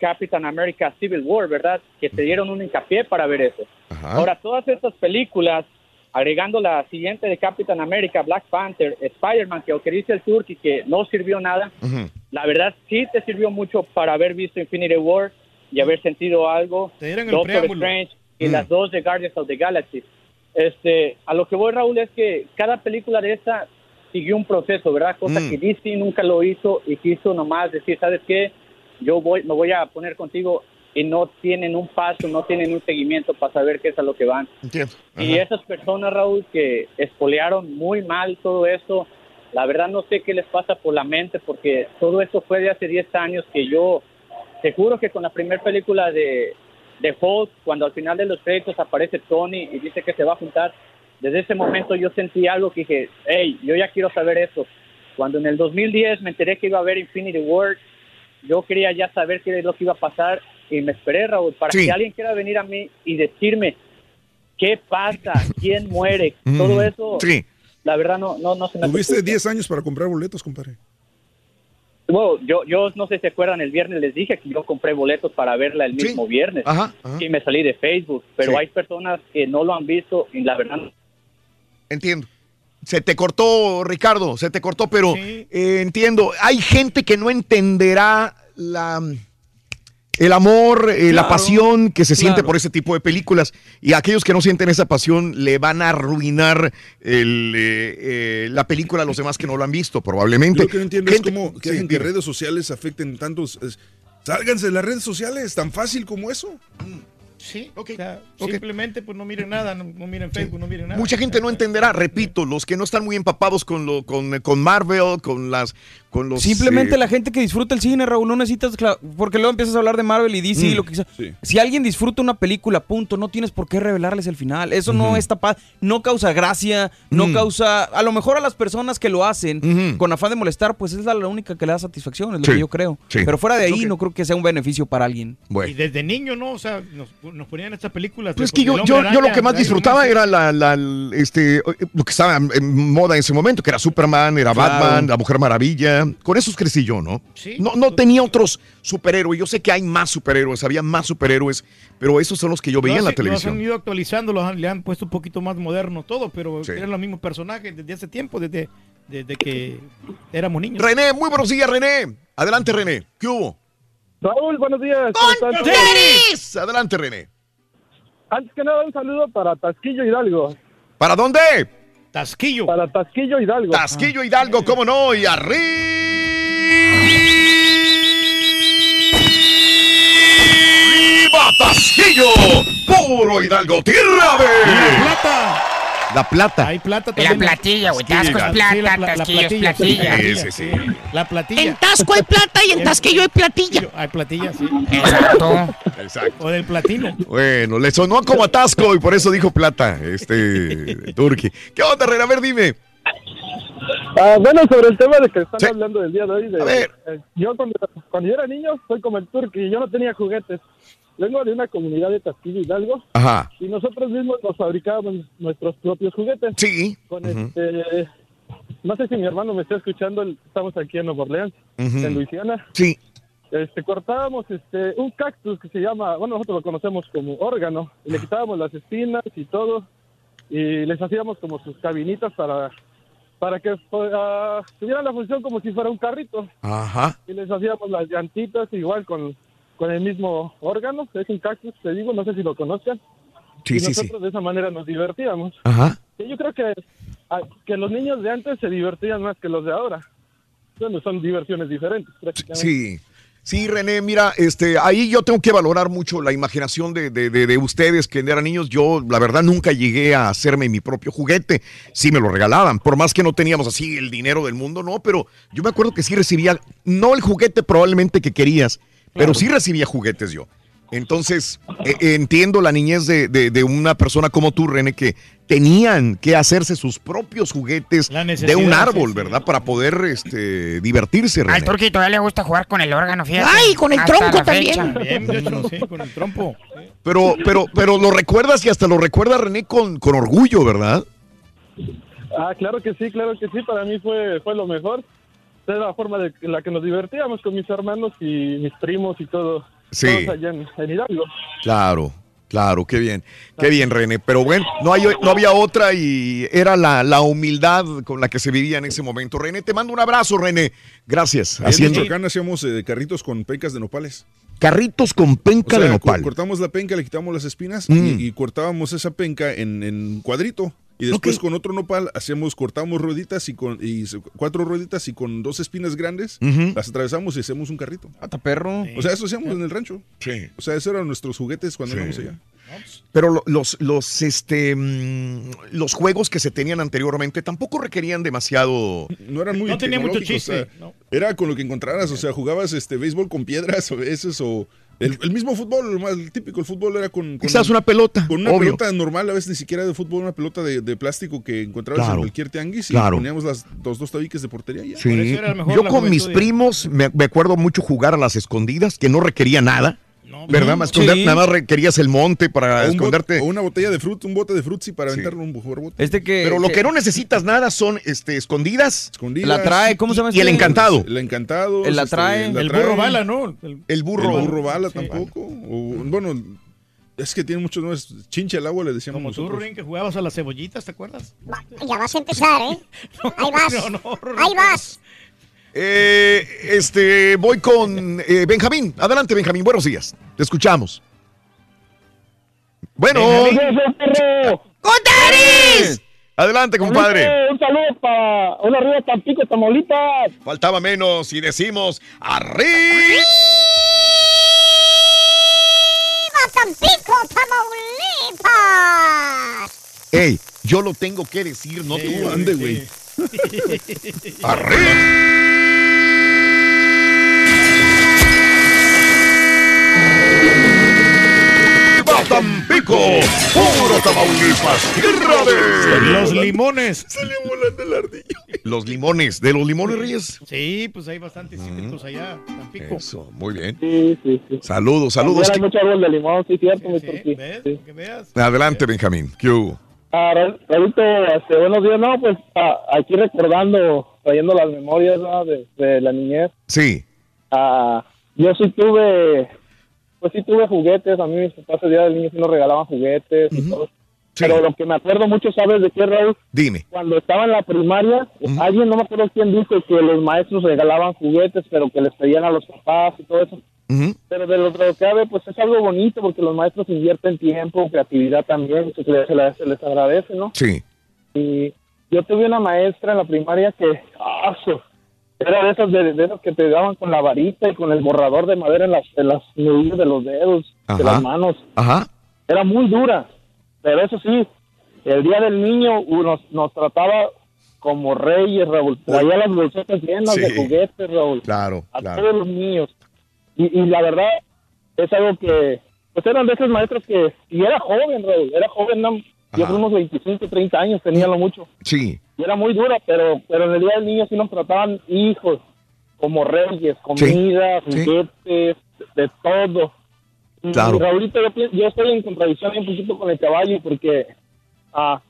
Captain America Civil War, ¿verdad? Que te dieron un hincapié para ver eso. Ahora, todas estas películas, agregando la siguiente de Captain America, Black Panther, Spider-Man, que aunque dice el Turkey que no sirvió nada, la verdad sí te sirvió mucho para haber visto Infinity War y haber sentido algo. dieron el Doctor preámbulo. Strange y Mm. las dos de Guardians of the Galaxy. Este, a lo que voy, Raúl, es que cada película de esta siguió un proceso, ¿verdad? Cosa Mm. que DC nunca lo hizo y quiso nomás decir, ¿sabes qué? Yo voy, me voy a poner contigo y no tienen un paso, no tienen un seguimiento para saber qué es a lo que van. Entiendo. Y esas personas, Raúl, que espolearon muy mal todo eso, la verdad no sé qué les pasa por la mente, porque todo eso fue de hace 10 años que yo, te juro que con la primera película de, de Hulk, cuando al final de los créditos aparece Tony y dice que se va a juntar, desde ese momento yo sentí algo que dije, hey, yo ya quiero saber eso. Cuando en el 2010 me enteré que iba a haber Infinity War, yo quería ya saber qué es lo que iba a pasar y me esperé, Raúl, para Sí. que alguien quiera venir a mí y decirme qué pasa, quién muere, Mm, todo eso. sí. La verdad no, no, no se me Tuviste justo. 10 años para comprar boletos, compadre. Bueno, yo, yo no sé si se acuerdan, el viernes les dije que yo compré boletos para verla el mismo viernes. Ajá, ajá. Y me salí de Facebook, pero Sí. hay personas que no lo han visto y la verdad no. Entiendo. Se te cortó, Ricardo, se te cortó, pero eh, entiendo. Hay gente que no entenderá la, el amor, eh, la pasión que se siente por ese tipo de películas. Y aquellos que no sienten esa pasión le van a arruinar el, eh, eh, la película a los demás que no lo han visto, probablemente. Lo que no entiendo Gente- es cómo que sí, redes sociales afecten tantos. es- sálganse de las redes sociales, tan fácil como eso. Sí, o sea, simplemente pues no miren nada, no, no miren Facebook, no miren nada. Mucha gente no entenderá, repito, los que no están muy empapados con lo, con, con Marvel, con las, con los Simplemente eh, la gente que disfruta el cine, Raúl, no necesitas, porque luego empiezas a hablar de Marvel y DC y Mm, lo que sea. sí. Si alguien disfruta una película, punto, no tienes por qué revelarles el final. Eso no está pa- no causa gracia, no Mm. causa, a lo mejor a las personas que lo hacen con afán de molestar, pues es la, la única que le da satisfacción, es lo Sí, que yo creo. sí. Pero fuera de ahí no creo que sea un beneficio para alguien. Y desde niño, ¿no? O sea, nos, nos ponían estas películas. Pues es que yo, yo, yo lo que más disfrutaba era la, la- el- este, lo que estaba en moda en ese momento, que era Superman, era Claro. Batman, la Mujer Maravilla. Con esos crecí yo, ¿no? Sí. No, no tenía otros superhéroes. Yo sé que hay más superhéroes, había más superhéroes, pero esos son los que yo veía en Los- la Los televisión. han ido actualizando, los han- le han puesto un poquito más moderno todo, pero eran los mismos personajes desde hace tiempo, desde, desde que éramos niños. René, muy buenos días, René. Adelante, René. ¿Qué hubo? Raúl, buenos días. ¡Con Adelante, René. Antes que nada, un saludo para Tasquillo Hidalgo. ¿Para dónde? Tasquillo. Para Tasquillo Hidalgo. Tasquillo Hidalgo, cómo no, y arriba Tasquillo, puro Hidalgo, tierra de plata. La plata. Hay plata La también. platilla, güey. Tasco es Tasco plata, plata, la- la Tasquillo es platilla, platilla. Sí, sí, sí. La platilla. En Tasco hay plata y en Tasquillo hay platilla. Hay platilla, sí. Exacto. Exacto. O del platino. Bueno, le sonó como atasco y por eso dijo plata, este Turki. ¿Qué onda, Herrera? A ver, dime. Ah, bueno, sobre el tema de que están hablando del día de hoy. De, A ver. eh, yo cuando, cuando yo era niño, soy como el turqui, yo no tenía juguetes. Vengo de una comunidad de Tasquillo Hidalgo Ajá. y nosotros mismos nos fabricábamos nuestros propios juguetes. Sí. Con este, no sé si mi hermano me está escuchando, estamos aquí en Nueva Orleans, en Luisiana. Sí. Este, cortábamos este, un cactus que se llama, bueno, nosotros lo conocemos como órgano, y le quitábamos las espinas y todo, y les hacíamos como sus cabinitas para, para que ah, tuvieran la función como si fuera un carrito. Ajá. Y les hacíamos las llantitas igual con, con el mismo órgano, es un cactus, te digo, no sé si lo conozcan. Sí, y sí, sí. nosotros de esa manera nos divertíamos. Ajá. Sí, yo creo que, ah, que los niños de antes se divertían más que los de ahora. Bueno, son diversiones diferentes. Sí. Sí, René, mira, este, ahí yo tengo que valorar mucho la imaginación de, de- de- de ustedes que eran niños. Yo, la verdad, nunca llegué a hacerme mi propio juguete. Sí me lo regalaban, por más que no teníamos así el dinero del mundo, no, pero yo me acuerdo que sí recibía, no el juguete probablemente que querías, pero sí recibía juguetes yo. Entonces, eh, eh, entiendo la niñez de, de- de una persona como tú, René, que tenían que hacerse sus propios juguetes de un árbol, ¿verdad? Para poder este, divertirse, René. Al turquito todavía le gusta jugar con el órgano, fíjate. Ay, con el Hasta tronco también. Bien, sí, con el trompo. Pero, pero, pero lo recuerdas y hasta lo recuerda René con, con orgullo, ¿verdad? Ah, claro que sí, claro que sí. Para mí fue, fue lo mejor. Era la forma de en la que nos divertíamos con mis hermanos y mis primos y todo. Sí. Todos allá en, en Hidalgo. Claro, claro, qué bien, qué bien, René. Pero bueno, no, hay, no había otra y era la, la humildad con la que se vivía en ese momento. René, te mando un abrazo, René. Gracias. Haciendo Michoacán hacíamos eh, carritos con pencas de nopales. carritos con penca O sea, de nopal. cortamos la penca, le quitamos las espinas Mm. y, y cortábamos esa penca en, en cuadrito. Y después con otro nopal hacíamos, cortamos rueditas y con y cuatro rueditas y con dos espinas grandes las atravesamos y hacemos un carrito. Hasta perro. O sea, eso hacíamos en el rancho. Sí. O sea, esos eran nuestros juguetes cuando Sí. íbamos allá. Pero lo- los, los, este, mm, los juegos que se tenían anteriormente tampoco requerían demasiado. No eran muy No tenía mucho tecnológicos, o sea, chiste, no. Era con lo que encontraras, o sea, jugabas este béisbol con piedras a veces o el, el mismo fútbol, el típico el fútbol era con, con Quizás una pelota, con una obvio. pelota normal, a veces ni siquiera de fútbol, una pelota de, de plástico que encontrabas Claro. en cualquier tianguis y Claro. poníamos las, los dos tabiques de portería y ya. Sí. Yo con mis primos me, me acuerdo mucho jugar a las escondidas, que no requería nada. ¿Verdad? Más Sí. Nada más requerías el monte para O un bot- esconderte. o una botella de fruta, un bote de frutzi para aventarlo un jugar bote. Este que. Pero lo que no necesitas nada son este, escondidas. Escondidas. La trae, ¿cómo se llama Y el este? encantado. El encantado. El la este, trae. la El trae. burro bala, ¿no? El, El burro. El burro bala tampoco. O, bueno, es que tiene muchos nombres. Chincha el agua le decíamos Como tú. Rin, que jugabas a las cebollitas, ¿te acuerdas? Ya vas a empezar, ¿eh? Ahí vas. no, no, Ahí vas. Eh, este, voy con eh, Benjamín. Adelante, Benjamín. Buenos días. Te escuchamos. Bueno. ¡Contaris! Adelante, compadre. Un saludo para una arriba Tampico, Tamaulipas. Faltaba menos y decimos arriba. ¡Viva Tampico, Tamaulipas! Ey, yo lo tengo que decir, no tú. Ande, güey. ¡Arriba Tampico! ¡Puro Tamaulipas! ¡Tierra de... Los limones. Salió volando el ardillo. Los limones. ¿De los limones, Reyes? Sí, pues hay bastantes cítricos allá, Tampico. Eso, muy bien. Sí, sí, sí. Saludos, saludos. Hay mucho árbol de limón, sí, cierto, mi turqui. Sí. Que veas. Adelante, Benjamín. ¿Qué hubo? Ah, Ra- Raulito, este, buenos días. No, pues ah, aquí recordando, trayendo las memorias ¿no? de, de la niñez. Sí. Ah, yo sí tuve, pues sí tuve juguetes. A mí mis papás el día del niño sí nos regalaban juguetes y todo. Pero lo que me acuerdo mucho, ¿sabes de qué, Raúl? Dime. Cuando estaba en la primaria, alguien, no me acuerdo quién dijo que los maestros regalaban juguetes, pero que les pedían a los papás y todo eso. Pero de lo, de lo que cabe, pues es algo bonito porque los maestros invierten tiempo, creatividad también, se les, se agradece, ¿no? Sí. Y, yo tuve una maestra en la primaria que, ah, era de esas, de, de esas que te daban con la varita y con el borrador de madera en las, en las nudillas de los dedos, de las manos. Ajá. Era muy dura, pero eso sí, el día del niño nos, nos trataba como reyes, Raúl. Traía las bolsetas llenas de juguetes, Raúl. Claro, a claro. todos los niños. Y, y la verdad, es algo que, pues eran de esos maestros que, y era joven, Raúl, era joven, no, yo creo unos 25, 30 años tenía lo mucho. Sí. Y era muy dura, pero, pero en el día del niño sí nos trataban hijos, como reyes, comida, Sí. juguetes, de todo. Claro. Y Raulito, yo, yo estoy en contradicción un poquito con el caballo porque ah,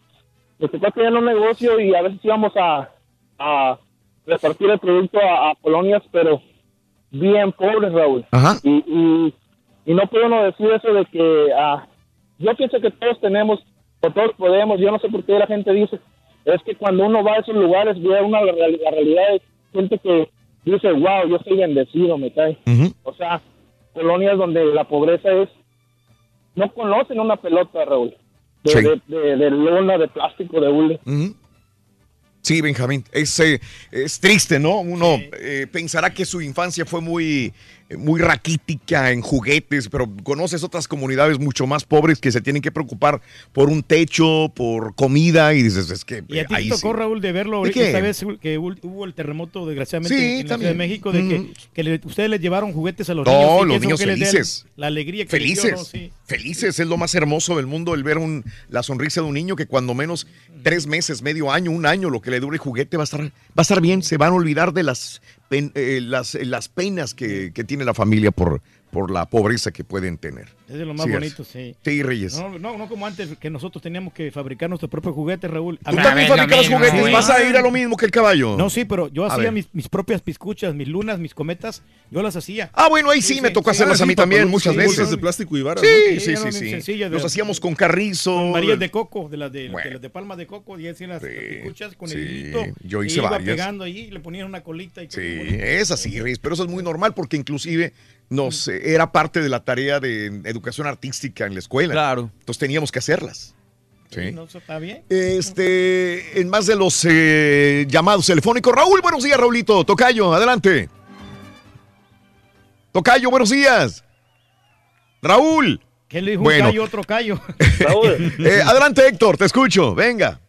nos tocó tener un negocio y a veces íbamos a, a repartir el producto a, a colonias, pero bien pobres, Raúl. Ajá. Y, y, y no puedo no decir eso de que ah, yo pienso que todos tenemos, o todos podemos, yo no sé por qué la gente dice, es que cuando uno va a esos lugares ve una la, real- la realidad de gente que dice, wow, yo soy bendecido, me cae. O sea, colonias donde la pobreza es, no conocen una pelota, Raúl, de, Sí. de, de- de lona, de plástico, de hule. Sí, Benjamín, es, eh, es triste, ¿no? Uno eh, pensará que su infancia fue muy, muy raquítica en juguetes, pero conoces otras comunidades mucho más pobres que se tienen que preocupar por un techo, por comida, y dices, es que Y a ti ahí te tocó, sí. Raúl, de verlo ¿De ahorita esta vez que hu- hubo el terremoto, desgraciadamente, Sí, en la Ciudad de México, de que, Ujú. que le- ustedes les llevaron juguetes a los No, niños. que los niños felices. La alegría que les dio, Felices, ¿no? Sí. felices, es lo más hermoso del mundo el ver un, la sonrisa de un niño que cuando menos tres meses, medio año, un año, lo que le dure el juguete va a estar, va a estar bien, se van a olvidar de las, pen- eh, las, eh, las penas que, que tiene la familia por, por la pobreza que pueden tener. Es de lo más Sí, bonito, sí. Sí, Reyes. No, no, no como antes, que nosotros teníamos que fabricar nuestros propios juguetes, Raúl. Tú también fabricas juguetes, vas a ir a lo mismo que el caballo. No, sí, pero yo A hacía mis, mis propias piscuchas, mis lunas, mis cometas, yo las hacía. Ah, bueno, ahí sí, me tocó hacerlas a mí también muchas veces. de plástico y varas, Sí, ¿no? sí, sí, sí. hacíamos con carrizo. Varillas de coco, de las de, Bueno. de las de palmas de coco, y hacían las piscuchas con el hilito. yo y hice iba varias. pegando ahí, le ponían una colita y Sí, es así, Reyes, pero eso es muy normal porque inclusive nos eh, era parte de la tarea de educación artística en la escuela. Claro. Entonces teníamos que hacerlas. Sí. ¿No eso está bien? Este, en más de los eh, llamados telefónicos. Raúl, buenos días, Raulito. Tocayo, adelante. Tocayo, buenos días. Raúl. ¿Qué le dijo Bueno. un callo, otro callo? Eh, adelante, Héctor, te escucho. Venga.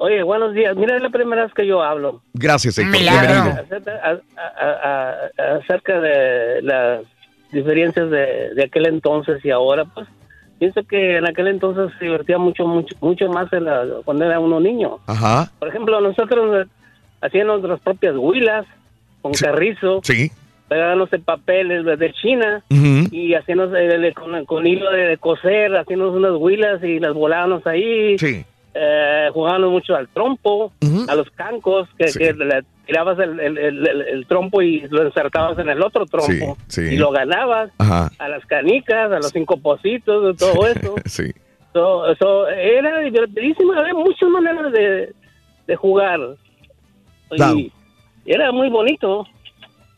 Oye, buenos días. Mira, es la primera vez que yo hablo. Gracias, Héctor. Bienvenido. Acerca, a- a- a- acerca de las diferencias de, de aquel entonces y ahora, pues pienso que en aquel entonces se divertía mucho, mucho, mucho más en la- cuando era uno niño. Ajá. Por ejemplo, nosotros eh, hacíamos nuestras propias huilas con carrizo, Sí. pegábamos de papeles de- China y hacíamos eh, con, con hilo de, de coser, hacíamos unas huilas y las volábamos ahí. Sí. Eh, jugábamos mucho al trompo, a los cancos, que, que le tirabas el, el- el- trompo y lo insertabas en el otro trompo Sí, sí. y lo ganabas. Ajá. A las canicas, a los cinco pocitos, todo eso. Sí. So- so, era divertidísimo, había muchas maneras de, de jugar. Y era muy bonito.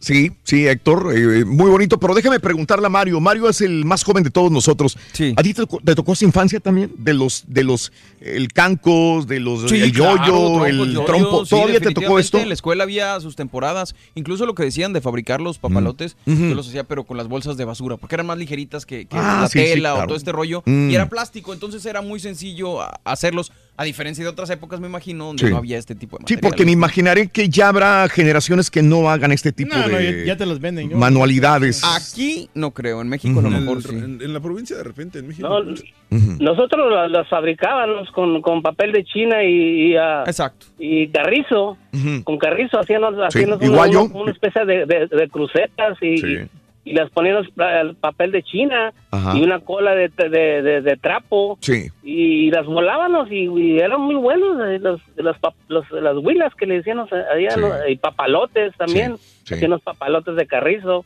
Sí, sí, Héctor, eh, muy bonito, pero déjame preguntarle a Mario. Mario es el más joven de todos nosotros. ¿A ti te, tocó- te tocó esa infancia también? De los, de los, el cancos, de los, Sí, el yoyo, el trompo. sí, ¿Todavía te tocó esto? En la escuela había sus temporadas. Incluso lo que decían de fabricar los papalotes, Mm. yo los hacía, pero con las bolsas de basura, porque eran más ligeritas que, que Ah, la sí, sí, tela claro. o todo este rollo. Mm. Y era plástico, entonces era muy sencillo hacerlos, a diferencia de otras épocas, me imagino, donde Sí. no había este tipo de Sí, materiales. porque me imaginaré que ya habrá generaciones que no hagan este tipo No, no, de ya- ya te las venden, ¿no? manualidades. Aquí no creo, en México a lo mejor En, sí. en- en la provincia de repente, en México. No, Nosotros la- las fabricábamos con, con papel de China y, y, ah, Exacto. y carrizo. Con carrizo hacíamos, hacíamos una, yo. una- una especie de, de- de crucetas y, Sí. Y las poníamos al papel de China Ajá. y una cola de, de, de- de trapo Sí. y las volábamos y, y eran muy buenos eh, los, los, las huilas que le decíamos allá Sí. ¿no? y papalotes también sí. hacíamos papalotes de carrizo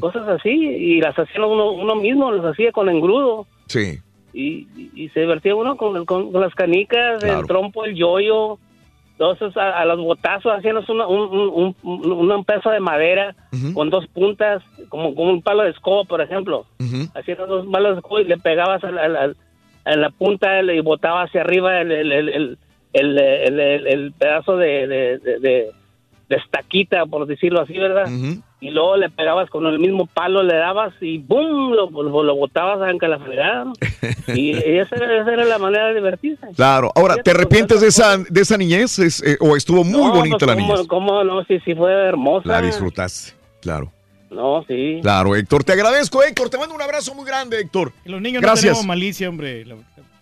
cosas así y las hacía uno, uno mismo las hacía con engrudo Sí. y, y- se divertía uno con, el- con, con las canicas, Claro. el trompo, el yoyo. Entonces a, a los botazos hacíamos un, un, un, un- pedazo de madera con dos puntas, como, como un palo de escoba, por ejemplo. Hacías dos palos de escoba y le pegabas a la, a la- a la punta y botabas hacia arriba el, el, el, el- el, el, el- el pedazo de, de, de- de- de estaquita, por decirlo así, ¿verdad? Y luego le pegabas con el mismo palo, le dabas y ¡bum! Lo, lo, lo botabas aunque la fregada. ¿no? Y, y esa, era, esa era la manera de divertirse. Claro. Ahora, ¿te arrepientes de esa, de esa niñez? Es, eh, ¿O estuvo muy No, bonita pues, la ¿cómo- niñez? ¿Cómo no? Sí, sí, fue hermosa. La disfrutaste, claro. No, sí. Claro, Héctor. Te agradezco, Héctor. Te mando un abrazo muy grande, Héctor. Los niños Gracias. no tenemos malicia, hombre.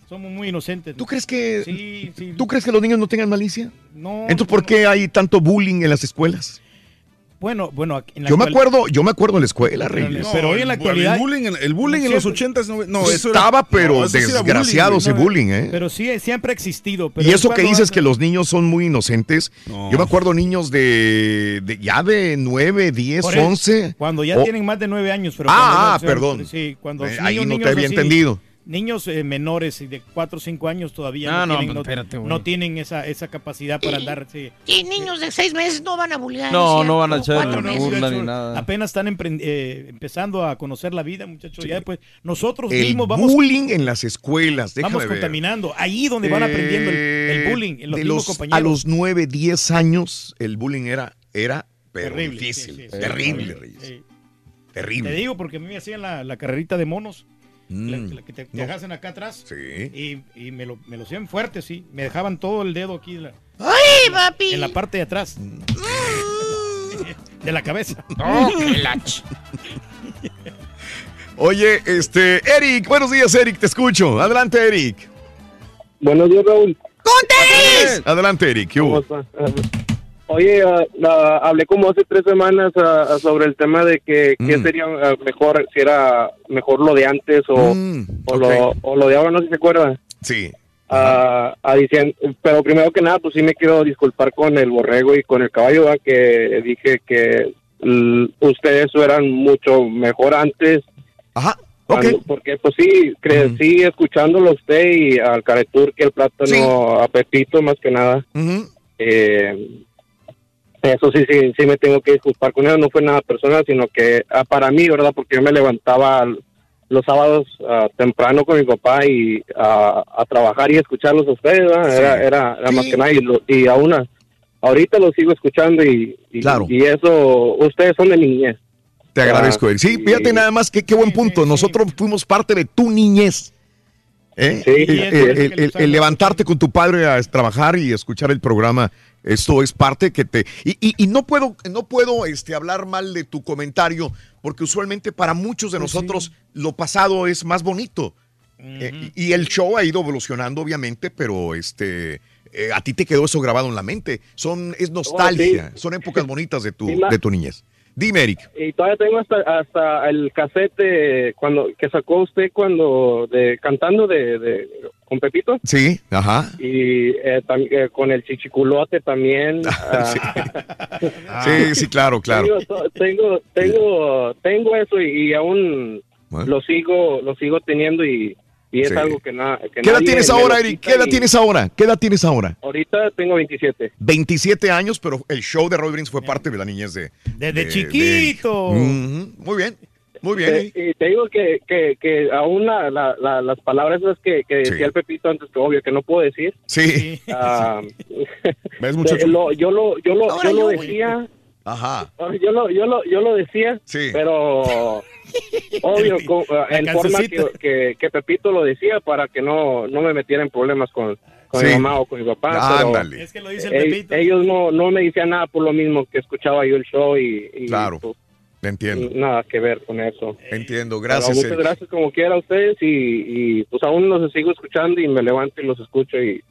Somos muy inocentes. ¿Tú crees que.? Sí, sí. ¿Tú crees que los niños no tengan malicia? No. Entonces, ¿por qué hay tanto bullying en las escuelas? Bueno, bueno, en la Yo me acuerdo, yo me acuerdo en la escuela, Reyes. pero hoy en la actualidad. El bullying, en- el bullying en los ochentas, no, no, eso era- Estaba, pero no, eso sí era desgraciado bullying, ese bullying, ¿eh? Pero sí, siempre ha existido. Pero y es eso que dices que los niños son muy inocentes. Yo me acuerdo niños de, de ya de 9, 10, Por eso, 11. Cuando ya o- tienen más de nueve años. Pero Ah, cuando- ah, perdón. Sí, cuando Eh, niños, ahí no te niños había así, entendido. Niños eh, menores y de 4 o 5 años todavía no, no, tienen, no- espérate, no tienen esa, esa capacidad para andar. Sí. Y niños de seis meses no van a bullear. No, ¿cierto? no van a echar burla ni nada. Apenas están eh, empezando a conocer la vida, muchachos. Ya después nosotros El mismos vamos, bullying en las escuelas, vamos ver. contaminando. Ahí donde van aprendiendo el, el Eh, bullying, en los de mismos los- compañeros. A los 9, 10 años, el bullying era, era pero Terrible, difícil. sí, sí, sí. terrible, Sí. Sí. Terrible. Te digo porque a mí me hacían la, la carrerita de monos. Mm. la- la que te, te No. hacen acá atrás. Sí. Y, y me, lo, me lo hacían fuerte, sí. Me dejaban todo el dedo aquí en la, ¡Ay, papi! en la parte de atrás. de la cabeza. Oh, qué. Oye, este, Eric, buenos días, Eric, te escucho. Adelante, Eric. Buenos días, Raúl. ¡Contes! Adelante, Eric. ¿qué hubo? Oye, ah, ah, hablé como hace tres semanas ah, sobre el tema de que, Mm. sería ah, mejor, si era mejor lo de antes o, Mm, o, lo, o lo de ahora, no sé si se acuerdan. Sí. Ah, ah, dicien- pero primero que nada, pues sí me quiero disculpar con el borrego y con el caballo, ¿verdad? que dije que ustedes eran mucho mejor antes. Ajá. Cuando- Porque pues sí, crecí escuchándolo a usted y al Caretur, que el plátano, a Pepito más que nada. Eh, eso sí, sí, sí me tengo que disculpar con él, no fue nada personal, sino que ah, para mí, ¿verdad? Porque yo me levantaba los sábados ah, temprano con mi papá y ah, a trabajar y escucharlos a ustedes, ¿verdad? Sí. Era, era, era más que nada y, lo- y aún a- ahorita los sigo escuchando y, y, Claro. y eso, ustedes son de niñez. Te agradezco. Sí, fíjate nada más que qué buen punto. Nosotros fuimos parte de tu niñez. ¿eh? Sí. Eso el levantarte con tu padre a trabajar y escuchar el programa, esto es parte que te... Y, y- y no puedo, no puedo este, hablar mal de tu comentario, porque usualmente para muchos de Pues nosotros lo pasado es más bonito. Eh, y, el show ha ido evolucionando, obviamente, pero este... eh, a ti te quedó eso grabado en la mente. Son, es nostalgia, son épocas bonitas de tu, de tu niñez. Dime, Eric. Y todavía tengo hasta, hasta el cassette de cuando, que sacó usted cuando, de cantando de, de con Pepito. Sí, ajá. Y eh, eh, con el chichiculote también. ah. Sí, sí, claro, claro. Tengo, tengo, tengo eso y, y aún lo sigo, lo sigo teniendo y, y es Sí. algo que, na, que ¿Qué edad tienes lo ahora, Eric? ¿Qué edad y tienes ahora? ¿Qué edad tienes ahora? Ahorita tengo 27. 27 años, pero el show de Roy fue parte de la niñez de... Desde de- chiquito. de- Muy bien, muy bien. Te- y te digo que, que, que aún la, la- la- las palabras esas que, que decía el Pepito antes, que obvio que no puedo decir. Sí. ah, ¿Ves, muchacho? lo- yo lo, yo lo, yo lo yo, güey. decía. Ajá. Yo lo, yo lo, yo lo decía, Sí. pero obvio, ah, en forma que, que, que Pepito lo decía para que no, no me metiera en problemas con, con Sí. mi mamá o con mi papá. pero Ándale. Es que lo dice el Pepito. ellos no, no me decían nada por lo mismo que escuchaba yo el show y, y, Claro. pues, entiendo, nada que ver con eso. entiendo. Pero Gracias, muchas gracias como quiera a ustedes y, y, pues aún los sigo escuchando y me levanto y los escucho y,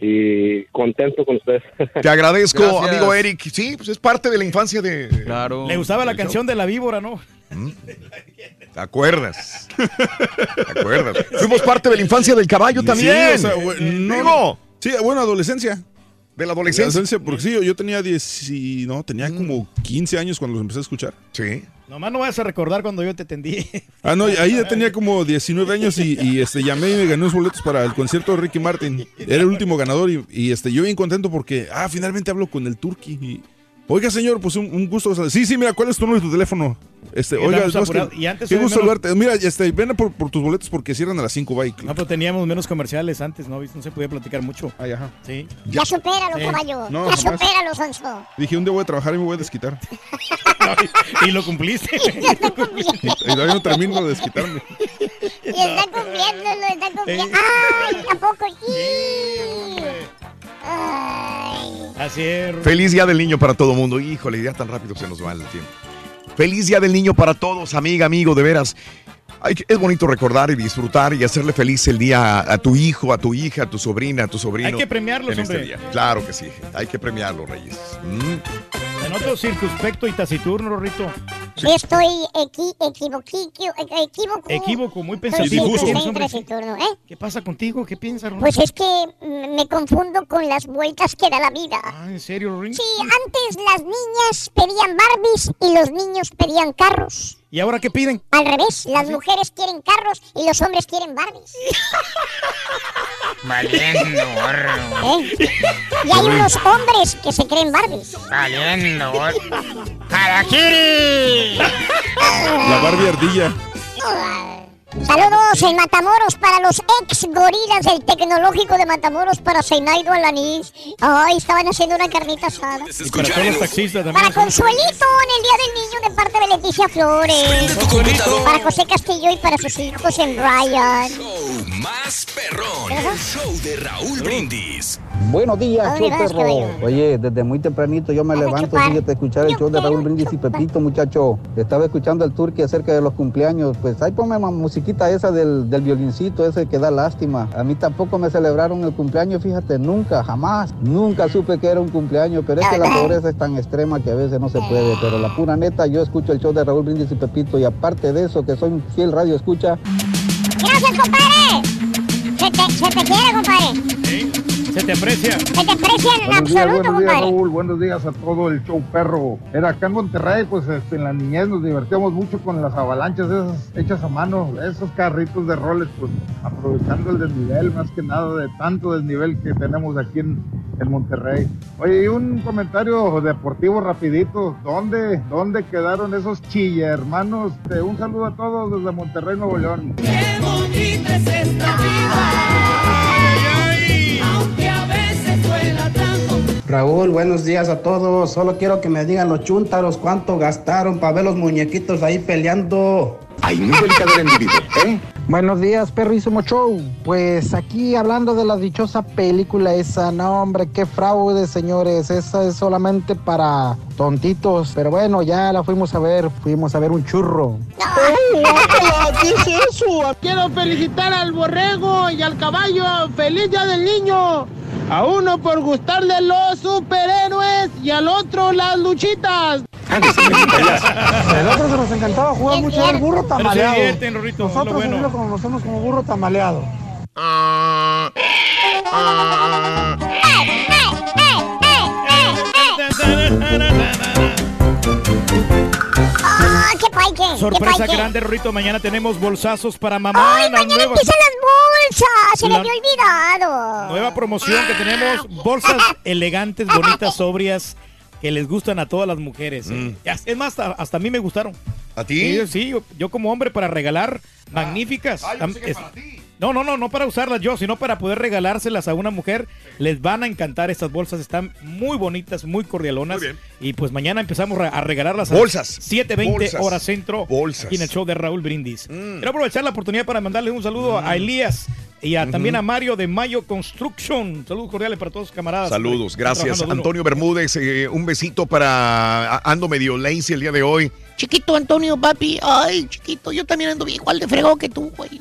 y contento con ustedes. Te agradezco, Gracias. amigo Eric. Sí, pues es parte de la infancia de... Claro. Le gustaba la show. canción de la víbora, ¿no? ¿Te acuerdas? ¿Te acuerdas? Fuimos parte de la infancia del caballo también. Sí, o sea, güey, no- Digo, Sí, bueno, adolescencia. de la adolescencia. Adolescencia, porque sí, yo, yo tenía 10 y no, tenía como 15 años cuando los empecé a escuchar. Sí. Nomás no vas a recordar cuando yo te atendí. Ah, no, ahí ya tenía como 19 años y, este, llamé y me gané unos boletos para el concierto de Ricky Martin. Era el último ganador y, este, yo bien contento porque, ah, finalmente hablo con el Turqui. Y, Oiga, señor, pues un, un gusto. Sí, sí, mira, ¿cuál es tu número de tu teléfono? Este, Sí, oiga, no, es que-. Y antes qué gusto menos- saludarte. Mira, este, ven por, por tus boletos porque cierran a las 5, bye. No, pero teníamos menos comerciales antes, ¿no? No se podía platicar mucho. Ay, ajá. Sí. Ya supéralo, Sí. caballo. No, ya jamás. supéralo, Sonso. Dije, un día voy a trabajar y me voy a desquitar. y lo cumpliste. y todavía no termino de desquitarme. Y está cumpliendo, lo está cumpliendo. ¡Ay, tampoco! ¡Ih! Ay. Así es. Feliz Día del Niño para todo mundo. Híjole, ya tan rápido se nos va el tiempo. Feliz Día del Niño para todos, amiga, amigo, de veras. Ay, es bonito recordar y disfrutar y hacerle feliz el día a, a tu hijo, a tu hija, a tu sobrina, a tu sobrino. Hay que premiarlos, en este hombre. día. Claro que sí, hay que premiarlos, Reyes. Mm. Te noto circunspecto y taciturno, Rorrito. Estoy equi equivoco. Equívoco, muy pensativo. ¿eh? ¿Qué pasa contigo? ¿Qué piensas? Pues es que me confundo con las vueltas que da la vida. Ah, ¿en serio, Rorín? Sí, antes las niñas pedían Barbies y los niños pedían carros. ¿Y ahora qué piden? Al revés, las mujeres quieren carros y los hombres quieren Barbies. Valiendo, gorro. ¿Eh? Y hay unos hombres que se creen Barbies. Valiendo, gorro. ¡Harakiri! La Barbie ardilla. Saludos en Matamoros para los ex gorilas del tecnológico de Matamoros para Seinaido Alanís. Ay, estaban haciendo una carnita asada. Para todos los taxistas también. Para Consuelito en el Día del Niño de parte de Leticia Flores. Para José Castillo y para sus hijos en Brian. Más perrón. El show de Raúl Brindis. Buenos días, ¿A show perro. Oye, desde muy tempranito yo me levanto, fíjate, a escuchar el show de Raúl Brindis y Pepito, muchacho. Estaba escuchando al Turqui acerca de los cumpleaños. Pues ahí ponme la musiquita esa del, del violincito, ese que da lástima. A mí tampoco me celebraron el cumpleaños, fíjate, nunca, jamás. Nunca supe que era un cumpleaños, pero es que la pobreza es tan extrema que a veces no se puede. Pero la pura neta, yo escucho el show de Raúl Brindis y Pepito y aparte de eso, que soy un fiel radio escucha, Gracias, compadre. Se te, se te quiere, compadre. Se te aprecia. Se te aprecia en Buenos días, absoluto, buenos días, compadre. Raúl. Buenos días a todo el show perro. Era acá en Monterrey, pues este, en la niñez nos divertíamos mucho con las avalanchas esas hechas a mano, esos carritos de roles, pues aprovechando el desnivel, más que nada de tanto desnivel que tenemos aquí en, en Monterrey. Oye, y un comentario deportivo rapidito. ¿Dónde, dónde quedaron esos chilla hermanos? Este, un saludo a todos desde Monterrey, Nuevo León. bonita es esta vida. Raúl, buenos días a todos. Solo quiero que me digan los chúntaros cuánto gastaron para ver los muñequitos ahí peleando. Hay muy delicado el individuo, ¿eh? Buenos días, perrísimo show. Pues aquí hablando de la dichosa película esa, no hombre, qué fraude, señores. Esa es solamente para tontitos. Pero bueno, ya la fuimos a ver, fuimos a ver un churro. ¿Qué es eso? Quiero felicitar al borrego y al caballo. ¡Feliz Día del Niño! A uno por gustarle los superhéroes y al otro las luchitas. El otro se nos encantaba jugar mucho al burro Pero se tamaleado. divierten, Rorrito, es lo Nosotros bueno. así lo conocemos como burro tamaleado. ¡Ah, qué paique! qué Sorpresa paique! grande, Rorrito. Mañana tenemos bolsazos para mamá. ¡Ay, mañana nueva, empiezan las bolsas! ¡Se me La- había olvidado! nueva promoción que tenemos. Bolsas elegantes, bonitas, sobrias, que les gustan a todas las mujeres. ¿eh? Es más, hasta, hasta a mí me gustaron. ¿A ti? Sí, sí, yo, yo como hombre para regalar, magníficas. Tam- es- No, no, no, no para usarlas yo, sino para poder regalárselas a una mujer. Les van a encantar estas bolsas, están muy bonitas, muy cordialonas. Muy bien. Y pues mañana empezamos a regalarlas a Bolsas. 7.20 Bolsas. hora centro. Bolsas. Mm. Aquí en el show de Raúl Brindis. Quiero aprovechar la oportunidad para mandarle un saludo a Elías y a- también a Mario de Mayo Construction. Saludos cordiales para todos, camaradas. Saludos, gracias. Antonio Bermúdez, eh, un besito para Ando medio lazy el día de hoy. Chiquito Antonio, papi. Ay, chiquito, yo también ando igual de fregado que tú, güey.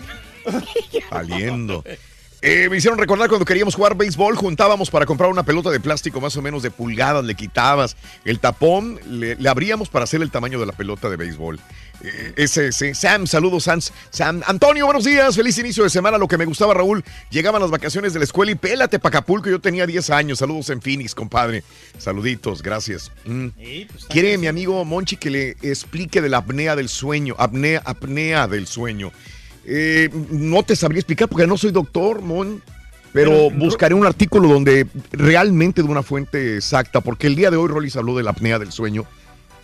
Saliendo. Eh, me hicieron recordar cuando queríamos jugar béisbol, juntábamos para comprar una pelota de plástico más o menos de pulgadas, le quitabas el tapón, le, le abríamos para hacer el tamaño de la pelota de béisbol. Eh, ese, ese. Sam, saludos, Sam. Sam. Antonio, buenos días, feliz inicio de semana. Lo que me gustaba, Raúl, llegaban las vacaciones de la escuela y pélate pa' Acapulco. Yo tenía 10 años. Saludos en Phoenix, compadre. Saluditos, gracias. Mm. Quiere mi amigo Monchi que le explique de la apnea del sueño. Apnea, apnea del sueño. Eh, no te sabría explicar porque no soy doctor, Mon. Pero Pero- buscaré un artículo donde realmente de una fuente exacta, porque el día de hoy Rollis habló de la apnea del sueño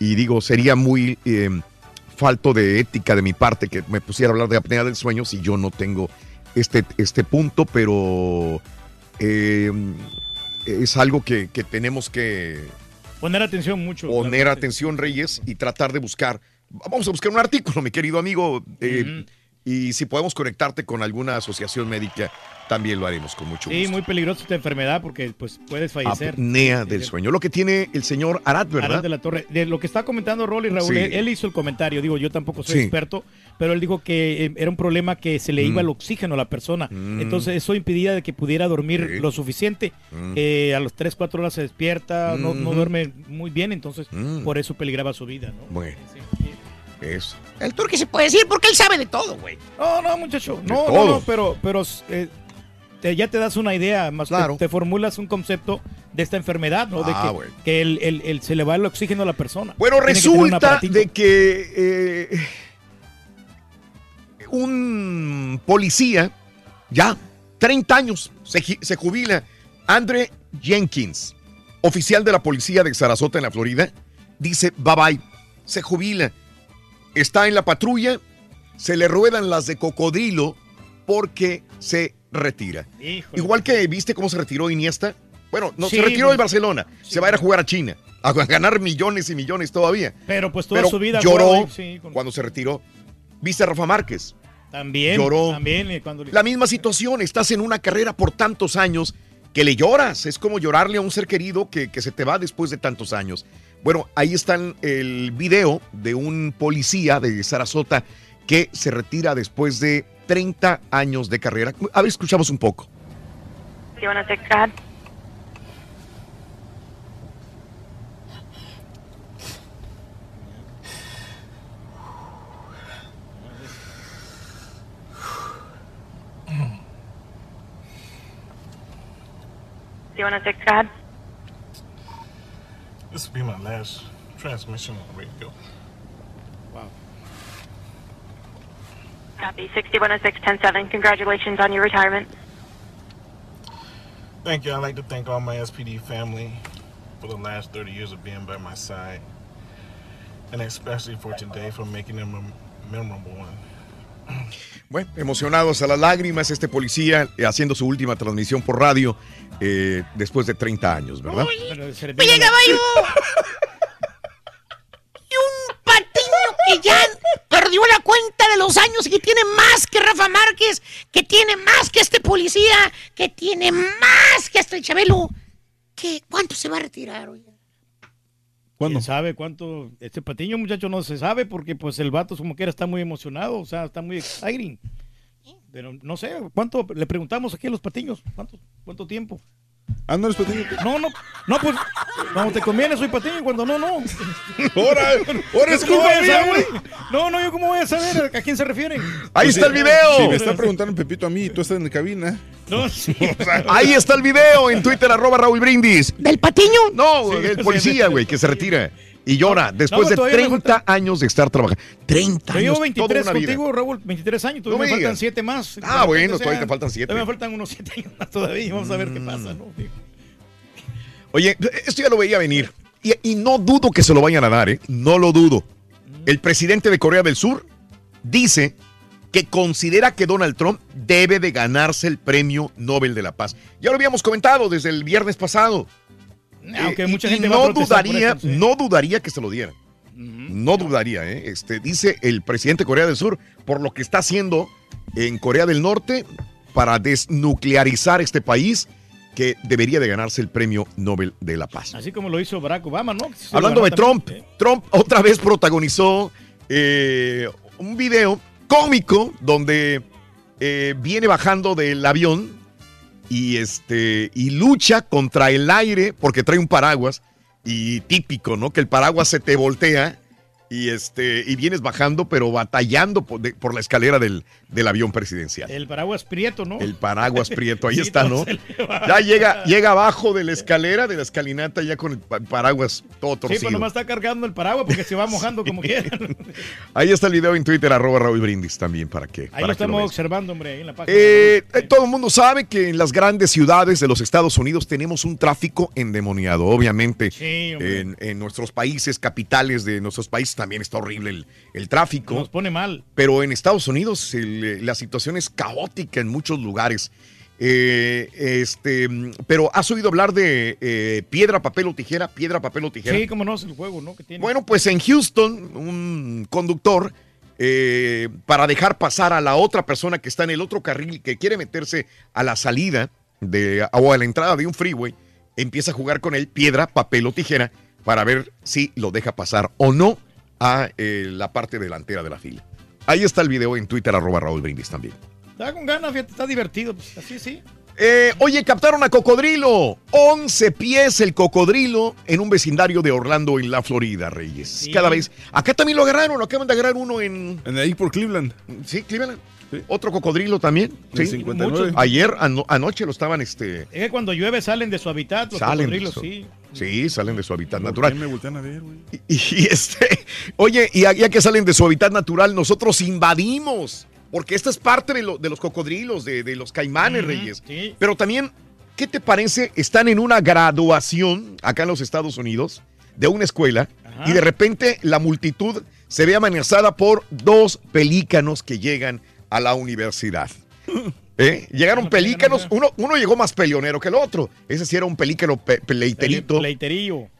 y digo, sería muy eh, falto de ética de mi parte que me pusiera a hablar de apnea del sueño si yo no tengo este, este punto, pero eh, es algo que, que tenemos que Poner atención mucho. poner atención, Reyes, y tratar de buscar. Vamos a buscar un artículo, mi querido amigo. eh, Y si podemos conectarte con alguna asociación médica, también lo haremos con mucho Sí, gusto. muy peligrosa esta enfermedad porque pues puedes fallecer. Apnea del sueño. Lo que tiene el señor Arad, ¿verdad? Arad de la Torre. De lo que está comentando Rolly Raúl, Sí. él, hizo el comentario. Digo, yo tampoco soy Sí. experto, pero él dijo que eh, era un problema que se le iba Mm. el oxígeno a la persona. Mm. Entonces, eso impedía de que pudiera dormir lo suficiente. Mm. Eh, a los 3, 4 horas se despierta, no, no duerme muy bien. Entonces, por eso peligraba su vida. ¿no? Bueno, eso. El turqui se puede decir porque él sabe de todo, güey. No, no, muchacho. De No, no, no, pero, pero eh, te- ya te das una idea, más Claro. te, formulas un concepto de esta enfermedad, ¿no? De Ah, que, bueno. que el, el- el- se le va el oxígeno a la persona. Bueno, Tiene que resulta aparatito. de que eh, un policía, ya, 30 años, se, se jubila, Andre Jenkins, oficial de la policía de Sarasota en la Florida, dice bye bye, se jubila, está en la patrulla, se le ruedan las de cocodrilo porque se retira. Híjole. Igual que viste cómo se retiró Iniesta. Bueno, no Sí, se retiró del Barcelona, se va a ir a jugar a China, a ganar millones y millones todavía. Pero pues toda Pero su vida lloró jugaba ahí, sí, con- cuando se retiró. ¿Viste a Rafa Márquez? También, lloró. también, eh, cuando La misma situación, estás en una carrera por tantos años que le lloras. Es como llorarle a un ser querido que, que se te va después de tantos años. Bueno, ahí está el video de un policía de Sarasota que se retira después de 30 años de carrera. A ver, escuchamos un poco. You take? This will be my last transmission on radio. Copy. 6106 107. Congratulations on your retirement. Thank you. I'd like to thank all my SPD family for the last 30 years of being by my side, and especially for today for making them a memorable one. Bueno, emocionados a las lágrimas, este policía eh, haciendo su última transmisión por radio eh, después de 30 años, ¿verdad? Oye, la- caballo. y un patiño que ya perdió la cuenta de los años y que tiene más que Rafa Márquez, que tiene más que este policía, que tiene más que el Chabelo. ¿Qué? ¿Cuánto se va a retirar, oiga? ¿Quién sabe cuánto? Este patiño, muchacho, no se sabe porque pues el vato como quiera está muy emocionado, o sea, está muy exciting. Pero no sé, ¿cuánto? Le preguntamos aquí a los patiños, ¿cuánto, cuánto tiempo? Ah, no eres patiño. No, no, no, pues cuando te conviene soy patiño y cuando no, no. Ahora, ahora es ¿Yo cómo como? No, no, yo cómo voy a saber a quién se refieren. Ahí Pues está sí, el video. Si me está preguntando Pepito a mí y tú estás en la cabina. No, sí. Ahí está el video en Twitter, arroba Raúl Brindis. ¿Del patiño? No, Sí, el sí, policía, güey, que se retira y llora después No, de todavía me 30 años de estar trabajando. 30 Yo años, toda 23 una vida. contigo, Raúl, 23 años, No todavía me me faltan digas. 7 más. Ah, bueno, todavía te faltan siete. Todavía me faltan unos 7 años más todavía, vamos a ver qué pasa, ¿no? Digo. Oye, esto ya lo veía venir. Y, y no dudo que se lo vayan a dar, ¿eh? No lo dudo. El presidente de Corea del Sur dice que considera que Donald Trump debe de ganarse el premio Nobel de la Paz. Ya lo habíamos comentado desde el viernes pasado. Aunque Eh, mucha y- y gente no dudaría, sí. no dudaría que se lo dieran. No dudaría, ¿eh? Este, dice el presidente de Corea del Sur, por lo que está haciendo en Corea del Norte para desnuclearizar este país, que debería de ganarse el premio Nobel de la Paz. Así como lo hizo Barack Obama, ¿no? Se Hablando de Trump, también. Trump otra vez protagonizó eh, un video cómico donde eh, viene bajando del avión y este y lucha contra el aire porque trae un paraguas y típico, ¿no? Que el paraguas se te voltea y este y vienes bajando, pero batallando por, de- por la escalera del, del avión presidencial. El paraguas prieto, ¿no? El paraguas prieto, ahí Sí, está, ¿no? Ya llega, llega abajo de la escalera, de la escalinata, ya con el pa- paraguas todo Sí, torcido. pero nomás está cargando el paraguas porque se va mojando como quiera. Ahí está el video en Twitter, arroba Raúl Brindis también, para que, Ahí para lo estamos observando, hombre, ahí en la página. Eh, eh, todo el mundo sabe que en las grandes ciudades de los Estados Unidos tenemos un tráfico endemoniado. Obviamente, hombre. en, en nuestros países, capitales de nuestros países, también está horrible el, el tráfico. Nos pone mal. Pero en Estados Unidos el, eh, la situación es caótica en muchos lugares. Eh, este, pero has oído hablar de eh, piedra, papel o tijera, piedra, papel o tijera. Sí, como no es el juego, ¿no? Que tiene. Bueno, pues en Houston, un conductor, eh, para dejar pasar a la otra persona que está en el otro carril, que quiere meterse a la salida de, o a la entrada de un freeway, empieza a jugar con él piedra, papel o tijera para ver si lo deja pasar o no a eh, la parte delantera de la fila. Ahí está el video en Twitter, arroba Raúl Brindis también. Está con ganas, fíjate, está divertido. pues, así sí. Eh, oye, captaron a cocodrilo. 11 pies el cocodrilo en un vecindario de Orlando, en la Florida, Reyes. Cada vez. Acá también lo agarraron. Acaban de agarrar uno en. En ahí por Cleveland. Sí, Cleveland. Otro cocodrilo también. Sí. 59. Ayer, ano- anoche lo estaban. este Es que cuando llueve salen de su hábitat los Salen. cocodrilos, sí. Sí, salen de su hábitat ¿Por natural. qué me a ver, güey? Y, y este, oye, y ya que salen de su hábitat natural, nosotros invadimos. Porque esta es parte de, lo- de los cocodrilos, de, de los caimanes, Reyes. sí. Pero también, ¿qué te parece? Están en una graduación acá en los Estados Unidos de una escuela y de repente la multitud se ve amenazada por dos pelícanos que llegan a la universidad. ¿Eh? Llegaron pelícanos, uno, uno llegó más peleonero que el otro. Ese sí era un pelícano pe- pleiterito.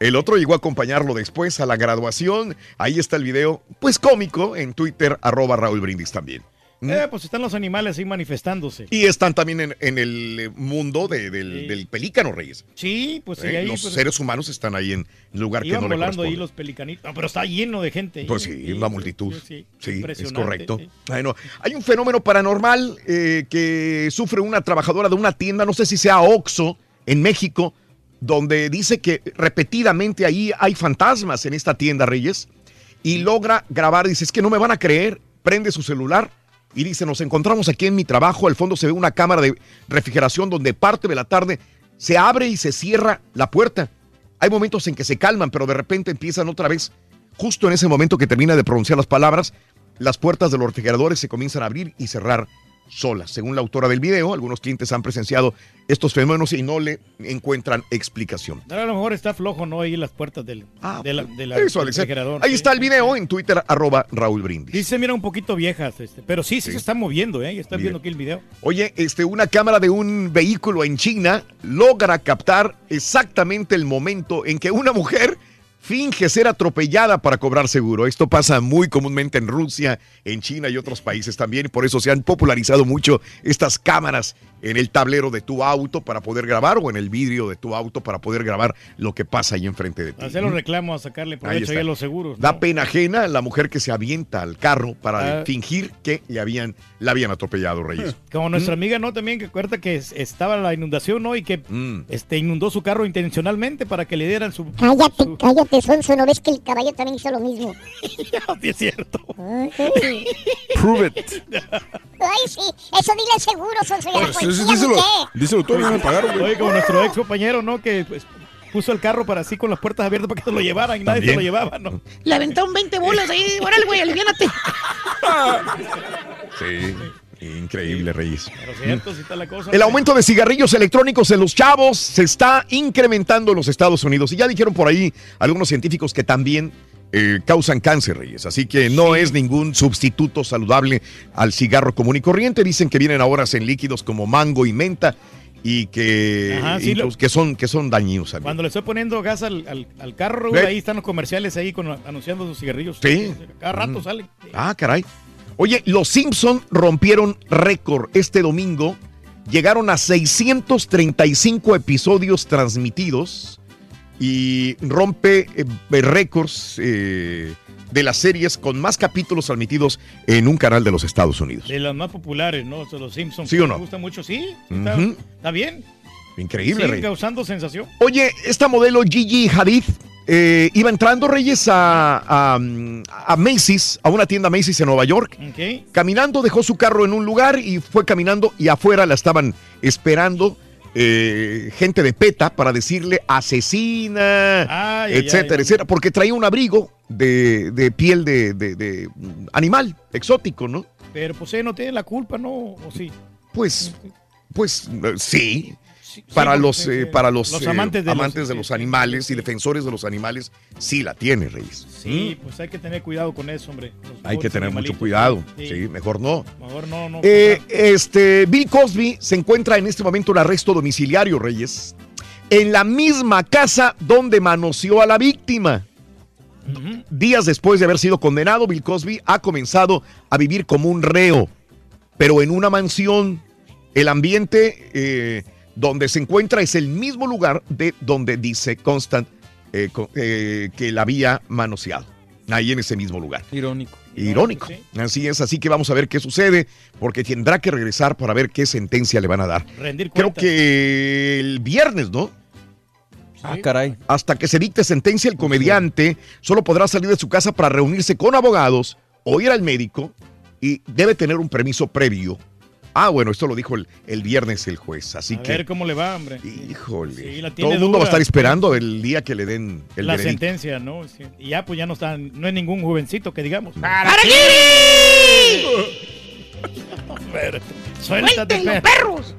El otro llegó a acompañarlo después a la graduación. Ahí está el video, pues cómico, en Twitter, arroba Raúl Brindis también. Eh, pues están los animales ahí manifestándose. Y están también en, en el eh, mundo de- del, del pelícano, Reyes. Sí, pues sí, ¿Eh? ahí Los pues, seres humanos están ahí en un lugar que no le volando ahí los pelicanitos. No, pero está lleno de gente. Pues sí, una multitud. sí, Sí, es correcto. sí. Bueno, hay un fenómeno paranormal eh, que sufre una trabajadora de una tienda, no sé si sea Oxxo, en México, donde dice que repetidamente ahí hay fantasmas en esta tienda, Reyes, y logra grabar, dice, es que no me van a creer, prende su celular y dice, nos encontramos aquí en mi trabajo, al fondo se ve una cámara de refrigeración donde parte de la tarde se abre y se cierra la puerta. Hay momentos en que se calman, pero de repente empiezan otra vez Justo en ese momento que termina de pronunciar las palabras, las puertas de los refrigeradores se comienzan a abrir y cerrar solas. Según la autora del video, algunos clientes han presenciado estos fenómenos y no le encuentran explicación. A lo mejor está flojo, ¿no? Ahí en las puertas del, de la, de la- Eso, del Alex. refrigerador. Ahí está el video en Twitter, arroba Raúl Brindis. Sí se mira un poquito viejas, este, pero sí, sí, se están moviendo, ¿eh? Están Mira. viendo aquí el video. Oye, este, una cámara de un vehículo en China logra captar exactamente el momento en que una mujer finge ser atropellada para cobrar seguro. Esto pasa muy comúnmente en Rusia, en China y otros países también, y por eso se han popularizado mucho estas cámaras en el tablero de tu auto para poder grabar o en el vidrio de tu auto para poder grabar lo que pasa ahí enfrente de ti. Hacer los reclamos, a sacarle provecho ahí a los seguros. Da pena ajena la mujer que se avienta al carro para Ah. fingir que le habían, la habían atropellado, Reyes. Como nuestra amiga, ¿no? También que acuerda que es- estaba la inundación, ¿no? Y que Mm. este, inundó su carro intencionalmente para que le dieran su... Cállate, cállate, Sonso, ¿no ves que el caballo también hizo lo mismo? Sí, es cierto. Ay, Prove it. Ay, sí, eso dile seguro, Sonso, y a la Sí, policía, díselo, díselo tú, me pagaron, güey. Oye, como nuestro ex compañero, ¿no? Que pues, puso el carro para así con las puertas abiertas para que se lo llevaran y nadie se lo llevaba, ¿no? Le aventaron 20 bolas ahí. Órale, güey, aliviánate. Sí, increíble, Reyes. Pero cierto, sí está la cosa. El aumento de cigarrillos electrónicos en los chavos se está incrementando en los Estados Unidos. Y ya dijeron por ahí algunos científicos que también eh, causan cáncer, Reyes. Así que no es ningún sustituto saludable al cigarro común y corriente. Dicen que vienen ahora en líquidos como mango y menta y que, Ajá, sí, y lo- los que, son, que son dañinos. Cuando le estoy poniendo gas al, al, al carro, ahí están los comerciales ahí con, anunciando sus cigarrillos. Sí. Cada rato Mm. salen. Ah, caray. Oye, los Simpson rompieron récord este domingo. Llegaron a 635 episodios transmitidos y rompe eh, récords eh, de las series con más capítulos transmitidos en un canal de los Estados Unidos. De las más populares, ¿no? Los Simpsons. ¿Sí o no? Me gusta mucho, sí. Está bien. Increíble, Sigue Rey. causando sensación. Oye, esta modelo Gigi Hadid eh, iba entrando Reyes a, a, a Macy's, a una tienda Macy's en Nueva York. Ok. Caminando, dejó su carro en un lugar y fue caminando y afuera la estaban esperando eh, gente de PETA para decirle asesina, Ay, etcétera, ay. etcétera, porque traía un abrigo de, de piel de, de- de, animal exótico, ¿no? Pero pues él no tiene la culpa, ¿no? ¿O sí? Pues, pues eh, sí. Sí, Para porque, los, eh, eh, para los, los eh, amantes de los- amantes de los animales y defensores de los animales, sí la tiene, Reyes. Sí, pues hay que tener cuidado con eso, hombre. Hay que tener mucho cuidado. Sí. Mejor no. Mejor no, no. Eh, este, Bill Cosby se encuentra en este momento en arresto domiciliario, Reyes, en la misma casa donde manoseó a la víctima. Días después de haber sido condenado, Bill Cosby ha comenzado a vivir como un reo, pero en una mansión. El ambiente eh, donde se encuentra es el mismo lugar de donde dice Constant eh, eh, que la había manoseado. Ahí en ese mismo lugar. Irónico. Irónico. Así es, así que vamos a ver qué sucede, porque tendrá que regresar para ver qué sentencia le van a dar. Rendir Creo que el viernes, ¿no? Ah, caray. Hasta que se dicte sentencia, el comediante solo podrá salir de su casa para reunirse con abogados o ir al médico y debe tener un permiso previo. Ah, bueno, esto lo dijo el, el viernes el juez, así A que... ver cómo le va, hombre. Híjole. Sí, la Todo el mundo va a estar esperando el día que le den el la veredicto. sentencia, ¿no? Sí. Y ya, pues ya no está, no es ningún jovencito que digamos. Hombre, Suéltate, ¡Suelten los perro. perros!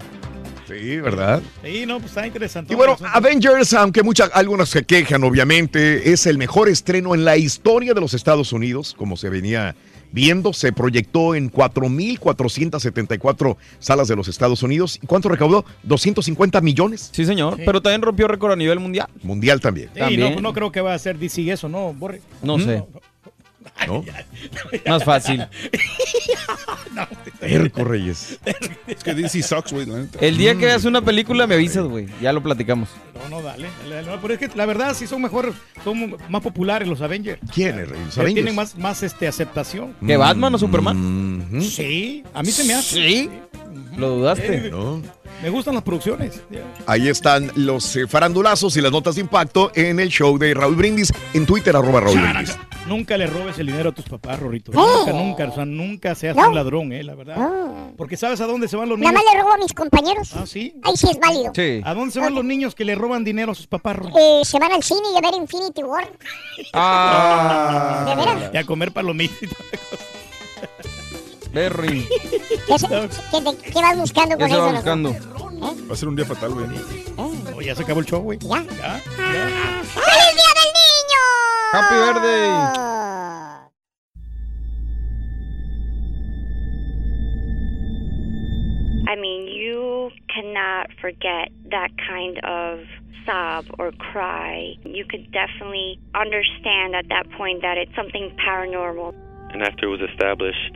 Sí, ¿verdad? Sí, no, pues está interesante. Y bueno, Avengers, aunque muchas, algunos se quejan, obviamente, es el mejor estreno en la historia de los Estados Unidos, como se venía viendo. Se proyectó en 4.474 salas de los Estados Unidos. ¿Y cuánto recaudó? 250 millones. Sí, señor. Pero también rompió récord a nivel mundial. Mundial también. Sí, no, no creo que va a ser DC eso, ¿no, Borre? No sé. ¿No? Más fácil. Erco Reyes. Es que DC sucks, güey. El día que veas una película me avisas, güey. Ya lo platicamos. No, no, dale. dale, dale. No, pero es que la verdad sí son mejores, son más populares los Avengers. ¿Quiénes, Reyes? Eh, Avengers. Tienen más, más este, aceptación. ¿Que Batman o Superman? Mm, Sí, a mí se me hace. Sí. ¿Lo dudaste? Eh, No. Me gustan las producciones. Ahí están los eh, farandulazos y las notas de impacto en el show de Raúl Brindis en Twitter, arroba Raúl Brindis. Nunca le robes el dinero a tus papás, Rorito. No. Nunca, nunca, o sea, nunca seas No. un ladrón, eh, la verdad. No. Porque sabes a dónde se van los Nada niños. más le robo a mis compañeros. Ah, sí. Ahí sí es válido. Sí. ¿A dónde se van los niños que le roban dinero a sus papás, Rorito? Eh, se van al cine y a ver Infinity War. Ah. ¿De veras? Y a comer palomitas. Berry. ¿Qué, qué te- qué vas buscando ¿Qué con se eso? va loco? buscando? ¿Eh? Va a ser un día fatal, güey. Oh, ya se acabó el show, güey. ¿Ya? Ah. Ya. ¡Feliz Día del Niño! Happy birthday. I mean, you cannot forget that kind of sob or cry. You could definitely understand at that point that it's something paranormal. And after it was established,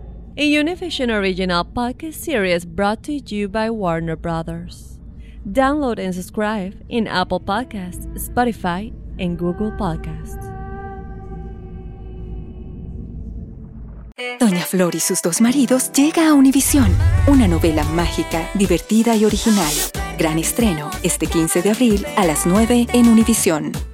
a Univision original podcast series brought to you by Warner Brothers. Download and subscribe in Apple Podcasts, Spotify, and Google Podcasts. Doña Flor y sus dos maridos llega a Univisión, una novela mágica, divertida y original. Gran estreno este 15 de abril a las 9 en Univisión.